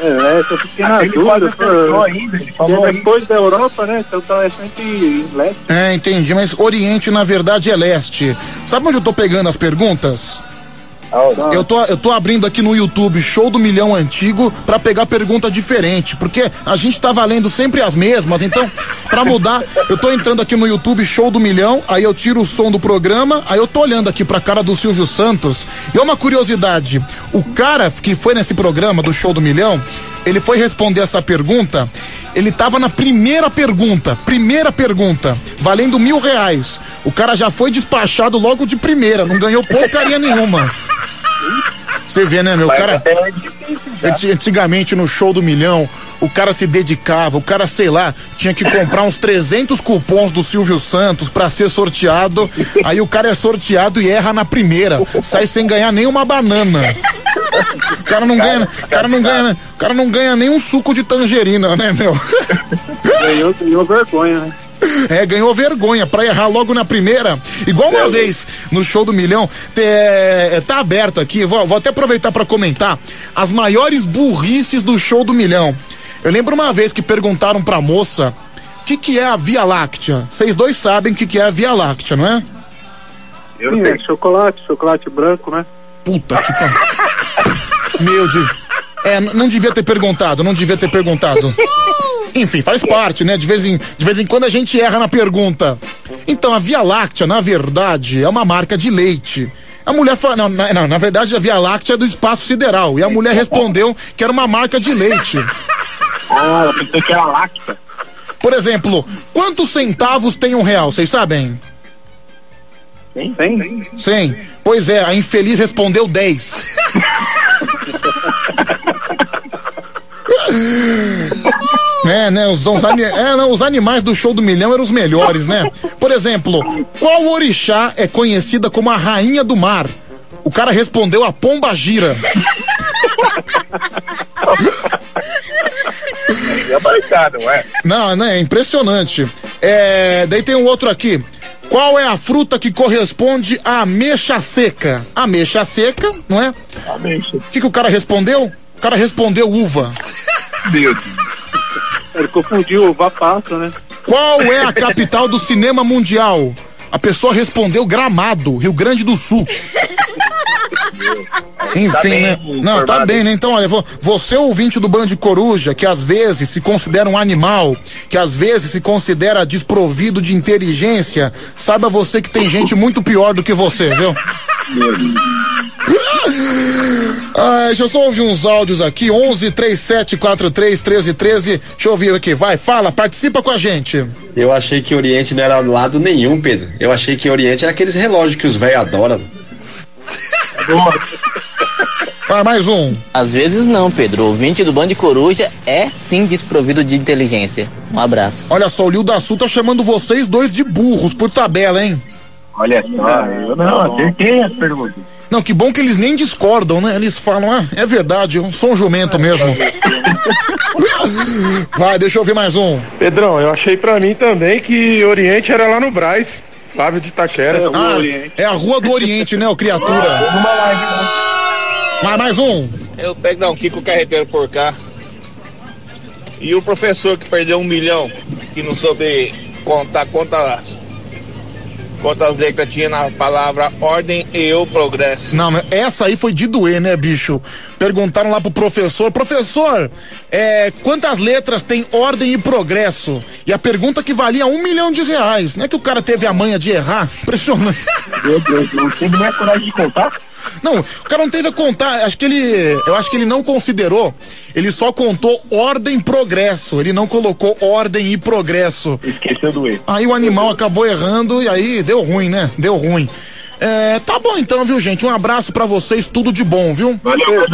É, essa eu fiquei na dúvida. acertou ainda, ele depois da Europa, né? Então é sempre em leste. É, entendi, mas Oriente, na verdade, é leste. Sabe onde eu tô pegando as perguntas? Eu tô, eu tô abrindo aqui no YouTube Show do Milhão Antigo pra pegar pergunta diferente, porque a gente tá valendo sempre as mesmas, então, pra mudar, eu tô entrando aqui no YouTube Show do Milhão, aí eu tiro o som do programa, aí eu tô olhando aqui pra cara do Silvio Santos, e é uma curiosidade, o cara que foi nesse programa do Show do Milhão, ele foi responder essa pergunta, ele tava na primeira pergunta, primeira pergunta, valendo mil reais. O cara já foi despachado logo de primeira, não ganhou porcaria nenhuma. Você vê, né, meu? Cara. Anti- Antigamente no show do milhão, o cara se dedicava, o cara, sei lá, tinha que comprar uns 300 cupons do Silvio Santos pra ser sorteado. Aí o cara é sorteado e erra na primeira, sai sem ganhar nenhuma banana. O cara não ganha, o cara não ganha, cara não ganha nem um suco de tangerina, né, meu? Ganhou, ganhou vergonha, né? É, ganhou vergonha pra errar logo na primeira. Igual uma vez no show do milhão, é, tá aberto aqui, vou, vou até aproveitar pra comentar as maiores burrices do show do milhão. Eu lembro uma vez que perguntaram pra moça o que, que é a Via Láctea. Vocês dois sabem o que, que é a Via Láctea, não é? Eu Sim, é chocolate, chocolate branco, né? Puta que pariu. [LAUGHS] Meu Deus. É, não devia ter perguntado, não devia ter perguntado. [LAUGHS] Enfim, faz parte, né? De vez, em, de vez em quando a gente erra na pergunta. Então, a Via Láctea, na verdade, é uma marca de leite. A mulher falou, não, na, não, na verdade a Via Láctea é do espaço sideral. E a mulher respondeu que era uma marca de leite. [LAUGHS] Ah, eu pensei que era lacta. Por exemplo, quantos centavos tem um real? Vocês sabem? Tem? Sim. Pois é, a infeliz respondeu 10. [LAUGHS] É, né? Os, os é, não, os animais do show do milhão eram os melhores, né? Por exemplo, qual orixá é conhecida como a rainha do mar? O cara respondeu a pomba gira. É baixado, não é? Não, né? É impressionante. É, daí tem um outro aqui. Qual é a fruta que corresponde à ameixa seca? Ameixa seca, não é? Ameixa. O que, que o cara respondeu? O cara respondeu uva. Deus. Ele confundiu o vapato, né? Qual é a capital do cinema mundial? A pessoa respondeu Gramado, Rio Grande do Sul. Enfim, Tá bem né? Não, tá bem, né? Então, olha, vo- você ouvinte do Band Coruja, que às vezes se considera um animal, que às vezes se considera desprovido de inteligência, saiba você que tem gente muito pior do que você, viu? [LAUGHS] Ah, deixa eu só ouvir uns áudios aqui, 11 37 43 13 13. Deixa eu ouvir aqui, vai, fala, participa com a gente. Eu achei que Oriente não era lado nenhum, Pedro. Eu achei que Oriente era aqueles relógios que os velhos adoram. [LAUGHS] Vai, mais um. Às vezes não, Pedro. O ouvinte do Band Coruja é sim desprovido de inteligência. Um abraço. Olha só, o Lil da Sul tá chamando vocês dois de burros por tabela, hein? Olha só, eu não acertei as perguntas. Não, que bom que eles nem discordam, né? Eles falam, ah, é verdade, eu sou um jumento mesmo. [LAUGHS] Vai, deixa eu ouvir mais um. Pedrão, eu achei pra mim também que Oriente era lá no Braz, Flávio de Itaquera. Ah, é a Rua do Oriente, né, ô criatura? Vai, mais um. Eu pego não, Kiko Carreteiro por cá. E o professor que perdeu um milhão, que não soube contar, conta quantas letras tinha na palavra ordem e o progresso. Não, mas essa aí foi de doer, né, bicho? Perguntaram lá pro professor, professor, é, quantas letras tem ordem e progresso? E a pergunta que valia um milhão de reais. Não é que o cara teve a manha de errar? [LAUGHS] Impressionante. Meu Deus, não teve nem a coragem de contar? Não, o cara não teve a contar, acho que ele, eu acho que ele não considerou, ele só contou ordem e progresso, ele não colocou ordem e progresso. Esqueceu do erro. Aí o animal acabou errando e aí deu ruim, né? Deu ruim. É, tá bom então, viu, gente? Um abraço pra vocês, tudo de bom, viu? Valeu,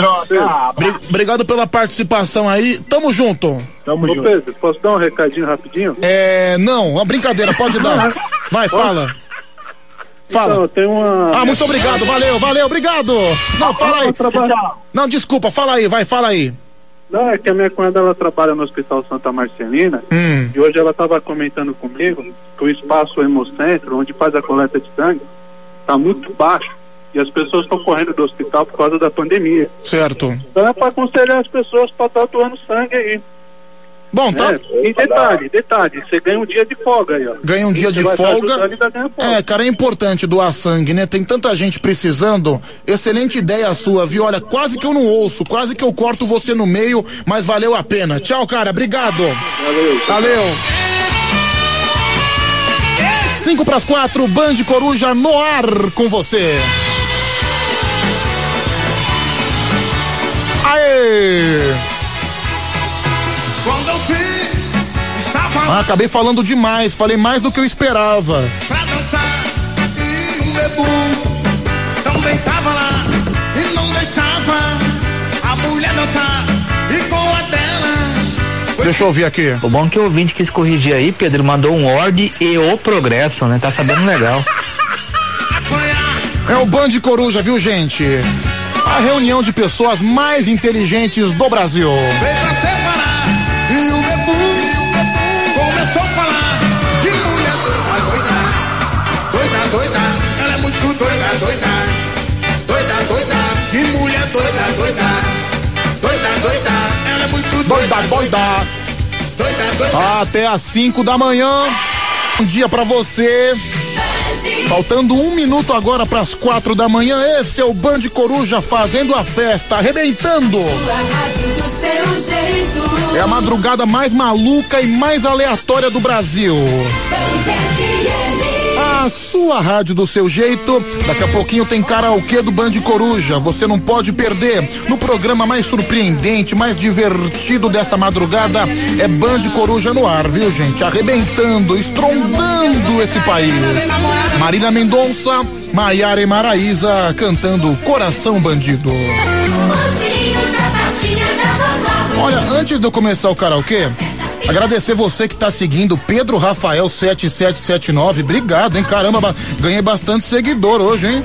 Bri- Obrigado pela participação aí. Tamo junto. Tamo Ô junto. Pedro, posso dar um recadinho rapidinho? É, não, uma brincadeira, pode dar. Vai, fala. Fala. Então, tem uma. Ah, muito obrigado, valeu, valeu, obrigado. Não, fala aí. Não, desculpa, fala aí, vai, fala aí. Não, é que a minha cunhada ela trabalha no Hospital Santa Marcelina Hum. e hoje ela estava comentando comigo que o espaço Hemocentro, onde faz a coleta de sangue, está muito baixo e as pessoas estão correndo do hospital por causa da pandemia. Certo. Então é para aconselhar as pessoas para estar doando sangue aí. Bom, tá. É, e detalhe, detalhe, você ganha um dia de folga aí, ó. Ganha um dia de tá folga. tá folga. É, cara, é importante doar sangue, né? Tem tanta gente precisando. Excelente ideia sua, viu? Olha, quase que eu não ouço, quase que eu corto você no meio, mas valeu a pena. Tchau, cara, obrigado. Valeu. Valeu. Cinco pras quatro, Band Coruja no ar com você. Aê! Quando eu vi, estava Ah, acabei falando demais, falei mais do que eu esperava. pra dançar e um bebu também tava lá e não deixava a mulher dançar Deixa eu ouvir aqui. O bom é que o ouvinte quis corrigir aí, Pedro, mandou um ordem e o progresso, né? Tá sabendo legal. É o Band Coruja, viu, gente? A reunião de pessoas mais inteligentes do Brasil. veio pra Doida, doida. doida, doida. Até às 5 da manhã. Um dia pra você. Faltando um minuto agora pras quatro da manhã. Esse é o Band Coruja fazendo a festa, arrebentando. É a madrugada mais maluca e mais aleatória do Brasil. A sua rádio do seu jeito. Daqui a pouquinho tem karaokê do Band Coruja. Você não pode perder. No programa mais surpreendente, mais divertido dessa madrugada é Band Coruja no ar, viu, gente? Arrebentando, estrondando esse país. Marília Mendonça, Maiara e Maraísa cantando Coração Bandido. Olha, antes de eu começar o karaokê, agradecer você que tá seguindo Pedro Rafael 7779. Obrigado, hein? Caramba, ba- ganhei bastante seguidor hoje, hein?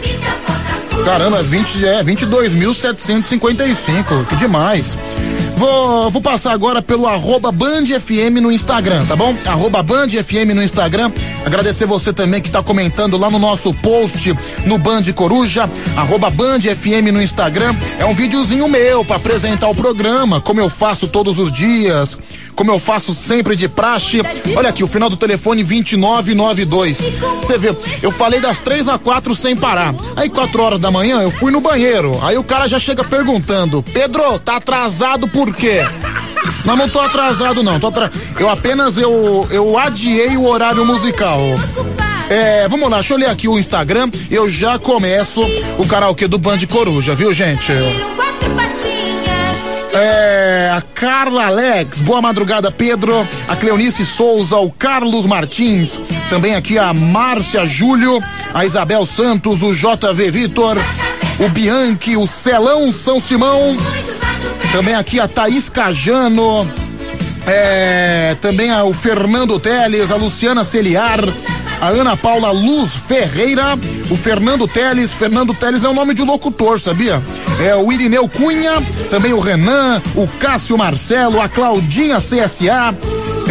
Caramba, 20, é, 22.755. Que demais. Vou, vou passar agora pelo arroba Band FM no Instagram, tá bom? Arroba Band FM no Instagram. Agradecer você também que tá comentando lá no nosso post no Band Coruja, arroba Band FM no Instagram. É um videozinho meu para apresentar o programa, como eu faço todos os dias, como eu faço sempre de praxe. Olha aqui, o final do telefone 2992. Você vê, eu falei das três a quatro sem parar. Aí quatro horas da manhã eu fui no banheiro. Aí o cara já chega perguntando: Pedro, tá atrasado por quê? Não, não tô atrasado não. Tô atra... Eu apenas eu, eu adiei o horário musical. É, vamos lá, deixa eu ler aqui o Instagram. Eu já começo o karaokê do Band Coruja, viu, gente? É, a Carla Alex, boa madrugada, Pedro. A Cleonice Souza, o Carlos Martins. Também aqui a Márcia Júlio, a Isabel Santos, o JV Vitor, o Bianchi, o Celão São Simão. Também aqui a Thaís Cajano. É, também o Fernando Teles, a Luciana Celiar, a Ana Paula Luz Ferreira, o Fernando Teles. Fernando Teles é o nome de locutor, sabia? É o Irineu Cunha, também o Renan, o Cássio Marcelo, a Claudinha CSA.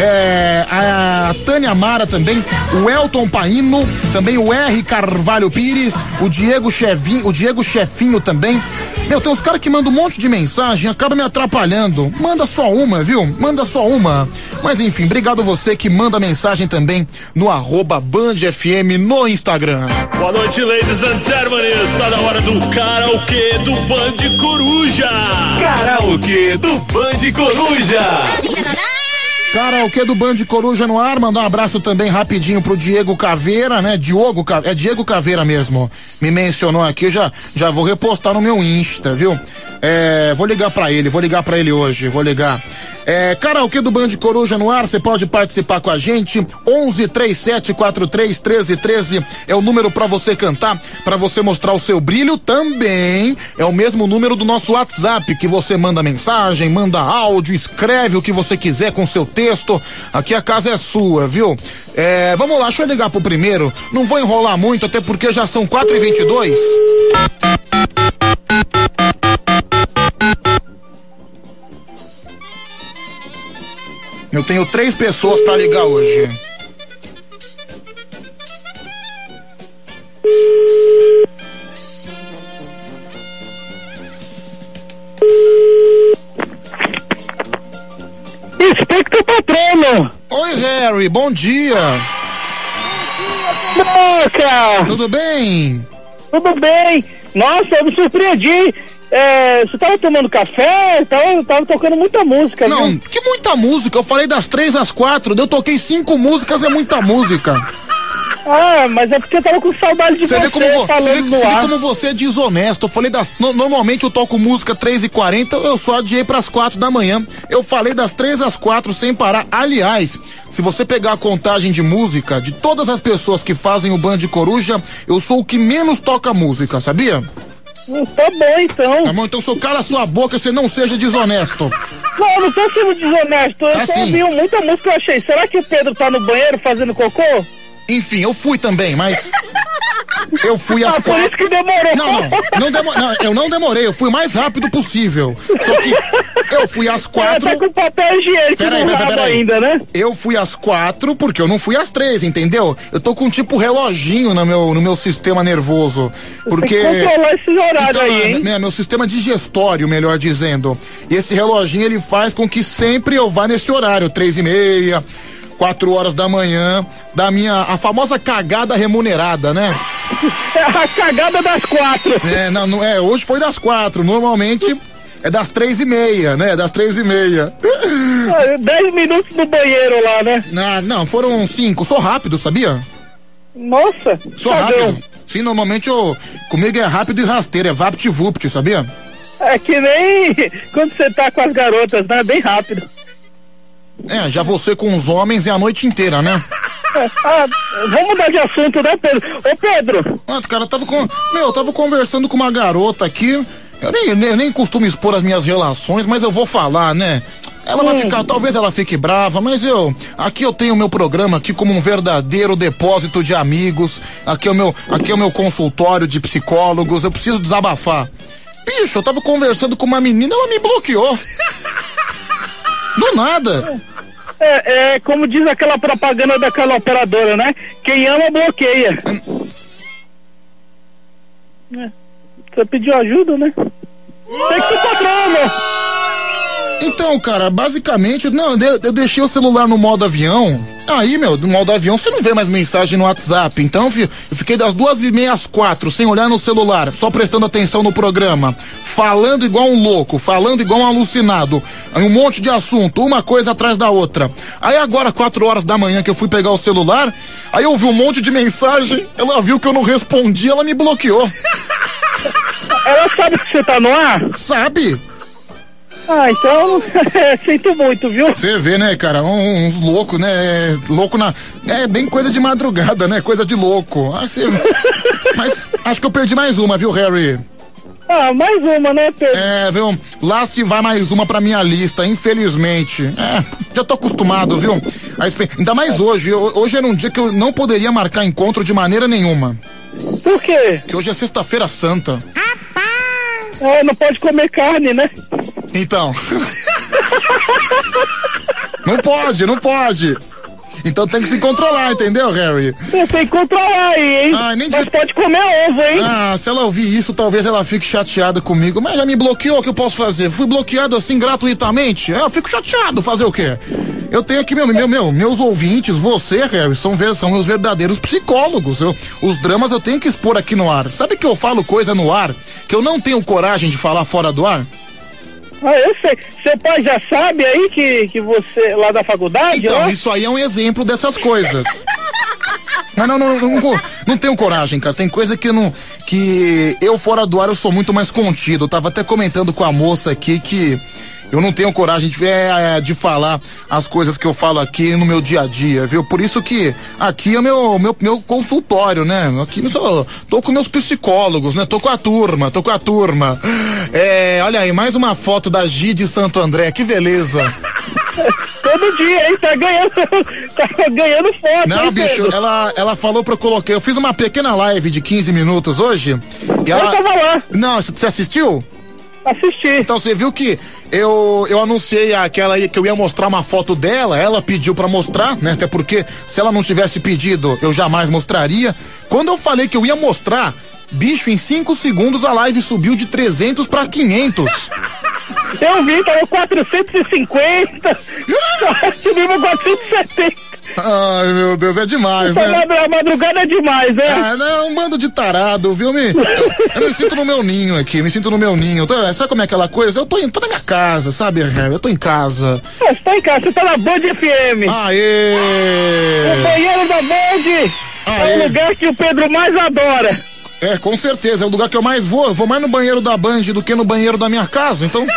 É, a Tânia Mara também, o Elton Paino, também o R. Carvalho Pires, o Diego Chevinho, o Diego Chefinho também. Meu, tem uns caras que mandam um monte de mensagem, acaba me atrapalhando. Manda só uma, viu? Manda só uma. Mas enfim, obrigado você que manda mensagem também no arroba Band FM no Instagram. Boa noite, ladies and gentlemen. Está na hora do karaokê do Band Coruja. Karaokê do Band Coruja. [LAUGHS] Karaokê do Band Coruja no ar, mandar um abraço também rapidinho pro Diego Caveira, né? Diogo, é Diego Caveira mesmo. Me mencionou aqui, já já vou repostar no meu Insta, viu? É, vou ligar pra ele, vou ligar pra ele hoje, vou ligar. É, karaokê do Band Coruja no ar, você pode participar com a gente. 11 37 43 13 13 é o número pra você cantar, pra você mostrar o seu brilho também. É o mesmo número do nosso WhatsApp que você manda mensagem, manda áudio, escreve o que você quiser com seu texto. Aqui a casa é sua, viu? É, vamos lá, deixa eu ligar pro primeiro. Não vou enrolar muito, até porque já são 4 e 22 Eu tenho três pessoas pra ligar hoje. Expecto patrono! Oi, Harry, bom dia. Boca! Tudo bem? Tudo bem? Nossa, eu me surpreendi. É, você tava tomando café? Tava, tava tocando muita música, Não, viu? que muita música. Eu falei das três às quatro. Eu toquei cinco músicas, é muita música. Ah, mas é porque eu tava com saudade de Você você, vê como, vo- você vê, você vê como você é desonesto. Eu falei das. no- normalmente eu toco música 3 e 40 eu só adiei pras quatro da manhã. Eu falei das três às quatro sem parar. Aliás, se você pegar a contagem de música de todas as pessoas que fazem o Band Coruja, eu sou o que menos toca música, sabia? Hum, Tá bom, então. Tá bom, então só cala sua boca e você não seja desonesto. Não, eu não tô sendo desonesto. Eu Tá tô sim. ouvindo muita música eu achei. Será que o Pedro tá no banheiro fazendo cocô? Enfim, eu fui também, mas. Eu fui às Ah, por isso que demorou. Não, não, não, demo- não, eu não demorei, eu fui o mais rápido possível. Só que eu fui às quatro. Tá com papel higiênico Peraí, no ainda, né? Eu fui às quatro porque eu não fui às três, entendeu? Eu tô com tipo reloginho no meu, no meu sistema nervoso. Porque. Tem que controlar esses horários Então, aí, hein? né, meu sistema digestório, melhor dizendo. E esse reloginho ele faz com que sempre eu vá nesse horário, três e meia, quatro horas da manhã, da minha, a famosa cagada remunerada, né? [LAUGHS] A cagada das quatro. É, não, não, é, hoje foi das quatro, normalmente é das três e meia, né? Das três e meia. [LAUGHS] Ah, Dez minutos no banheiro lá, né? Não, não, foram cinco, sou rápido, sabia? Nossa, Sou rápido. Sim, normalmente eu, comigo é rápido e rasteiro, é vapt-vupt, sabia? É que nem [LAUGHS] quando você tá com as garotas, né? Bem rápido. É, já você com os homens é a noite inteira, né? Ah, vamos mudar de assunto, né, Pedro? Ô, Pedro. Ah, cara, eu tava com. Meu, eu tava conversando com uma garota aqui. Eu nem, nem, nem costumo expor as minhas relações, mas eu vou falar, né? Ela vai ficar, talvez ela fique brava, mas eu. Aqui eu tenho o meu programa aqui como um verdadeiro depósito de amigos. Aqui é o meu, aqui é o meu consultório de psicólogos. Eu preciso desabafar. Bicho, eu tava conversando com uma menina, ela me bloqueou. Do nada. É, é como diz aquela propaganda daquela operadora, né? Quem ama, bloqueia. É, Você pediu ajuda, né? Tem que ser patrono. Então, cara, basicamente, não, eu, eu deixei o celular no modo avião. Aí, meu, no modo avião você não vê mais mensagem no WhatsApp. Então, fi- eu fiquei das duas e meia às quatro, sem olhar no celular, só prestando atenção no programa. Falando igual um louco, falando igual um alucinado. Aí um monte de assunto, uma coisa atrás da outra. Aí agora, quatro horas da manhã que eu fui pegar o celular, aí eu vi um monte de mensagem, ela viu que eu não respondi, ela me bloqueou. Ela sabe que você tá no ar? Sabe? Ah, então, [LAUGHS] sinto muito, viu? Você vê, né, cara, um- uns loucos, né? é, Louco na. É bem coisa de madrugada, né? Coisa de louco. Ah, você- [LAUGHS] Mas acho que eu perdi mais uma, viu, Harry? Ah, mais uma, né, Pedro? É, viu? Lá se vai mais uma pra minha lista, infelizmente. É, já tô acostumado, viu? Espe- Ainda mais hoje. Ho- Hoje era um dia que eu não poderia marcar encontro de maneira nenhuma. Por quê? Que hoje é sexta-feira santa. É, não pode comer carne, né? Então. [LAUGHS] Não pode, não pode. Então tem que se controlar, entendeu, Harry? Você tem que controlar aí, hein? Ah, nem Mas de- pode comer ovo, hein? Ah, se ela ouvir isso, talvez ela fique chateada comigo. Mas já me bloqueou, o que eu posso fazer? Fui bloqueado assim gratuitamente? É, eu fico chateado, fazer o quê? Eu tenho aqui, meu, meu, meu, meus ouvintes, você, Harry, são, são meus verdadeiros psicólogos. Eu, os dramas eu tenho que expor aqui no ar. Sabe que eu falo coisa no ar que eu não tenho coragem de falar fora do ar? Ah, eu sei. Seu pai já sabe aí que, que você, lá da faculdade, Então, ó? isso aí é um exemplo dessas coisas. [LAUGHS] Mas não, não, não, não, não tenho coragem, cara. Tem coisa que eu não. Que eu fora do ar eu sou muito mais contido. Eu tava até comentando com a moça aqui que eu não tenho coragem de, é, de falar as coisas que eu falo aqui no meu dia a dia, viu? Por isso que aqui é o meu, meu, meu consultório, né? Aqui eu sou- tô com meus psicólogos, né? Tô com a turma, tô com a turma. É, olha aí, mais uma foto da Gi de Santo André, que beleza. [LAUGHS] Todo dia, hein? Tá ganhando, [LAUGHS] tá ganhando foto, Não, hein, bicho, Pedro? ela, ela falou pra eu colocar. Eu fiz uma pequena live de 15 minutos hoje. E ela. Eu tava lá. Não, você assistiu? Assisti. Então você viu que eu, eu anunciei aquela aí que eu ia mostrar uma foto dela, ela pediu pra mostrar, né? Até porque se ela não tivesse pedido, eu jamais mostraria. Quando eu falei que eu ia mostrar, bicho, em 5 segundos a live subiu de 300 pra 500. Eu vi, tava 450. Subimos 470. Ai, meu Deus, é demais, Essa né? madru- madrugada é demais, né? Ah, não, um bando de tarado, viu? Me, eu, eu me sinto no meu ninho aqui, me sinto no meu ninho. Tô- sabe como é aquela coisa? Eu tô, tô na minha casa, sabe, Harry? Eu tô em casa. Você tá em casa, você tá na Band FM. O Aê! banheiro da Band é Aê. o lugar que o Pedro mais adora. É, com certeza, é o lugar que eu mais vou. Eu vou mais no banheiro da Band do que no banheiro da minha casa, então. [LAUGHS]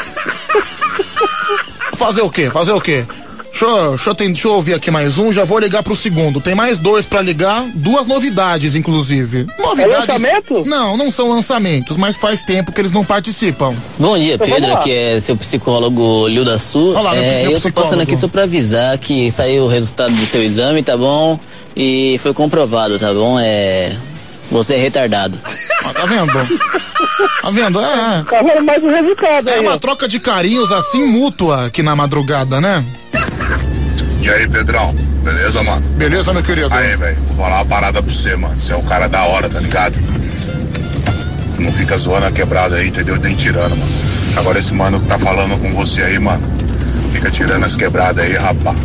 Fazer o quê? Fazer o quê? Deixa eu, deixa, eu, deixa eu ouvir aqui mais um, já vou ligar pro segundo. Tem mais dois pra ligar, duas novidades, inclusive. Novidades. lançamento? Não, não são lançamentos, mas faz tempo que eles não participam. Bom dia, Então, Pedro. Aqui é seu psicólogo Lilda Sul. Olá, meu- é, meu eu tô passando aqui só pra avisar que saiu o resultado do seu exame, tá bom? E foi comprovado, tá bom? É. Você é retardado. Ah, tá vendo? Tá vendo? É, Tá vendo mais o resultado é aí, uma ó. troca de carinhos assim mútua aqui na madrugada, né? E aí, Pedrão? Beleza, mano? Beleza, meu querido? Aí, velho, vou falar uma parada pra você, mano. Você é um cara da hora, tá ligado? Não fica zoando a quebrada aí, entendeu? Nem tirando, mano. Agora esse mano que tá falando com você aí, mano. Fica tirando as quebradas aí, rapá.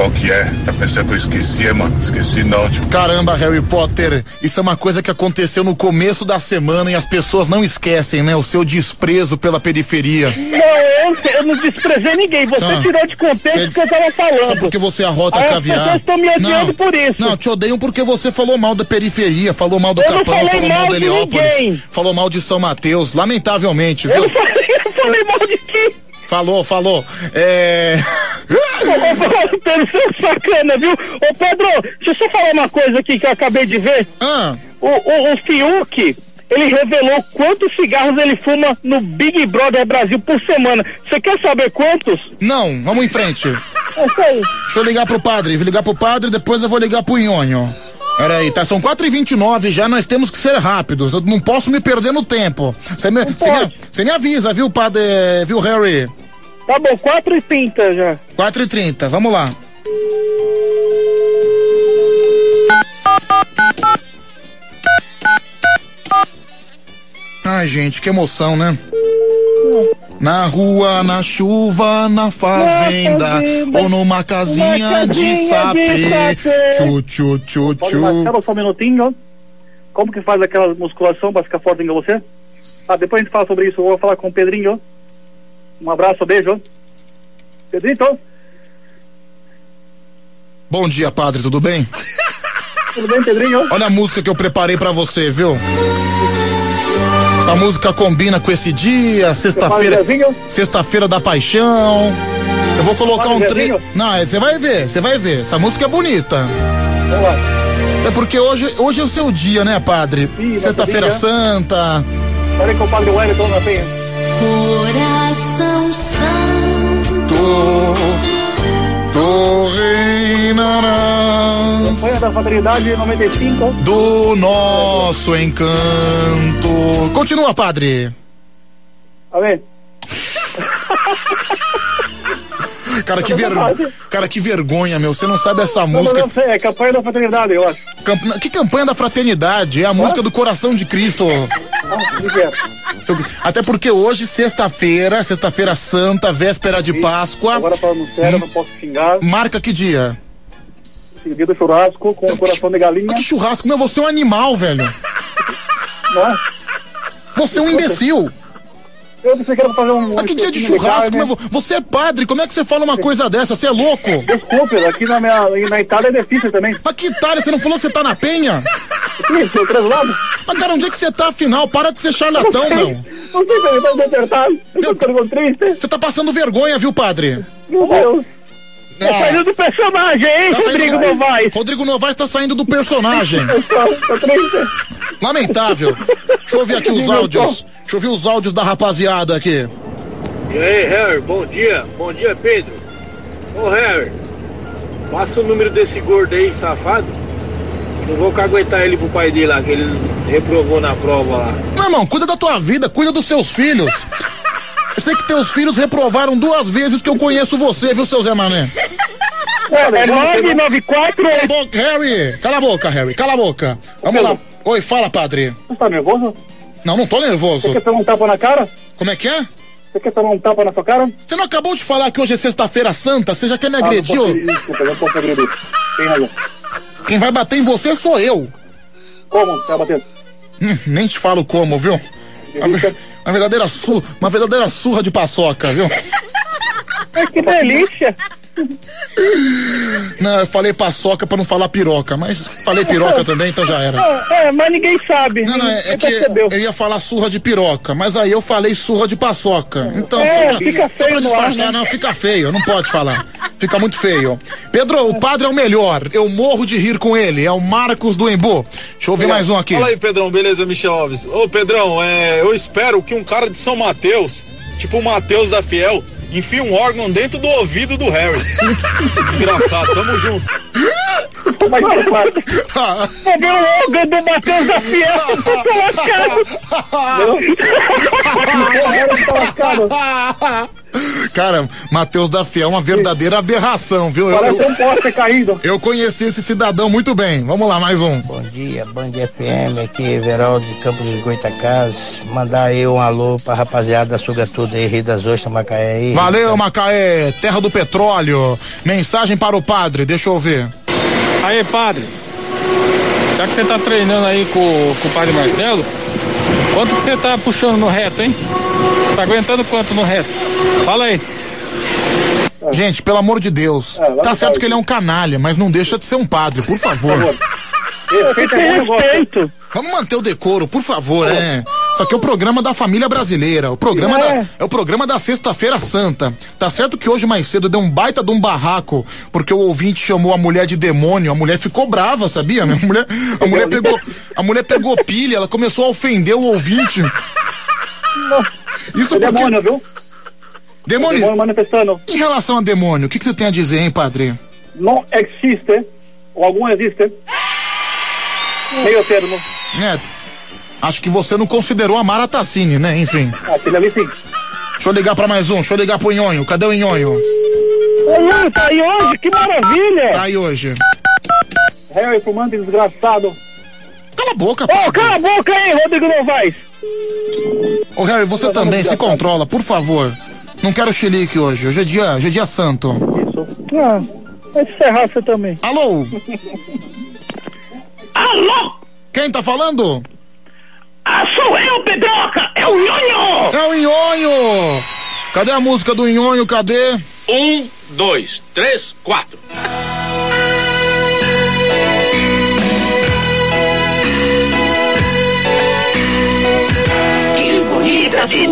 Qual que é? Tá pensando que eu esqueci, mano? Esqueci não, tio. Caramba, Harry Potter, isso é uma coisa que aconteceu no começo da semana e as pessoas não esquecem, né? O seu desprezo pela periferia. Não, eu, eu não desprezei ninguém. Você Só- tirou de contexto o que eu tava falando. Só porque você arrota Aí caviar. As pessoas estão me odiando não, por isso. Não, te odeiam porque você falou mal da periferia, falou mal do Eu Capão, falou mal do de Heliópolis, ninguém. falou mal de São Mateus, lamentavelmente, Eu viu? não falei, eu falei mal de quem? Falou, falou. É. [LAUGHS] Ô, é sacana, viu? Ô, Pedro, deixa eu só falar uma coisa aqui que eu acabei de ver. Ah. O, o, o Fiuk, ele revelou quantos cigarros ele fuma no Big Brother Brasil por semana. Você quer saber quantos? Não, vamos em frente. Aí. Deixa eu ligar pro padre, vou ligar pro padre, depois eu vou ligar pro Nhonho. Peraí, tá? São 4h29 já, nós temos que ser rápidos. Eu não posso me perder no tempo. Você me, me, você me avisa, viu, padre? Viu, Harry? Tá bom, 4 e 30 já. 4h30, vamos lá. Ai, gente, que emoção, né? Na rua, na chuva, na fazenda, ou numa casinha, de sapê. Tchu, tchu, tchu, tchu. marcar só um minutinho. Como que faz aquela musculação para ficar forte igual você? Ah, depois a gente fala sobre isso. Eu vou falar com o Pedrinho. Um abraço, beijo. Pedrinho, então. Bom dia, padre, tudo bem? [LAUGHS] Tudo bem, Pedrinho? Olha a música que eu preparei pra você, viu? Essa música combina com esse dia, sexta-feira. Sexta-feira da paixão. Eu vou colocar um tre... Zezinho. Não, é, você vai ver, você vai ver. Essa música é bonita. Vamos lá. É porque hoje, hoje é o seu dia, né, padre? Ih, Sexta-feira. Santa. Olha que o padre Wellington na penha. Coração santo. Tu, reinarás Campanha da Fraternidade 95. do nosso encanto. Continua, padre. Amém. [LAUGHS] Cara, que, ver... Cara, que vergonha, meu. Você não sabe essa Não, música. não, sei, é campanha da fraternidade, eu acho. Camp- Que campanha da fraternidade? É a música do coração de Cristo. Ah, Até porque hoje, sexta-feira, sexta-feira santa, véspera de Páscoa. Agora falando sério, eu não posso xingar. Marca que dia? Dia do churrasco com o coração de galinha. Que churrasco? Meu, você é um animal, velho. Não. Você é um imbecil. Eu pensei que era pra fazer um. Mas que dia de churrasco? Você é padre, como é que você fala uma coisa dessa? Você é louco? Desculpe, aqui na, minha, na Itália é difícil também. Mas que Itália? Você não falou que você tá na penha? Sim, do outro lado. Mas cara, onde é que você tá afinal? Para de ser charlatão, meu. Não sei perguntar onde acertar. Eu tô ficando triste. Você tá passando vergonha, viu, padre? Meu Deus. Ah. Tá saindo do personagem, hein, Tá saindo Rodrigo do- Novaes? Rodrigo Novaes tá saindo do personagem. [LAUGHS] Lamentável. Deixa eu ouvir aqui os áudios. Deixa eu ouvir os áudios da rapaziada aqui. E aí, Harry, bom dia. Bom dia, Pedro. Ô, Harry, passa o número desse gordo aí, safado. Não vou caguetar ele pro pai dele lá, que ele reprovou na prova lá. Meu irmão, cuida da tua vida, cuida dos seus filhos. Eu sei que teus filhos reprovaram duas vezes que eu conheço você, viu, seu Zé Mané? É 994. Cala a boca, Harry! Cala a boca, Harry, cala a boca. Vamos lá. Oi, fala, padre. Você tá nervoso? Não, não tô nervoso. Você quer tomar um tapa na cara? Como é que é? Você quer tomar um tapa na sua cara? Você não acabou de falar que hoje é sexta-feira santa? Você já quer me Ah, não agredir? posso- ô? Desculpa, não posso agredir. Tem razão. Quem vai bater em você sou eu. Como você vai bater? Hum, nem te falo como, viu? Uma, ver- uma verdadeira surra, uma verdadeira surra de paçoca, viu? Que delícia. Não, eu falei paçoca pra não falar piroca, mas falei piroca também, então já era. [LAUGHS] É, é, mas ninguém sabe. Não, não, é, é ninguém que percebeu. eu ia falar surra de piroca, mas aí eu falei surra de paçoca. Então, É, só pra, fica só feio pra no ar, disfarçar, né? não, fica feio, não pode falar. Fica muito feio. Pedro, o padre é o melhor. Eu morro de rir com ele. É o Marcos do Embu. Deixa eu ouvir mais um aqui. Fala aí, Pedrão, beleza, Michel Alves? Ô, Pedrão, é, eu espero que um cara de São Mateus, tipo o Mateus da Fiel, enfie um órgão dentro do ouvido do Harry. Esse [LAUGHS] desgraçado, tamo junto. Mas não vai. Vou ver o órgão do Matheus da Fiel [LAUGHS] [LAUGHS] Cara, Matheus da Fiel é uma verdadeira aberração, viu? Eu, Parece um eu, poste caído. eu conheci esse cidadão muito bem. Vamos lá, mais um. Bom dia, Band FM, aqui Veraldo de Campos dos Goitacazes. Mandar aí um alô pra rapaziada da Suga Tudo aí, Rio das Ostras, Macaé aí. Valeu, Macaé, terra do petróleo. Mensagem para o padre, deixa eu ver. Aí, padre, já que você tá treinando aí com, com o padre Marcelo, quanto que você tá puxando no reto, hein? Tá aguentando quanto no reto? Fala aí. Gente, pelo amor de Deus. Tá certo que ele é um canalha, mas não deixa de ser um padre, por favor. Respeito é. Respeito. Vamos manter o decoro, por favor, é. Isso aqui é o programa da família brasileira, o programa É. da, é o programa da Sexta-feira Santa. Tá certo que hoje mais cedo deu um baita de um barraco, porque o ouvinte chamou a mulher de demônio, a mulher ficou brava, sabia? A mulher, a mulher pegou, a mulher pegou pilha, ela começou a ofender o ouvinte. Isso É porque demônio, viu? demônio. Demônio manifestando. Em relação a demônio, o que, que você tem a dizer, hein, padre? Não existe, ou algum existe. Meio termo. É, acho que você não considerou a Mara Tassini, né? Enfim. Aquele ali sim. Deixa eu ligar pra mais um, deixa eu ligar pro Nhonho. Cadê o Nhonho? Oi, tá aí hoje, que maravilha. Tá aí hoje. Harry fumante desgraçado. Cala a boca, Ô, cala a boca aí, Rodrigo Novaes. Ô, Harry, você também se controla, por favor. Não quero chilique hoje. Hoje é dia, hoje é dia santo. Ah, vai se ferrar você também. Alô? [LAUGHS] Alô? Quem tá falando? Ah, sou eu, Pedroca! É o Nhonho! É o Nhonho! Cadê a música do Nhonho? Cadê? Um, dois, três, quatro. Que bonita de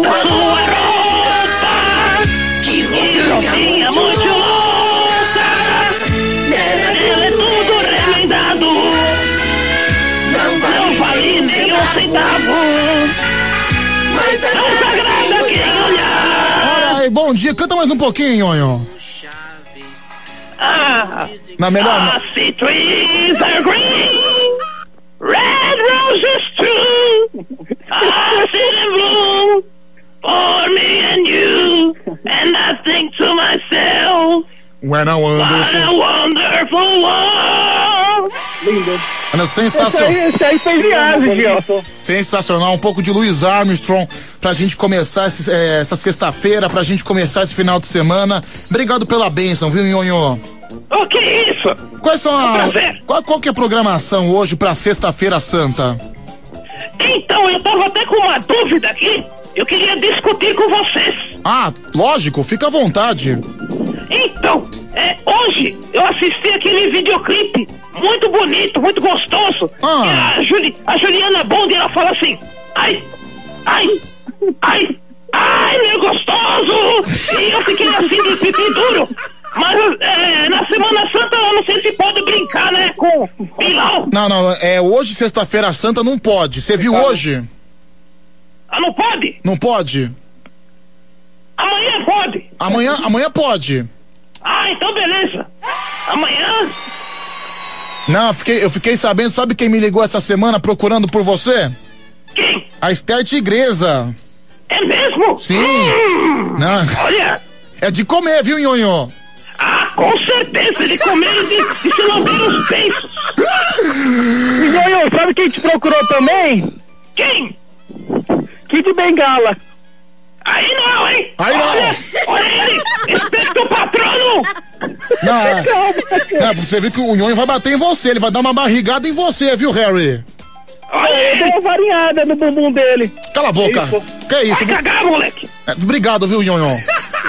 bom dia. Canta mais um pouquinho, Nhonho. Ah! Na melhor. I see trees are green, red roses too. I see them bloom for me and you. And I think to myself, When I Wonderful. Wonderful world. Lindo. Ana, Esse aí, sensacional. esse aí viagem, Gil. Sensacional, um pouco de Louis Armstrong pra gente começar esse- eh, essa sexta-feira, pra gente começar esse final de semana. Obrigado pela bênção, viu, Nhonho? O que é isso? Quais são a. prazer. Qual, qual que é a programação hoje pra sexta-feira santa? Então, eu tava até com uma dúvida aqui. Eu queria discutir com vocês. Ah, lógico, fica à vontade. Então, é, hoje eu assisti aquele videoclipe muito bonito, muito gostoso. Ah. A, Juli- a Juliana Bond, ela fala assim, ai, ai, ai, ai, meu gostoso! E eu fiquei assim de pipi duro. Mas é, na Semana Santa eu não sei se pode brincar, né, com Bilal. Não, não, é hoje, sexta-feira santa, não pode. Você viu hoje? Ah, não pode? Não pode? Amanhã pode. Amanhã, amanhã pode. Ah, então beleza. Amanhã Não, eu fiquei, eu fiquei sabendo, sabe quem me ligou essa semana procurando por você? Quem? A Esther Tigresa. é mesmo? Sim. Hum, Não. Olha, É de comer, viu, Nhonho? ah, com certeza, de comer e de, de se lamber os beiços. E Nhonho, sabe quem te procurou também? Quem? Kid Bengala. Aí não, hein? Aí não. Olha, olha ele, respeita o patrono. Não, é, é, você viu que o Nhonho vai bater em você, ele vai dar uma barrigada em você, viu, Harry? Olha Eu dei ele. uma variada no bumbum dele. Cala a boca. Que é isso? Vai cagar, moleque. É, Obrigado, viu, Nhonho?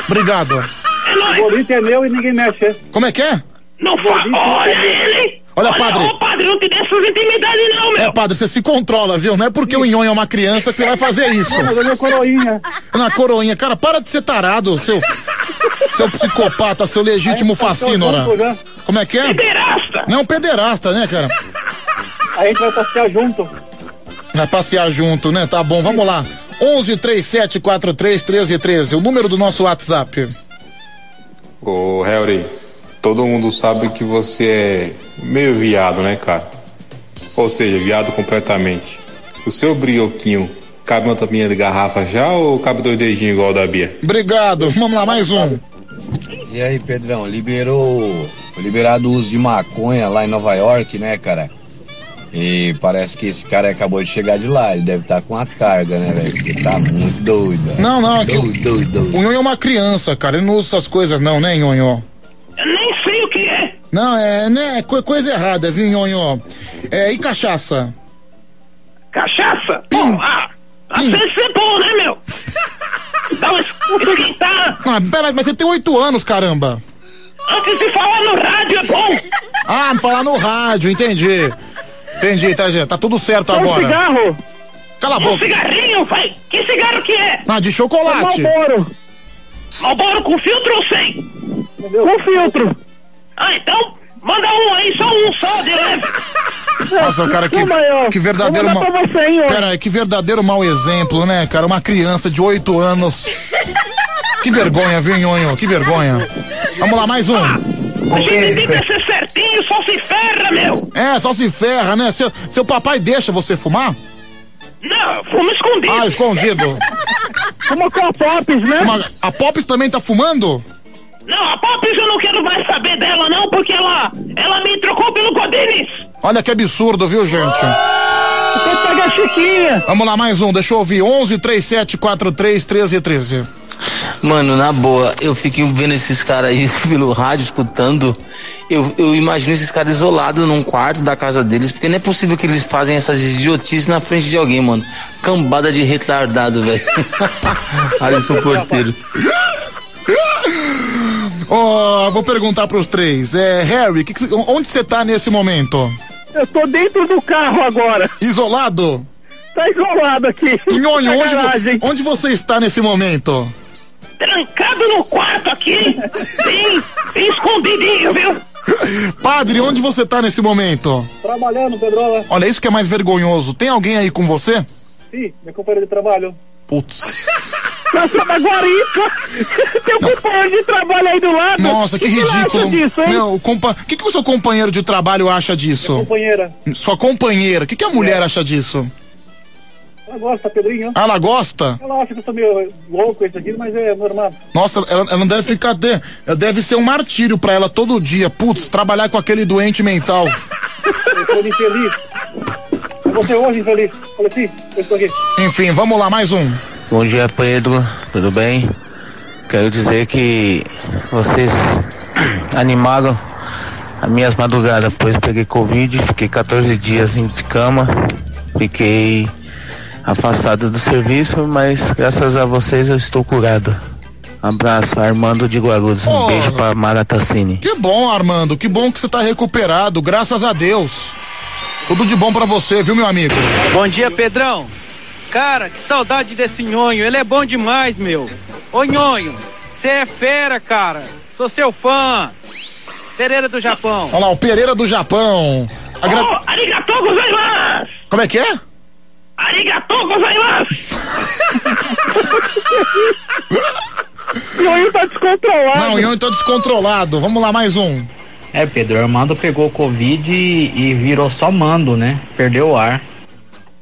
Obrigado. É O boliche é meu e ninguém mexe. Como é que é? Não fa... Olha ele. Olha, padre. Ô, padre, não te dê essas intimidades não, meu. É, padre, você se controla, viu? Não é porque o Nhonho é uma criança que você vai fazer isso. Mas é coroinha. Na coroinha, cara, para de ser tarado, seu. Seu psicopata, seu legítimo fascínora. junto, né? Como é que é? Pederasta. Não é um pederasta, né, cara? A gente vai passear junto. Vai passear junto, né? Tá bom, vamos lá. 11 37 43 13 13, o número do nosso WhatsApp. Ô, Harry, todo mundo sabe que você é meio viado, né, cara? Ou seja, viado completamente. O seu brioquinho cabe uma tampinha de garrafa já ou cabe dois dedinhos igual o da Bia? Obrigado. Vamos lá, mais um. E aí, Pedrão, liberou. Foi liberado o uso de maconha lá em Nova York, né, cara? E parece que esse cara acabou de chegar de lá, ele deve estar com a carga, né, velho? Porque tá muito doido. velho. Não, não, é Doido, doido, doido. o Nhonho é uma criança, cara. Ele não usa essas coisas, não, né, Nhonho? Nem sei o que é. Não, é, né, é co- coisa errada, viu, Nhonho? É, e cachaça? Cachaça? Bom, ah, às vezes é bom, né, meu? Dá uma es- esquentar. Ah, peraí, mas você tem oito anos, caramba. Antes de falar no rádio é bom. Ah, falar no rádio, entendi. Entendi, tá, gente? Tá tudo certo Só um agora. cigarro. Cala a Um boca. cigarrinho, vai. Que cigarro que é? Ah, de chocolate. Malboro. Malboro com filtro ou sem? Com filtro. Ah, então manda um aí, só um só de leve. Nossa, cara, que, que verdadeiro. Pera aí, que verdadeiro mau exemplo, né, cara? Uma criança de oito anos. Que vergonha, viu, Nhonho? Que vergonha. Vamos lá, mais um. A gente tenta ser certinho, só se ferra, meu. É, só se ferra, né? Seu, seu papai deixa você fumar? Não, fumo escondido. Ah, escondido. Fuma com a Pops, né? Uma- a Pops também tá fumando? Não, a Pops eu não quero mais saber dela, não, porque ela, ela me trocou pelo Godines. Olha que absurdo, viu, gente? Que pegar a Chiquinha. Vamos lá, mais um. Deixa eu ouvir. 11 37 43 13 13. Mano, na boa, eu fico vendo esses caras aí [LAUGHS] pelo rádio, escutando. Eu, eu imagino esses caras isolados num quarto da casa deles, porque não é possível que eles fazem essas idiotices na frente de alguém, mano. Cambada de retardado, velho. [LAUGHS] Alisson Porteiro. Ó, vou perguntar pros três. É, Harry, que que onde você tá nesse momento? Eu tô dentro do carro agora. Isolado? Tá isolado aqui. Nhonho, onde, vo- onde você está nesse momento? Trancado no quarto aqui, bem, bem [LAUGHS] escondidinho, viu? Padre, onde você tá nesse momento? Trabalhando, Pedrola. Olha, isso que é mais vergonhoso. Tem alguém aí com você? Sim, meu companheiro de trabalho. Putz. Nossa, da guarica. Tem um companheiro de trabalho aí do lado. Nossa, que acha ridículo. disso? Meu, o compa... que, que o seu companheiro de trabalho acha disso? Companheira. Sua companheira. O que, que a mulher acha disso? Ela gosta, Pedrinho. Ah, ela gosta? Ela acha que eu sou meio louco isso aqui, mas é normal. Nossa, ela, ela não deve ficar. De, deve ser um martírio pra ela todo dia. Putz, trabalhar com aquele doente mental. Eu sou infeliz. Você hoje. Olha assim, eu estou aqui. Enfim, vamos lá, mais um. Bom dia, Pedro. Tudo bem? Quero dizer que vocês [CLEARS THROAT] animaram as minhas madrugadas, pois peguei Covid, fiquei 14 dias em de cama, fiquei afastado do serviço, mas graças a vocês eu estou curado. Abraço, Armando de Guarulhos. Um Oh. beijo pra Maratacine. Que bom, Armando. Que bom que você tá recuperado. Graças a Deus. Tudo de bom pra você, viu, meu amigo? Bom dia, Pedrão. Cara, que saudade desse nhonho. Ele é bom demais, meu. Ô nhonho, você é fera, cara. Sou seu fã. Pereira do Japão. Olha lá, o Pereira do Japão. Agra... Oh, arigatou gozaimasu! Como é que é? Arigatou gozaimasu! [LAUGHS] O Nhonho tá descontrolado. Não, o Ion tá descontrolado. Vamos lá, mais um. É, Pedro, o Armando pegou Covid e, e virou só mando, né? Perdeu o ar.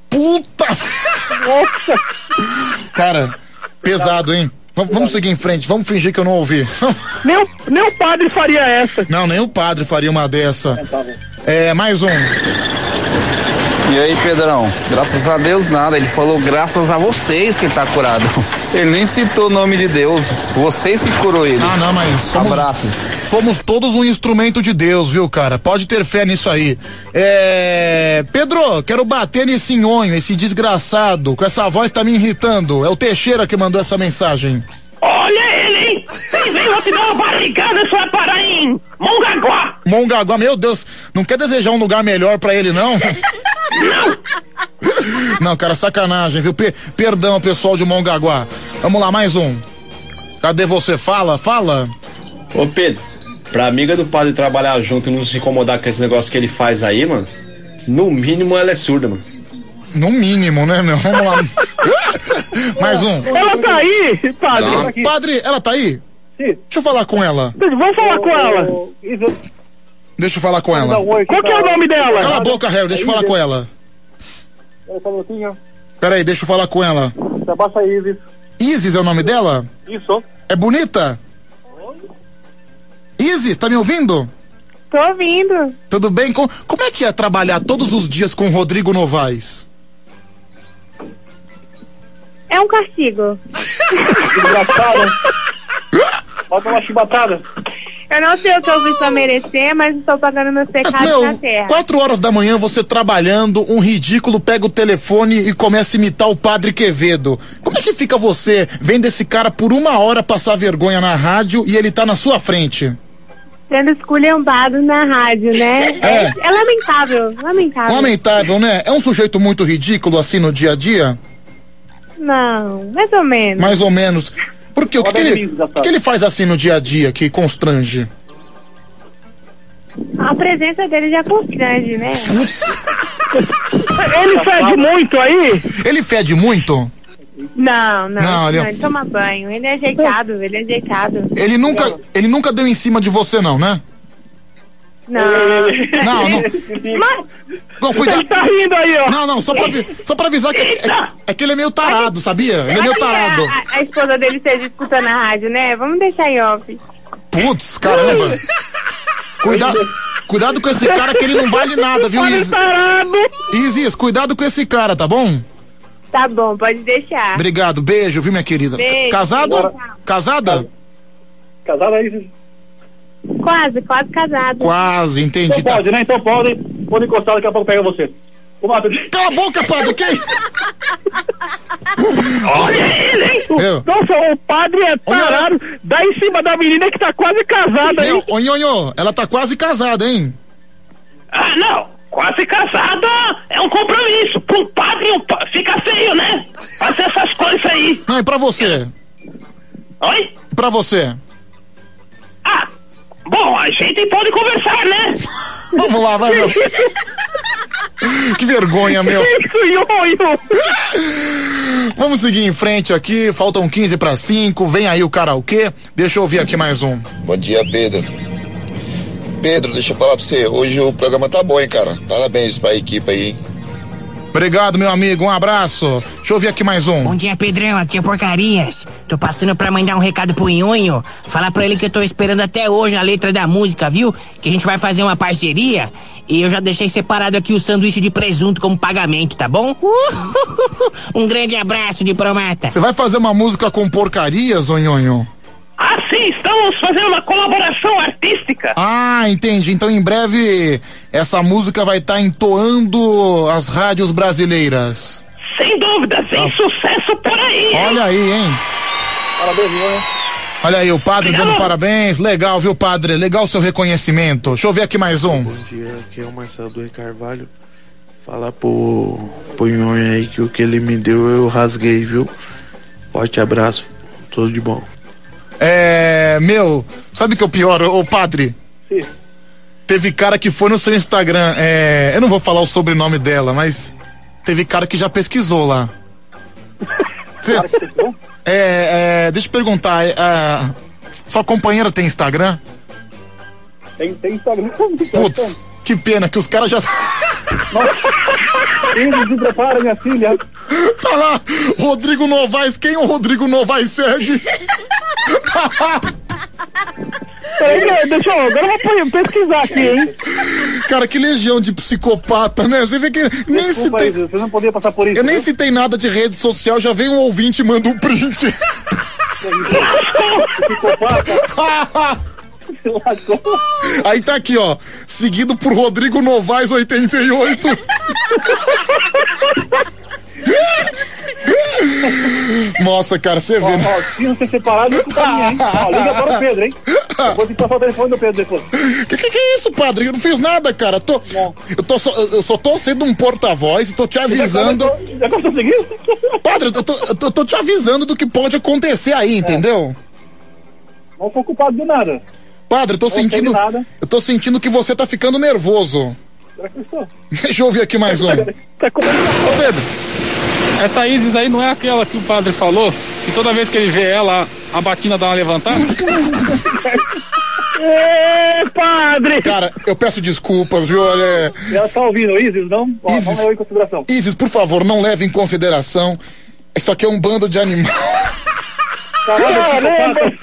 Puta! Cara, pesado, hein? Vamos, vamos seguir em frente, vamos fingir que eu não ouvi. Nem o, nem o padre faria essa. Não, nem o padre faria uma dessa. É, mais um. E aí, Pedrão? Graças a Deus nada. Ele falou graças a vocês que ele tá curado. Ele nem citou o nome de Deus. Vocês que curou ele. Ah, não, mas somos, Abraço. Fomos todos um instrumento de Deus, viu, cara? Pode ter fé nisso aí. É. Pedro, quero bater nesse nhonho, esse desgraçado. Com essa voz tá me irritando. É o Teixeira que mandou essa mensagem. Olha ele, hein? Vem, vem, vou te dar uma barrigada, você vai parar em Mongaguá. Mongaguá, meu Deus, não quer desejar um lugar melhor pra ele, não? [LAUGHS] [LAUGHS] Não, cara, sacanagem, viu? Pe- perdão, pessoal de Mongaguá. Vamos lá, mais um. Cadê você? Fala, fala. Ô Pedro, pra amiga do padre trabalhar junto e não se incomodar com esse negócio que ele faz aí, mano, no mínimo ela é surda, mano. No mínimo, né, meu? Vamos lá. [LAUGHS] mais um. Ela tá aí, padre. Não. Padre, ela tá aí? Sim. Deixa eu falar com ela. Vamos falar com ela. Deixa eu falar com ela. Qual que é o nome dela? Cala a boca, Harry, deixa eu falar com ela. Ela falou assim, ó. Peraí, deixa eu falar com ela. Abaixa aí, Isis. Isis é o nome dela? Isso. É bonita? Isis, tá me ouvindo? Tô ouvindo. Tudo bem? Com- como é que é trabalhar todos os dias com o Rodrigo Novaes? É um castigo. Engraçada. [LAUGHS] Bota uma chibatada. Eu não sei o que eu fiz pra merecer, mas estou pagando meus pecados na Meu, terra. quatro horas da manhã você trabalhando, um ridículo pega o telefone e começa a imitar o padre Quevedo. Como é que fica você vendo esse cara por uma hora passar vergonha na rádio e ele tá na sua frente? Sendo esculhambado na rádio, né? É. É, lamentável, lamentável. Lamentável, né? É um sujeito muito ridículo assim no dia a dia? Não, mais ou menos. Mais ou menos. Por quê? O que, que ele, o que ele faz assim no dia a dia que constrange? A presença dele já constrange, né? [LAUGHS] Ele fede muito aí? Ele fede muito? Não, Não, não, não, ele- ele... toma banho. Ele é ajeitado, ele é ajeitado. Ele nunca, ele nunca deu em cima de você não, né? Não. Não, não. [LAUGHS] Mas, Não, cuidado. Ele tá rindo aí, ó. Não, não, só pra, só pra avisar que é, que- é é que ele é meio tarado, sabia? Ele é meio tarado. a, a esposa dele esteja escutando a rádio, né? Vamos deixar em off. Putz, caramba. Cuidado, cuidado com esse cara que ele não vale nada, viu, Isis? tarado. Isis, cuidado com esse cara, tá bom? Tá bom, pode deixar. Obrigado, beijo, viu, minha querida? Beijo. Casada? Bora. Casada? Casada aí. Quase, quase casado. Quase, entendi. Então pode, né? Então pode. Pode encostar, daqui a pouco pega você. Ô, Mato. Cala a boca, padre, quem? [LAUGHS] Olha ele, hein? Eu. Nossa, o padre é tarado. Dá em cima da menina que tá quase casada aí. Meu, ô, nhonhô, ela tá quase casada, hein? Ah, não. Quase casada é um compromisso. Pra um padre um pa- fica feio, né? Fazer essas coisas aí. Não, e pra você? Oi? E pra você? Ah, bom, a gente pode conversar, né? Vamos lá, vai, meu. Que vergonha, meu. [LAUGHS] Vamos seguir em frente aqui, faltam 15 para 5, vem aí o karaokê. Deixa eu ouvir aqui mais um. Bom dia, Pedro. Pedro, deixa eu falar pra você, hoje o programa tá bom, hein, cara? Parabéns pra equipe aí. hein? Obrigado, meu amigo. Um abraço. Deixa eu ouvir aqui mais um. Bom dia, Pedrão. Aqui é Porcarias. Tô passando pra mandar um recado pro Nhonho. Falar pra ele que eu tô esperando até hoje a letra da música, viu? Que a gente vai fazer uma parceria. E eu já deixei separado aqui o sanduíche de presunto como pagamento, tá bom? [LAUGHS] Um grande abraço de promata. Você vai fazer uma música com porcarias, ô Nhonho? Ah, sim, estamos fazendo uma colaboração artística. Ah, entendi. Então em breve essa música vai estar entoando as rádios brasileiras. Sem dúvida, sem sucesso por aí. hein? Olha aí, hein? Parabéns, hein? Olha aí, o padre dando parabéns. Legal, viu, padre? Legal o seu reconhecimento. Deixa eu ver aqui mais um. Bom dia, aqui é o Marcelo do Carvalho. Falar pro, pro Nhonho aí que o que ele me deu eu rasguei, viu? Forte abraço, tudo de bom. É. Meu, sabe o que é o pior, ô padre? Sim. Teve cara que foi no seu Instagram. É, eu não vou falar o sobrenome dela, mas teve cara que já pesquisou lá. [LAUGHS] Cê- é, é, deixa eu perguntar. é, a sua companheira tem Instagram? Tem, tem Instagram. [LAUGHS] Putz, que pena que os caras já. Filho, se prepara, minha filha. Tá lá, Rodrigo Novaes. Quem o Rodrigo Novaes segue? Peraí, deixa eu. Agora eu vou pesquisar aqui, hein? Cara, que legião de psicopata, né? Você vê que nem Desculpa, citei. Isis, você não podia passar por isso. Eu nem viu? citei nada de rede social, já veio um ouvinte e manda um print. [LAUGHS] [LAUGHS] Aí tá aqui, ó. Seguido por Rodrigo Novaes 88. Nossa, cara, você vê. Ó, né? ó, se não ser separado, é culpa minha, hein? Ó, liga para o Pedro, hein? Eu vou te passar o telefone do Pedro depois. Que, que que é isso, padre? Eu não fiz nada, cara. Tô, eu, tô só, eu só tô sendo um porta-voz e tô te avisando. Já seguir? Padre, eu tô, eu tô- eu tô te avisando do que pode acontecer aí, entendeu? Não sou culpado de nada. Padre, eu tô sentindo. Eu tô sentindo que você tá ficando nervoso. Será que eu estou? Deixa eu ouvir aqui mais um. [LAUGHS] Tá. Ô Pedro, essa Isis aí não é aquela que o padre falou? Que toda vez que ele vê ela, a batina dá uma levantada? [LAUGHS] Ê, padre! Cara, eu peço desculpas, viu? Olha. Ela tá ouvindo, Isis, não? Ó, Isis. Não levou em consideração. Isis, por favor, não leve em consideração. Isso aqui é um bando de animais. Caramba,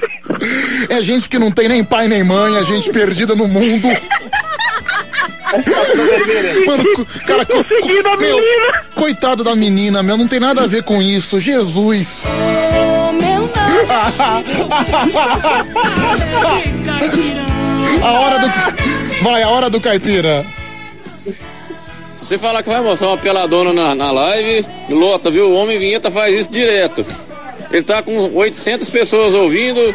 É gente que não tem nem pai nem mãe, é gente perdida no mundo. Mano, cara, co- co- meu, coitado da menina, meu, não tem nada a ver com isso. Jesus. A hora do. Vai, a hora do caipira. Se você falar que vai mostrar uma peladona na, na live, lota, viu? O Homem Vinheta faz isso direto. Ele tá com 800 pessoas ouvindo.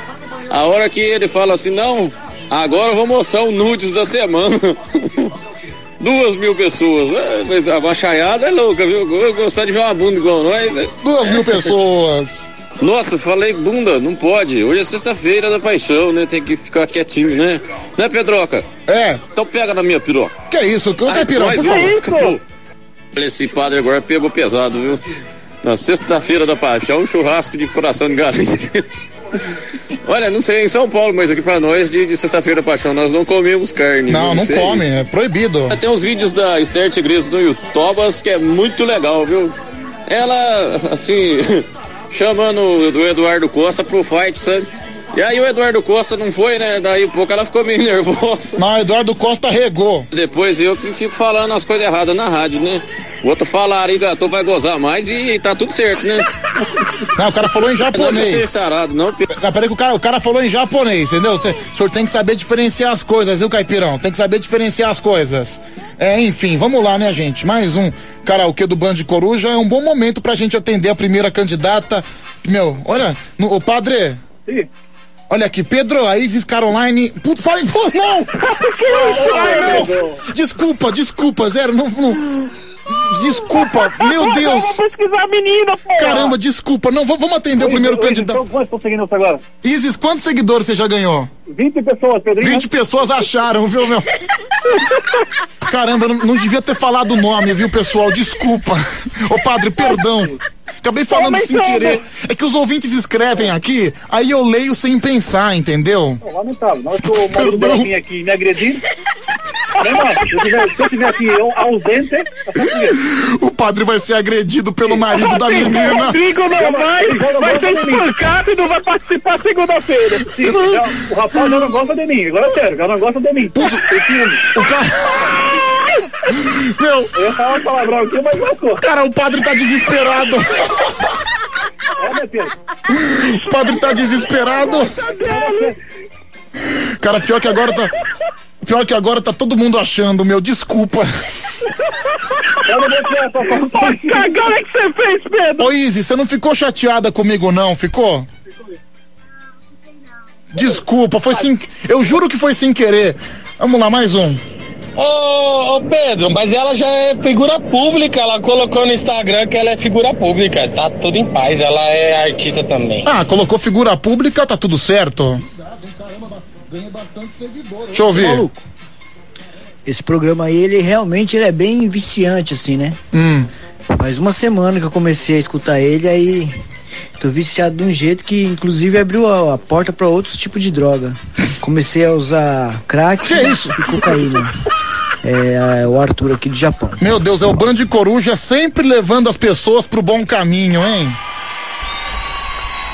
A hora que ele fala assim, não, agora eu vou mostrar o nudes da semana. [LAUGHS] Duas mil pessoas. É, mas a bachaiada é louca, viu? Eu gostar de ver uma bunda igual nós. né? Duas mil pessoas. Nossa, falei bunda, não pode. Hoje é sexta-feira da paixão, né? Tem que ficar quietinho, né? Né, Pedroca? É. Então pega na minha piroca. Que é isso? Que mais por uma favor. música, pô. Olha, Esse padre agora pegou pesado, viu? Na sexta-feira da paixão, um churrasco de coração de galinha. [LAUGHS] Olha, não sei em São Paulo, mas aqui pra nós, de, de sexta-feira da paixão, nós não comemos carne. Não, não sei. come, é proibido. Tem uns vídeos da Esther Tigres no YouTube que é muito legal, viu? Ela, assim, [LAUGHS] chamando o Eduardo Costa pro fight, sabe? E aí o Eduardo Costa não foi, né? Daí um pouco ela ficou meio [LAUGHS] nervosa. Não, o Eduardo Costa regou. Depois eu que fico falando as coisas erradas na rádio, né? O outro fala, arigatou vai gozar mais e tá tudo certo, né? [LAUGHS] Não, o cara falou em Não, você é japonês. tarado, não, Não, peraí que o cara, o cara falou em japonês, entendeu? Cê- o senhor tem que saber diferenciar as coisas, viu, Caipirão? Tem que saber diferenciar as coisas. É, enfim, vamos lá, né, gente? Mais um karaokê do Band de Coruja. É um bom momento pra gente atender a primeira candidata. Meu, olha, no, o padre. Sim. Olha aqui, Pedro, a Isis Caroline. Putz, falei, pô, não! Ai, não! Desculpa, desculpa, zero, não. não- Desculpa, meu Deus! Vamos pesquisar a menina, pô! Caramba, desculpa, não, vamos atender o primeiro candidato. Quantos estão seguindo você agora? Isis, quantos seguidores você já ganhou? 20 pessoas, Pedrinho. 20 pessoas acharam, viu, meu? Caramba, não, não devia ter falado o nome, viu, pessoal? Desculpa. Ô, padre, perdão. Acabei falando Mas sem querer. É que os ouvintes escrevem aqui, aí eu leio sem pensar, entendeu? Não, lamentável. Na hora que o marido dela vinha aqui me agredir, Não, se eu tiver, se eu aqui eu, ausente. O padre vai ser agredido pelo marido da menina. Rodrigo não vai, vai ser mim. espancado e não vai participar segunda-feira. Sim, já- o rapaz já não gosta de mim, agora é sério, já não gosta de mim. Ciúme. O cara. [LAUGHS] Meu, Eu ia falar um palavrão aqui, mas lascou. cara, o padre tá desesperado. É, Pedro? O padre tá desesperado. Cara, pior que agora tá. Pior que agora tá todo mundo achando, meu, desculpa. Eu não vou tirar cagada que você fez, Pedro? Ô Izzy, você não ficou chateada comigo não, ficou? Desculpa, foi sem. Eu juro que foi sem querer. Vamos lá, mais um. Ô, ô, Pedro, mas ela já é figura pública, ela colocou no Instagram que ela é figura pública, tá tudo em paz, ela é artista também. Ah, colocou figura pública, tá tudo certo. Deixa eu ouvir. Esse programa aí, ele realmente ele é bem viciante, assim, né? Hum. Faz uma semana que eu comecei a escutar ele, aí tô viciado de um jeito que inclusive abriu a, a porta pra outros tipos de droga. Comecei a usar crack e cocaína. [LAUGHS] É, é o Arthur aqui do Japão. Meu Deus, é o Band Coruja sempre levando as pessoas pro bom caminho, hein?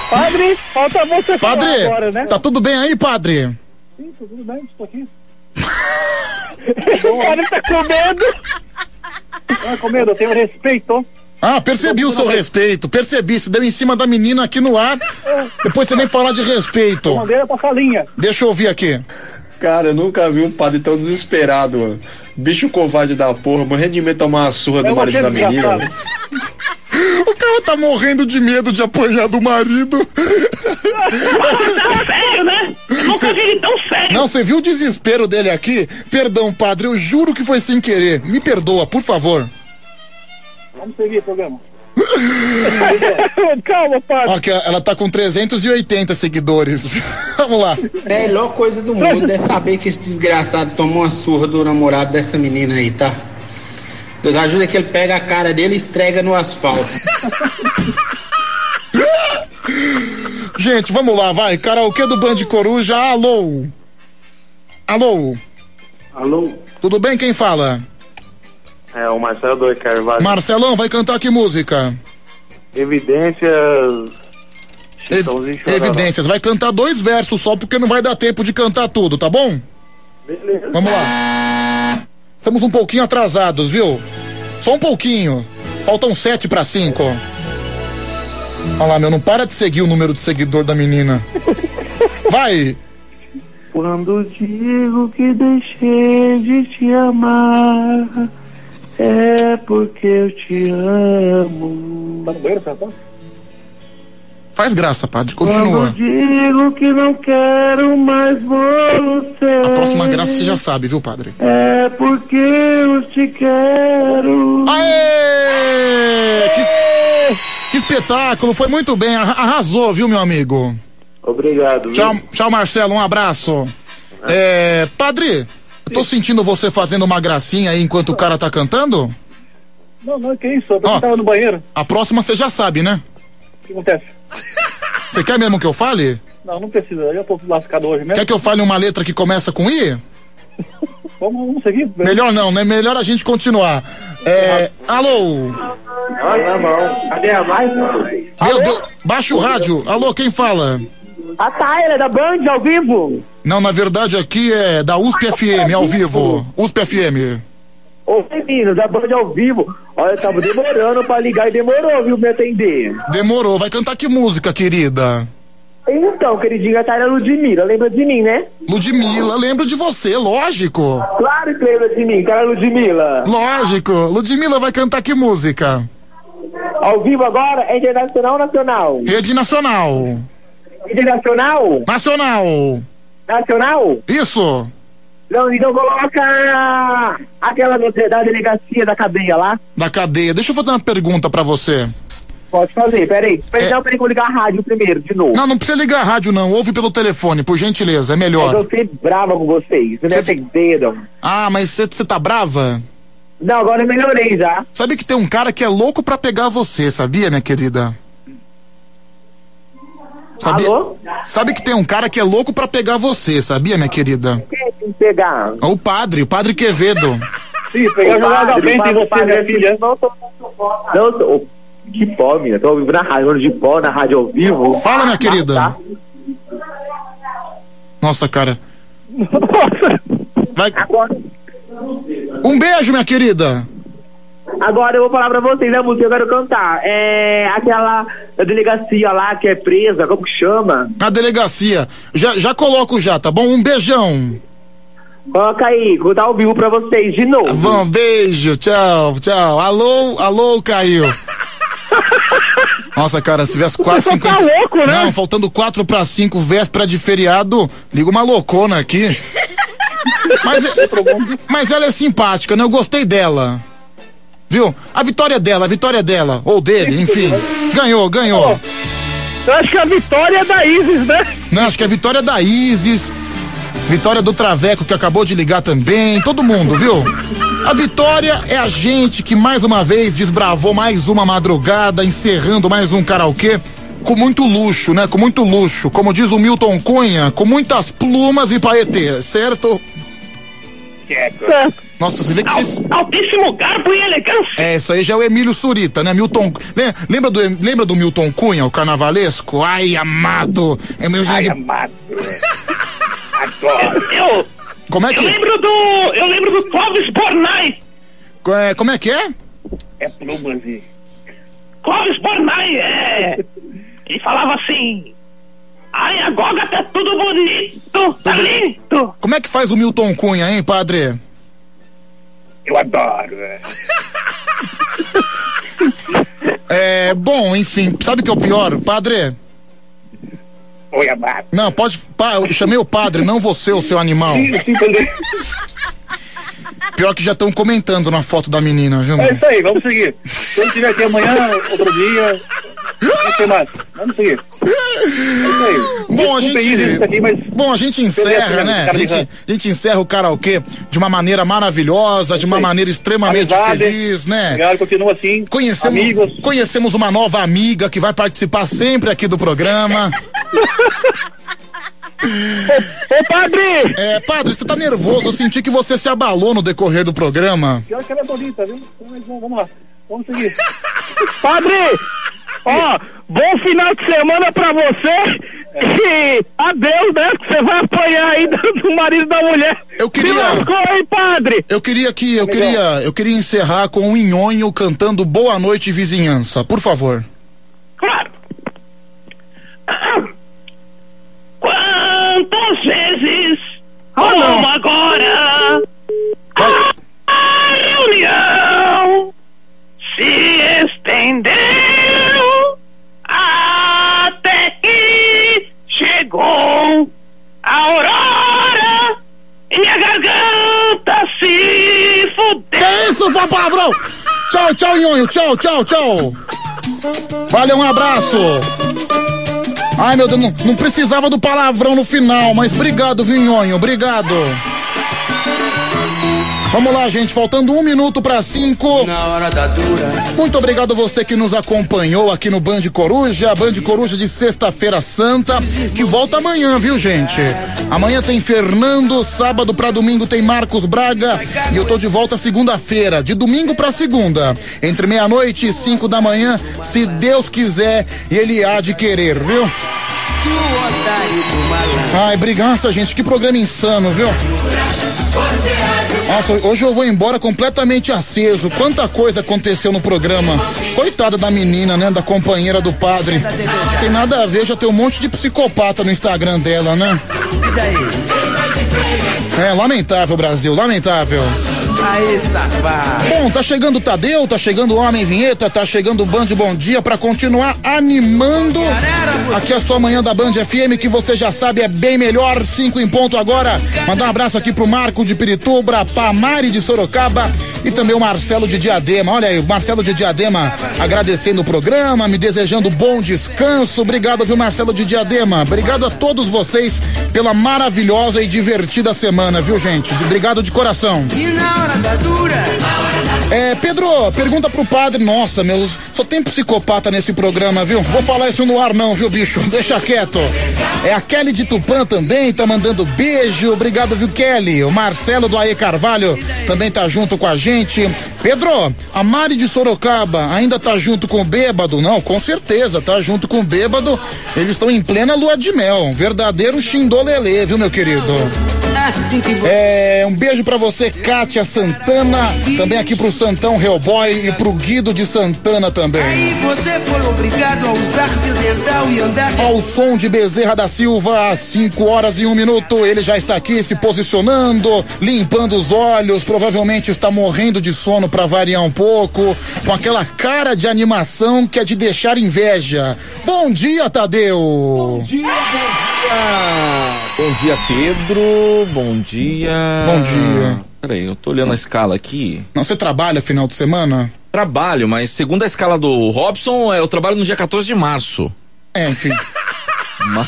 Padre, falta você falar Padre, agora, né? tá tudo bem aí, padre? Sim, tá tudo bem, estou aqui. [LAUGHS] O cara tá com medo. Não é com medo, eu tenho respeito. Ah, percebi o seu respeito, percebi, você deu em cima da menina aqui no ar, depois você nem falar de respeito. Pra salinha. Deixa eu ouvir aqui. Cara, eu nunca vi um padre tão desesperado, mano. Bicho covarde da porra, morrendo de medo de tomar uma surra do Eu marido da menina. [LAUGHS] O cara tá morrendo de medo de apanhar do marido. Tá sério, né? Eu nunca vi ele tão sério. Não, você viu o desespero dele aqui? Perdão, padre, eu juro que foi sem querer. Me perdoa, por favor. Vamos seguir o programa. [LAUGHS] Calma, padre. Ó, que ela tá com 380 seguidores. [LAUGHS] Vamos lá. É a melhor coisa do mundo é saber que esse desgraçado tomou uma surra do namorado dessa menina aí, tá? Deus ajuda que ele pega a cara dele e estrega no asfalto. [LAUGHS] Gente, vamos lá, vai. Karaokê do Band Coruja, alô. Alô. Alô? Tudo bem? Quem fala? É o Marcelo do Carvalho. Marcelão, vai cantar que música? Evidências. Ev- evidências. Vai cantar dois versos só, porque não vai dar tempo de cantar tudo, tá bom? Beleza. Vamos lá. Estamos um pouquinho atrasados, viu? Só um pouquinho. Faltam sete pra cinco. Olha lá, meu, não para de seguir o número de seguidor da menina. [LAUGHS] Vai! Quando digo que deixei de te amar, é porque eu te amo. Tá no banheiro? Faz graça, padre. Quando Continua. digo que não quero mais você, A próxima graça você já sabe, viu, padre? é porque eu te quero. Aê! Que, que espetáculo! Foi muito bem. arra- Arrasou, viu, meu amigo? Obrigado. viu? Tchau, tchau, Marcelo. Um abraço. É, padre, tô sentindo você fazendo uma gracinha aí enquanto o cara tá cantando? Não, não, que isso? Eu Ó. tava no banheiro. A próxima você já sabe, né? O que acontece? [LAUGHS] Você quer mesmo que eu fale? Não, não precisa. Eu tô lascado hoje mesmo. Quer que eu fale uma letra que começa com I? [LAUGHS] Vamos, vamos seguir? Melhor não, né? Melhor a gente continuar. É, alô? Cadê a mais? Meu Deus, baixa o rádio. Alô, quem fala? A Taylor da Band ao vivo. Não, na verdade aqui é da USP FM, ao vivo. USP FM. Ô, menino, da Band ao vivo. Olha, tava demorando pra ligar e demorou, viu, me atender. Demorou. Vai cantar que música, querida? Então, queridinha, a Taylor Ludmilla, lembra de mim, né? Ludmilla, lembro de você, lógico. Claro que lembra de mim, cara Ludmilla. Lógico. Ludmilla vai cantar que música? Ao vivo agora, é internacional ou nacional? Rede Nacional. Internacional? Nacional. Nacional? Isso. Não, então coloca aquela da delegacia da cadeia lá. Da cadeia. Deixa eu fazer uma pergunta pra você. Pode fazer, peraí. Peraí, não, peraí que eu ligar a rádio primeiro, de novo. Não, não precisa ligar a rádio, não. Ouve pelo telefone, por gentileza. É Mas melhor. eu fiquei brava com vocês, vocês me atenderam. Ah, mas você tá brava? Não, agora eu melhorei já. Sabe que tem um cara que é louco pra pegar você, sabia, minha querida? Sabia, Sabe que tem um cara que é louco pra pegar você, sabia, minha querida? Quem pegar? O padre, o padre Quevedo. Sim, pegar jogada bem tem você, minha filha. Não, tô, não, tô, que pó, minha. Tô vivo na rádio, de pó, na rádio ao vivo. Fala, minha querida. Nossa, cara. Vai. Um beijo, minha querida. Agora eu vou falar pra vocês a música que eu quero cantar. É aquela delegacia lá que é presa, como que chama? A delegacia. Já, já coloco já, tá bom? Um beijão. Coloca aí, vou dar ao vivo pra vocês de novo. Bom, beijo, tchau, tchau. Alô, alô, caiu. [LAUGHS] Nossa, cara, se tivesse quatro, Você tá cinquenta... louco, né? Não, faltando quatro pra cinco, véspera de feriado, liga uma loucona aqui. [LAUGHS] Mas, mas ela é simpática, né? Eu gostei dela. Viu? A vitória é dela, a vitória é dela. Ou dele, enfim. Ganhou, ganhou. Eu acho que a vitória é da Isis, né? Não, acho que a vitória é da Isis. Vitória do Traveco que acabou de ligar também. Todo mundo, viu? A vitória é a gente que mais uma vez desbravou mais uma madrugada, encerrando mais um karaokê com muito luxo, né? Com muito luxo. Como diz o Milton Cunha, com muitas plumas e paetês, certo? Certo. Nossa, você vê que vocês. Altíssimo garbo e elegância. É, isso aí já é o Emílio Surita, né? Milton. né? Lembra do, lembra do Milton Cunha, o carnavalesco? Ai, amado. É meu Ai, amado. [LAUGHS] Adoro. Eu, Como é eu que. lembro do. Eu lembro do Clóvis Bornai. É, como é que é? É plumas e. Clóvis Bornai, é. Ele falava assim. Ai, agora tá tudo bonito, tá lindo. Como é que faz o Milton Cunha, hein, padre? Eu adoro, é. [LAUGHS] É, bom, enfim, sabe o que é o pior, padre? Oi, amado. Não, pode. Pa, eu chamei o padre, não você, o seu animal. Sim, sim, entendi. Pior que já estão comentando na foto da menina, viu? É isso aí, vamos seguir. Quando tiver aqui amanhã, outro dia. Mais. Vamos seguir. Bom, a gente, aqui, mas- bom, a gente encerra, né? A gente, a gente encerra o karaokê de uma maneira maravilhosa, de uma maneira extremamente Amizade. feliz, né? Obrigado, continua assim. Conhecemos, Amigos. conhecemos uma nova amiga que vai participar sempre aqui do programa. Ô, padre! É, padre, você tá nervoso. Eu senti que você se abalou no decorrer do programa. Pior que ela é bonita, viu? Mas vamos vamos lá. Vamos seguir. Padre! Ó, bom final de semana pra você e adeus, né? Que você vai apanhar aí do, do marido da mulher. Eu queria- Se lascou padre! Eu queria que eu queria eu queria encerrar com o Inhonho cantando Boa Noite Vizinhança, por favor. Claro. Quantas vezes, como agora, Tchau, Inhonho, tchau, tchau, tchau. Valeu, um abraço. Ai, meu Deus, não, não precisava do palavrão no final, mas obrigado, viu, Inhonho, obrigado. Vamos lá, gente, faltando um minuto para cinco. Na hora da dura. Muito obrigado você que nos acompanhou aqui no Band Coruja, Band Coruja de Sexta-feira Santa, que volta amanhã, viu, gente? Amanhã tem Fernando, sábado pra domingo tem Marcos Braga e eu tô de volta segunda-feira, de domingo pra segunda, entre meia-noite e cinco da manhã, se Deus quiser e Ele há de querer, viu? Ai, brigança, gente, que programa insano, viu? Nossa, hoje eu vou embora completamente aceso. Quanta coisa aconteceu no programa. Coitada da menina, né? Da companheira do padre. Tem nada a ver, já tem um monte de psicopata no Instagram dela, né? É, lamentável, Brasil, lamentável. Aí, safado. Bom, tá chegando o Tadeu, tá chegando o Homem Vinheta, tá chegando o Band Bom Dia pra continuar animando aqui a sua manhã da Band FM, que você já sabe é bem melhor, cinco em ponto agora. Mandar um abraço aqui pro Marco de Pirituba, pra Mari de Sorocaba e também o Marcelo de Diadema. Olha aí, o Marcelo de Diadema agradecendo o programa, me desejando bom descanso. Obrigado, viu, Marcelo de Diadema. Obrigado a todos vocês pela maravilhosa e divertida semana, viu, gente? Obrigado de coração. E hora da dura. É, Pedro, pergunta pro padre. Nossa, meu, só tem psicopata nesse programa, viu? Vou falar isso no ar não, viu, bicho? [LAUGHS] Deixa quieto. É a Kelly de Tupã também, tá mandando beijo. Obrigado, viu, Kelly? O Marcelo do Aê Carvalho também tá junto com a gente. Pedro, a Mari de Sorocaba ainda tá junto com o bêbado? Não, com certeza, tá junto com o bêbado. Eles estão em plena lua de mel. Um verdadeiro xindolelê, viu, meu querido? É, um beijo pra você, Kátia Santana. Também aqui pro Santão Hellboy e pro Guido de Santana também. Você foi obrigado a usar fio dental e andar. Ao som de Bezerra da Silva, às 5 horas e um minuto, ele já está aqui se posicionando, limpando os olhos, provavelmente está morrendo de sono para variar um pouco, com aquela cara de animação que é de deixar inveja. Bom dia, Tadeu! Bom dia, bom dia! Bom dia, Pedro. Bom dia. Bom dia. Peraí, eu tô olhando a escala aqui. Não, você trabalha final de semana? Trabalho, mas segundo a escala do Robson, é, eu trabalho no dia 14 de março. É, enfim. [LAUGHS] Mas...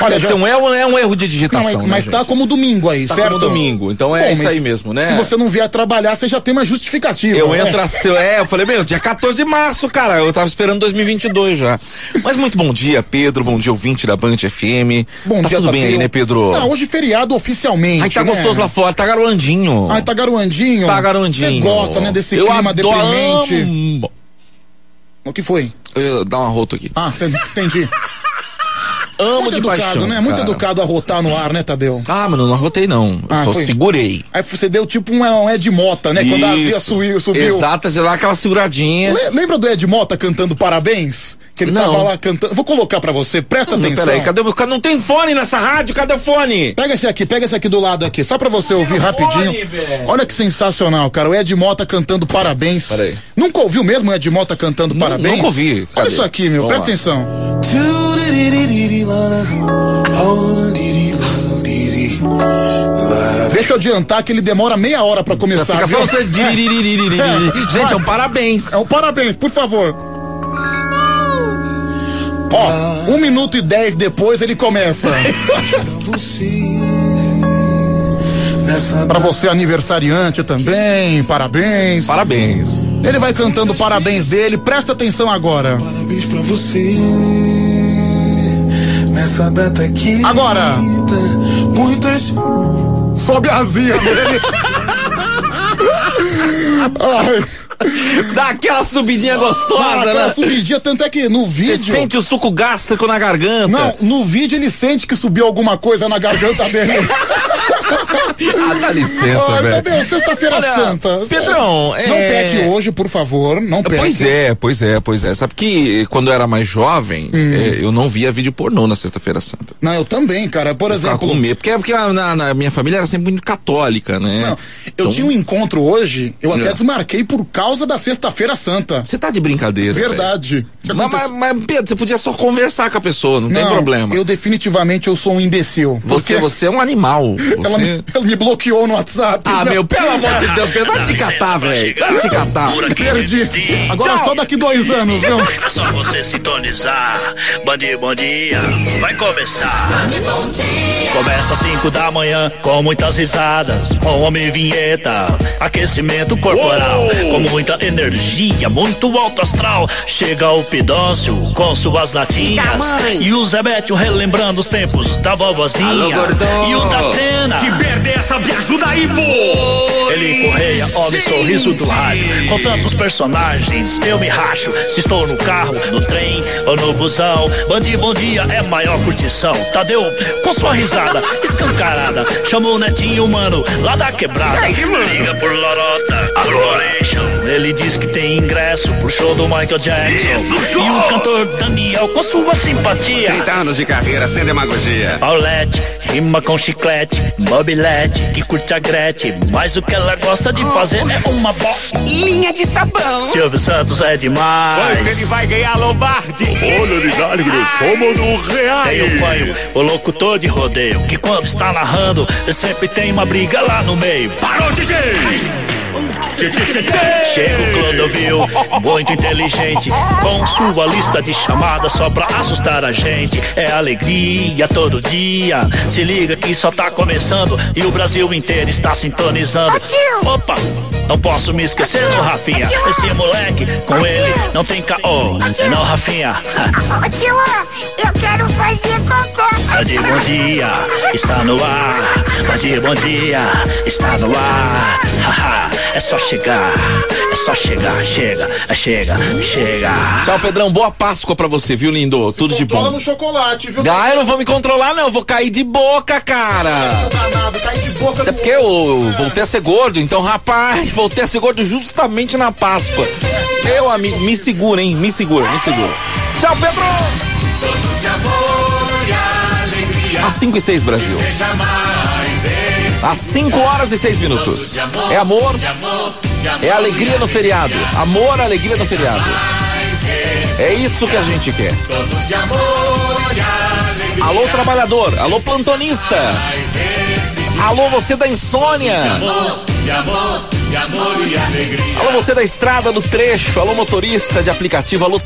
Olha, já- então é, um- é um erro de Não, digitação. mas, né, mas gente? tá como domingo aí, Tá certo? como domingo, então é Bom, isso aí mesmo, né? Se você não vier trabalhar, você já tem uma justificativa. Eu né? entro a seu, é, eu falei, meu, dia 14 de março, cara, eu tava esperando 2022 já. Mas muito bom dia, Pedro, bom dia, ouvinte da Band FM. Bom tá dia, tudo bem aí, né, Pedro? Não, hoje feriado oficialmente. Ai, tá né? gostoso lá fora, tá garoandinho. Ai, tá garoandinho? Tá garoandinho. Você gosta, né, desse Eu clima adoro- deprimente. O que foi? Eu, dá uma rota aqui. Ah, entendi. Amo Muito de educado, paixão, né? Muito cara. educado a rotar no ar, né, Tadeu? Ah, mano, eu não arrotei não. Eu Ah, só foi? segurei. Aí você deu tipo um, um Ed Mota, né? Quando a Azia Isso. subiu. subiu. Exato, você dá aquela seguradinha. Le- lembra do Ed Mota cantando parabéns? Que ele Não. tava lá cantando. Vou colocar pra você, presta Não, atenção. peraí, cadê o meu. Não tem fone nessa rádio, cadê o fone? Pega esse aqui, pega esse aqui do lado aqui, só pra você ouvir rapidinho. velho. Olha que sensacional, cara. O Ed Mota cantando parabéns. Peraí. Nunca ouviu mesmo o Ed Mota cantando parabéns? nunca ouvi. Olha Cadê? isso aqui, meu, Vamos presta lá. atenção. Deixa eu adiantar que ele demora meia hora pra começar. Fica você. diririririri. Gente, é um parabéns. É um parabéns, por favor. Ó, um minuto e dez depois ele começa. Pra você aniversariante também, parabéns. Parabéns. Ele vai cantando parabéns dele, presta atenção agora. Parabéns pra você. Nessa data aqui. Agora. Muitas. Sobe a azia [LAUGHS] dele. Ai. Dá aquela subidinha gostosa, aquela né? subidinha, tanto é que no Você vídeo. sente o suco gástrico na garganta. Não, no vídeo ele sente que subiu alguma coisa na garganta dele. [LAUGHS] Ah, dá licença, Ai, velho. Tadeu, sexta-feira Olha, santa. Pedrão, Não é- peque hoje, por favor, não peque. Pois é, pois é, pois é. Sabe que quando eu era mais jovem, Hum. é, eu não via vídeo pornô na Sexta-feira Santa. Não, eu também, cara. Por Eu exemplo, com medo, porque, porque na, na minha família era sempre muito católica, né? Não, eu Então- tinha um encontro hoje, eu até É. desmarquei por causa da sexta-feira santa. Você tá de brincadeira. Verdade. Mas, mas, mas, Pedro, você podia só conversar com a pessoa, não, tem Não, problema. Eu definitivamente eu sou um imbecil. Você, porque você é um animal. Ela, Você... me, ela me bloqueou no WhatsApp. Ah, né? meu, pelo amor de Deus, Pedro, vai te catar, velho. Vai te catar. Perdi. Agora só daqui dois anos, viu? É só você sintonizar. Band Bom Dia vai começar. Começa às 5 da manhã com muitas risadas, com homem vinheta, aquecimento corporal, com muita energia, muito alto astral. Chega o Pidócio com suas latinhas e o Zebetio relembrando os tempos da vovozinha Alô, e o da Atena. Que merda é essa? Me ajuda aí, pô! Ele correia, homem sorriso do rádio. Com tantos personagens, eu me racho. Se estou no carro, no trem ou no busão. Bandi Bom Dia é maior curtição. Tadeu, com sua risada [LAUGHS] escancarada. Chamou o netinho, mano, lá da quebrada. Liga por Lorota, Ele diz que tem ingresso pro show do Michael Jackson. E o cantor Daniel, com sua simpatia. 30 anos de carreira sem demagogia. Paulette, rima com chiclete, mobilete, que curte a Gretchen. Mas o que ela gosta de fazer é uma bolinha de sabão. Silvio Santos é demais. Quanto ele vai ganhar Lombardi? Olha, ligado, somos do real. Tem o panho, o locutor de rodeio, que quando está narrando, sempre tem uma briga lá no meio. Parou, DJ! Chega o Clodovil, muito inteligente, com sua lista de chamadas só pra assustar a gente. É alegria todo dia. Se liga que só tá começando e o Brasil inteiro está sintonizando. Opa, não posso me esquecer do Rafinha. Esse moleque, com ele, não tem caô. Não, Rafinha. Ô tio, eu quero fazer cocô. Bom dia, bom dia, está no ar. Bom dia, bom dia, está no ar. Haha, é só chegar, só chegar, chega, é chega, chega. Tchau, Pedrão. Boa Páscoa pra você, viu, lindo? Tudo de bom. no chocolate, viu? Ah, eu não vou me controlar, não. Eu vou cair de boca, cara. Danado, cai de boca Até porque eu voltei a ser gordo, então, rapaz, voltei a ser gordo justamente na Páscoa. Meu amigo, me segura, hein? Me segura, me segura. Tchau, Pedro! Às 5 e 6, Brasil. Às 5 horas e 6 minutos. É amor, é alegria no feriado. Amor, alegria no feriado. É isso que a gente quer. Alô, trabalhador. Alô, plantonista. Alô, você da insônia. Alô, você da estrada, do trecho. Alô, motorista de aplicativo. Alô,